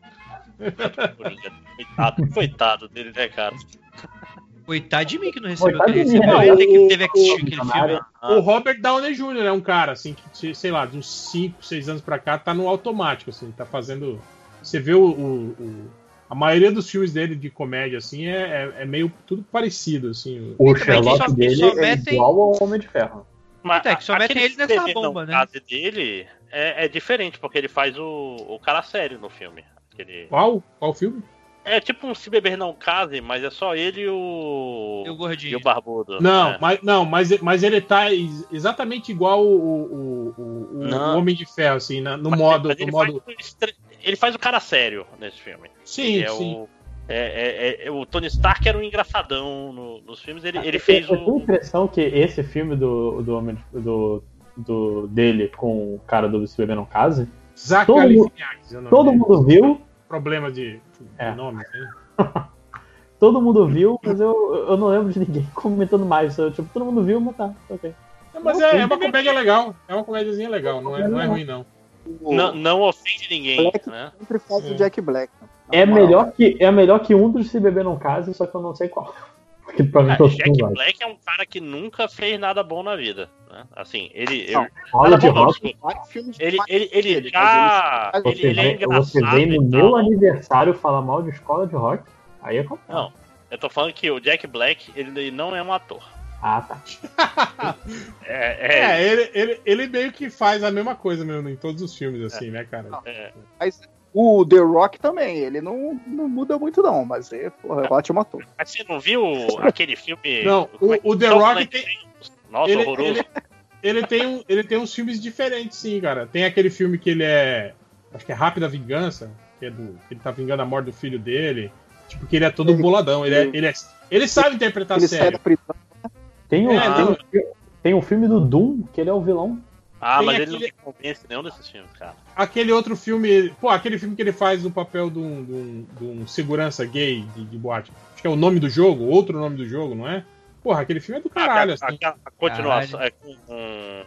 coitado, coitado dele, né, cara? Coitado de mim que não recebeu o Coitado que ele de mim, recebeu. né? Ele que O- teve que assistir aquele filme. O Robert Downey Jr. é um cara, assim, que, sei lá, de uns 5, 6 anos pra cá, tá no automático, assim, tá fazendo. Você vê o. o- o- a maioria dos filmes dele de comédia, assim, é, é, é meio tudo parecido, assim. O também Sherlock só- dele só é metem- igual ao Homem de Ferro. Mas Então, é que só metem ele nessa bomba, não né? case dele é, é diferente, porque ele faz o, o cara sério no filme. Aquele- Qual? Qual filme? É tipo um Se Beber Não Case, mas é só ele e o. E o gordinho. E o Barbudo. Não, é. mas, não mas, mas ele tá ex- exatamente igual o, o, o- o. Homem de Ferro, assim, no Mas- modo. mas no ele, modo... faz o ele faz o cara sério nesse filme. Sim, Ele é sim. O, é, é- é- o Tony Stark era um engraçadão no- nos filmes, ele, ele fez eu, eu tenho a o. impressão que esse filme do, do, Homem do, do dele com o cara do Se Beber Não Case, Zach todo, mundo, Galifianakis, é o todo mundo viu, Problema de, de É. nome, né? todo mundo viu, mas eu, eu não lembro de ninguém comentando mais. Eu, tipo, todo mundo viu, mas tá, ok. Não, mas é, é uma comédia legal. É uma comédiazinha legal, não é, não é ruim, não. Não, não ofende ninguém, né? Sempre faz É. o Jack Black. É melhor, que, é melhor que um dos Se Beber Não Case, só que eu não sei qual. Porque provavelmente Ah, Jack não vai. Black é um cara que nunca fez nada bom na vida. Né? Assim, ele. Não, ele- Aula nada de bom, rock. Ele, ele, ele dele, já. Ele, Você ele é vem, engraçado. você vem no e meu aniversário falar mal de escola de rock, aí é complicado. Não, eu tô falando que o Jack Black, ele não é um ator. Ah, tá. É, é, É, ele, ele, ele meio que faz a mesma coisa mesmo em todos os filmes, assim, né, cara? é. Mas o The Rock também, ele não, não muda muito não, mas é, porra, é ótimo ator. Mas você não viu aquele filme. Não, é o, o The Rock tem. Nossa, ele, horroroso. ele, ele tem um, ele tem uns filmes diferentes, sim, cara. Tem aquele filme que ele é. Acho que é Rápida Vingança, que é do. que ele tá vingando a morte do filho dele. Tipo, que ele é todo boladão. Ele, é, ele, é- ele sabe interpretar Ele sai sério. da prisão. Tem um, É, tem, um, tem um filme do Doom que ele é o vilão. Ah, Tem mas ele não aquele- me convence nenhum desses filmes, cara. Aquele outro filme. Pô, aquele filme que ele faz o papel de um, de um- de um segurança gay de, de boate. Acho que é o nome do jogo, outro nome do jogo, não é? Porra, aquele filme é do caralho, a, assim. a- a continuação é com, com,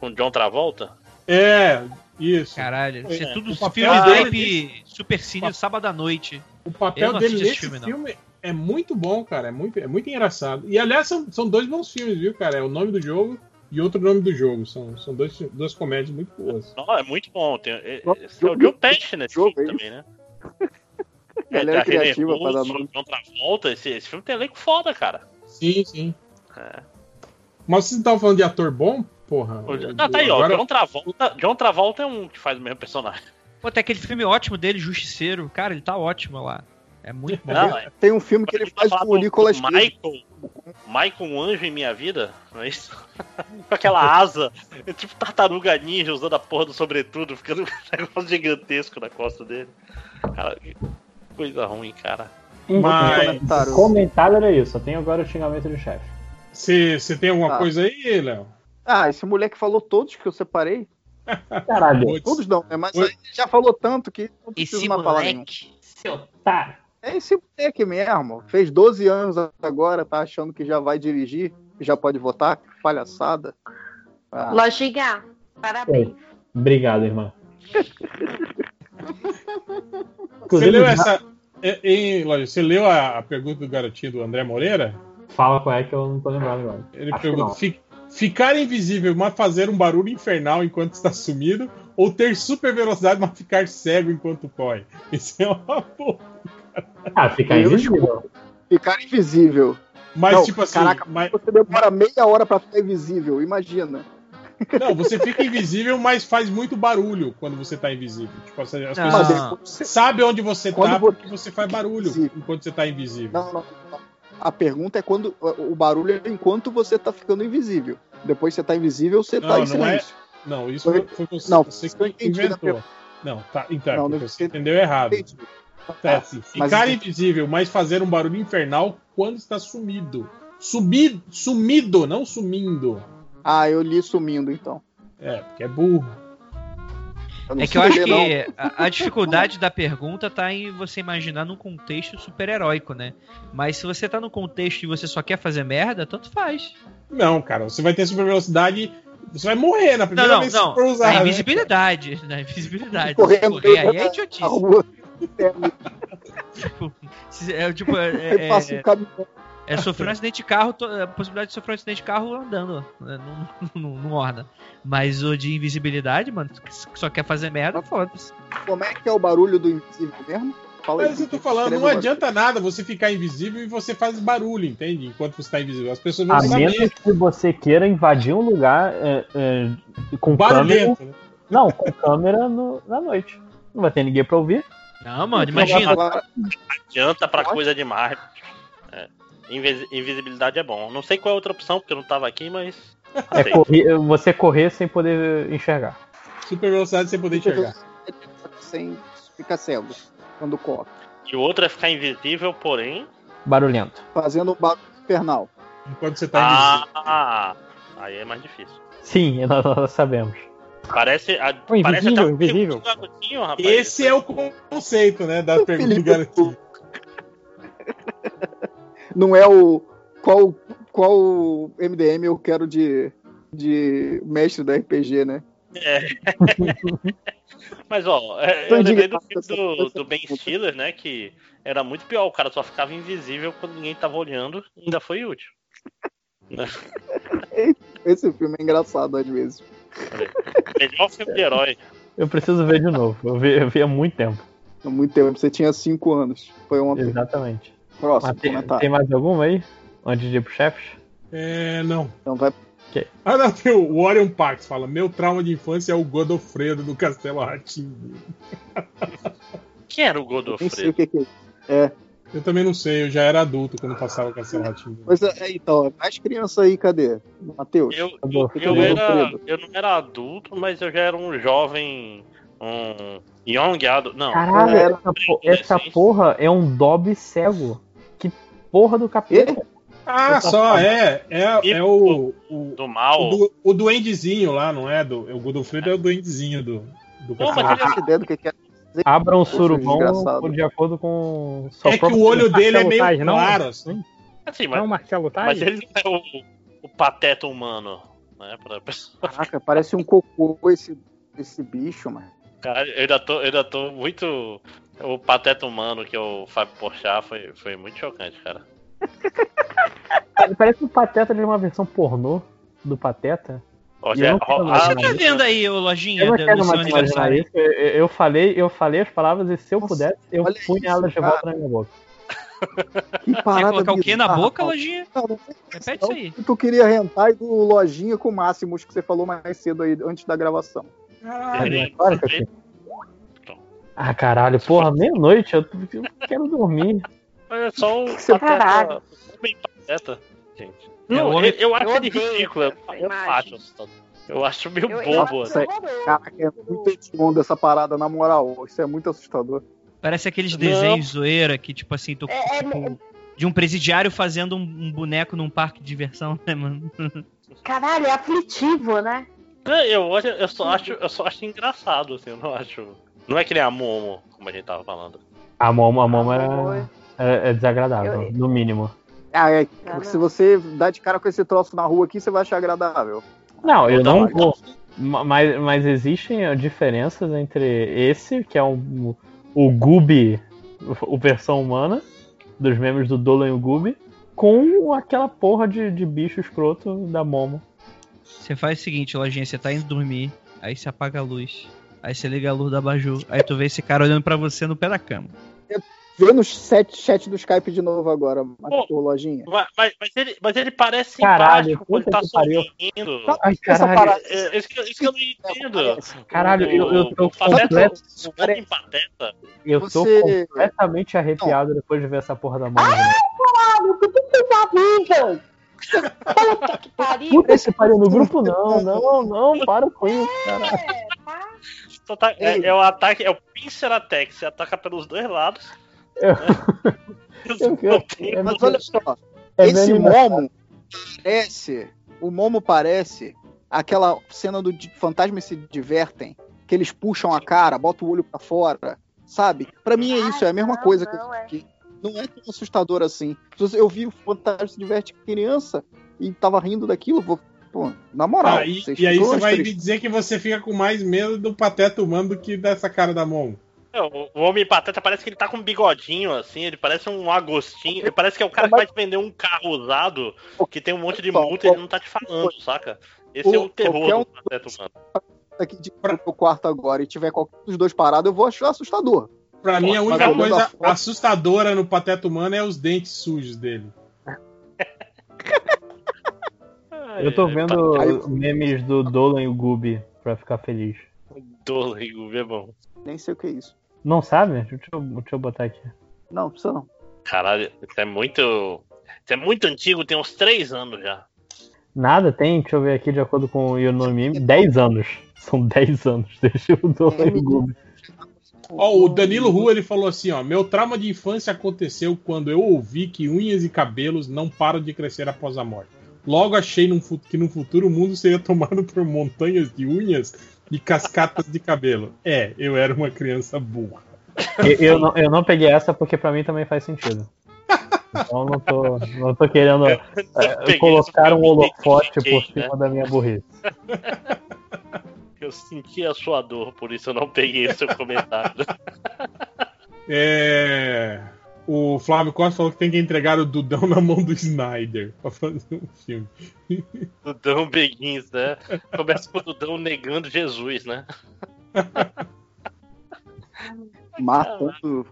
com John Travolta? É, isso. Caralho, isso é É, tudo filme dele naipe super cine sábado à noite. O papel dele nesse esse filme, filme, não. É muito bom, cara. É muito, é muito engraçado. E aliás, são, são dois bons filmes, viu, cara? É o nome do jogo e outro nome do jogo. São, são dois, duas comédias muito boas. Não, é muito bom. Tem, é, esse é o John Pesci nesse filme também, né? Galera René criativa pra dar Russo, nome. John Travolta, esse, esse filme tem elenco foda, cara. Sim, sim. É. Mas vocês não estavam falando de ator bom? Porra. Não, tá aí, ó. Agora- John Travolta, John Travolta é um que faz o mesmo personagem. Pô, tem aquele filme ótimo dele, Justiceiro. Cara, ele tá ótimo lá. É muito bom. Não, é- Tem um filme que ele faz com o Nicolas Cage. Michael, Michael um anjo em minha vida, não é isso? com aquela asa, é tipo tartaruga ninja usando a porra do sobretudo, ficando um negócio gigantesco na costa dele. Cara, que coisa ruim, cara. Mas- O comentário era isso, só tem agora o xingamento de chefe. Você tem alguma Tá. coisa aí, Léo? Ah, esse moleque falou todos que eu separei. Caralho. Todos não, né? Mas já falou tanto que não precisa Esse mais falar nenhum. moleque. Seu otário. É esse moleque mesmo. Fez 12 anos agora, tá achando que já vai dirigir, já pode votar. Que palhaçada. Ah, Lojinha, parabéns. Obrigado, irmã. Você leu essa. é, Lógico, você leu a, a pergunta do garotinho do André Moreira? Fala qual é que eu não tô lembrando agora. Ele Acho pergunta: não. "Fi- ficar invisível, mas fazer um barulho infernal enquanto está sumido, ou ter super velocidade, mas ficar cego enquanto corre? Isso é uma porra. Ah, ficar Eu invisível. Ficar invisível. Mas, Não, tipo assim, Caraca, mas- você demora meia hora pra ficar invisível, imagina. Não, você fica invisível, mas faz muito barulho quando você tá invisível. Tipo, as Não. pessoas sabem onde você Quando tá porque você faz barulho Invisível. enquanto você tá invisível. Não, não, não. A pergunta é quando o barulho é enquanto você tá ficando invisível. Depois você tá invisível, você tá Não, em não é. silêncio. Não, isso foi, foi você, Não, você que inventou. Não, tá, então, Não, não você entendeu errado. Entendi. Tá, assim, mas- ficar invisível, mas fazer um barulho infernal quando está sumido. Subido, sumido, não sumindo. Ah, eu li sumindo então. É, porque é burro. não É que eu acho ler, que a, a dificuldade da pergunta tá em você imaginar num contexto super-heróico, né? Mas se você tá num contexto e você só quer fazer merda, tanto faz. Não, cara, você vai ter super velocidade, você vai morrer na Não, primeira não, vez que não. for usar. Na né? invisibilidade. Na invisibilidade. Correndo Correr aí é idiotice. A. Tipo, é, tipo, é, Aí é, caminhão. é sofrer um acidente de carro, a possibilidade de sofrer um acidente de carro andando. Né? Não, não, não orna. Mas o de invisibilidade, mano, que só quer fazer merda, foda-se. Como é que é o barulho do invisível mesmo? Fala aí. Mas eu tô falando, não adianta nada você ficar invisível e você faz barulho, entende? Enquanto você tá invisível. As pessoas vão A saber. menos que você queira invadir um lugar é, é, com câmera. Barulhento, né? Não, com câmera no- na noite. Não vai ter ninguém pra ouvir. Não, mano, imagina. Adianta pra coisa demais. É. Invis- Invisibilidade é bom. Não sei qual é a outra opção, porque eu não tava aqui, mas. É correr- você correr sem poder enxergar. Super velocidade sem poder enxergar. Sem ficar cego quando corre. E o outro é ficar invisível, porém. Barulhento. Fazendo um barulho infernal. Enquanto você tá invisível. Ah, aí é mais difícil. Sim, nós, nós sabemos. Parece, a, parece invisível, até um invisível. garotinho, rapaz. Esse é o conceito, né? Da pergunta do Felipe garotinho. Não é o. Qual, qual MDM eu quero de, de mestre da RPG, né? É. Mas, ó, é, eu lembrei do filme do, do Ben pergunta. Stiller, né? Que era muito pior. O cara só ficava invisível quando ninguém tava olhando. Ainda foi útil. Esse filme é engraçado às vezes. Melhor filme de herói. Eu preciso ver de novo. Eu vi, eu vi há muito tempo. Há muito tempo. Você tinha 5 anos. Foi uma Exatamente. próxima Mas tem, comentário. tem mais alguma aí? Antes de ir pro chefes? É, não. Então vai. Ah, não, tem o Warren Parks fala: Meu trauma de infância é o Godofredo do Castelo Ratinho. Quem era o Nem sei o Godofredo? que, que é. É. Eu também não sei, eu já era adulto quando passava o Castelo Ratinho. Mas é, então, mais criança aí, cadê? Matheus? Eu, eu, Cadê eu o era, eu não era adulto, mas eu já era um jovem Um Young Adult. Não. Caralho, é, essa, essa porra é um Dobby cego. Que porra do capeta. Ah, só, é. É, é o, o, do mal. o, du- o duendezinho lá, não é? Do, o Godofredo é o duendezinho do, do Não, mas ele é ideia do que que é. Abra um surubão de acordo com. sua É que o olho dele é meio não? claro, assim. Assim, Não, mas, Marcelo mas ele não é o, o pateta humano. Né, pra pessoa. Caraca, parece um cocô esse, esse bicho, mano. Cara, eu ainda tô, eu ainda tô muito. O pateta humano que é o Fábio Porchat foi, foi muito chocante, cara. Parece um pateta de uma versão pornô do Pateta. Não quero ah, mais Você tá isso. vendo aí, ô lojinha, Eu não quero mais imaginar aniversário? isso. Eu, eu- falei, eu falei as palavras e se eu Nossa, pudesse, eu punha elas de volta na minha boca. Que Quer parada colocar o quê na boca, lojinha? Não, não foi Repete isso aí. Tu queria rentar do Lojinha com o Máximos que você falou mais cedo aí, antes da gravação. Caralho, é claro que eu. Ah, caralho, porra, meia-noite, eu, eu quero dormir. Olha só o Você-. Caralho. Pateta, gente. É, Não, eu, eu acho eu ele ridículo. Eu, eu acho assustador. Eu acho meio Eu- eu bobo. né? horroroso. Caraca, é muito onda essa parada, na moral. Isso é muito assustador. Parece aqueles Não. desenhos zoeira que, tipo assim, tô, É, é, tipo, de um presidiário fazendo um, um boneco num parque de diversão, né, mano? Caralho, é aflitivo, né? Não, Eu, eu, só acho, eu só acho engraçado, assim, eu não acho. Não é que nem a Momo, como a gente tava falando. A Momo, a Momo Amor. é, é, é desagradável, Eu- no mínimo. Ah, é, Ah, se você dá de cara com esse troço na rua aqui, você vai achar agradável. Não, eu não mas- vou. Ma- Mas, mas existem diferenças entre esse, que é o, o Gooby, o, versão humana, dos memes do Dolan e o Gooby, com aquela porra de, de bicho escroto da Momo. Você faz o seguinte, lojinha, você tá indo dormir, aí você apaga a luz, aí você liga a luz da abajur, aí tu vê esse cara olhando pra você no pé da cama. Vê no chat, chat do Skype de novo agora, Marco Lojinha. Mas, mas- ele, mas ele parece Caralho, simpático quando tá sorrindo. Ai, caralho. parada- É, isso, que, isso que eu não entendo. Caralho, eu, eu tô O completo- o pateta. Eu tô Você- completamente arrepiado depois de ver essa porra da Momo. Caralho, o que vocês avisam? Puta que pariu. Puta que pariu no grupo, não, não, não, para com isso, cara. É, tá? É, é o ataque, é o pincer attack. Você ataca pelos dois lados. Eu- eu- é Mas olha só, É esse Momo parece. O Momo parece aquela cena do Fantasmas se divertem, que eles puxam a cara, botam o olho pra fora, sabe? Pra mim é isso, é a mesma não, coisa que, não, é. que não é tão assustador assim. Eu vi o Fantasma se diverte criança e tava rindo daquilo, vou, pô, na moral. Ah, e, e aí você vai me dizer que você fica com mais medo do pateta humano do que dessa cara da mão. O, homem pateta parece que ele tá com um bigodinho assim, ele parece um agostinho. Ele parece que é o cara que vai te vender um carro usado que tem um monte de multa e ele não tá te falando, saca? Esse é o terror um do pateta humano. aqui de pro meu quarto agora e tiver qualquer dos dois parado, eu vou achar assustador. Pra mim, a única olhando coisa a foto- assustadora no pateta humano é os dentes sujos dele. Eu tô vendo eu- memes do Dolan e o Gooby pra ficar feliz. Dólago, é bom. Nem sei o que é isso. Não sabe? Deixa eu, deixa eu botar aqui. Não, precisa não. Caralho, isso é muito. Isso é muito antigo, tem uns três anos já. Nada tem, deixa eu ver aqui de acordo com o Yonomimi, 10 anos. São 10 anos desde o Dolan e o Gooby. Ó, o Danilo Rua ele falou assim, ó, meu trauma de infância aconteceu quando eu ouvi que unhas e cabelos não param de crescer após a morte. Logo achei que no futuro o mundo seria tomado por montanhas de unhas e cascatas de cabelo. É, eu era uma criança burra. Eu, eu não, eu não peguei essa porque pra mim também faz sentido. Então eu não tô, não tô querendo é, colocar um holofote por cima né? da minha burrice. Eu senti a sua dor, por isso eu não peguei seu comentário. É... O Flávio Costa falou que tem que entregar o Dudão na mão do Snyder pra fazer um filme. Dudão Beguins, né? Começa com o Dudão negando Jesus, né? Matando.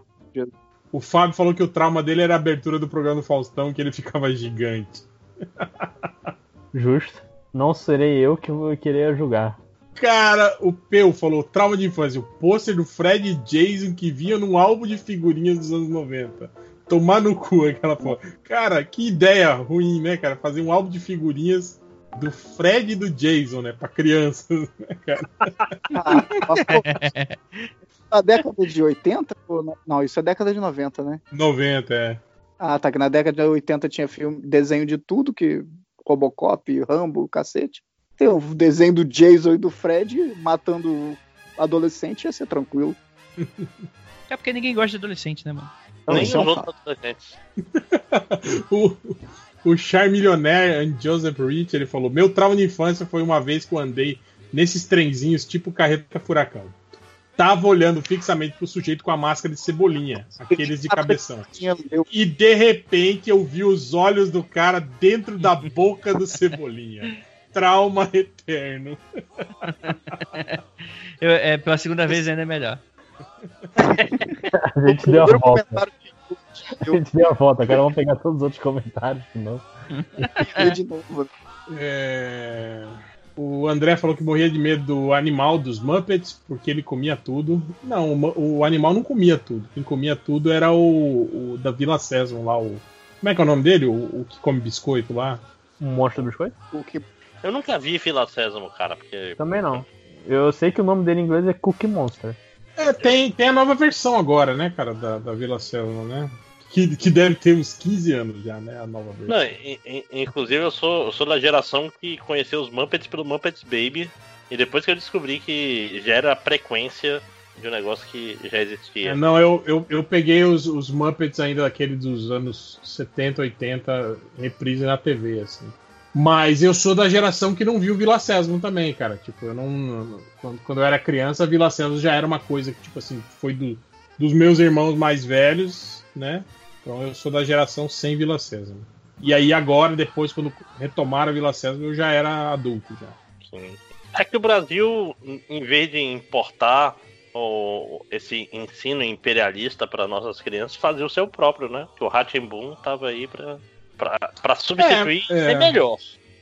O Fábio falou que o trauma dele era a abertura do programa do Faustão, que ele ficava gigante. Justo. Não serei eu que vou querer julgar. Cara, o Peu falou, trauma de infância, o pôster do Fred e Jason que vinha num álbum de figurinhas dos anos 90. Tomar no cu aquela porra. Cara, que ideia ruim, né, cara? Fazer um álbum de figurinhas do Fred e do Jason, né? Pra crianças, né, cara? Na década de 80? ou não? Não, isso é década de 90, né? 90, é. Ah, tá. Que na década de 80 tinha filme, desenho de tudo, que Robocop, Rambo, cacete. Tem o desenho do Jason e do Fred matando adolescente, ia ser tranquilo. É porque ninguém gosta de adolescente, né, mano? Nem os isso é um outros adolescentes. o, o Charmillionaire Joseph Rich, ele falou: Meu trauma de infância foi uma vez que eu andei nesses trenzinhos tipo carreta furacão. Tava olhando fixamente pro sujeito com a máscara de cebolinha, aqueles de cabeção. E de repente eu vi os olhos do cara dentro da boca do cebolinha. Trauma eterno. Eu, é, pela segunda vez ainda é melhor. A gente deu a volta. A gente deu a volta, agora vamos pegar todos os outros comentários de novo. de novo. É, O André falou que morria de medo do animal dos Muppets, porque ele comia tudo. Não, o, animal não comia tudo. Quem comia tudo era o, o da Vila Sésamo lá, o. Como é que é o nome dele? O, o que come biscoito lá? Um monstro do biscoito? O que Eu nunca vi Fila Sésamo, cara, porque. Também não. Eu sei que o nome dele em inglês é Cookie Monster. É, tem, tem a nova versão agora, né, cara, da, da Vila Sésamo, né? Que, que deve ter uns 15 anos já, né? A nova versão. Não, in- in- inclusive eu sou, eu sou da geração que conheceu os Muppets pelo Muppets Baby. E depois que eu descobri que já era a frequência de um negócio que já existia. É, não, eu, eu, eu peguei os, os Muppets ainda daquele dos anos 70, 80, reprise na TV, assim. Mas eu sou da geração que não viu Vila Sésamo também, cara. Tipo, eu não. Quando, quando eu era criança, Vila Sésamo já era uma coisa que, tipo assim, foi do, dos meus irmãos mais velhos, né? Então eu sou da geração sem Vila Sésamo. E aí agora, depois, quando retomaram Vila Sésamo, eu já era adulto já. Sim. É que o Brasil, em- vez de importar o, esse ensino imperialista para nossas crianças, fazia o seu próprio, né? Que o Ratimbun tava aí pra, pra, pra substituir É, e é. ser melhor.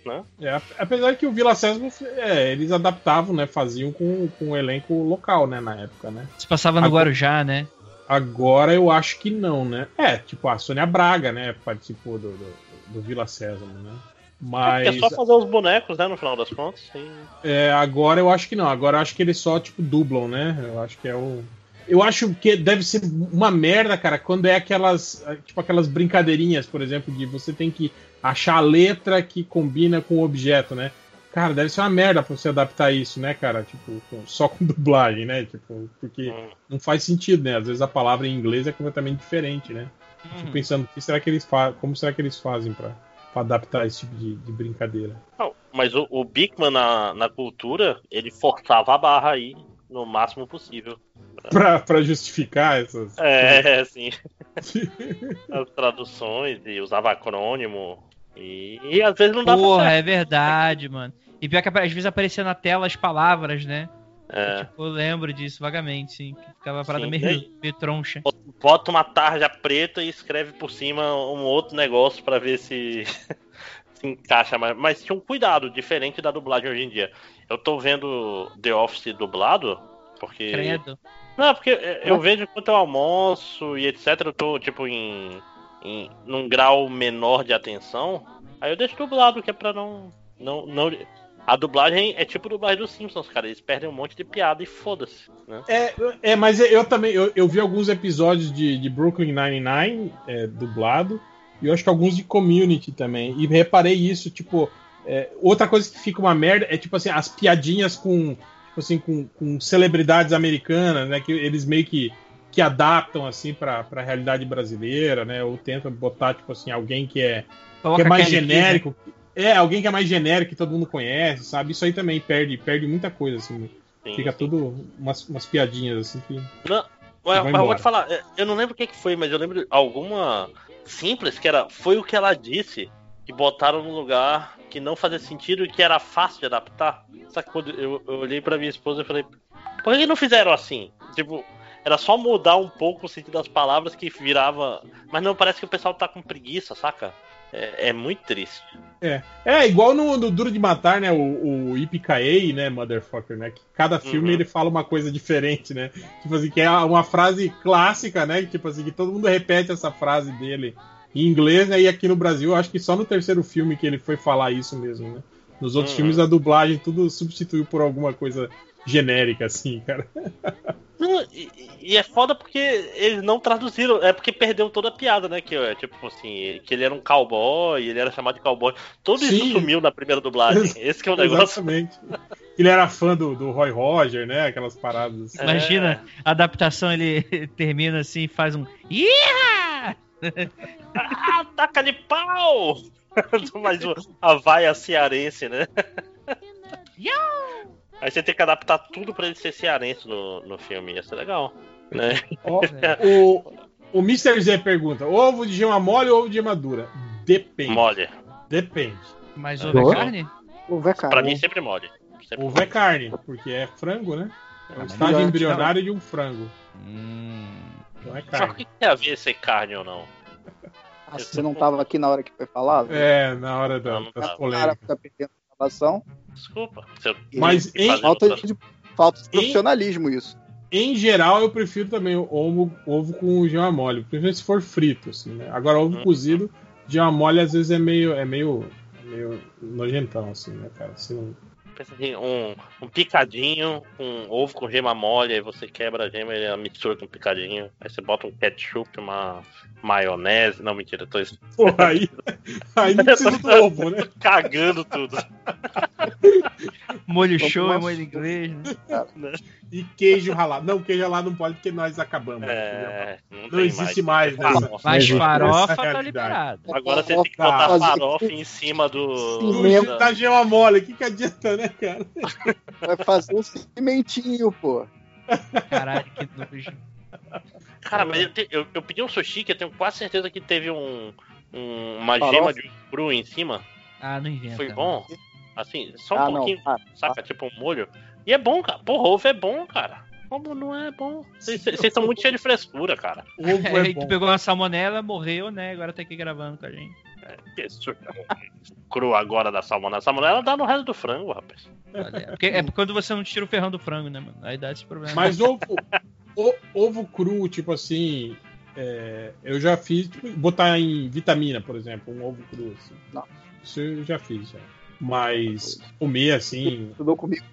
Né? É, apesar que o Vila Sésamo, é, eles adaptavam, né? Faziam com, com o elenco local, né? Na época, né? Se passava no Agora- Guarujá, né? Agora eu acho que não, né? É, tipo, a Sônia Braga, né? Participou do, do, do Vila Sésamo, né? Mas É só fazer os bonecos, né? No final das contas. e- é, agora eu acho que não. Agora eu acho que eles só, tipo, dublam, né? Eu acho que é o. Eu acho que deve ser uma merda, cara, quando é aquelas. Tipo, aquelas brincadeirinhas, por exemplo, de você tem que achar a letra que combina com o objeto, né? Cara, deve ser uma merda pra você adaptar isso, né, cara? Tipo, só com dublagem, né? Tipo, porque não faz sentido, né? Às vezes a palavra em inglês é completamente diferente, né? Fico pensando, o que será que eles como será que eles fazem pra, pra adaptar esse tipo de, de brincadeira? Não, mas o, o Bigman na, na cultura, ele forçava a barra aí no máximo possível. Pra, pra justificar essas. É, assim. As traduções e usava acrônimo. E, e às vezes não dava Porra, certo. é verdade, mano. E pior que às vezes aparecia na tela as palavras, né? É. Tipo, eu lembro disso vagamente, sim. Que ficava a parada Sim, meio, né? meio troncha. Bota uma tarja preta e escreve por cima um outro negócio pra ver se se encaixa mais. Mas tinha um cuidado diferente da dublagem hoje em dia. Eu tô vendo The Office dublado, porque. Credo. Não, porque eu vejo enquanto eu almoço e etc. Eu tô, tipo, em, em num grau menor de atenção. Aí eu deixo dublado, que é pra não. não, não... A dublagem é tipo a dublagem dos Simpsons, cara. Eles perdem um monte de piada e foda-se. Né? É, é, mas eu também. Eu, eu vi alguns episódios de, de Brooklyn Nine-Nine é, dublado. E eu acho que alguns de Community também. E reparei isso, tipo. É, outra coisa que fica uma merda é, tipo assim, as piadinhas com. Tipo assim, com, com celebridades americanas, né? Que eles meio que, que adaptam, assim, pra, pra realidade brasileira, né? Ou tentam botar, tipo assim, alguém que é, que é mais Key, genérico. É, alguém que é mais genérico, que todo mundo conhece, sabe? Isso aí também perde, perde muita coisa, assim. Sim, Fica sim. tudo umas, umas piadinhas, assim, que. Não, mas, mas eu vou te falar, é, eu não lembro o que, que foi, mas eu lembro de alguma simples que era. Foi o que ela disse que botaram no lugar que não fazia sentido e que era fácil de adaptar. Sabe quando eu, eu olhei pra minha esposa e falei, por que não fizeram assim? Tipo, era só mudar um pouco o sentido das palavras que virava. Mas não, parece que o pessoal tá com preguiça, saca? É, é muito triste. É, é igual no, no Duro de Matar, né? O, o Yippee né, motherfucker, né? Que cada filme Uhum. ele fala uma coisa diferente, né? Tipo assim, que é uma frase clássica, né? Tipo assim, que todo mundo repete essa frase dele em inglês, né? E aqui no Brasil, eu acho que só no terceiro filme que ele foi falar isso mesmo, né? Nos outros Uhum. filmes a dublagem tudo substituiu por alguma coisa genérica, assim, cara. Não, e, e é foda porque eles não traduziram, é porque perdeu toda a piada, né? Que é tipo assim, que ele era um cowboy, ele era chamado de cowboy. Tudo isso Sim. sumiu na primeira dublagem. Esse que é o negócio. Exatamente. Ele era fã do, do Roy Roger, né? Aquelas paradas. assim. Imagina, a adaptação ele termina assim e faz um. Yeah! Ah, taca de pau! Mais uma, a vaia cearense, né? Aí você tem que adaptar tudo pra ele ser cearense no, no filme. Ia ser legal. Né? Ó, o, o Mr. Z pergunta: ovo de gema mole ou ovo de gema dura? Depende. Mole. Depende. Mas ovo é carne? Ovo é carne. Pra mim sempre mole. Sempre Ovo é carne, porque é frango, né? É o estágio não- embrionário de um frango. Não é Só que o carne. que tem a ver ser carne ou não? Ah, Você não tava aqui na hora que foi falado? É, na hora da, Não, não das tá. polêmicas. Fica perdendo a gravação. Desculpa. Mas em- Falta de, falta de profissionalismo isso. Em geral, eu prefiro também o ovo, ovo com gema mole, principalmente se for frito, assim, né? Agora, ovo Hum. cozido, gema mole às vezes é meio, é meio, é meio nojentão, assim, né, cara? Não- Pensa assim, um, um picadinho, um ovo com gema mole, aí você quebra a gema e ela mistura com picadinho. Aí você bota um ketchup, uma maionese. Não, mentira, eu tô Porra, aí, aí não precisa do ovo, né? cagando tudo. Molho show uma- molho inglês, né? E queijo ralado. Não, queijo ralado não pode porque nós acabamos. É, não tem existe mais, mais. né? Farofa. Mas Não farofa tá liberado. Agora você tem que botar farofa em cima do. Do da- da gema mole, o que, que adianta, né, cara? Vai fazer um cimentinho, pô. Caralho, que nojo. Cara, mas eu, te- eu, eu pedi um sushi que eu tenho quase certeza que teve um, um- uma Farofa? gema de ovo cru em cima. Ah, não inventa. Foi bom. Assim, só um Ah, pouquinho, Ah, saca? Tipo um molho. E é bom, cara. Porra, ovo é bom, cara. Como não é bom? Vocês estão muito cheios de frescura, cara. O ovo É, é aí tu bom. pegou uma salmonela, morreu, né? Agora tá aqui gravando com a gente. Que su- Cru agora da salmonela. A salmonela dá no resto do frango, rapaz. Olha, porque é quando você não tira o ferrão do frango, né, mano? Aí dá esse problema. Mas ovo, o- ovo cru, tipo assim, é, eu já fiz, tipo, botar em vitamina, por exemplo, um ovo cru, assim. Não. Isso eu já fiz, já. Mas comer assim, Estudou comigo.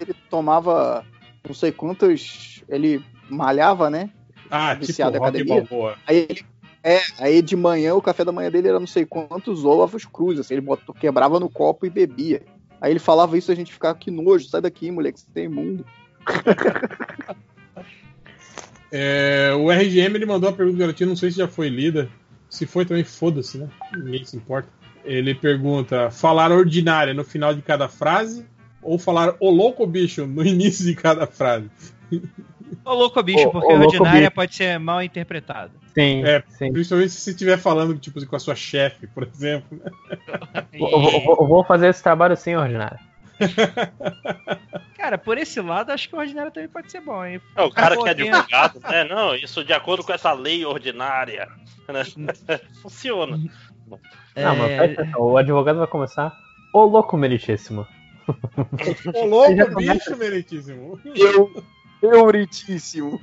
Ele tomava não sei quantos. Ele malhava, né? ah, tipo Viciado em rock balboa. Aí ele. É, aí de manhã o café da manhã dele era não sei quantos ovos crus, assim, ele botou, quebrava no copo e bebia. Aí ele falava isso a gente ficava, que nojo, sai daqui, moleque, você tem imundo. É, o RGM ele mandou uma pergunta garotinha, não sei se já foi lida. Se foi também, foda-se, né? Ninguém se importa. Ele pergunta: falar ordinária no final de cada frase ou falar o louco bicho no início de cada frase? Ô louco bicho, Ô, porque ô, louco ordinária bicho. pode ser mal interpretada. Sim, É, sim. principalmente se você estiver falando tipo, com a sua chefe, por exemplo. Eu, vou- eu eu vou fazer esse trabalho sim, ordinário. Cara, por esse lado, acho que o ordinário também pode ser bom, hein? É, o cara que é advogado, né? Não, isso de acordo com essa lei ordinária. né? Funciona. Não, É, mas presta atenção, o advogado vai começar. Ô louco meritíssimo. Ô louco bicho, meritíssimo. Eu, euritíssimo.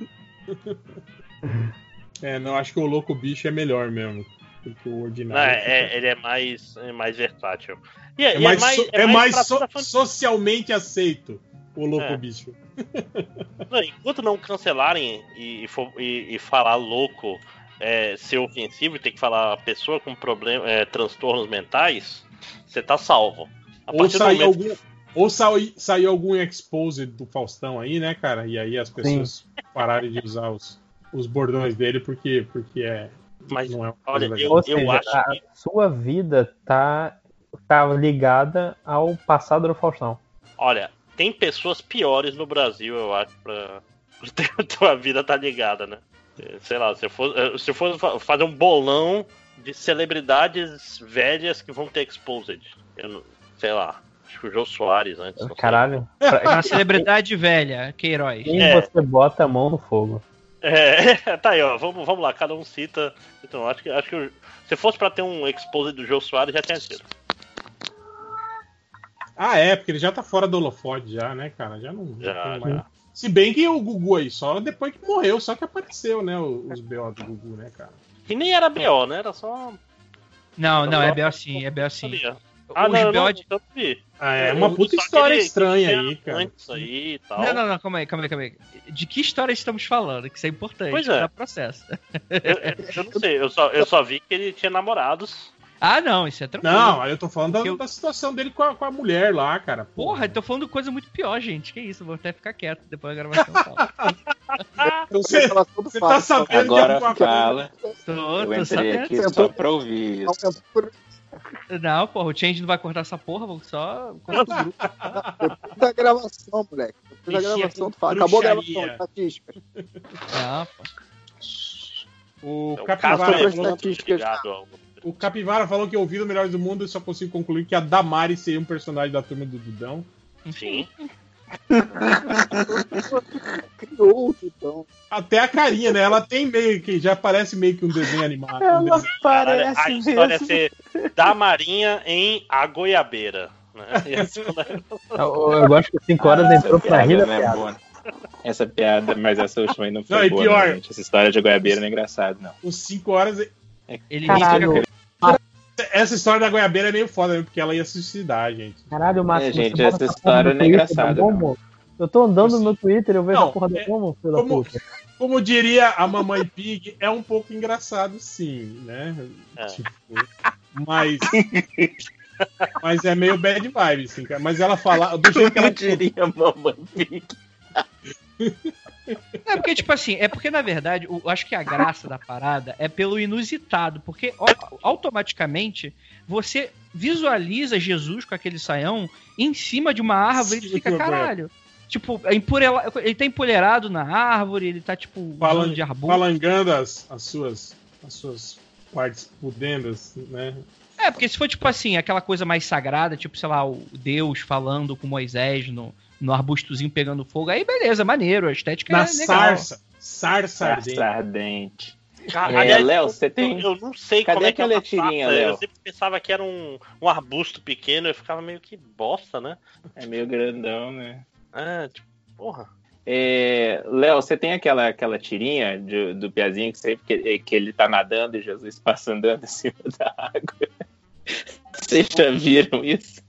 É, não, acho que o louco bicho é melhor mesmo. do que o Não, ordinário. é, ele é mais, é mais versátil. E, é, É e mais, so- é mais pra so- toda a família. socialmente aceito o louco É. bicho. Não, enquanto não cancelarem e, e e- e falar louco é, ser ofensivo e ter que falar pessoa com problema, é, transtornos mentais, você tá salvo. A Ou partir do sair momento algum, ou sai, saiu algum exposed do Faustão aí, né, cara? E aí as pessoas pararem de usar os, os bordões dele porque, porque é. Mas, não é uma olha, coisa eu-. Ou seja, acho a sua vida tá, tá ligada ao passado do Faustão. Olha, tem pessoas piores no Brasil, eu acho, pra, pra ter a tua vida tá ligada, né? Sei lá, se eu for, eh, se eu for fa- fazer um bolão de celebridades velhas que vão ter exposed, eu não, sei lá, acho que o Jô Soares antes. não sei. Caralho. Uma celebridade velha, Queiroz. Quem É. você bota a mão no fogo? É, tá aí, ó, vamos, vamos lá, cada um cita. Então, acho que, acho que se fosse pra ter um exposed do Jô Soares, já tinha sido. Ah, é, porque ele já tá fora do holofote já, né, cara? Já não. Já, mais- já. Se bem que o Gugu aí, só depois que morreu, só que apareceu, né, os BO do Gugu, né, cara? E nem era BO, né? Era só. Não, não, é. Bel sim, é Bel sim. Sabia. Ah, os não, eu não, não vi. Ah, é uma puta história estranha aí, cara. Antes aí e tal. Não, não, não, calma aí, calma aí, calma aí. De que história estamos falando? Que isso é importante Pois é. processo. Eu, eu- não sei, eu só, eu só vi que ele tinha namorados. Ah, não, isso é tranquilo. Não, aí eu tô falando da, eu- da situação dele com a, com a mulher lá, cara. Porra, eu tô falando coisa muito pior, gente. Que isso, vou até ficar quieto depois da gravação. fala. Você, você tá sabendo Agora de alguma fala. Tô, Eu tô entrei sabendo. aqui só pra ouvir isso. Não, porra, o Change não vai cortar essa porra, vou só o grupo. Depois da gravação, moleque. Depois da gravação, tu fala. Acabou a gravação, estatística. Não, pô. O O Capivara, é falou, ao- o Capivara falou que ouviu o Melhores do Mundo e só consigo concluir que a Damari seria um personagem da turma do Dudão. Sim. Criou. Até a carinha, né? Ela tem meio que. Já parece meio que um desenho animado. um desenho- Caralho, a história é ser da Marinha em A Goiabeira. Né? E assim, né? Eu, eu gosto que 5 horas entrou pra rir é piada. boa. Essa piada, mas essa última aí não foi Não, e boa, pior. gente. Essa história de goiabeira não é engraçado, não. Os 5 horas. Ele Caralho, Essa história da goiabeira é meio foda, né? Porque ela ia se suicidar, gente. caralho, Márcio. É, gente, essa história não é Twitter engraçada? Eu tô andando no Twitter e eu vejo Não, a porra da é- Momo, como- puta. Como diria a Mamãe Pig, é um pouco engraçado, sim, né? É. Tipo, mas. Mas é meio bad vibe, assim, cara. Mas ela fala. Do jeito que ela diria Mamãe Pig. É porque, tipo assim, é porque, na verdade, eu acho que a graça da parada é pelo inusitado, porque au- automaticamente você visualiza Jesus com aquele saião em cima de uma árvore e tu fica, caralho. Tipo, é ele tá empoleirado na árvore, ele tá, tipo, Falan- falando de arbusto. falangando as, as suas. As suas partes pudendas, né? É, porque se for, tipo assim, aquela coisa mais sagrada, tipo, sei lá, o Deus falando com Moisés no, no arbustozinho pegando fogo, aí beleza, maneiro, a estética Na é legal. sarça. Sarça ardente. Sarça ardente. Cara, É, Léo, eu- você tem- Eu não sei Cadê como é que é uma tirinha, Léo? Eu sempre pensava que era um, um arbusto pequeno, eu ficava meio que bosta, né? É meio grandão, né? É, tipo, porra. É, Léo, você tem aquela, aquela tirinha de- do Piazinho que, sempre que, que ele tá nadando e Jesus passa andando em cima da água? Vocês já viram isso?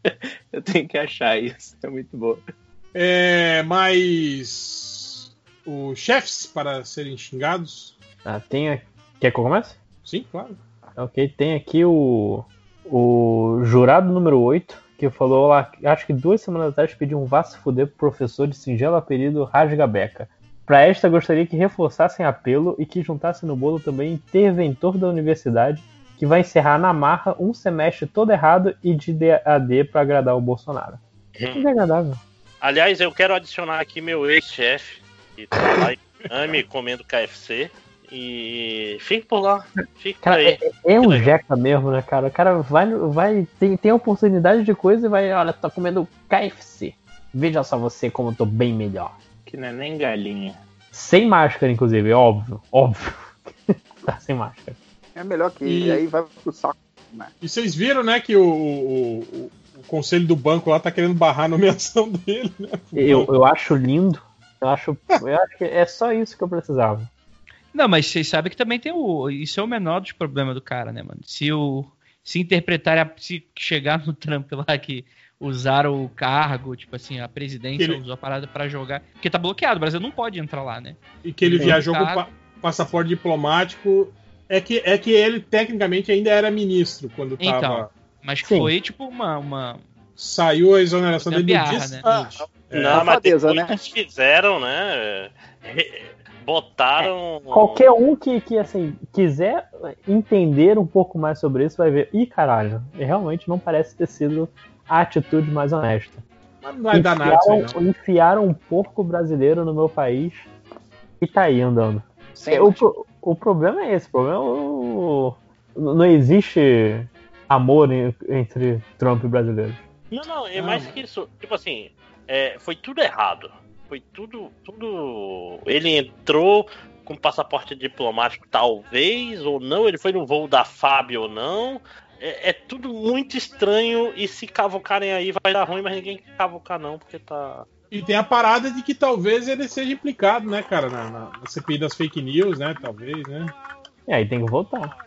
Eu tenho que achar isso. É muito bom. É, mas. Os chefes para serem xingados? Ah, tem a... Quer que eu comece? Sim, claro. Ok, tem aqui o, o jurado número 8, que falou lá, acho que duas semanas atrás, pediu um vá se fuder pro professor de singelo apelido Rasgabeca. Pra esta, gostaria que reforçassem apelo e que juntassem no bolo também interventor da universidade, que vai encerrar na marra um semestre todo errado e de DAD pra agradar o Bolsonaro. Que desagradável. Aliás, eu quero adicionar aqui meu ex-chefe, que tá lá em Miami comendo KFC. E fique por lá. Fique por Cara, aí. é, é um jeca mesmo, né, cara? O cara vai, vai tem, tem oportunidade de coisa e vai, olha, tô comendo KFC. Veja só você como eu tô bem melhor. Que não é nem galinha. Sem máscara, inclusive, óbvio, óbvio. tá sem máscara. É melhor que E- aí vai pro saco. Né? E vocês viram, né, que o, o, o- o conselho do banco lá tá querendo barrar a nomeação dele, né? Eu, eu acho lindo. Eu acho, eu acho que é só isso que eu precisava. Não, mas vocês sabem que também tem o. Isso é o menor dos problemas do cara, né, mano? Se o. Se interpretar, a- se chegar no Trump lá que usaram o cargo, tipo assim, a presidência Ele- usou a parada pra jogar. Porque tá bloqueado, o Brasil não pode entrar lá, né? E que ele Então, viajou com pa- passaporte diplomático. É que, é que ele, tecnicamente, ainda era ministro quando tava. Então, mas Sim. foi tipo uma. uma... Saiu a exoneração dele Gambiarra, né? Não, É. mas depois eles fizeram, né? Botaram. Qualquer um que, que assim, quiser entender um pouco mais sobre isso vai ver. Ih, caralho, realmente não parece ter sido a atitude mais honesta. Mas não vai dar nada isso aí, Enfiaram, enfiaram um porco brasileiro no meu país e tá aí andando. É, o, o problema é esse, o problema é o, não existe amor en- entre Trump e brasileiros. Não, não, é mais que isso. Tipo assim, é, foi tudo errado. Foi tudo, tudo. Ele entrou com passaporte diplomático, talvez, ou não. Ele foi no voo da FAB ou não. É, é tudo muito estranho. E se cavocarem aí vai dar ruim, mas ninguém quer cavocar, não, porque tá. E tem a parada de que talvez ele seja implicado, né, cara, na, na- na CPI das fake news, né? Talvez, né? E aí tem que voltar.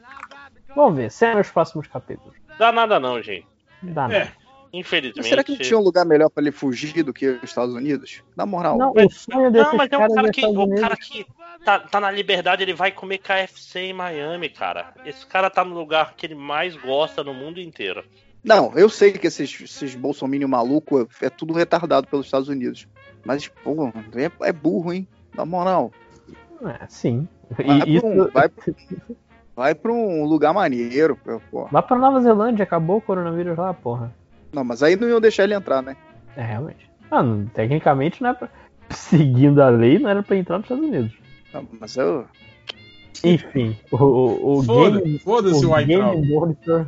Vamos ver, cenas nos próximos capítulos. Dá nada, não, gente. Dá, É. Infelizmente. Será que não tinha um lugar melhor pra ele fugir do que os Estados Unidos? Na moral. Não, o sonho Não, mas é um cara que, o cara que tá, tá na liberdade, ele vai comer KFC em Miami, cara. Esse cara tá no lugar que ele mais gosta no mundo inteiro. Não, eu sei que esses, esses bolsominion maluco é tudo retardado pelos Estados Unidos. Mas, pô, é, é burro, hein? Na moral. É, sim. Vai, E um, isso- vai, vai pra um lugar maneiro, pô. Lá pra Nova Zelândia, acabou o coronavírus lá, porra. Não, mas aí não iam deixar ele entrar, né? É, realmente. Ah, não- tecnicamente não é pra... Seguindo a lei, não era pra entrar nos Estados Unidos. Não, mas eu. Enfim, o, o, o Foda- Game, foda-se o Game Weintraub. Monitor,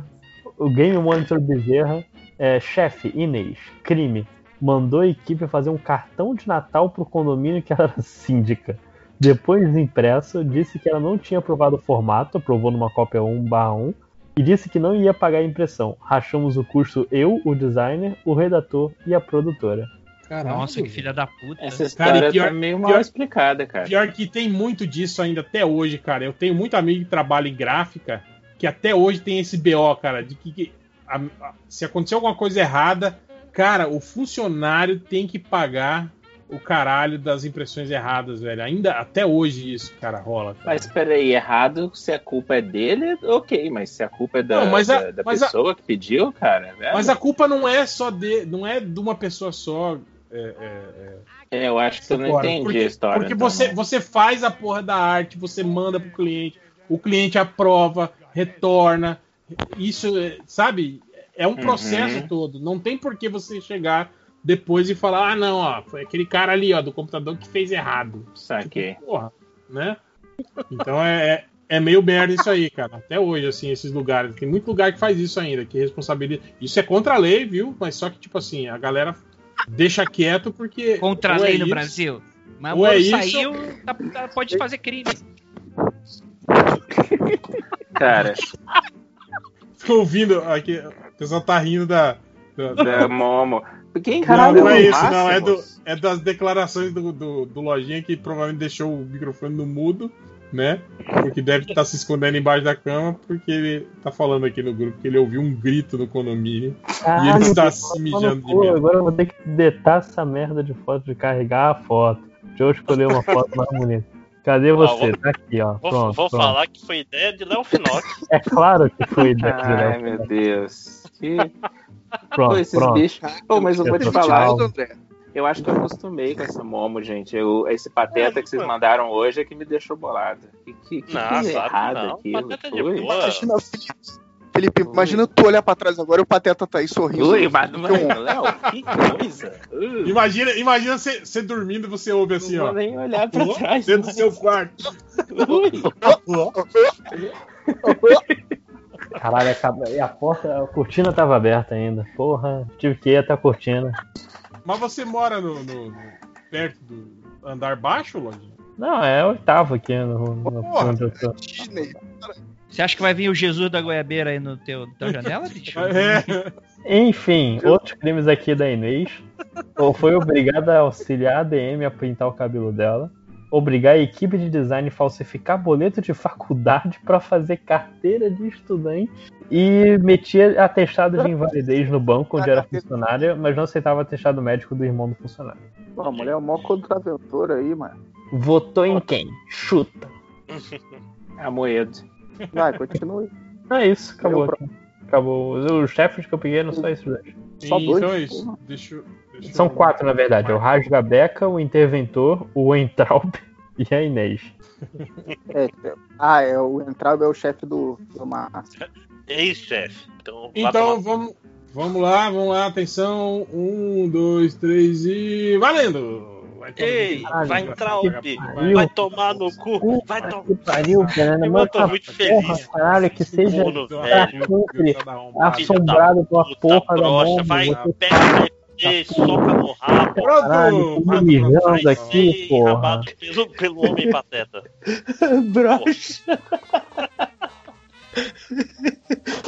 o Game Monitor Bezerra, é, chefe Inês, crime, mandou a equipe fazer um cartão de Natal pro condomínio que ela era síndica. Depois desimpresso, disse que ela não tinha aprovado o formato, aprovou numa cópia 1/1 e disse que não ia pagar a impressão. Rachamos o custo eu, o designer, o redator e a produtora. Caralho. Nossa, que filha da puta. Essa Cara, história e pior- tá meio mal pior- explicada, cara. Pior que tem muito disso ainda até hoje, cara. Eu tenho muito amigo que trabalha em gráfica que até hoje tem esse BO, cara, de que, que a- a- se acontecer alguma coisa errada, cara, o funcionário tem que pagar o caralho das impressões erradas, velho. Ainda até hoje isso, cara, rola. Cara. Mas peraí, errado, se a culpa é dele, ok, mas se a culpa é da, Não, mas a- da, da mas a- pessoa que pediu, cara, velho. Mas a culpa não é só de, não é de uma pessoa só. É, é, é. É, eu acho que eu não Agora, entendi porque, a história. Porque então, você, não. você faz a porra da arte, você manda pro cliente, o cliente aprova, retorna. Isso, é, sabe? É um processo Uhum. todo. Não tem por que você chegar depois e falar: ah, não, ó, foi aquele cara ali, ó, do computador que fez errado. Saquei. Porra, né? Então é, é, é meio merda isso aí, cara. Até hoje, assim, esses lugares. Tem muito lugar que faz isso ainda, que responsabiliza. Isso é contra a lei, viu? Mas só que, tipo assim, a galera deixa quieto porque. Contra a é lei no isso, Brasil. Mas o ou é isso- saiu, tá- tá- pode fazer crime. Cara, Tô ouvindo aqui, o pessoal tá rindo da. da- da Momo. Quem não, não é o isso, não. É, do, é das declarações do, do, do Lojinha que provavelmente deixou o microfone no mudo, né? Porque deve estar se escondendo embaixo da cama, porque ele tá falando aqui no grupo que ele ouviu um grito no condomínio e ele está se mijando de medo. agora eu vou ter que detar essa merda de foto, de carregar a foto. Deixa eu escolher uma foto mais bonita. Cadê você? vou- tá aqui, ó. Vou, Pronto, vou pronto. falar que foi ideia de Léo Finock. É claro que foi ideia de Ai, Léo. meu Deus. Que... Pronto, esses pronto. bichos. Pô, mas eu vou te falar. Eu acho que eu acostumei com essa Momo, gente. Eu, esse pateta que vocês mandaram hoje é que me deixou bolado. Que, que, que Não, coisa errada não. aquilo. Imagina, Felipe, Felipe, imagina tu olhar pra trás agora e o Pateta tá aí sorrindo. Ui, mas, mas, Que Léo, que coisa. Uh, Imagina, imagina você, você dormindo e você ouve assim, não ó. vou nem olhar pra trás. Dentro do seu quarto. Ui. Caralho, acaba- e a porta, a cortina tava aberta ainda. Porra, tive que ir até a cortina. Mas você mora no, no- perto do andar baixo, Lojinha? Não, é oitavo aqui no, no Porra, onde eu tô. Disney. Você acha que vai vir o Jesus da goiabeira aí no teu, na tua janela, bicho? É. Enfim, outros crimes aqui da Inês. Ou foi obrigada a auxiliar a DM a pintar o cabelo dela. Obrigar a equipe de design a falsificar boleto de faculdade para fazer carteira de estudante. E metia atestado de invalidez no banco onde era funcionária, mas não aceitava atestado médico do irmão do funcionário. Pô, a mulher é o maior contraventor aí, mano. Votou em quem? Chuta. Amoedo. Vai, continue. É isso, acabou. Acabou. Os chefes que eu peguei eram só esses dois. Só dois? Então é isso. Deixa, eu- deixa São quatro, na verdade. É o Rasga Beca, o Interventor, o Entraub e a Inês. É, é- ah, é, o Entraub é o chefe do, do Márcio. Ex-chefe. Então, vá Então tomar- vamos, vamos lá, vamos lá, atenção. Um, dois, três e. Valendo! Vai Ei. Caralho, vai entrar o. Vai tomar no cu. Vai tomar. que pariu, cara. Eu Manda tô essa muito porra, feliz. Caralho, que seja Mundo velho. sempre Tá assombrado pela porra da brocha, mão. vai, pega o RPG, soca no rabo. Caralho, Pronto! tô me mijando Vai aqui, porra. rabado pelo, pelo homem pateta. Brocha.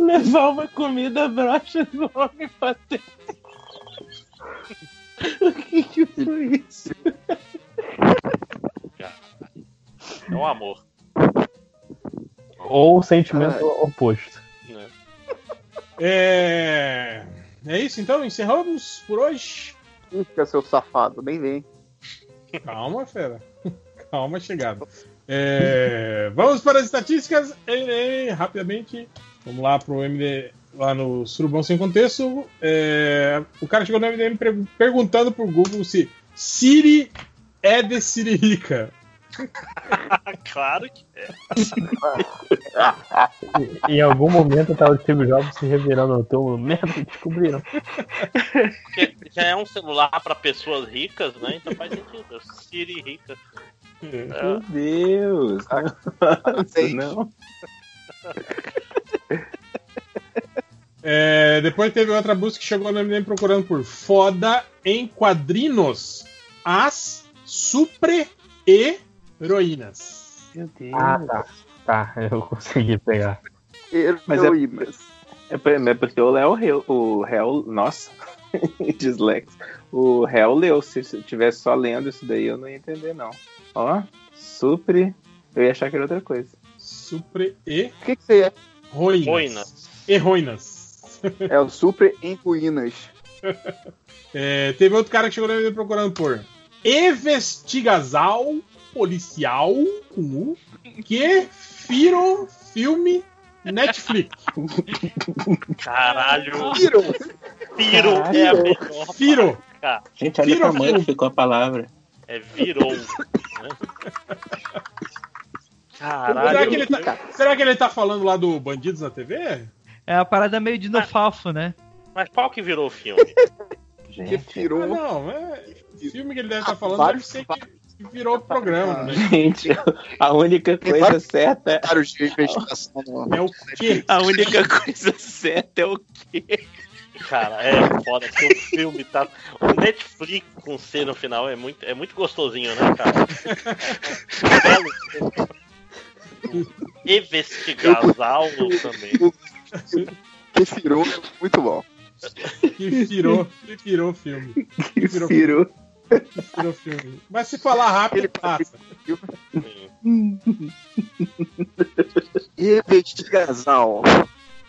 Levar uma comida brocha do homem pateta. O que que foi isso? É um amor. Ou o sentimento oposto. Né? É. É isso então? Encerramos por hoje? Fica seu safado, nem vem. Calma, fera. Calma, chegada. É, vamos para as estatísticas e, e, rapidamente. Vamos lá pro MD, lá no Surubão Sem Contexto. É, o cara chegou no MDM per- perguntando pro Google se Siri é de Siririca. claro que é. Em algum momento tá o Steve Jobs se revirando no túmulo. Merda, descobriram. Porque já é um celular pra pessoas ricas, né? Então faz sentido. Siri rica. Meu Deus. Nossa, não. É, depois teve outra busca que chegou no MDM procurando por foda em quadrinos as super-heroínas. Meu Deus. Ah, tá. Tá, eu consegui pegar. Mas é, é, por- é porque o Léo o réu, nossa, dislexo. O réu leu. Se eu tivesse só lendo isso daí, eu não ia entender, não. Ó, supre. Eu ia achar que era outra coisa. Super e O que, que você é? ruínas. Ruínas. E ruínas. É o Super em Ruínas. É, teve outro cara que chegou MDM procurando por investigasal policial com U que firo filme Netflix. Caralho. Firo. Firo é a melhor. Firo. marca. Gente, olha o Virou tamanho que ficou a palavra. É virou. né? Será Caralho. que, ele tá, será que ele tá falando lá do Bandidos na TV? É uma parada meio de nofalfo, né? Mas qual que virou o filme? Que virou. Ah, não, é filme que ele deve estar Ah, falando vários- deve ser que, que virou programa, né? Gente, a única coisa certa é. É o quê? A única coisa certa é o quê? Cara, é foda que o filme tá. O Netflix com C no final é muito, é muito gostosinho, né, cara? Belo filme. Investigasal também. Que virou é muito bom. Que virou, que virou o filme. Que virou virou. Que virou o filme. Mas se falar rápido, passa. Investigação.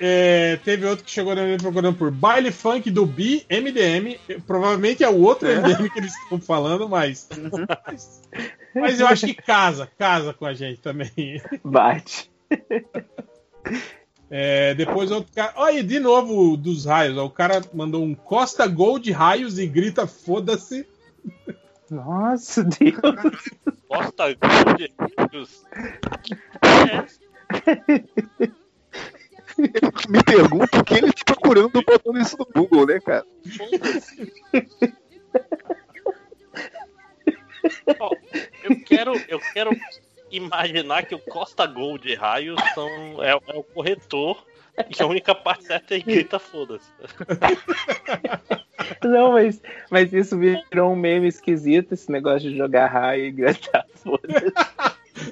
É, teve outro que chegou na minha procurando por baile funk do Bi MDM. Provavelmente é o outro MDM que eles estão falando, mas. mas. mas eu acho que casa, casa com a gente também. Bate. É, depois outro cara. Olha, de novo dos raios. ó, O cara mandou um Costa Gol de raios e grita foda-se. Nossa, Deus. Costa Gold. Me pergunto o que ele tá procurando botando isso no Google, né, cara? Eu quero, eu quero imaginar que o Costa Gold de raios são, é, é o corretor e a única parte certa é grita foda-se. Não, mas, mas isso virou um meme esquisito, esse negócio de jogar raio e gritar foda-se.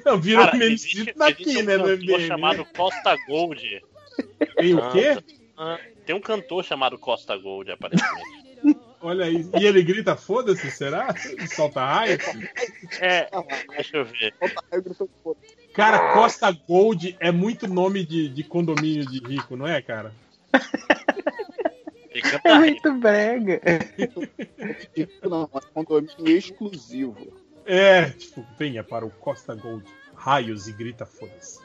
Não, virou Cara, um meme existe- escrito daqui, existe um né? Cantor MDM. chamado Costa Gold. Tem o quê? Ah, tem um cantor chamado Costa Gold, aparentemente. Olha aí. E ele grita foda-se, será? Solta raio? É, deixa eu ver. Cara, Costa Gold é muito nome de, de condomínio de rico, não é, cara? É muito brega. Não, é um condomínio exclusivo. É, tipo, venha para o Costa Gold. Raios e grita foda-se.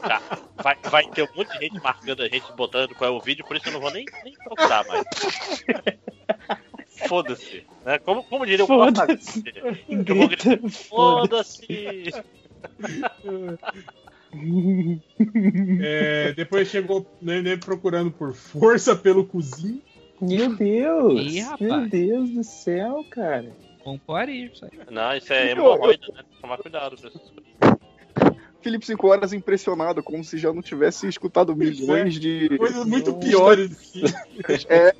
Tá, vai, vai ter um monte de gente marcando a gente, botando qual é o vídeo, por isso eu não vou nem, nem procurar mais. Foda-se. Né? Como, como diria o Costa Foda-se. Foda-se. É, depois chegou no MDM procurando por força pelo cozinho. Meu Deus. Ih. Meu Deus do céu, cara. Pompoaria, isso aí. Não, isso é hemorroida, né? Tem que tomar cuidado com essas coisas. Felipe 5 horas impressionado, como se já não tivesse escutado milhões de. Coisas muito piores que. É.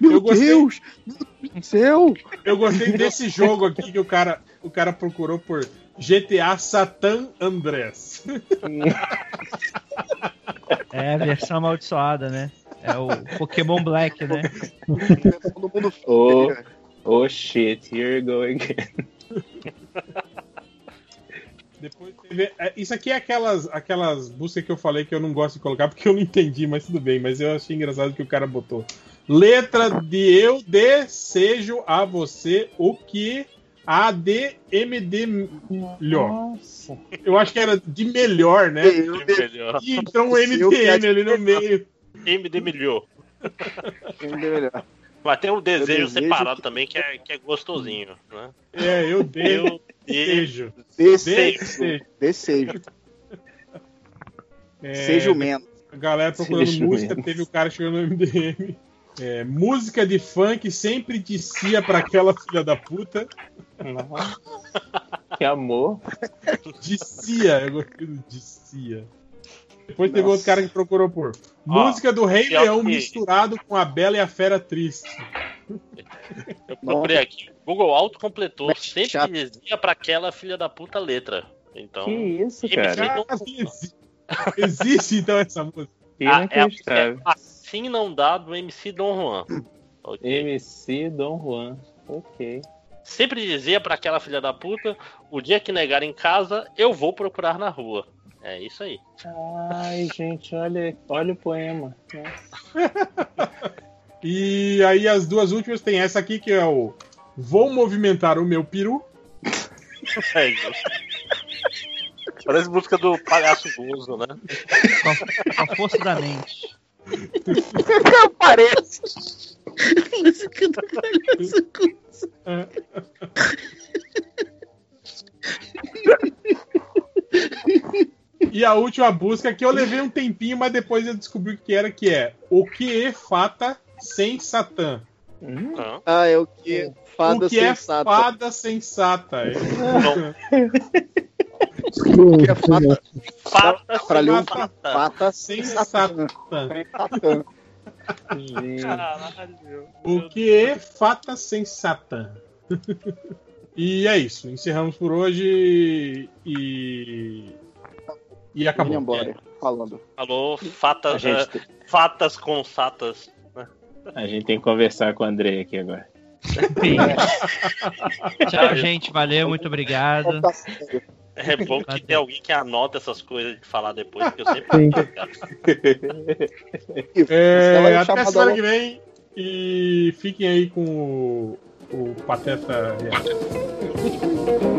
Meu Eu gostei. Deus! Meu Deus do céu! Eu gostei desse jogo aqui que o cara, o cara procurou por GTA Satan Andrés. É a versão amaldiçoada, né? É o Pokémon Black, né? Todo mundo Oh, oh shit, here we go again. Depois tem É, Isso aqui é aquelas, aquelas buscas que eu falei que eu não gosto de colocar porque eu não entendi, mas tudo bem. Mas eu achei engraçado que o cara botou. Letra de eu desejo a você o que há de MD melhor. Eu acho que era de melhor, né? melhor. E entrou um MDM ali no meio. MD melhor. MD melhor. Mas tem um desejo, desejo separado também que é, que é gostosinho, né? É, eu desejo. Desejo. Desejo. É, Seja o menos. A galera procurando Seja o música, menos. teve o cara chegando no MDM. É, música de funk sempre dicia pra aquela filha da puta. Que amor. Dicia, eu gostei do dicia. Depois teve Nossa. outro cara que procurou por Ó, música do Rei Leão que- misturado com a Bela e a Fera Triste. Eu procurei aqui. Google Auto completou. Mas Sempre chato. dizia pra aquela filha da puta letra. Então. Que isso, cara? Não- existe, existe então essa música. Ah, é a Assim Não Dá do MC Dom Juan. Ok. MC Dom Juan. Ok. Sempre dizia pra aquela filha da puta: o dia que negar em casa, eu vou procurar na rua. É isso aí. Ai, gente, olha, olha o poema. E aí as duas últimas tem essa aqui que é o Vou movimentar o meu peru. É isso. Parece música do palhaço gozo, né? Com a força da mente. Parece. Música do palhaço E a última busca que eu levei um tempinho, mas depois eu descobri o que era, que é O que é fata sem Satã? Hã? Ah, é o que? Fada o que é sensata. fada sensata? É. O que é? Fata Pra ler um sensata. Gente. Caralho. O que é fata sensata? e é isso. Encerramos por hoje e. E acabou. embora, falando. Alô, fata, A gente, eh, fatas com satas. a gente tem que conversar com o André aqui agora. Tchau, gente. Valeu, muito obrigado. É bom que tem alguém que anota essas coisas de falar depois, porque eu sempre. É, Ela é até semana que vem. E fiquem aí com o, o Pateta Real.